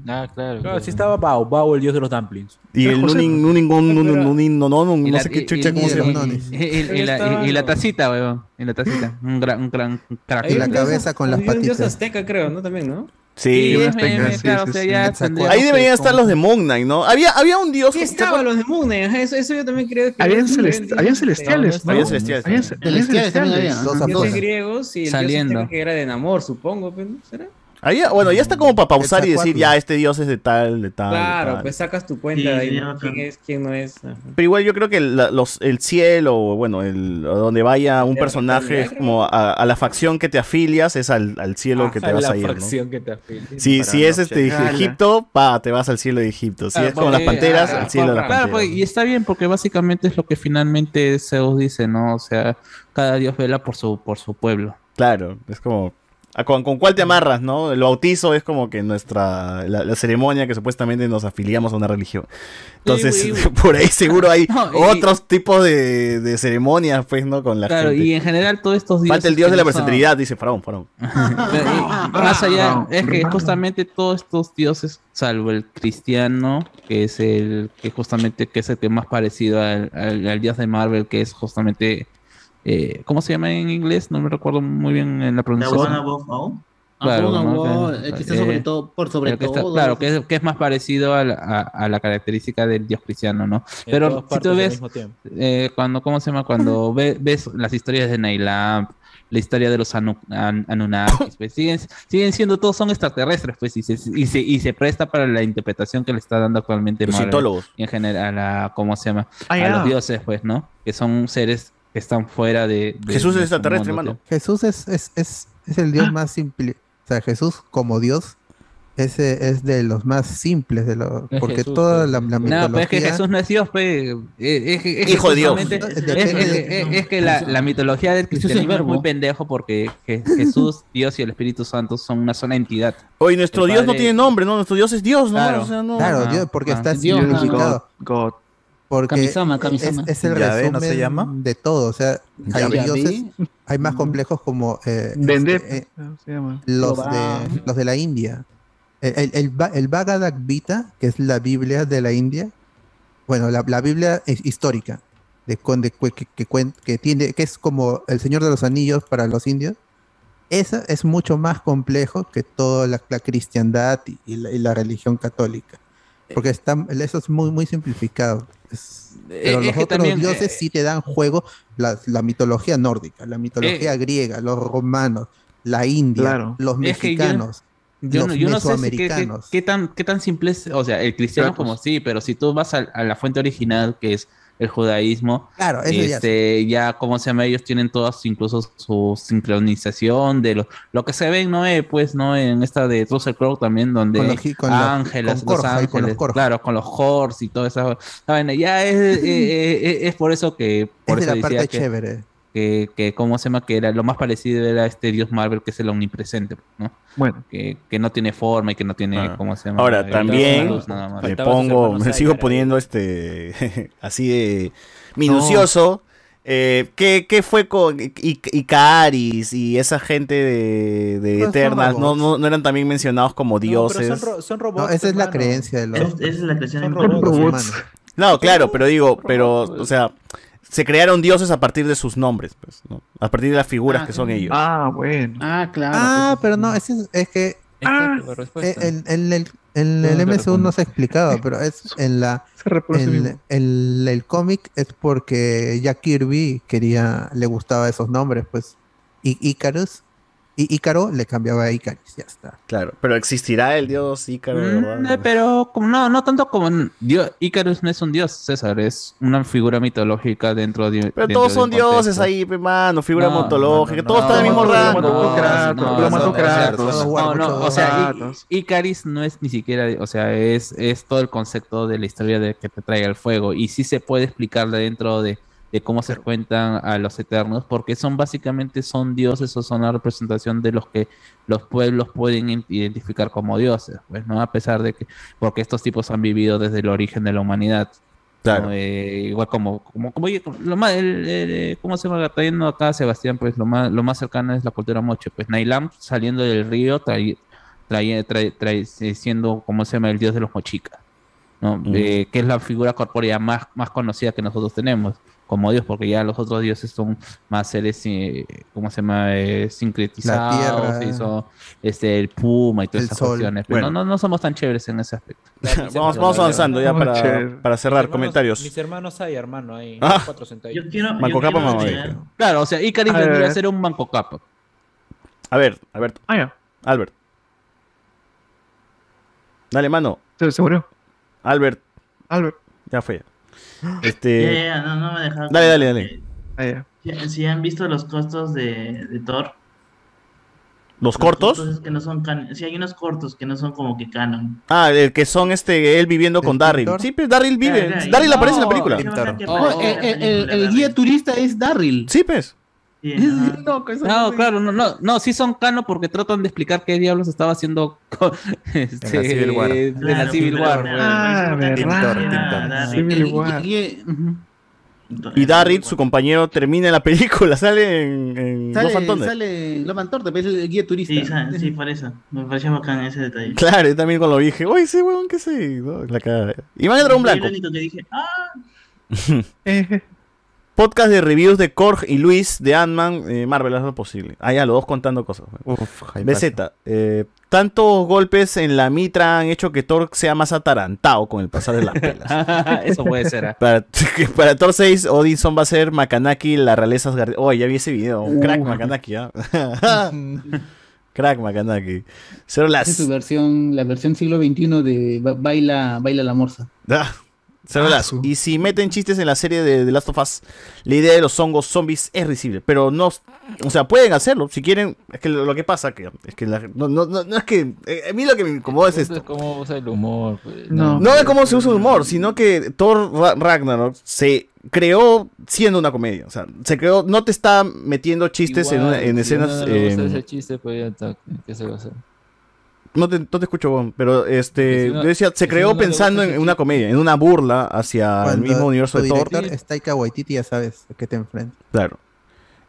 Ah, claro. Claro, sí estaba Bao, Bao, el dios de los dumplings. Y el nunin, nunin, nunin, nunin, no, no, no, no sé qué chucha, cómo se los llama. Y, la, y- y la tacita, weón. Y la tacita. Un gran, un gran crack. Y la cabeza con las hay un dios patitas. azteca, creo, ¿no? También, ¿no? Sí, Ahí deberían estar los de Moon Knight, ¿no? Había, había un dios. Sí, ¿te estaban los de Moon Knight, Eso, eso yo también creo que. Habían, los celestiales, ¿no? Habían celestiales. Habían ce- habían Celestiales afuera. griegos y el Saliendo. dios que era de Namor, supongo, pues, ¿no? ¿será? Ahí, bueno, ya está como para pausar y decir, ya, este dios es de tal, de tal. de Claro, tal. pues sacas tu cuenta Sí, ahí, sí, ¿no? quién es, quién no es. Ajá. Pero igual yo creo que la- los, el cielo, o bueno, el, donde vaya un personaje es como a, a la facción que te afilias, es al, al cielo que te Ajá, vas la a ir, ¿no? fracción que te afilia. Si, Para si es no este. Egipto, pa, te vas al cielo de Egipto. Si Claro, es como las porque- panteras, ah, al cielo de las Claro, panteras. pues, y está bien porque básicamente es lo que finalmente Zeus dice, ¿no? O sea, cada dios vela por su, por su pueblo. Claro, es como. ¿A ¿Con, con cuál te amarras, no? El bautizo es como que nuestra. La, la ceremonia que supuestamente nos afiliamos a una religión. Entonces, Y- y- por ahí seguro hay No, y- otros tipos de, de ceremonias, pues, ¿no? Con la Claro, gente. y en general todos estos dioses... Falta el dios de la son- versatilidad, dice Faraón, Faraón. Más allá, es que justamente todos estos dioses, salvo el cristiano, que es el que justamente que es el que más parecido al, al- al dios de Marvel, que es justamente eh, ¿cómo se llama en inglés? No me recuerdo muy bien en la The pronunciación. one above all. Claro, ¿no? all, el que está sobre eh, todo- por sobre que está- todo, claro, que es, que es más parecido a la, a- a la característica del dios cristiano, ¿no? En Pero si tú ves, eh, cuando, ¿cómo se llama? Cuando ve- ves las historias de Nailamp, la historia de los Anu- An- Anunnakis, pues siguen, siguen siendo todos son extraterrestres, pues, y se, y, se, y se presta para la interpretación que le está dando actualmente Los Marvel, en general a, ¿cómo se llama? Ah, a ya. los dioses, pues, ¿no? Que son seres que están fuera de... de- Jesús es extraterrestre, hermano. Jesús es, es, es, es el Dios más simple. O sea, Jesús como Dios ese es de los más simples de los Es porque Jesús, toda la, la No, pero es que mitología- Jesús no es Dios, pues. eh, Es, es que Hijo de Dios. es, es- es- es que la, la mitología del es cristianismo es, muy pendejo porque Je- Jesús, Dios y el Espíritu Santo son una sola entidad. Oye, nuestro El Dios no tiene nombre, ¿no? Nuestro Dios es Dios, ¿no? Claro. O sea, no- Claro, Ajá, Dios, porque ajá. está Dios, significado. God. Porque Kamisama, es- Kamisama. Es, el resumen ¿no se llama? de todo. O sea, hay dioses, hay más complejos como eh, este, eh, se llama. los, de, los de la India. El, el, el, Bhagavad Gita, que es la Biblia de la India, bueno, la, la Biblia es histórica, de, de que, que que tiene, que es como el Señor de los Anillos para los indios. Esa es mucho más complejo que toda la, la cristiandad y, y la, y la religión católica. Porque está, eso es muy, muy simplificado. Es- pero es los otros también, dioses eh, sí te dan juego, la, la mitología nórdica, la mitología Eh, griega, los romanos, la India, Claro. los Es que yo- mexicanos, Yo, los no, yo no sé si qué, qué- mesoamericanos. qué tan, qué tan simple es, o sea, el cristiano Claro, como sí, pero si tú vas a, a la fuente original, que es el judaísmo, Claro, eso ya este, ya, ¿cómo se llama? Ellos tienen todas, incluso su sincronización de lo, lo que se ve en Noé, pues, ¿no? En esta de Russell Crowe también, donde Con los con ángeles, con los con ángeles, claro, con los horse y esa vaina. Ya es, eh, eh, eh, es por eso que, por es de eso la parte que, chévere. Que, que, ¿cómo se llama? Que era lo más parecido era este dios Marvel, que es el omnipresente, ¿no? Bueno, que, que no tiene forma y que no tiene, Ah. ¿cómo se llama? Ahora, Eh, también luz nada más. me pongo, me sigo poniendo este así de minucioso. Eh, ¿qué, qué fue con Icaris y esa gente de, de No, son Eternals? ¿No, no, no eran también mencionados como No, pero dioses? son, ro- son robots. No, esa es la creencia de los, Es- esa es la Son de robots. los robots. humanos. No, claro, pero digo, pero, o sea, se crearon dioses a partir de sus nombres, pues, ¿no? A partir de las figuras Ah, que son ellos. ah, bueno. Ah, claro. Ah, pues, pero no, ese es, es que Exacto, la eh, respuesta. en, en el, en No, el te MSU respondo. no se explicaba, pero es en la en el cómic es porque Jack Kirby quería, le gustaba esos nombres, pues. Y Icarus, y Ícaro le cambiaba a Icaris, ya está. Claro, pero existirá el dios Ícaro, Mm, ¿verdad? pero como- no, no tanto como dios. Icarus no es un dios, César, es una figura mitológica dentro de. Pero dentro todos son dioses ahí, mano, figura No, mitológica, no, todos no, están en el mismo no, rango. no, no, o sea, Icaris no es ni siquiera, o sea, es, es todo el concepto de la historia de que te trae el fuego y sí se puede explicar dentro de, de cómo se cuentan a los eternos, porque son básicamente son dioses o son la representación de los que los pueblos pueden identificar como dioses, pues, ¿no? A pesar de que, porque estos tipos han vivido desde el origen de la humanidad. Claro. ¿no? Eh, igual como, como, como, lo más, el, el, eh, ¿cómo se llama? Trayendo acá Sebastián, pues lo más, lo más cercano es la cultura moche. Pues Nailam saliendo del río, trae, trae, trae- trae- eh, siendo, ¿cómo se llama? El dios de los mochicas, ¿no? Eh, que es la figura corpórea más, más conocida que nosotros tenemos como dios, porque ya los otros dioses son más seres, eh, ¿cómo se llama? Eh, sincretizados, tierra. y son, este, el puma y todas El esas sol. cuestiones. Pero Bueno. no, no, no somos tan chéveres en ese aspecto. vamos, vamos avanzando ya para, para Mis cerrar hermanos- comentarios. Mis hermanos hay, hermano, hay Ah. cuatro centavos. Manco Capa, mamá. Claro, o sea, Icaris vendría a ser un manco capa. A ver, Alberto, Ah, ya. Albert. Dale, mano. Se, se murió. Albert. Albert. Ya fue. Este. ya, ya, no, no me dejaron. Dale, dale, dale. Si, si han visto los costos de, de Thor. ¿Los cortos? costos que no son can... Sí, hay unos cortos que no son como que canon. Ah, el que son este, él viviendo con Darryl. Sí, pues Darryl vive. Darryl aparece en la película. Oh, el guía turista es Darryl. Sí, pues. no, No, claro, no, no, no, sí son canon porque tratan de explicar qué diablos estaba haciendo con, este, Civil War. en la Claro, Civil pero- War. Ah, verdad. Civil War. Y Darryl, su compañero, termina en la película. Sale en, en Love and Sale, sale Love and es el guía turista. Sí, sí, por eso. Me pareció bacán ese detalle. Claro, yo también cuando lo dije, oye, ese huevón, ¿qué sé? No, La cara. Iván el Dragón Blanco. el único que dije, ah, Podcast de reviews de Korg y Luis de Ant-Man, eh, Marvel, haz lo posible. Ah, ya, los dos contando cosas. BZ, eh, tantos golpes en la mitra han hecho que Thor sea más atarantado con el pasar de las pelas. Eso puede ser. ¿ah? Para, para Thor 6, Odinson va a ser Makanaki, la realeza Asgardiana. Oh, ya vi ese video. Un Crack Makanaki, ¿ah? Crack Makanaki. Cero Esa es su las. versión, la versión siglo XXI de Ba- Baila, Baila la Morsa. Ah. Y si meten chistes en la serie de The Last of Us, la idea de los hongos zombies es risible. Pero no. O sea, pueden hacerlo. Si quieren. Es que lo, que pasa que, es que la- no, no, no, no es que. eh, a mí lo que me incomoda es esto. Es como usa el humor. pues, No, no de cómo se usa el humor, sino que Thor Ra- Ragnarok se creó siendo una comedia. O sea, se creó, no te está metiendo chistes en, Igual, una- en escenas. no gusta eh, ese chiste, pues ya está. ¿Qué se va a hacer? No, te, no te escucho, pero este, yo decía, se creó pensando en una comedia, en una burla hacia el mismo universo tu de Thor. es Taika Waititi, ya sabes a qué te enfrentas. Claro.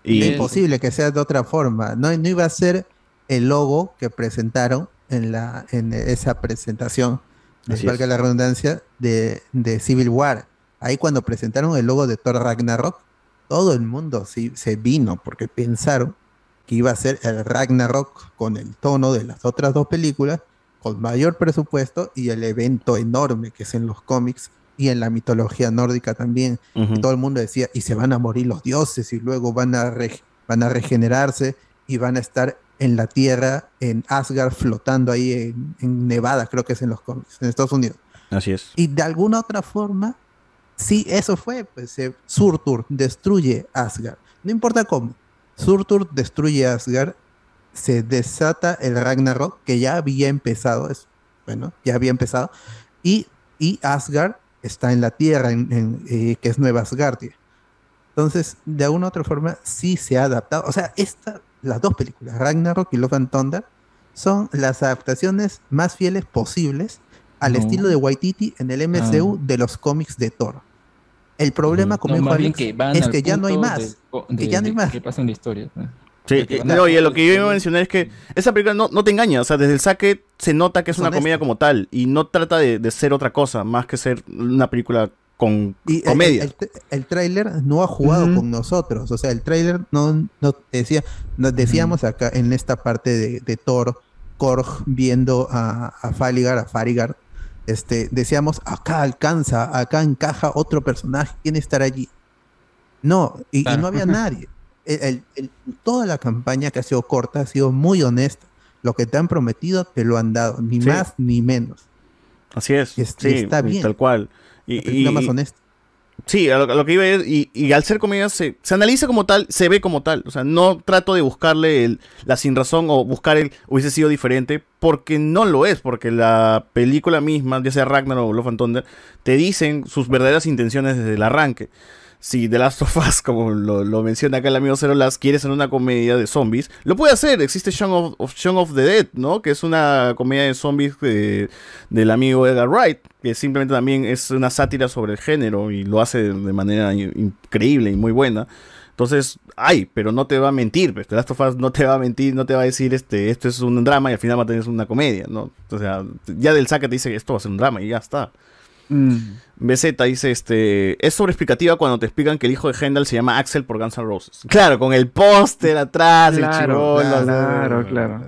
Y es imposible que sea de otra forma. No, no iba a ser el logo que presentaron en, la, en esa presentación, valga es. la redundancia, de, de Civil War. Ahí cuando presentaron el logo de Thor Ragnarok, todo el mundo sí, se vino porque pensaron que iba a ser el Ragnarok con el tono de las otras dos películas, con mayor presupuesto y el evento enorme que es en los cómics y en la mitología nórdica también. Todo el mundo decía, y se van a morir los dioses y luego van a, re- van a regenerarse y van a estar en la tierra, en Asgard, flotando ahí en, en Nevada, creo que es en los cómics, en Estados Unidos. Así es. Y de alguna otra forma, sí, eso fue, pues eh, Surtur destruye Asgard. No importa cómo, Surtur destruye Asgard, se desata el Ragnarok, que ya había empezado, es, bueno, ya había empezado, y, y Asgard está en la tierra, en, en, eh, que es Nueva Asgardia. Entonces, de alguna u otra forma, sí se ha adaptado. O sea, esta, las dos películas, Ragnarok y Love and Thunder, son las adaptaciones más fieles posibles al No. estilo de Waititi en el MCU de los cómics de Thor. El problema, como No, dijo Alex, que es que ya no hay más. de- que ya no hay más. Que pasa en la historia. pues. Sí, no, y lo que yo iba a mencionar es que esa película no, no te engaña, o sea, desde el saque se nota que es Es una comedia como tal y no trata de, de ser otra cosa más que ser una película con Y comedia. El, el, el tráiler no ha jugado con nosotros. O sea, el tráiler no, no decía, nos decíamos acá en esta parte de, de Thor, Korg viendo a, a Faligar, a Farigar, este, decíamos, acá alcanza, acá encaja otro personaje, ¿quién estará allí? No, y, no había nadie. El- el- el- toda la campaña que ha sido corta ha sido muy honesta. Lo que te han prometido te lo han dado, ni Sí. más ni menos. Así es. Y es- sí, está bien. tal cual. Y, y- más honesta. Sí, a lo, a que iba es, y, y al ser comedia se, se analiza como tal, se ve como tal. O sea, no trato de buscarle el- la sin razón o buscar el hubiese sido diferente, porque no lo es, porque la película misma, ya sea Ragnarok o Love and Thunder, te dicen sus verdaderas intenciones desde el arranque. Si The Last of Us, como lo, menciona acá el amigo Zero Last, quiere ser una comedia de zombies, lo puede hacer. Existe Shaun of, Shaun of the Dead, ¿no? Que es una comedia de zombies de- del amigo Edgar Wright, que simplemente también es una sátira sobre el género y lo hace de manera in- increíble y muy buena. Entonces, ay, pero no te va a mentir, pues, The Last of Us no te va a mentir, no te va a decir, este, esto es un drama y al final va a tener una comedia, ¿no? O sea, ya del saque te dice, esto va a ser un drama y ya está. BZ dice, este, es sobreexplicativa cuando te explican que el hijo de Hendal se llama Axel por Guns N' Roses. Claro, con el póster atrás, el Claro, chivolo. claro, claro.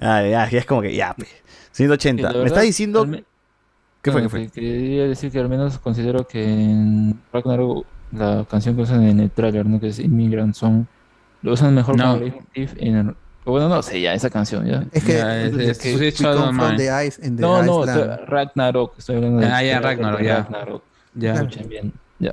Ah, ya, ya es como que, ya, pe. 180. La Me verdad, está diciendo... me- ¿Qué fue? No, ¿Qué fue? que Quería decir que al menos considero que en Ragnarok la canción que usan en el tráiler, ¿no? que es Immigrant Song, lo usan mejor No. como leitmotiv en Bueno, no sé, ya, esa canción, ya. Es que Ya, es- es que the ice in the No, no, Ragnarok, estoy hablando de Ah, ya, Ragnarok, ya. Ragnarok. Ya. Escuchen bien, ya.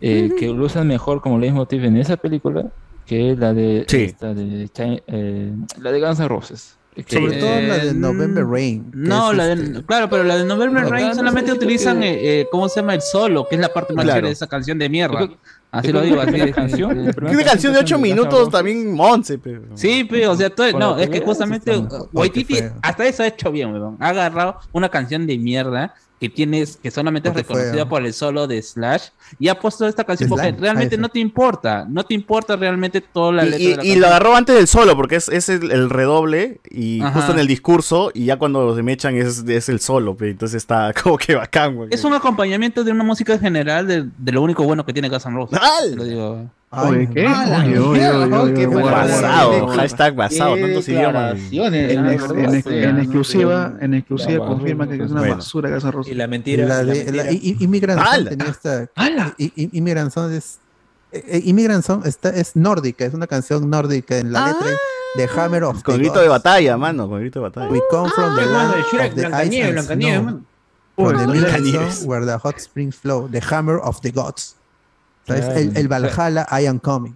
Eh, que lo usan mejor como leitmotiv en esa película que la de, Sí. esta de eh, la de Guns N' Roses. Que- Sobre todo la de November Rain. No, es la de, este- claro, pero la de November No, Rain solamente no, sí, utilizan, que- eh, eh, ¿cómo se llama? El solo, que es la parte más Claro. chévere de esa canción de mierda. Yo Así yo lo digo, así de canción, primera Una canción de 8 canción de Guns N' minutos también, Monse. pe. Sí, pero, o sea, todo- no, es que justamente Waititi hasta eso ha hecho bien, weón. Ha agarrado una canción de mierda que tienes, que solamente es Porque reconocida feo. por el solo de Slash y ha puesto esta canción porque Slash, realmente no te importa, no te importa realmente toda la Y, letra y- de la y lo agarró antes del solo, porque es, es el, el redoble y Ajá. justo en el discurso, y ya cuando se me echan es, es el solo, pe, entonces está como que bacán, güey. Es un acompañamiento de una música en general de, de lo único bueno que tiene Guns N' Roses. Lo digo. Oye, ¿qué? Ah, la Oye, oye, mierda, oye, ¿no? oye, Qué oye, bueno. Basado, hashtag basado, tantos idiomas. En, exclusiva, en exclusiva confirma que es una bueno. basura N' Roses. Y la mentira. La de la, ¡Hala! tenía esta. I- Immigrant Song eh, eh, está, es nórdica, es una canción nórdica en la letra de Hammer of Con the grito de Gods. batalla, mano, con grito de batalla. We come from the Ah, land de Shrek, of the Blancanieves, Blancanieves. From the where the hot springs flow, the hammer of the gods. Claro. el, el Valhalla, I am coming.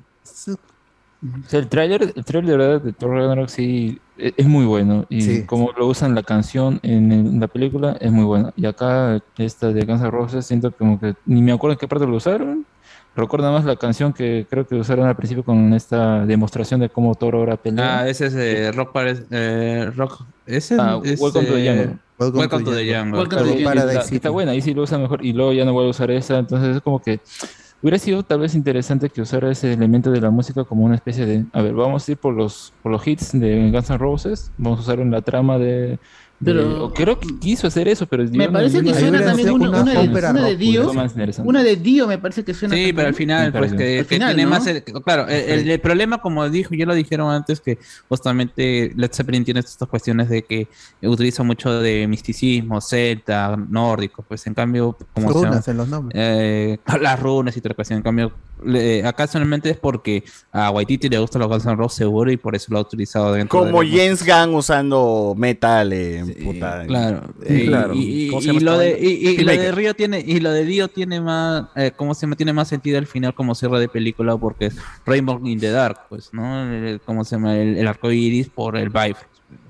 O sea, el tráiler, el tráiler de verdad de Thor Ragnarok sí e- es muy bueno y Sí. como lo usan la canción en, el- la película es muy buena. Y acá esta de Guns N' Roses siento como que ni me acuerdo en qué parte lo usaron. Recuerda más la canción que creo que usaron al principio con esta demostración de cómo Thor ahora pelea. Ah, ese es eh, Rock Paris, eh, Rock. Ese Ah, es, Welcome to the Jungle. Welcome Welcome to the Jungle. Welcome to the Paradise está, buena, ahí sí lo usa mejor y luego ya no vuelve a usar esa, entonces es como que hubiera sido tal vez interesante que usara ese elemento de la música como una especie de, a ver, vamos a ir por los por los hits de Guns N' Roses, vamos a usar en la trama de, de- Pero- o creo que quiso hacer eso, pero Me parece que suena también una, una una de, ópera una de Dio. Una de Dio me parece que suena. Sí, pero al final, pues que, Al que final, tiene ¿no? más. el- claro, el, el- el problema, como dijo, ya lo dijeron antes, que justamente Led Zeppelin tiene estas cuestiones de que utiliza mucho de misticismo, celta, nórdico, pues en cambio, como runas en los nombres. Eh, las runas y otra cuestión. En cambio, le- acá solamente es porque a Waititi le gustan los Guns N' Roses seguro y por eso lo ha utilizado dentro Como de James Gunn usando metal en puta. Claro. Eh, y, claro. y- y- ¿Cómo se y llama lo de, y, y lo de. Río tiene, y lo de Dio tiene más, eh, ¿cómo se llama? Tiene más sentido al final como cierre de película porque es Rainbow in the Dark, pues, ¿no? El- ¿Cómo se llama? El, el arco iris por el vibe.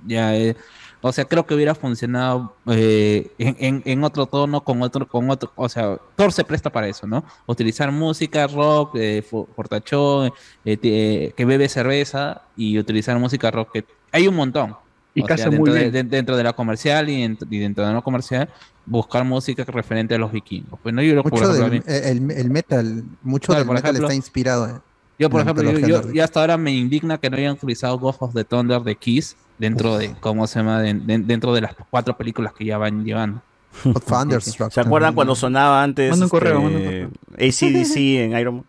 Ya, eh, o sea, creo que hubiera funcionado eh, en, en- en otro tono, con otro, con otro, o sea, Thor se presta para eso, ¿no? Utilizar música, rock, eh, fortachón, eh, te- que bebe cerveza y utilizar música rock que hay un montón. Y O casa sea, muy dentro, de, bien. de- dentro de la comercial y, dentro- y dentro de la no comercial, buscar música referente a los vikingos. Pues no, yo, lo- Mucho ejemplo, del el, el metal, mucho Claro, del por metal ejemplo, está inspirado en. yo, por ejemplo, yo, yo- yo hasta ahora me indigna que no hayan utilizado Ghost of the Thunder de Kiss dentro de, ¿cómo se llama? De- de- dentro de las cuatro películas que ya van llevando. ¿Se acuerdan también. cuando sonaba antes Manda un correo, este, correo. ACDC en Iron Man?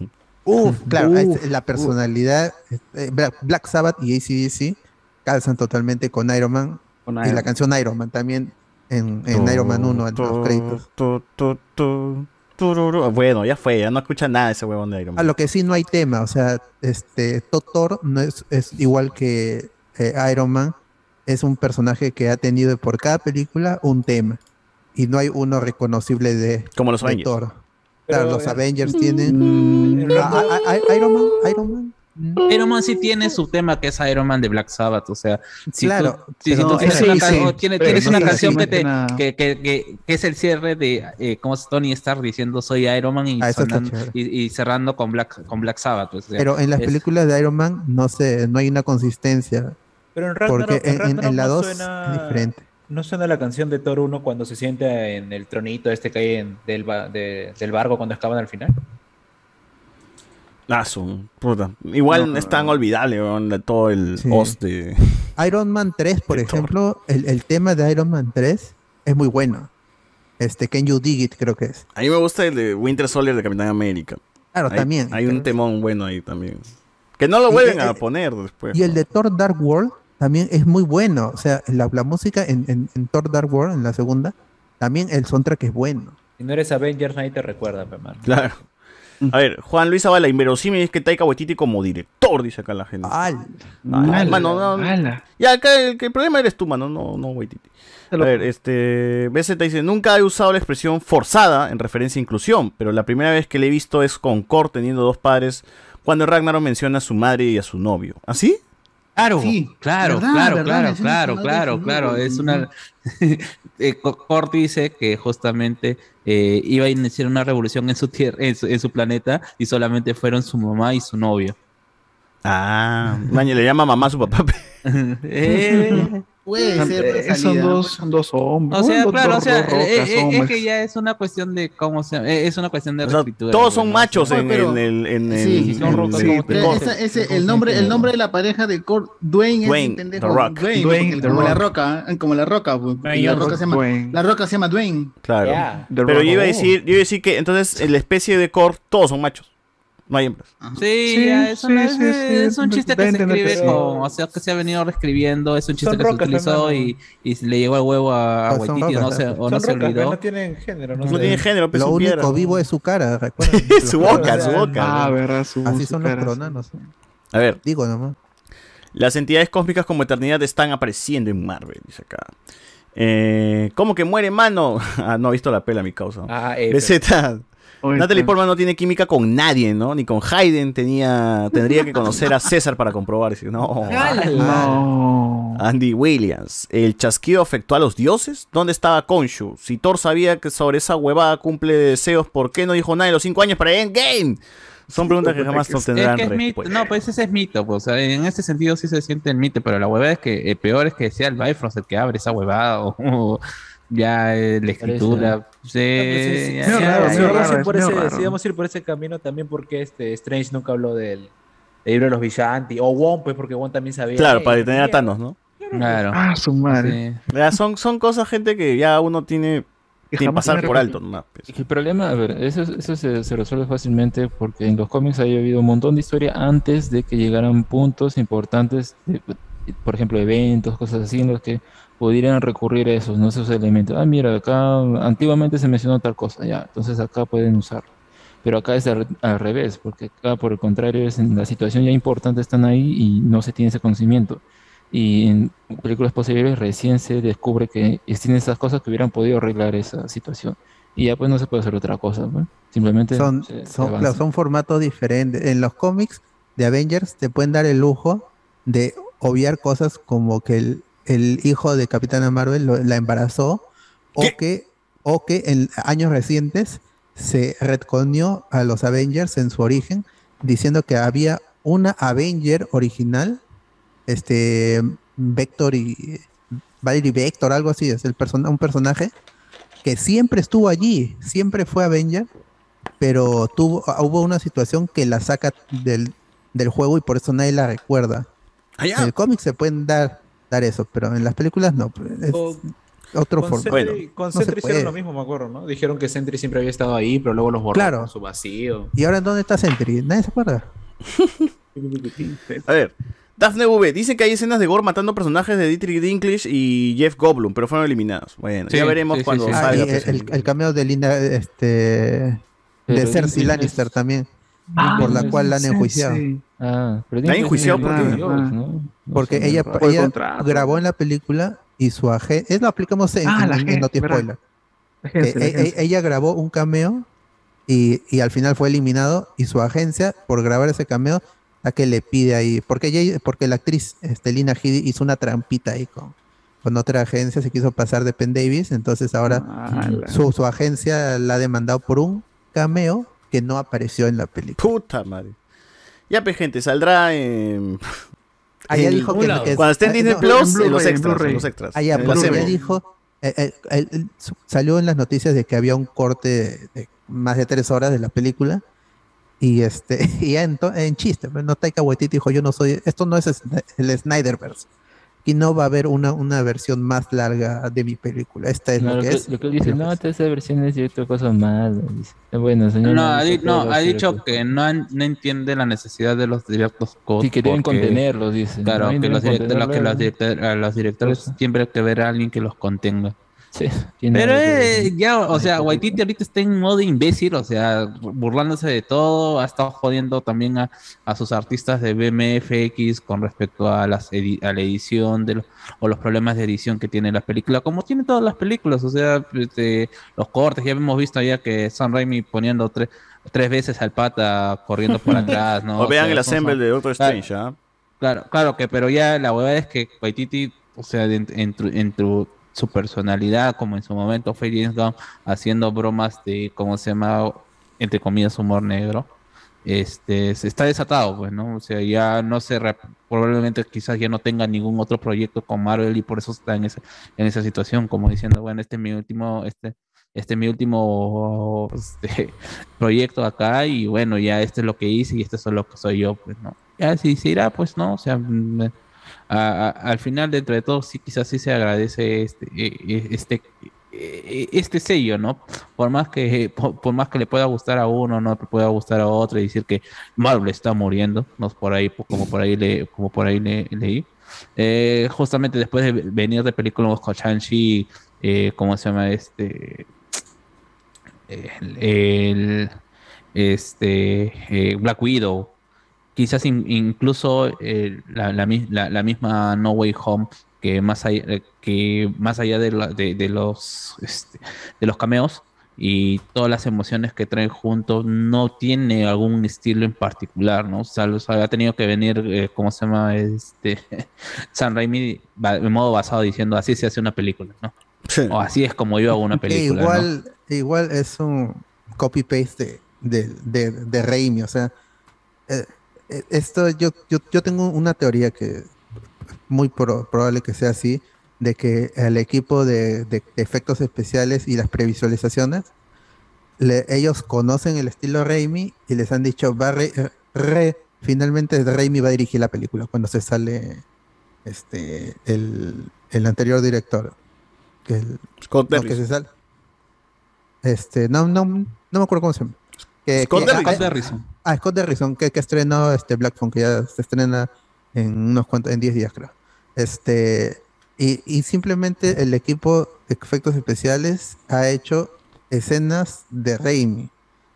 Uf, claro, Uf, la personalidad, eh, Black, Black Sabbath y ACDC calzan totalmente con Iron Man. Con y la canción Iron Man también en, en Iron Man 1, en los créditos. Tu, tu, tu. Bueno, ya fue, ya no escucha nada ese huevón de Iron A Man. lo que sí no hay tema, o sea, este Thor no es, es igual que eh, Iron Man, es un personaje que ha tenido por cada película un tema y no hay uno reconocible de, Como los de Avengers. Thor. Claro, Pero, los eh, Avengers tienen Ah, ah, ah, Iron Man, Iron Man. Iron Man sí tiene su tema que es Iron Man de Black Sabbath, o sea, si Claro, tú, si- tú tienes, sí, una, sí, tienes no canción que, te, que, que, que- que es el cierre de eh, cómo es Tony Stark diciendo soy Iron Man y, Ah, sonando- cerrando con Black con Black Sabbath. o sea, Pero en las es- películas de Iron Man no sé, no hay una consistencia. Pero en Ragnarok, porque en, en- en la no 2 suena- es diferente. ¿No suena la canción de Thor 1 cuando se sienta en el tronito este que hay en- del, de- del barco cuando excavan al final? Ah, su puta. Igual No. es tan olvidable, de todo el Sí. host de... Iron Man 3, por ejemplo, el, el tema de Iron Man 3 es muy bueno. Este, Can You Dig It, creo que es. A mí me gusta el de Winter Soldier de Capitán América. Claro, Hay- también. Hay un temón bueno ahí también. Que no lo vuelven a eh, poner después. Y el de Thor Dark World también es muy bueno. O sea, la, la música en, en- en Thor Dark World, en la segunda, también el soundtrack es bueno. Si no eres Avengers, nadie te recuerda, pe, mano. Claro. A ver, Juan Luis Zavala, inverosímil es que Taika Waititi como director, dice acá la gente. Ay, mano, no, no. Ya, acá el, que el problema eres tú, mano, no, no Waititi. A ver, este. BZ dice: Nunca he usado la expresión forzada en referencia a inclusión, pero la primera vez que le he visto es con Kor teniendo dos padres cuando Ragnarok menciona a su madre y a su novio. ¿Así? Claro, Sí, claro, ¿verdad? claro, ¿verdad? claro, claro, claro. Es una. eh, Co- Kort dice que justamente eh, iba a iniciar una revolución en su tierra, en su, en su planeta, y solamente fueron su mamá y su novio. Ah, Maña le llama mamá a su papá. Eh, Puede ser. Eh, otra son dos, son dos hombres. O sea, dos- claro, dos- o sea, dos rocas, eh, eh, es que ya es una cuestión de cómo se eh, es una cuestión de O sea, reescritura, todos son ¿no? machos en, pero- en el. En el Sí, en son el- rocas, sí, como de Esa- Kor. ese, el nombre, el nombre de la pareja de Kurt, Dwayne, Dwayne, es un pendejo. The Rock. Dwayne, Dwayne, porque The como la roca, ¿eh? como la roca, la roca se llama, Dwayne. la roca se llama Dwayne. Claro. Yeah. Pero yo iba a decir, yo iba a decir que entonces en la especie de Kor todos son machos. No hay hembras. Sí, es, sí, una- sí, es- sí, es un chiste a que se escribe o sea, que se ha venido reescribiendo, es un chiste Son que rocas, se utilizó y, y le llegó al huevo a, a Ah, son Waititi, o no rocas, se, ¿no? o no se rocas, pero olvidó. no tienen género. No, No sé. tiene género, pues Lo su único piedra. vivo es su cara. Su boca, su boca. Ah, verdad, su Así su son los cara, cronanos. A ver, Digo nomás. las entidades cósmicas como eternidad están apareciendo en Marvel, dice acá. Eh, ¿Cómo que muere mano? ah, no ha visto la pela mi causa. Ah, eh, BZ. Oye, Natalie pues, Portman no tiene química con nadie, ¿no? Ni con Hayden tenía, tendría que conocer a César para comprobar. No. No. Andy Williams. ¿El chasquido afectó a los dioses? ¿Dónde estaba Khonshu? Si Thor sabía que sobre esa huevada cumple deseos, ¿por qué no dijo nada en los cinco años para Endgame? Son preguntas que jamás Es obtendrán que es mito, no, pues ese es mito, pues, o sea, en este sentido sí se siente el mito, pero la huevada es que eh, peor es que sea el Bifrost el que abre esa huevada o, o ya eh, la escritura. Sí, vamos a ir por ese- camino también porque este Strange nunca habló del, del libro de los Villanti o Wong pues porque Wong también sabía Claro, para detener a Thanos, ¿no? Claro. Ah, su madre. Sí. Ya, son, son cosas, gente, que ya uno tiene Que pasar por alto. nomás, pues. El problema, a ver, eso, eso se, se resuelve fácilmente porque en los cómics había habido un montón de historia antes de que llegaran puntos importantes, de- por ejemplo, eventos, cosas así, en los que pudieran recurrir a esos, ¿no? esos elementos. Ah, mira, acá antiguamente se mencionó tal cosa, ya, entonces acá pueden usarlo. Pero acá es al, al revés, porque acá por el contrario es en la situación ya importante están ahí y no se tiene ese conocimiento. Y en películas posteriores recién se descubre que existen esas cosas que hubieran podido arreglar esa situación. Y ya pues no se puede hacer otra cosa, ¿no? Simplemente Son, se- se son, avanza. claro, son formatos diferentes. En los cómics de Avengers te pueden dar el lujo de obviar cosas como que el, el hijo de Capitana Marvel lo- la embarazó o que, o que en años recientes se retconió a los Avengers en su origen diciendo que había una Avenger original, este Vector y Valerie Vector, algo así, es el persona, un personaje que siempre estuvo allí, siempre fue Avenger, pero tuvo, hubo una situación que la saca del, del juego y por eso nadie la recuerda. Ah, En el cómic se pueden dar, dar eso, pero en las películas no. es O- otro con formato. Sentry, con no se Sentry hicieron lo mismo, me acuerdo, ¿no? Dijeron que Sentry siempre había estado ahí, pero luego los borraron Claro. su vacío. ¿Y ahora dónde está Sentry? Nadie se acuerda. A ver, Daphne V dice que hay escenas de Gore matando personajes de Dietrich Dinklage y Jeff Goldblum, pero fueron eliminados. Bueno, Sí, ya veremos sí, cuando sí. Ah, salga. y pues, el, cameo de Linda, este, de Pero Cersei Dinklage Lannister también, Ah, por la cual la han enjuiciado. sí. Ah, pero ¿La han enjuiciado tiene por qué? Dios, ¿no? No Porque sé, ella, grabó en la película y su agente, es lo aplicamos en, Ah, en- la en agencia, Noti. Spoiler. La la e- e- agencia. ella grabó un cameo y, y al final fue eliminado y su agencia por grabar ese cameo a que le pide ahí porque ella porque la actriz este, Lina Headey hizo una trampita ahí con, con otra agencia se quiso pasar de Penn Davis entonces ahora Ah, la- su, su agencia la ha demandado por un cameo que no apareció en la película Puta madre. Ya, pues, gente, saldrá en. Ya en- dijo que- que- Cuando esté en ah, Disney no, Plus, en en los extras. En los extras. El ya acervo. dijo, eh, eh, el- el- salió en las noticias de que había un corte de, más de tres horas de la película y este y en, to- en chiste, no Taika Waititi dijo yo no soy, esto no es el Snyderverse, y no va a haber una, una versión más larga de mi película, esta es lo que que, es. lo que él dice, no, toda esa versión es cierto, cosas malas. dice. Eh, Bueno, señor. No, ha, dice no, ha dicho lo que no, han- no entiende la necesidad de los directos codes. Sí, que deben porque- contenerlos, dice. Claro, ¿no? Y que, que director- los directores siempre hay que ver a alguien que los contenga. Sí, Pero eh, ya, o sea, Waititi ahorita está en modo imbécil, o sea, burlándose de todo, ha estado jodiendo también a, a sus artistas de BMFX con respecto a, las edi- a la edición de los, o los problemas de edición que tiene la película, como tiene todas las películas, o sea, este, los cortes, ya hemos visto ya que Sam Raimi poniendo tres, tres veces al pata corriendo por atrás, ¿no? O vean sea, el assemble son- de Doctor Claro. Strange, ¿ah? Claro, claro que, pero ya la huevada es que Waititi, o sea, en, en tu- en tu- su personalidad, como en su momento fue James Gunn, haciendo bromas de, ¿cómo se llama? Entre comillas, humor negro, este, se está desatado, pues, ¿no? O sea, ya no se, probablemente quizás ya no tenga ningún otro proyecto con Marvel y por eso está en esa, en esa situación, como diciendo, bueno, este es mi último, este, este es mi último este, proyecto acá y bueno, ya este es lo que hice y este es lo que soy yo, pues, ¿no? Ya si se irá, pues no, o sea, a- a- al final dentro de todo sí quizás sí se agradece este, eh, eh, este, eh, este sello, ¿no? Por más que por, más que le pueda gustar a uno, no le pueda gustar a otro y decir que Marvel está muriendo, no por ahí como por ahí le, como por ahí le- leí. Eh, justamente después de venir de películas como Shang-Chi, eh, ¿cómo se llama este? El- este eh, Black Widow, quizás in- incluso eh, la, la mi- la- la misma No Way Home que más allá, eh, que más allá de, la- de- de los este, de los cameos y todas las emociones que traen juntos no tiene algún estilo en particular, ¿no? O sea, los- ha tenido que venir, eh, ¿cómo se llama? Este San Raimi de modo basado diciendo así se hace una película, ¿no? O así es como yo hago una película. igual, igual es un copy-paste de, de, de, de Raimi, o sea, eh, esto yo, yo, yo tengo una teoría que muy pro- probable que sea así, de que el equipo de, de efectos especiales y las previsualizaciones, le- ellos conocen el estilo Raimi y les han dicho, va a re- re- finalmente Raimi va a dirigir la película cuando se sale este el, el anterior director. Que el, Scott no, que se sale. Este, no, no, no me acuerdo cómo se llama. Que- Scott que- Derrickson. ah, Scott Derrickson. Ah, Scott Derrickson, que, que estrenó este Black Phone, que ya se estrena en unos cuantos, en 10 días creo. Este, y, y simplemente el equipo de efectos especiales ha hecho escenas de Raimi.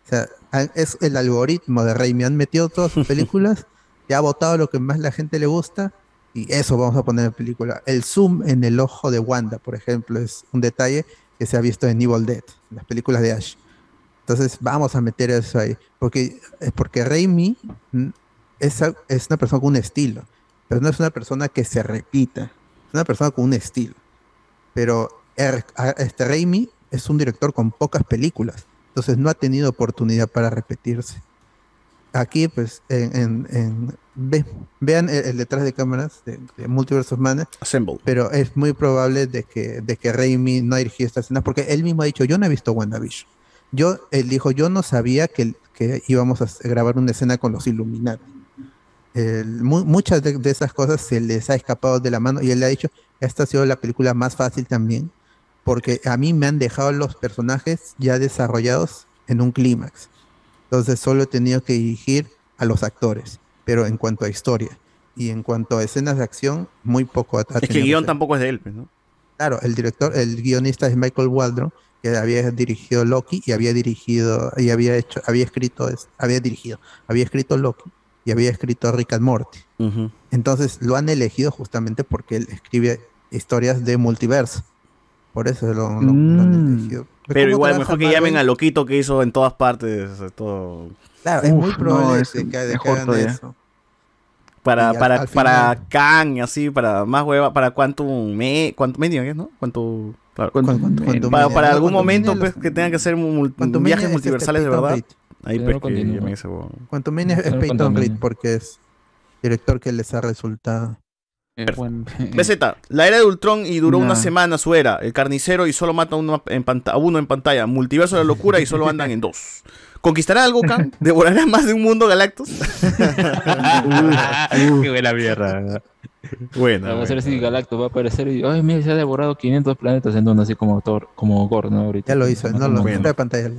O sea, es el algoritmo de Raimi. Han metido todas sus películas y ha votado lo que más la gente le gusta y eso vamos a poner en película. El zoom en el ojo de Wanda, por ejemplo, es un detalle que se ha visto en Evil Dead, en las películas de Ash. Entonces vamos a meter eso ahí. Porque, porque Raimi mm, es, a- es una persona con un estilo. Pero no es una persona que se repita. Es una persona con un estilo. Pero er- a- este Raimi es un director con pocas películas. Entonces no ha tenido oportunidad para repetirse. Aquí, pues, en, en- en- ve- vean el, el detrás de cámaras de, de Multiverse of Madness. Assemble. Pero es muy probable de que, de que Raimi no ha dirigido esta escena, porque él mismo ha dicho, yo no he visto WandaVision. Yo, él dijo, yo no sabía que, que íbamos a grabar una escena con los Illuminati. El- mu- muchas de, de esas cosas se les ha escapado de la mano y él le ha dicho, esta ha sido la película más fácil también, porque a mí me han dejado los personajes ya desarrollados en un clímax. Entonces solo he tenido que dirigir a los actores, pero en cuanto a historia y en cuanto a escenas de acción, muy poco. ha- Es que el guion tampoco es de él, pues, ¿no? Claro, el director, el guionista es Michael Waldron, que había dirigido Loki y había dirigido y había hecho, había escrito, es- había dirigido, había escrito Loki y había escrito Rick and Morty. Entonces lo han elegido justamente porque él escribe historias de multiverso. Por eso lo, lo- lo han elegido. Pero ¿Cómo igual, mejor que llamen al loquito que hizo en todas partes. Todo. Claro, es muy probable no, de es que, de que hagan todavía. eso. Para, Y al- para, al para y así, para más hueva, para Quantum Me, Quantum Media, ¿qué es, ¿no? Quantum, claro. Para, algún momento pues, que tengan que ser mul- viajes multiversales de verdad. Ahí pues que. Quantum Mania es Peyton Reed porque es director que les ha resultado. BZ, la era de Ultron y duró una semana su era. El carnicero y solo mata a uno en, a uno en pantalla. Multiverso de la locura y solo andan en dos. ¿Conquistará algo, Kang? ¿Devorará más de un mundo Galactus? Qué buena mierda. Bueno. Va a ser así, Galactus va a aparecer y, ay, mira, se ha devorado 500 planetas en uno, así como Thor, como Gore, ¿no? Ahorita. Ya lo hizo, no lo Bueno. de pantalla.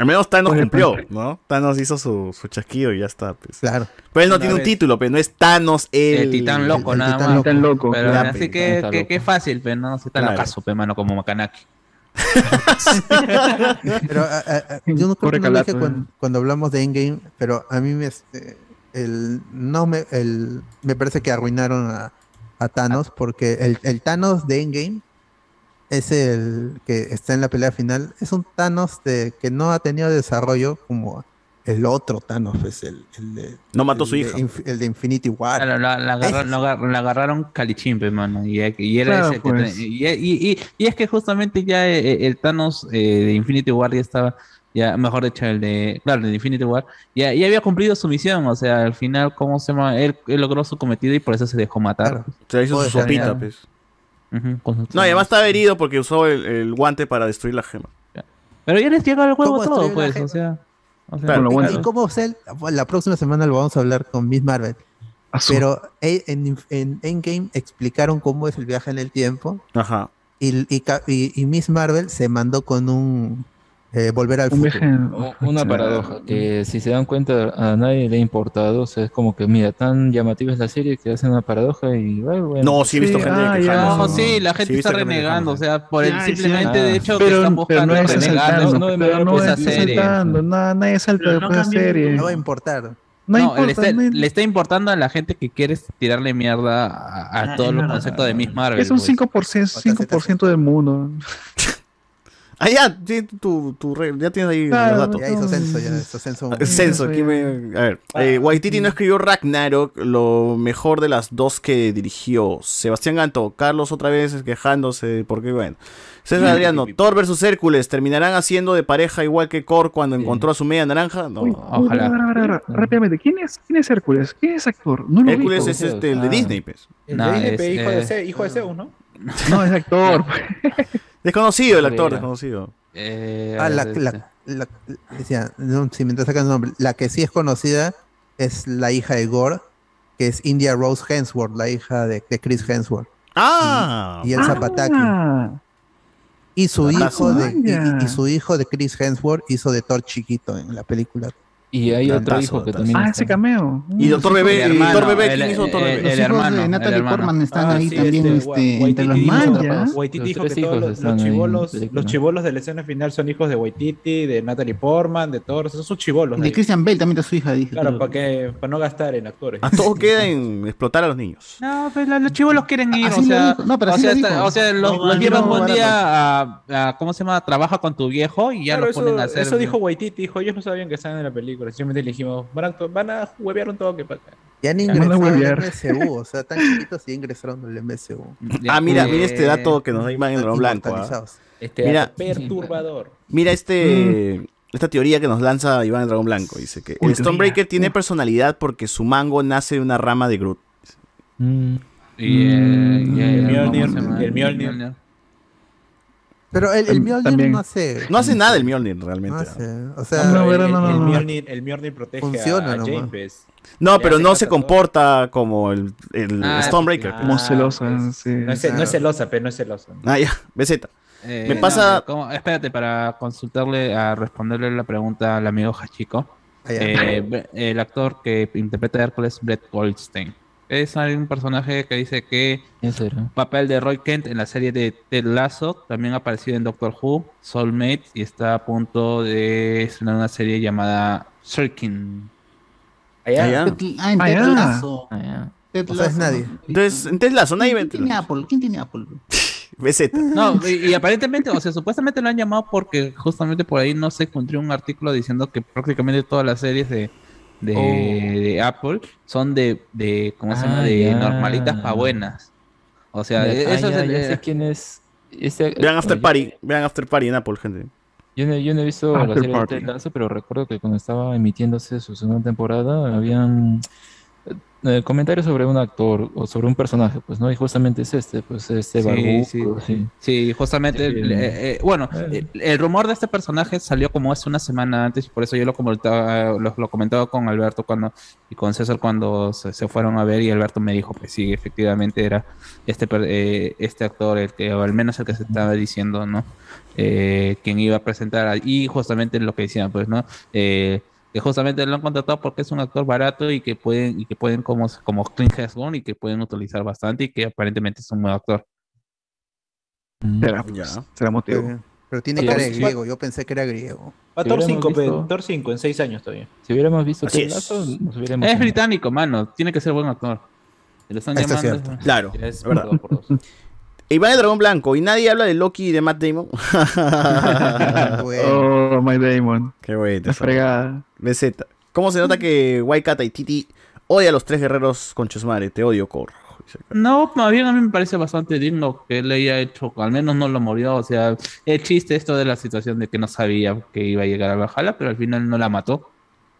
Al menos Thanos Oye, cumplió, pues. ¿no? Thanos hizo su, su chasquido y ya está. Pues. Claro. Pero él no Una tiene un vez. título, pero no es Thanos el... El titán loco, el nada titán más. Titán loco. Pero Ya, así que, que, loco. que fácil, pero no se tan Claro. locazo, pe, mano, como Makanaki. Pero a- a- a- yo no creo que no lo dije cuando, eh. cuando hablamos de Endgame, pero a mí me este, el no me el me parece que arruinaron a, a Thanos porque el, el Thanos de Endgame es el que está en la pelea final, es un Thanos de que no ha tenido desarrollo como el otro Thanos, pues el, el de No mató su de hija. El de Infinity War. Claro, la, la agarra- Ese- lo agar- la agarraron calichimpe, mano. Y, y era Claro, ese que pues. y, y- y- y es que justamente ya eh, el Thanos eh, de Infinity War ya estaba, ya mejor dicho, el de, claro, el de Infinity War, ya, ya había cumplido su misión. O sea, al final, ¿cómo se llama? Él, él logró su cometido y por eso se dejó matar. Claro. Se hizo su sopita, ya. pues. Con No, y además estaba herido porque usó el, el guante para destruir la gema. Pero ya les llega el juego ¿Cómo todo, pues. O sea, o sea, Claro, lo bueno. y cómo ser, la próxima semana lo vamos a hablar con Miss Marvel. Azul. Pero eh, en, en Endgame explicaron cómo es el viaje en el tiempo Ajá. y- y Miss Marvel se mandó con un eh, volver al futuro. Una paradoja, que si se dan cuenta a nadie le ha importado, o sea, es como que mira, tan llamativa es la serie que hacen una paradoja y bueno. No, sí he visto Sí, gente ah, quejándose. No, sí, la gente está renegando, o sea, por el simplemente sí. de hecho que Pero, están pero buscando no es renegar, saltando, no, no, pero no esa serie. saltando, nada, nadie salta Pero no después de cambia serie. No va a importar. No, No, importa, le, está, no- le está importando a la gente que quiere tirarle mierda a, a Ah, todos los conceptos de Miss Marvel. es un pues. 5%, 5% del mundo. Ah, ya, sí, tu, tu ya tienes ahí Claro, los datos. Ya hizo censo, ya hizo censo. Censo, aquí me... A ver, eh, Waititi no escribió Ragnarok, lo mejor de las dos que dirigió. Sebastián Ganto, Carlos otra vez quejándose, porque bueno. César Adriano, Thor versus Hércules, ¿terminarán haciendo de pareja igual que Kor cuando encontró a su media naranja? No. Uy, Ojalá. a ver, a ver, a ver, Rápidamente, ¿quién es, ¿quién es Hércules? ¿Quién es actor? No lo Hércules es este, el de Ah. Disney, pues. El de Disney, hijo, de eh, Zeus, hijo de Zeus, ¿no? No, es actor. Desconocido el actor, desconocido. Eh, Ah, la, la, la- decía, no, si el nombre, la que sí es conocida es la hija de Gore, que es India Rose Hemsworth, la hija de, de Chris Hemsworth. Ah, Y el Zapataki. Ah, Y su hijo de y, y su hijo de Chris Hemsworth hizo de Thor chiquito en la película. Y hay otro Datazo, hijo que también ah, está. ese cameo. Y Doctor los Bebé, el hermano, Doctor Bebé, ¿quién hizo Doctor Bebé? el Los hijos hermano, de Natalie. Portman están Ah, ahí sí, también este, este, entre los manjas. Waititi dijo que todos los, los ahí los chibolos de la escena final son hijos de Waititi, de Natalie Portman, de Thor, esos son chibolos. De ahí. Christian Bale también está su hija, dije. Claro, para que para no gastar en actores. Ah, todo queda en explotar a los niños. No, pues la- los chivos los quieren ir, Así o lo sea. No, pero o así sea, dijo. está- o sea, los, llevan un día a, a- ¿cómo se llama? Trabaja con tu viejo y ya lo ponen a hacer. eso dijo Waititi, dijo, ellos no sabían que estaban en la película, simplemente le dijimos, van a, van a huevear un toque para acá. Ya ni Ya, ingresaron al. MCU, o sea, tan chiquitos y ingresaron al MCU. Ah, mira, mira este dato que nos da Iván en Dragón Blanco. ah. Este Mira. dato perturbador. Mira este esta teoría que nos lanza Iván en Dragón Blanco. Dice que Uy, el Stonebreaker tiene personalidad porque su mango nace de una rama de Groot. Mm, Y, eh, y el el Mjolnir. Pero el, el Mjolnir También. no hace. No hace nada el Mjolnir realmente. no ¿no? hace, O sea, No, el, no, no, el no. Mjolnir, el Mjolnir protege Funciona a, a pues. No, pero no se caso a todo. comporta como el, el Ah, Stonebreaker. sí, Como Ah, celosa, pues. sí. No es, no es celosa, pero no es celosa. Ah, ya, BZ. Eh, Me no, pasa- ¿cómo? espérate, para consultarle, a responderle la pregunta al amigo Hachiko. Ah. Eh, el actor que interpreta a Hércules, Brett Goldstein. Es un personaje que dice que ¿quién será? papel de Roy Kent en la serie de Ted Lasso, también ha aparecido en Doctor Who, Soulmate y está a punto de estrenar una serie llamada Shirkin. Allá. Ah, ya. Ted- Ah, en Ah, Ted. Lasso. Ted O sea, es Lasso. nadie. Entonces, en Tesla, son ahí ¿Quién tiene Apple? ¿Quién tiene Apple? BZ. No, y, y aparentemente, o sea, supuestamente lo han llamado porque justamente por ahí no se encontró un artículo diciendo que prácticamente todas las series de, de, Oh. de Apple son de, de ¿cómo se llama? Ah, De ya. normalitas para buenas. O sea, Ya, eso ah, es ya, el- ya sé quién es. ese- Vean After yo- Party. Vean After Party en Apple, gente. Yo no, yo no he visto la After serie de Party. Ted Lasso, pero recuerdo que cuando estaba emitiéndose su segunda temporada, habían eh, comentarios sobre un actor o sobre un personaje, pues, ¿no? Y justamente es este, pues, este Sí, barbudo, sí. sí. Sí, justamente, Sí. eh, eh, bueno, eh, el rumor de este personaje salió como hace una semana antes, y por eso yo lo comentaba, lo, lo comentaba con Alberto cuando y con César cuando se, se fueron a ver y Alberto me dijo, pues sí, efectivamente era este eh, este actor, el que, o al menos el que se estaba diciendo, ¿no? Eh, quien iba a presentar, y justamente lo que decían, pues, ¿no? Que justamente lo han contratado porque es un actor barato y que pueden, y que pueden como, como Clint Eastwood y que pueden utilizar bastante y que aparentemente es un buen actor. Será, pues, será motivo. Pero, pero tiene cara de griego, yo pensé que era griego. Va Si Thor hubiéramos 5, pe, visto- Thor 5 en 6 años todavía. Si hubiéramos visto Así Ted es. Lasso, nos hubiéramos... Es británico, mano. Tiene que ser buen actor. Lo están es llamando. cierto. Claro, Es verdad. por dos. Iván el Dragón Blanco. Y nadie habla de Loki y de Matt Damon. Oh, my Damon. Qué bueno. Fregada. BZ. ¿Cómo se nota que Waikata y Titi odia a los tres guerreros con Chusmare? Te odio, Cor. No, más bien a mí me parece bastante digno que él haya hecho, al menos no lo murió. O sea, es chiste esto de la situación de que no sabía que iba a llegar a Valhalla, pero al final no la mató.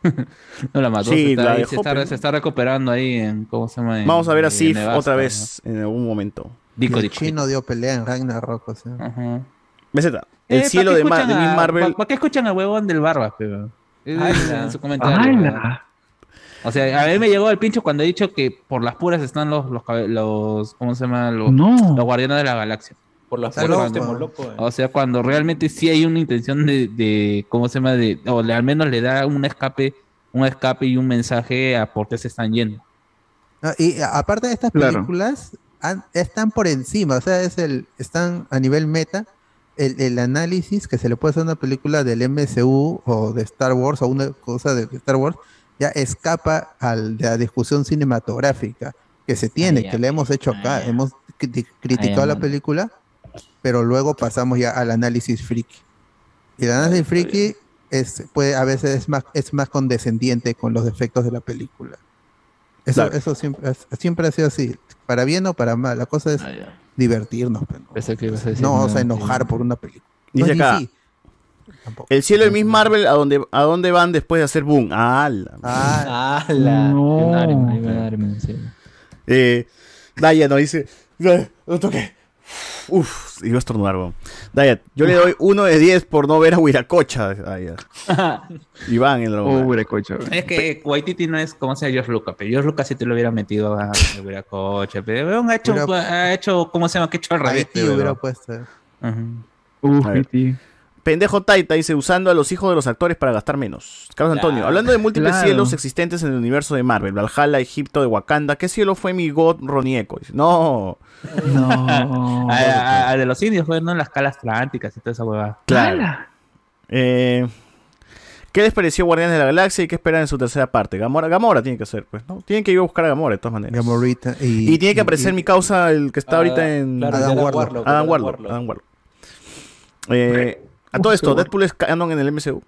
no la mató. Sí, se, está, la ahí- dejó, se, está, pero- se está recuperando ahí en. ¿Cómo se llama? En- Vamos a ver a Sif otra ¿no? vez en algún momento. Dico, el dico, chino dio pelea en Ragnarok, o sea. Ajá. BZ. Eh, El ¿para cielo qué de, Ma- escuchan de Miss a- Marvel. ¿Para qué escuchan al huevón del barba, pero? ¡Hala! En su comentario. O sea, a mí me llegó el pincho cuando he dicho que por las puras están los, los, ¿cómo se llama? Los, No. los guardianes de la galaxia. Por las puras loco. estemos locos. eh. O sea, cuando realmente sí hay una intención de, de ¿cómo se llama? De, o le- al menos le da un escape, un escape y un mensaje a por qué se están yendo. No, y a- aparte de estas películas, están por encima, o sea, es el, están a nivel meta. El, el análisis que se le puede hacer a una película del MCU o de Star Wars o una cosa de Star Wars ya escapa al, de la discusión cinematográfica que se tiene, que le hemos hecho acá. Hemos cri- criticado la película, pero luego pasamos ya al análisis friki. Y el análisis friki es, puede, a veces es más, es más condescendiente con los defectos de la película. Eso, Claro. eso siempre, siempre ha sido así, para bien o para mal. La cosa es Ah, divertirnos. pero no- Pensé que ibas a decir no vamos a enojar por una película. Dice No acá. Tampoco. El cielo de Miss Marvel, ¿a dónde, a dónde van después de hacer boom? ¡Hala! Ah, Iron Man, No. Man, sí. Eh, Daya nos dice. "Eh, Lo toqué. Uf, iba a estornudar, weón. Yo le doy uno de 10 por no ver a Huiracocha. Iván, el dragón. Blanco. Huiracocha. Es que Waititi no es como sea George Lucas, pero George Lucas sí te lo hubiera metido a a Viracocha, pero weón, ha hecho, ha hecho, ¿cómo se llama? Que ha hecho al revés, hubiera puesto. Uf, ver. Piti. Pendejo Taita dice usando a los hijos de los actores para gastar menos. Carlos Claro. Antonio, hablando de múltiples Claro. cielos existentes en el universo de Marvel, Valhalla, Egipto, de Wakanda, ¿qué cielo fue mi God Ronieco? Dice, No, No. A, a- a de los indios, pues, ¿no? Las calas atlánticas y toda esa huevada. claro. Eh, ¿Qué les pareció Guardianes de la Galaxia y qué esperan en su tercera parte? Gamora, Gamora tiene que ser, pues, ¿no? Tienen que ir a buscar a Gamora de todas maneras. Gamorita y, Y tiene que aparecer y- mi causa, el que está Ah, ahorita en claro, Adam Adam Warlock. Warlock. Adam Warlock. Adam Warlock. Eh, a todo esto, Deadpool es canon en el MCU,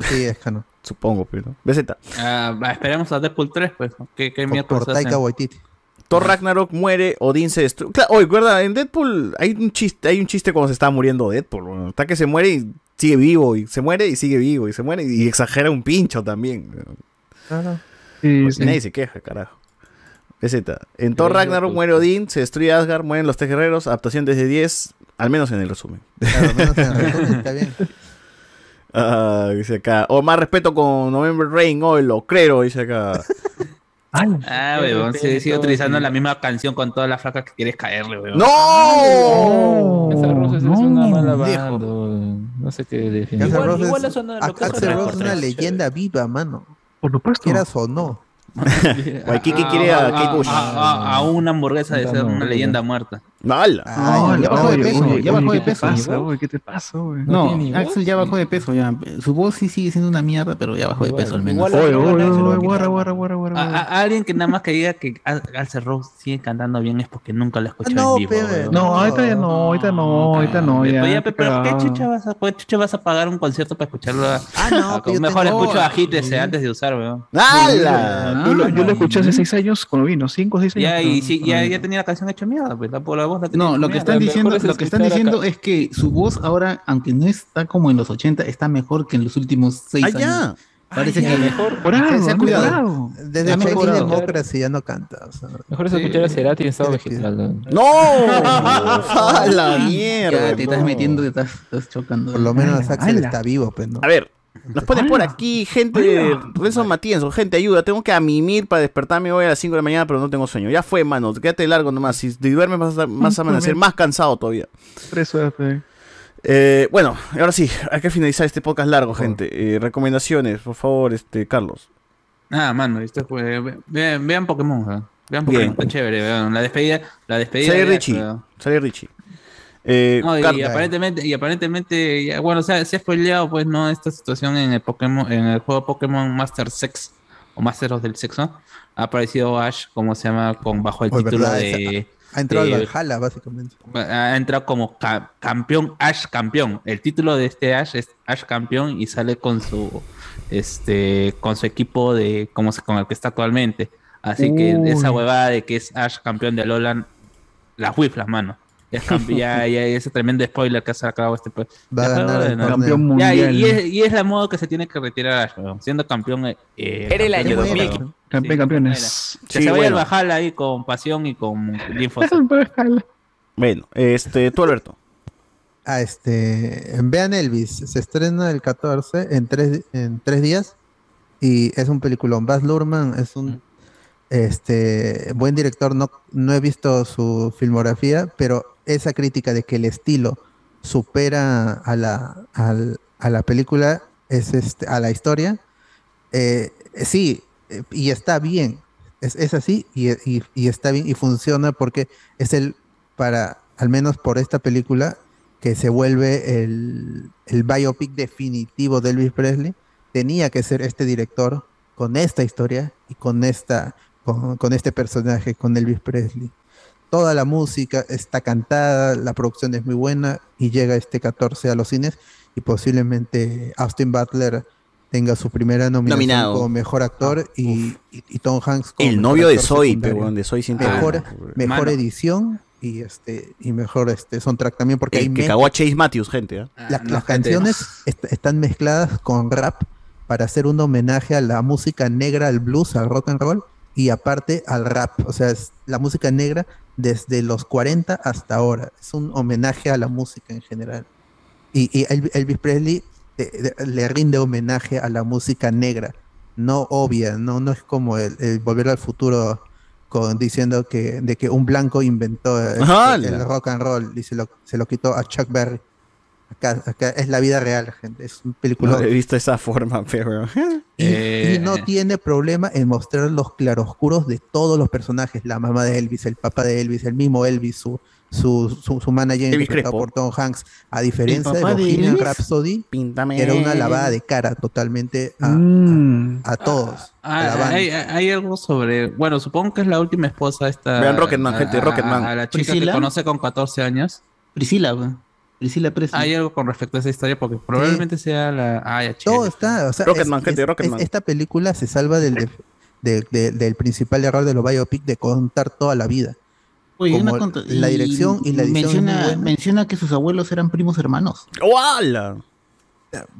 Sí, es canon. supongo, pero. BZ. Va, esperemos a Deadpool 3, pues. ¿Qué, qué Por, Taika? Waititi. Thor Ragnarok muere, Odín se destruye. Claro, oye, recuerda, en Deadpool hay un chiste, hay un chiste cuando se está muriendo Deadpool. bueno, Está que se muere y sigue vivo, y se muere y sigue vivo, y se muere y exagera un pincho también. Sí, Pues sí. Nadie se queja, carajo. BZ. En Thor Ragnarok muere Odín, se destruye Asgard, mueren los tres guerreros, adaptación desde 10, al menos en el resumen. Claro, al menos en el resumen está bien. Ah, dice acá. O más respeto con November Rain, o el ocrero, dice acá. Ah, weón, sí, sigue utilizando la misma canción con todas las flacas que quieres caerle, weón. ¡No! Esa Rose es una mala banda. No sé qué definir. Igual- Rose igual es, no- lo que no Rose es una leyenda viva, mano. Por supuesto. Quieras o no. Waikiki Ah, quiere a ah, Kate Bush. ah, ah, a una hamburguesa de ser una leyenda muerta. ¡Hala! Ah, ya bajó de peso, ya bajó de ¿Qué te peso. pasa, güey? ¿Qué te pasa, güey? No, Axel ya bajó de peso, ya. Su voz sí sigue siendo una mierda, pero ya bajó de peso al menos. Oye, oye, a. A, a- a alguien que nada más que diga que Alce Rose sigue cantando bien es porque nunca lo escuchó no, en vivo. No, ahorita ya no, ahorita no, ahorita no, Pero ya. ¿qué chucha vas a, chucha vas a pagar un concierto para escucharlo? a- Ah, no, a- mejor escucho a Hit ese antes de usar, weón. ¡Hala! Yo lo, yo lo escuché hace seis años cuando vino, cinco o seis años. Ya, y sí, ya, ya tenía la canción hecha mierda, pues la, la voz la tenía No, lo que están diciendo, es lo que están diciendo acá. es que su voz ahora, aunque no está como en los 80, está mejor que en los últimos seis ¡Ah, ya! años. Parece Ay, que ya, mejor. Por algo, Ten han cuidado. Desde Ha mejorado. Democracy ya no canta. o sea. Mejor es escuchar a Cerati en estado vegetal. ¿no? ¡No! ¡A la mierda! Ya, te estás metiendo, te estás, estás chocando. Por lo menos Axel está vivo, pues, ¿no? A ver, nos ponen por aquí gente Renzo Matías, o gente, ayuda, tengo que amimir para despertarme hoy a las 5 de la mañana, pero no tengo sueño. Ya fue, mano, quédate largo nomás. Si duermes vas a, vas a amanecer más cansado todavía. Eh, bueno, ahora sí, hay que finalizar este podcast largo, gente. Eh, recomendaciones, por favor, este Carlos. Ah, mano, este fue- ve- vean, vean Pokémon, ¿eh? vean Bien. Pokémon, está chévere, vean, la despedida, la despedida. Sale Richie, pero- sale Richie. Eh, No, y, aparentemente, y aparentemente, ya, bueno, o sea, se ha spoileado, pues, ¿no? Esta situación en el Pokémon, en el juego Pokémon Master Sex, o Masteros del Sexo, ha aparecido Ash, como se llama, con bajo el Oh, título verdad, de. esa- Ha entrado al Valhalla, básicamente. ha entrado como ca- campeón, Ash campeón. El título de este Ash es Ash campeón y sale con su este con su equipo de como se- con el que está actualmente. Así que esa huevada de que es Ash campeón de Alolan, las wiflas, mano. Ya, ya, ya ese tremendo spoiler que ha sacado este pues. Va a Ya, ganar el bueno, torneo. Campeón ya, y, mundial. y es, y es la modo que se tiene que retirar siendo campeón. eh, Era el año campeón, 2000. weón. Campe- Sí, campeones. Que Sí, se vaya bueno. al Bajal ahí con pasión y con linfos. Bueno, este, tú Alberto. Ah, este. Vean Elvis. Se estrena el 14 en tres, en tres días. Y es un peliculón. Baz Luhrmann es un este buen director. No, no he visto su filmografía, pero esa crítica de que el estilo supera a la, al- a la película, es este, a la historia. eh, sí, y está bien. Es, es así y, y- y está bien y funciona porque es el, para, al menos por esta película, que se vuelve el, el biopic definitivo de Elvis Presley, tenía que ser este director con esta historia y con, esta, con, con este personaje, con Elvis Presley. Toda la música está cantada, la producción es muy buena y llega este 14 a los cines y posiblemente Austin Butler tenga su primera nominación Nominado. como mejor actor y, y- y Tom Hanks como El mejor novio de secundario. pero de Zoe siempre. mejor, mejor Mano. edición y este y mejor este soundtrack también porque hay que cagó a Chase Matthews, gente. ¿ah? la- las canciones est- están mezcladas con rap para hacer un homenaje a la música negra, al blues, al rock and roll y aparte al rap. O sea, es la música negra desde los 40 hasta ahora. Es un homenaje a la música en general. Y, y Elvi- Elvis Presley eh, de- le rinde homenaje a la música negra, no obvia, no, no es como el, el Volver al Futuro con, diciendo que, de que un blanco inventó el, ¡Hala! el rock and roll y se lo, se lo quitó a Chuck Berry. Acá, acá es la vida real, gente. Es un película. No lo he visto de esa forma, pero. Y, y no tiene problema en mostrar los claroscuros de todos los personajes. La mamá de Elvis, el papá de Elvis, el mismo Elvis, su, su, su, su manager Elvis interpretado Crespo. por Tom Hanks. A diferencia de Bohemian? Rhapsody, Píntame. era una lavada de cara totalmente a, Mm. a todos. a la Ah, banda. hay, hay algo sobre. Bueno, supongo que es la última esposa esta. Vean Rocketman, gente, Rocketman. A, la chica ¿Priscila? que conoce con 14 años. Priscila. Priscila Presley. Hay algo con respecto a esa historia porque probablemente sea la. Ah, ya, Todo está. O sea, Rocketman, es- gente, es- Rocketman. es- esta película se salva del, de- de- de- del principal error de los biopic de contar toda la vida. Oye, Como una contra- la dirección y la edición menciona, menciona que sus abuelos eran primos hermanos.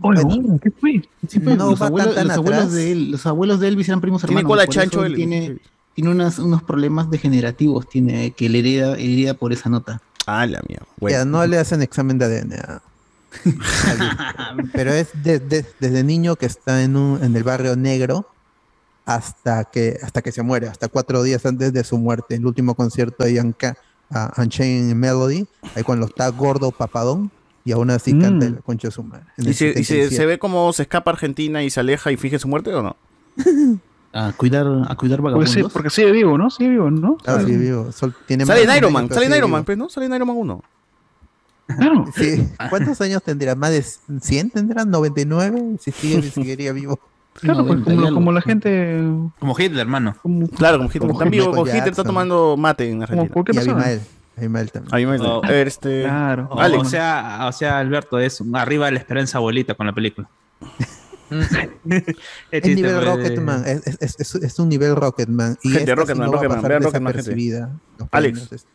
Oye, bueno, ¿qué fue? Sí, pues, No los, abuelos, tan, los, abuelos de él, los abuelos de Elvis eran primos Tiene hermanos. cola y por chancho. Tiene, tiene unas, unos problemas degenerativos tiene, que le hereda, hereda por esa nota. Ah, la. Ya, Bueno. no le hacen examen de ADN. Pero es de- de- desde niño que está en, un, en el barrio negro hasta que, hasta que se muere, hasta cuatro días antes de su muerte. El último concierto de Yanka, a Unchained Melody, ahí cuando está gordo papadón, y aún así Mm. canta el concho de su madre. ¿Y, se, y se- 77. se ve cómo se escapa a Argentina y se aleja y finge su muerte o no? A cuidar, a cuidar Porque, vagabundos. sí, porque sigue vivo, ¿no? Sigue vivo, ¿no? Ah, sí, vivo. Sol- tiene Sale en Iron Man, sale en Iron Man, vivo. pues, ¿no? Sale en Iron Man 1. Claro. Sí. ¿Cuántos años tendrá? ¿Más de 100 tendrá? ¿99? Si sigue, seguiría vivo. Claro, pues, 90 y como, como la gente. Como Hitler, hermano. Como, Claro, como Hitler. Como Michael con Hitler está tomando mate en como Argentina. cualquier Y persona. Abimael. Abimael también. A mí me Oh. A ver, este. Claro. O, Alex. o sea, o sea, Alberto, es arriba de la esperanza abuelita con la película. Es nivel Rocketman, es, es- es- es- es un nivel Rocketman. Y Gente, esta sí Rocketman, no va a Rocketman, pasar vean Rocketman, gente. Los Alex.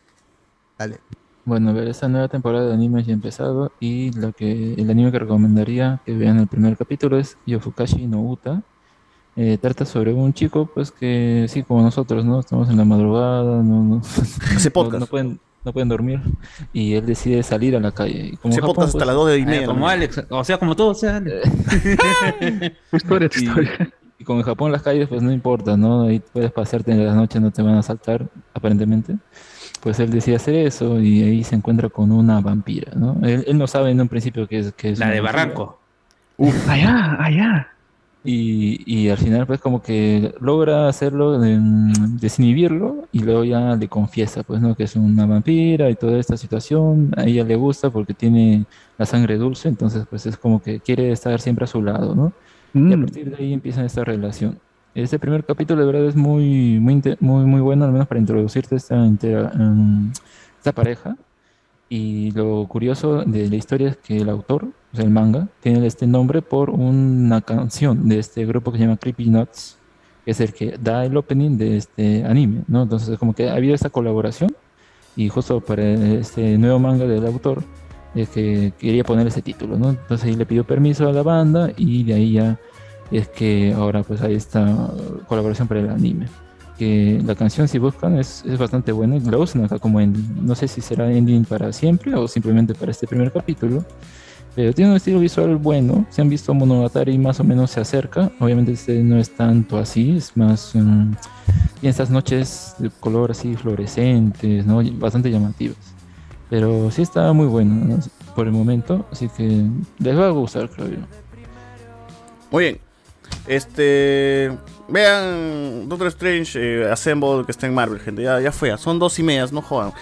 Dale. Bueno, a ver, esta nueva temporada de anime ya ha empezado y lo que el anime que recomendaría que vean el primer capítulo es Yofukashi no Uta. Eh, trata sobre un chico, pues que sí, como nosotros, ¿no? Estamos en la madrugada, no, no, Hace no- podcast. no pueden, no pueden dormir y él decide salir a la calle. Y como Hace Japón, hasta pues, las 2 y Eh, media. como Alex, o sea, como todo, o sea, Alex. historia, tu y, historia. y como en Japón las calles pues no importa, ¿no? Ahí puedes pasearte en las noches, no te van a asaltar, aparentemente. Pues él decide hacer eso y ahí se encuentra con una vampira, ¿no? Él, él no sabe en un principio que es, que es La de vampira. Barranco. Allá, allá. Y, y al final pues como que logra hacerlo, de- desinhibirlo y luego ya le confiesa pues no que es una vampira y toda esta situación, a ella le gusta porque tiene la sangre dulce, entonces pues es como que quiere estar siempre a su lado, ¿no? Y a partir de ahí empieza esta relación. Este primer capítulo de verdad es muy, muy, muy, muy bueno, al menos para introducirte a esta, intera- em, esta pareja. Y lo curioso de la historia es que el autor, o sea, el manga, tiene este nombre por una canción de este grupo que se llama Creepy Nuts, que es el que da el opening de este anime, ¿no? Entonces es como que ha habido esta colaboración y justo para este nuevo manga del autor es que quería poner ese título, ¿no? Entonces ahí le pidió permiso a la banda y de ahí ya es que ahora pues hay esta colaboración para el anime. Que la canción si buscan es, es bastante buena, la usan acá como ending. No sé si será ending para siempre o simplemente para este primer capítulo. Pero tiene un estilo visual bueno. Si han visto Monogatari más o menos se acerca. Obviamente este no es tanto así, es más... tiene estas noches de color así fluorescentes, ¿no? Bastante llamativas. Pero sí está muy bueno ¿no? por el momento, así que les va a gustar, creo yo. Muy bien. Este. Vean Doctor Strange eh, Assemble que está en Marvel, gente. Ya, ya fue. Son dos y medias, no jodan.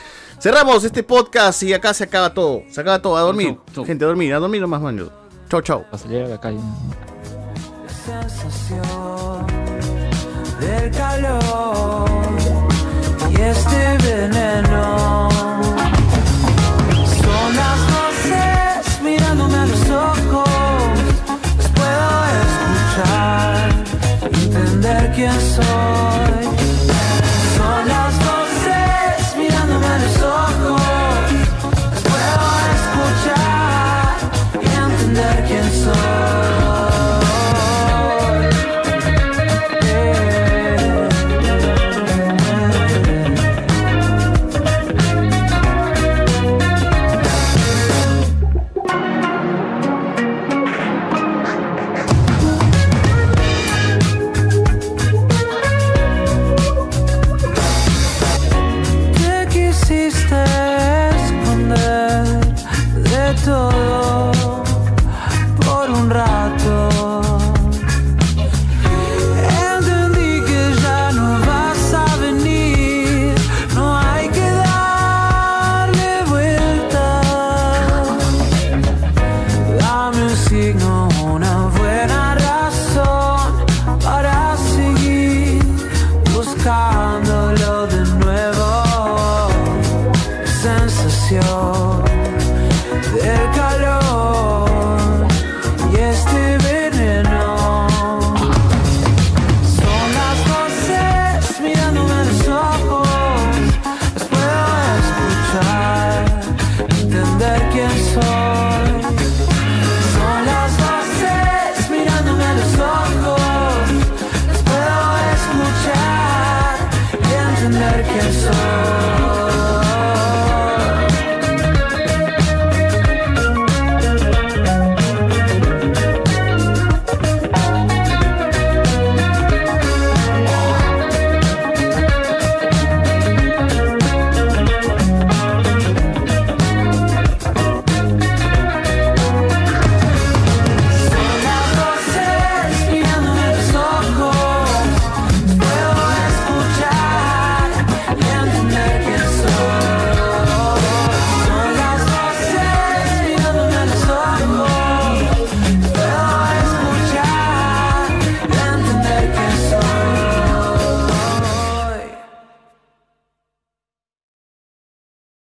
Cerramos este podcast y acá se acaba todo. Se acaba todo. A dormir. Chau, chau. Gente, a dormir. A dormir nomás, man. Chau, chau. A salir a la calle. La sensación del calor y este veneno. Son las voces mirándome a los ojos. Los puedo escuchar, entender quién soy.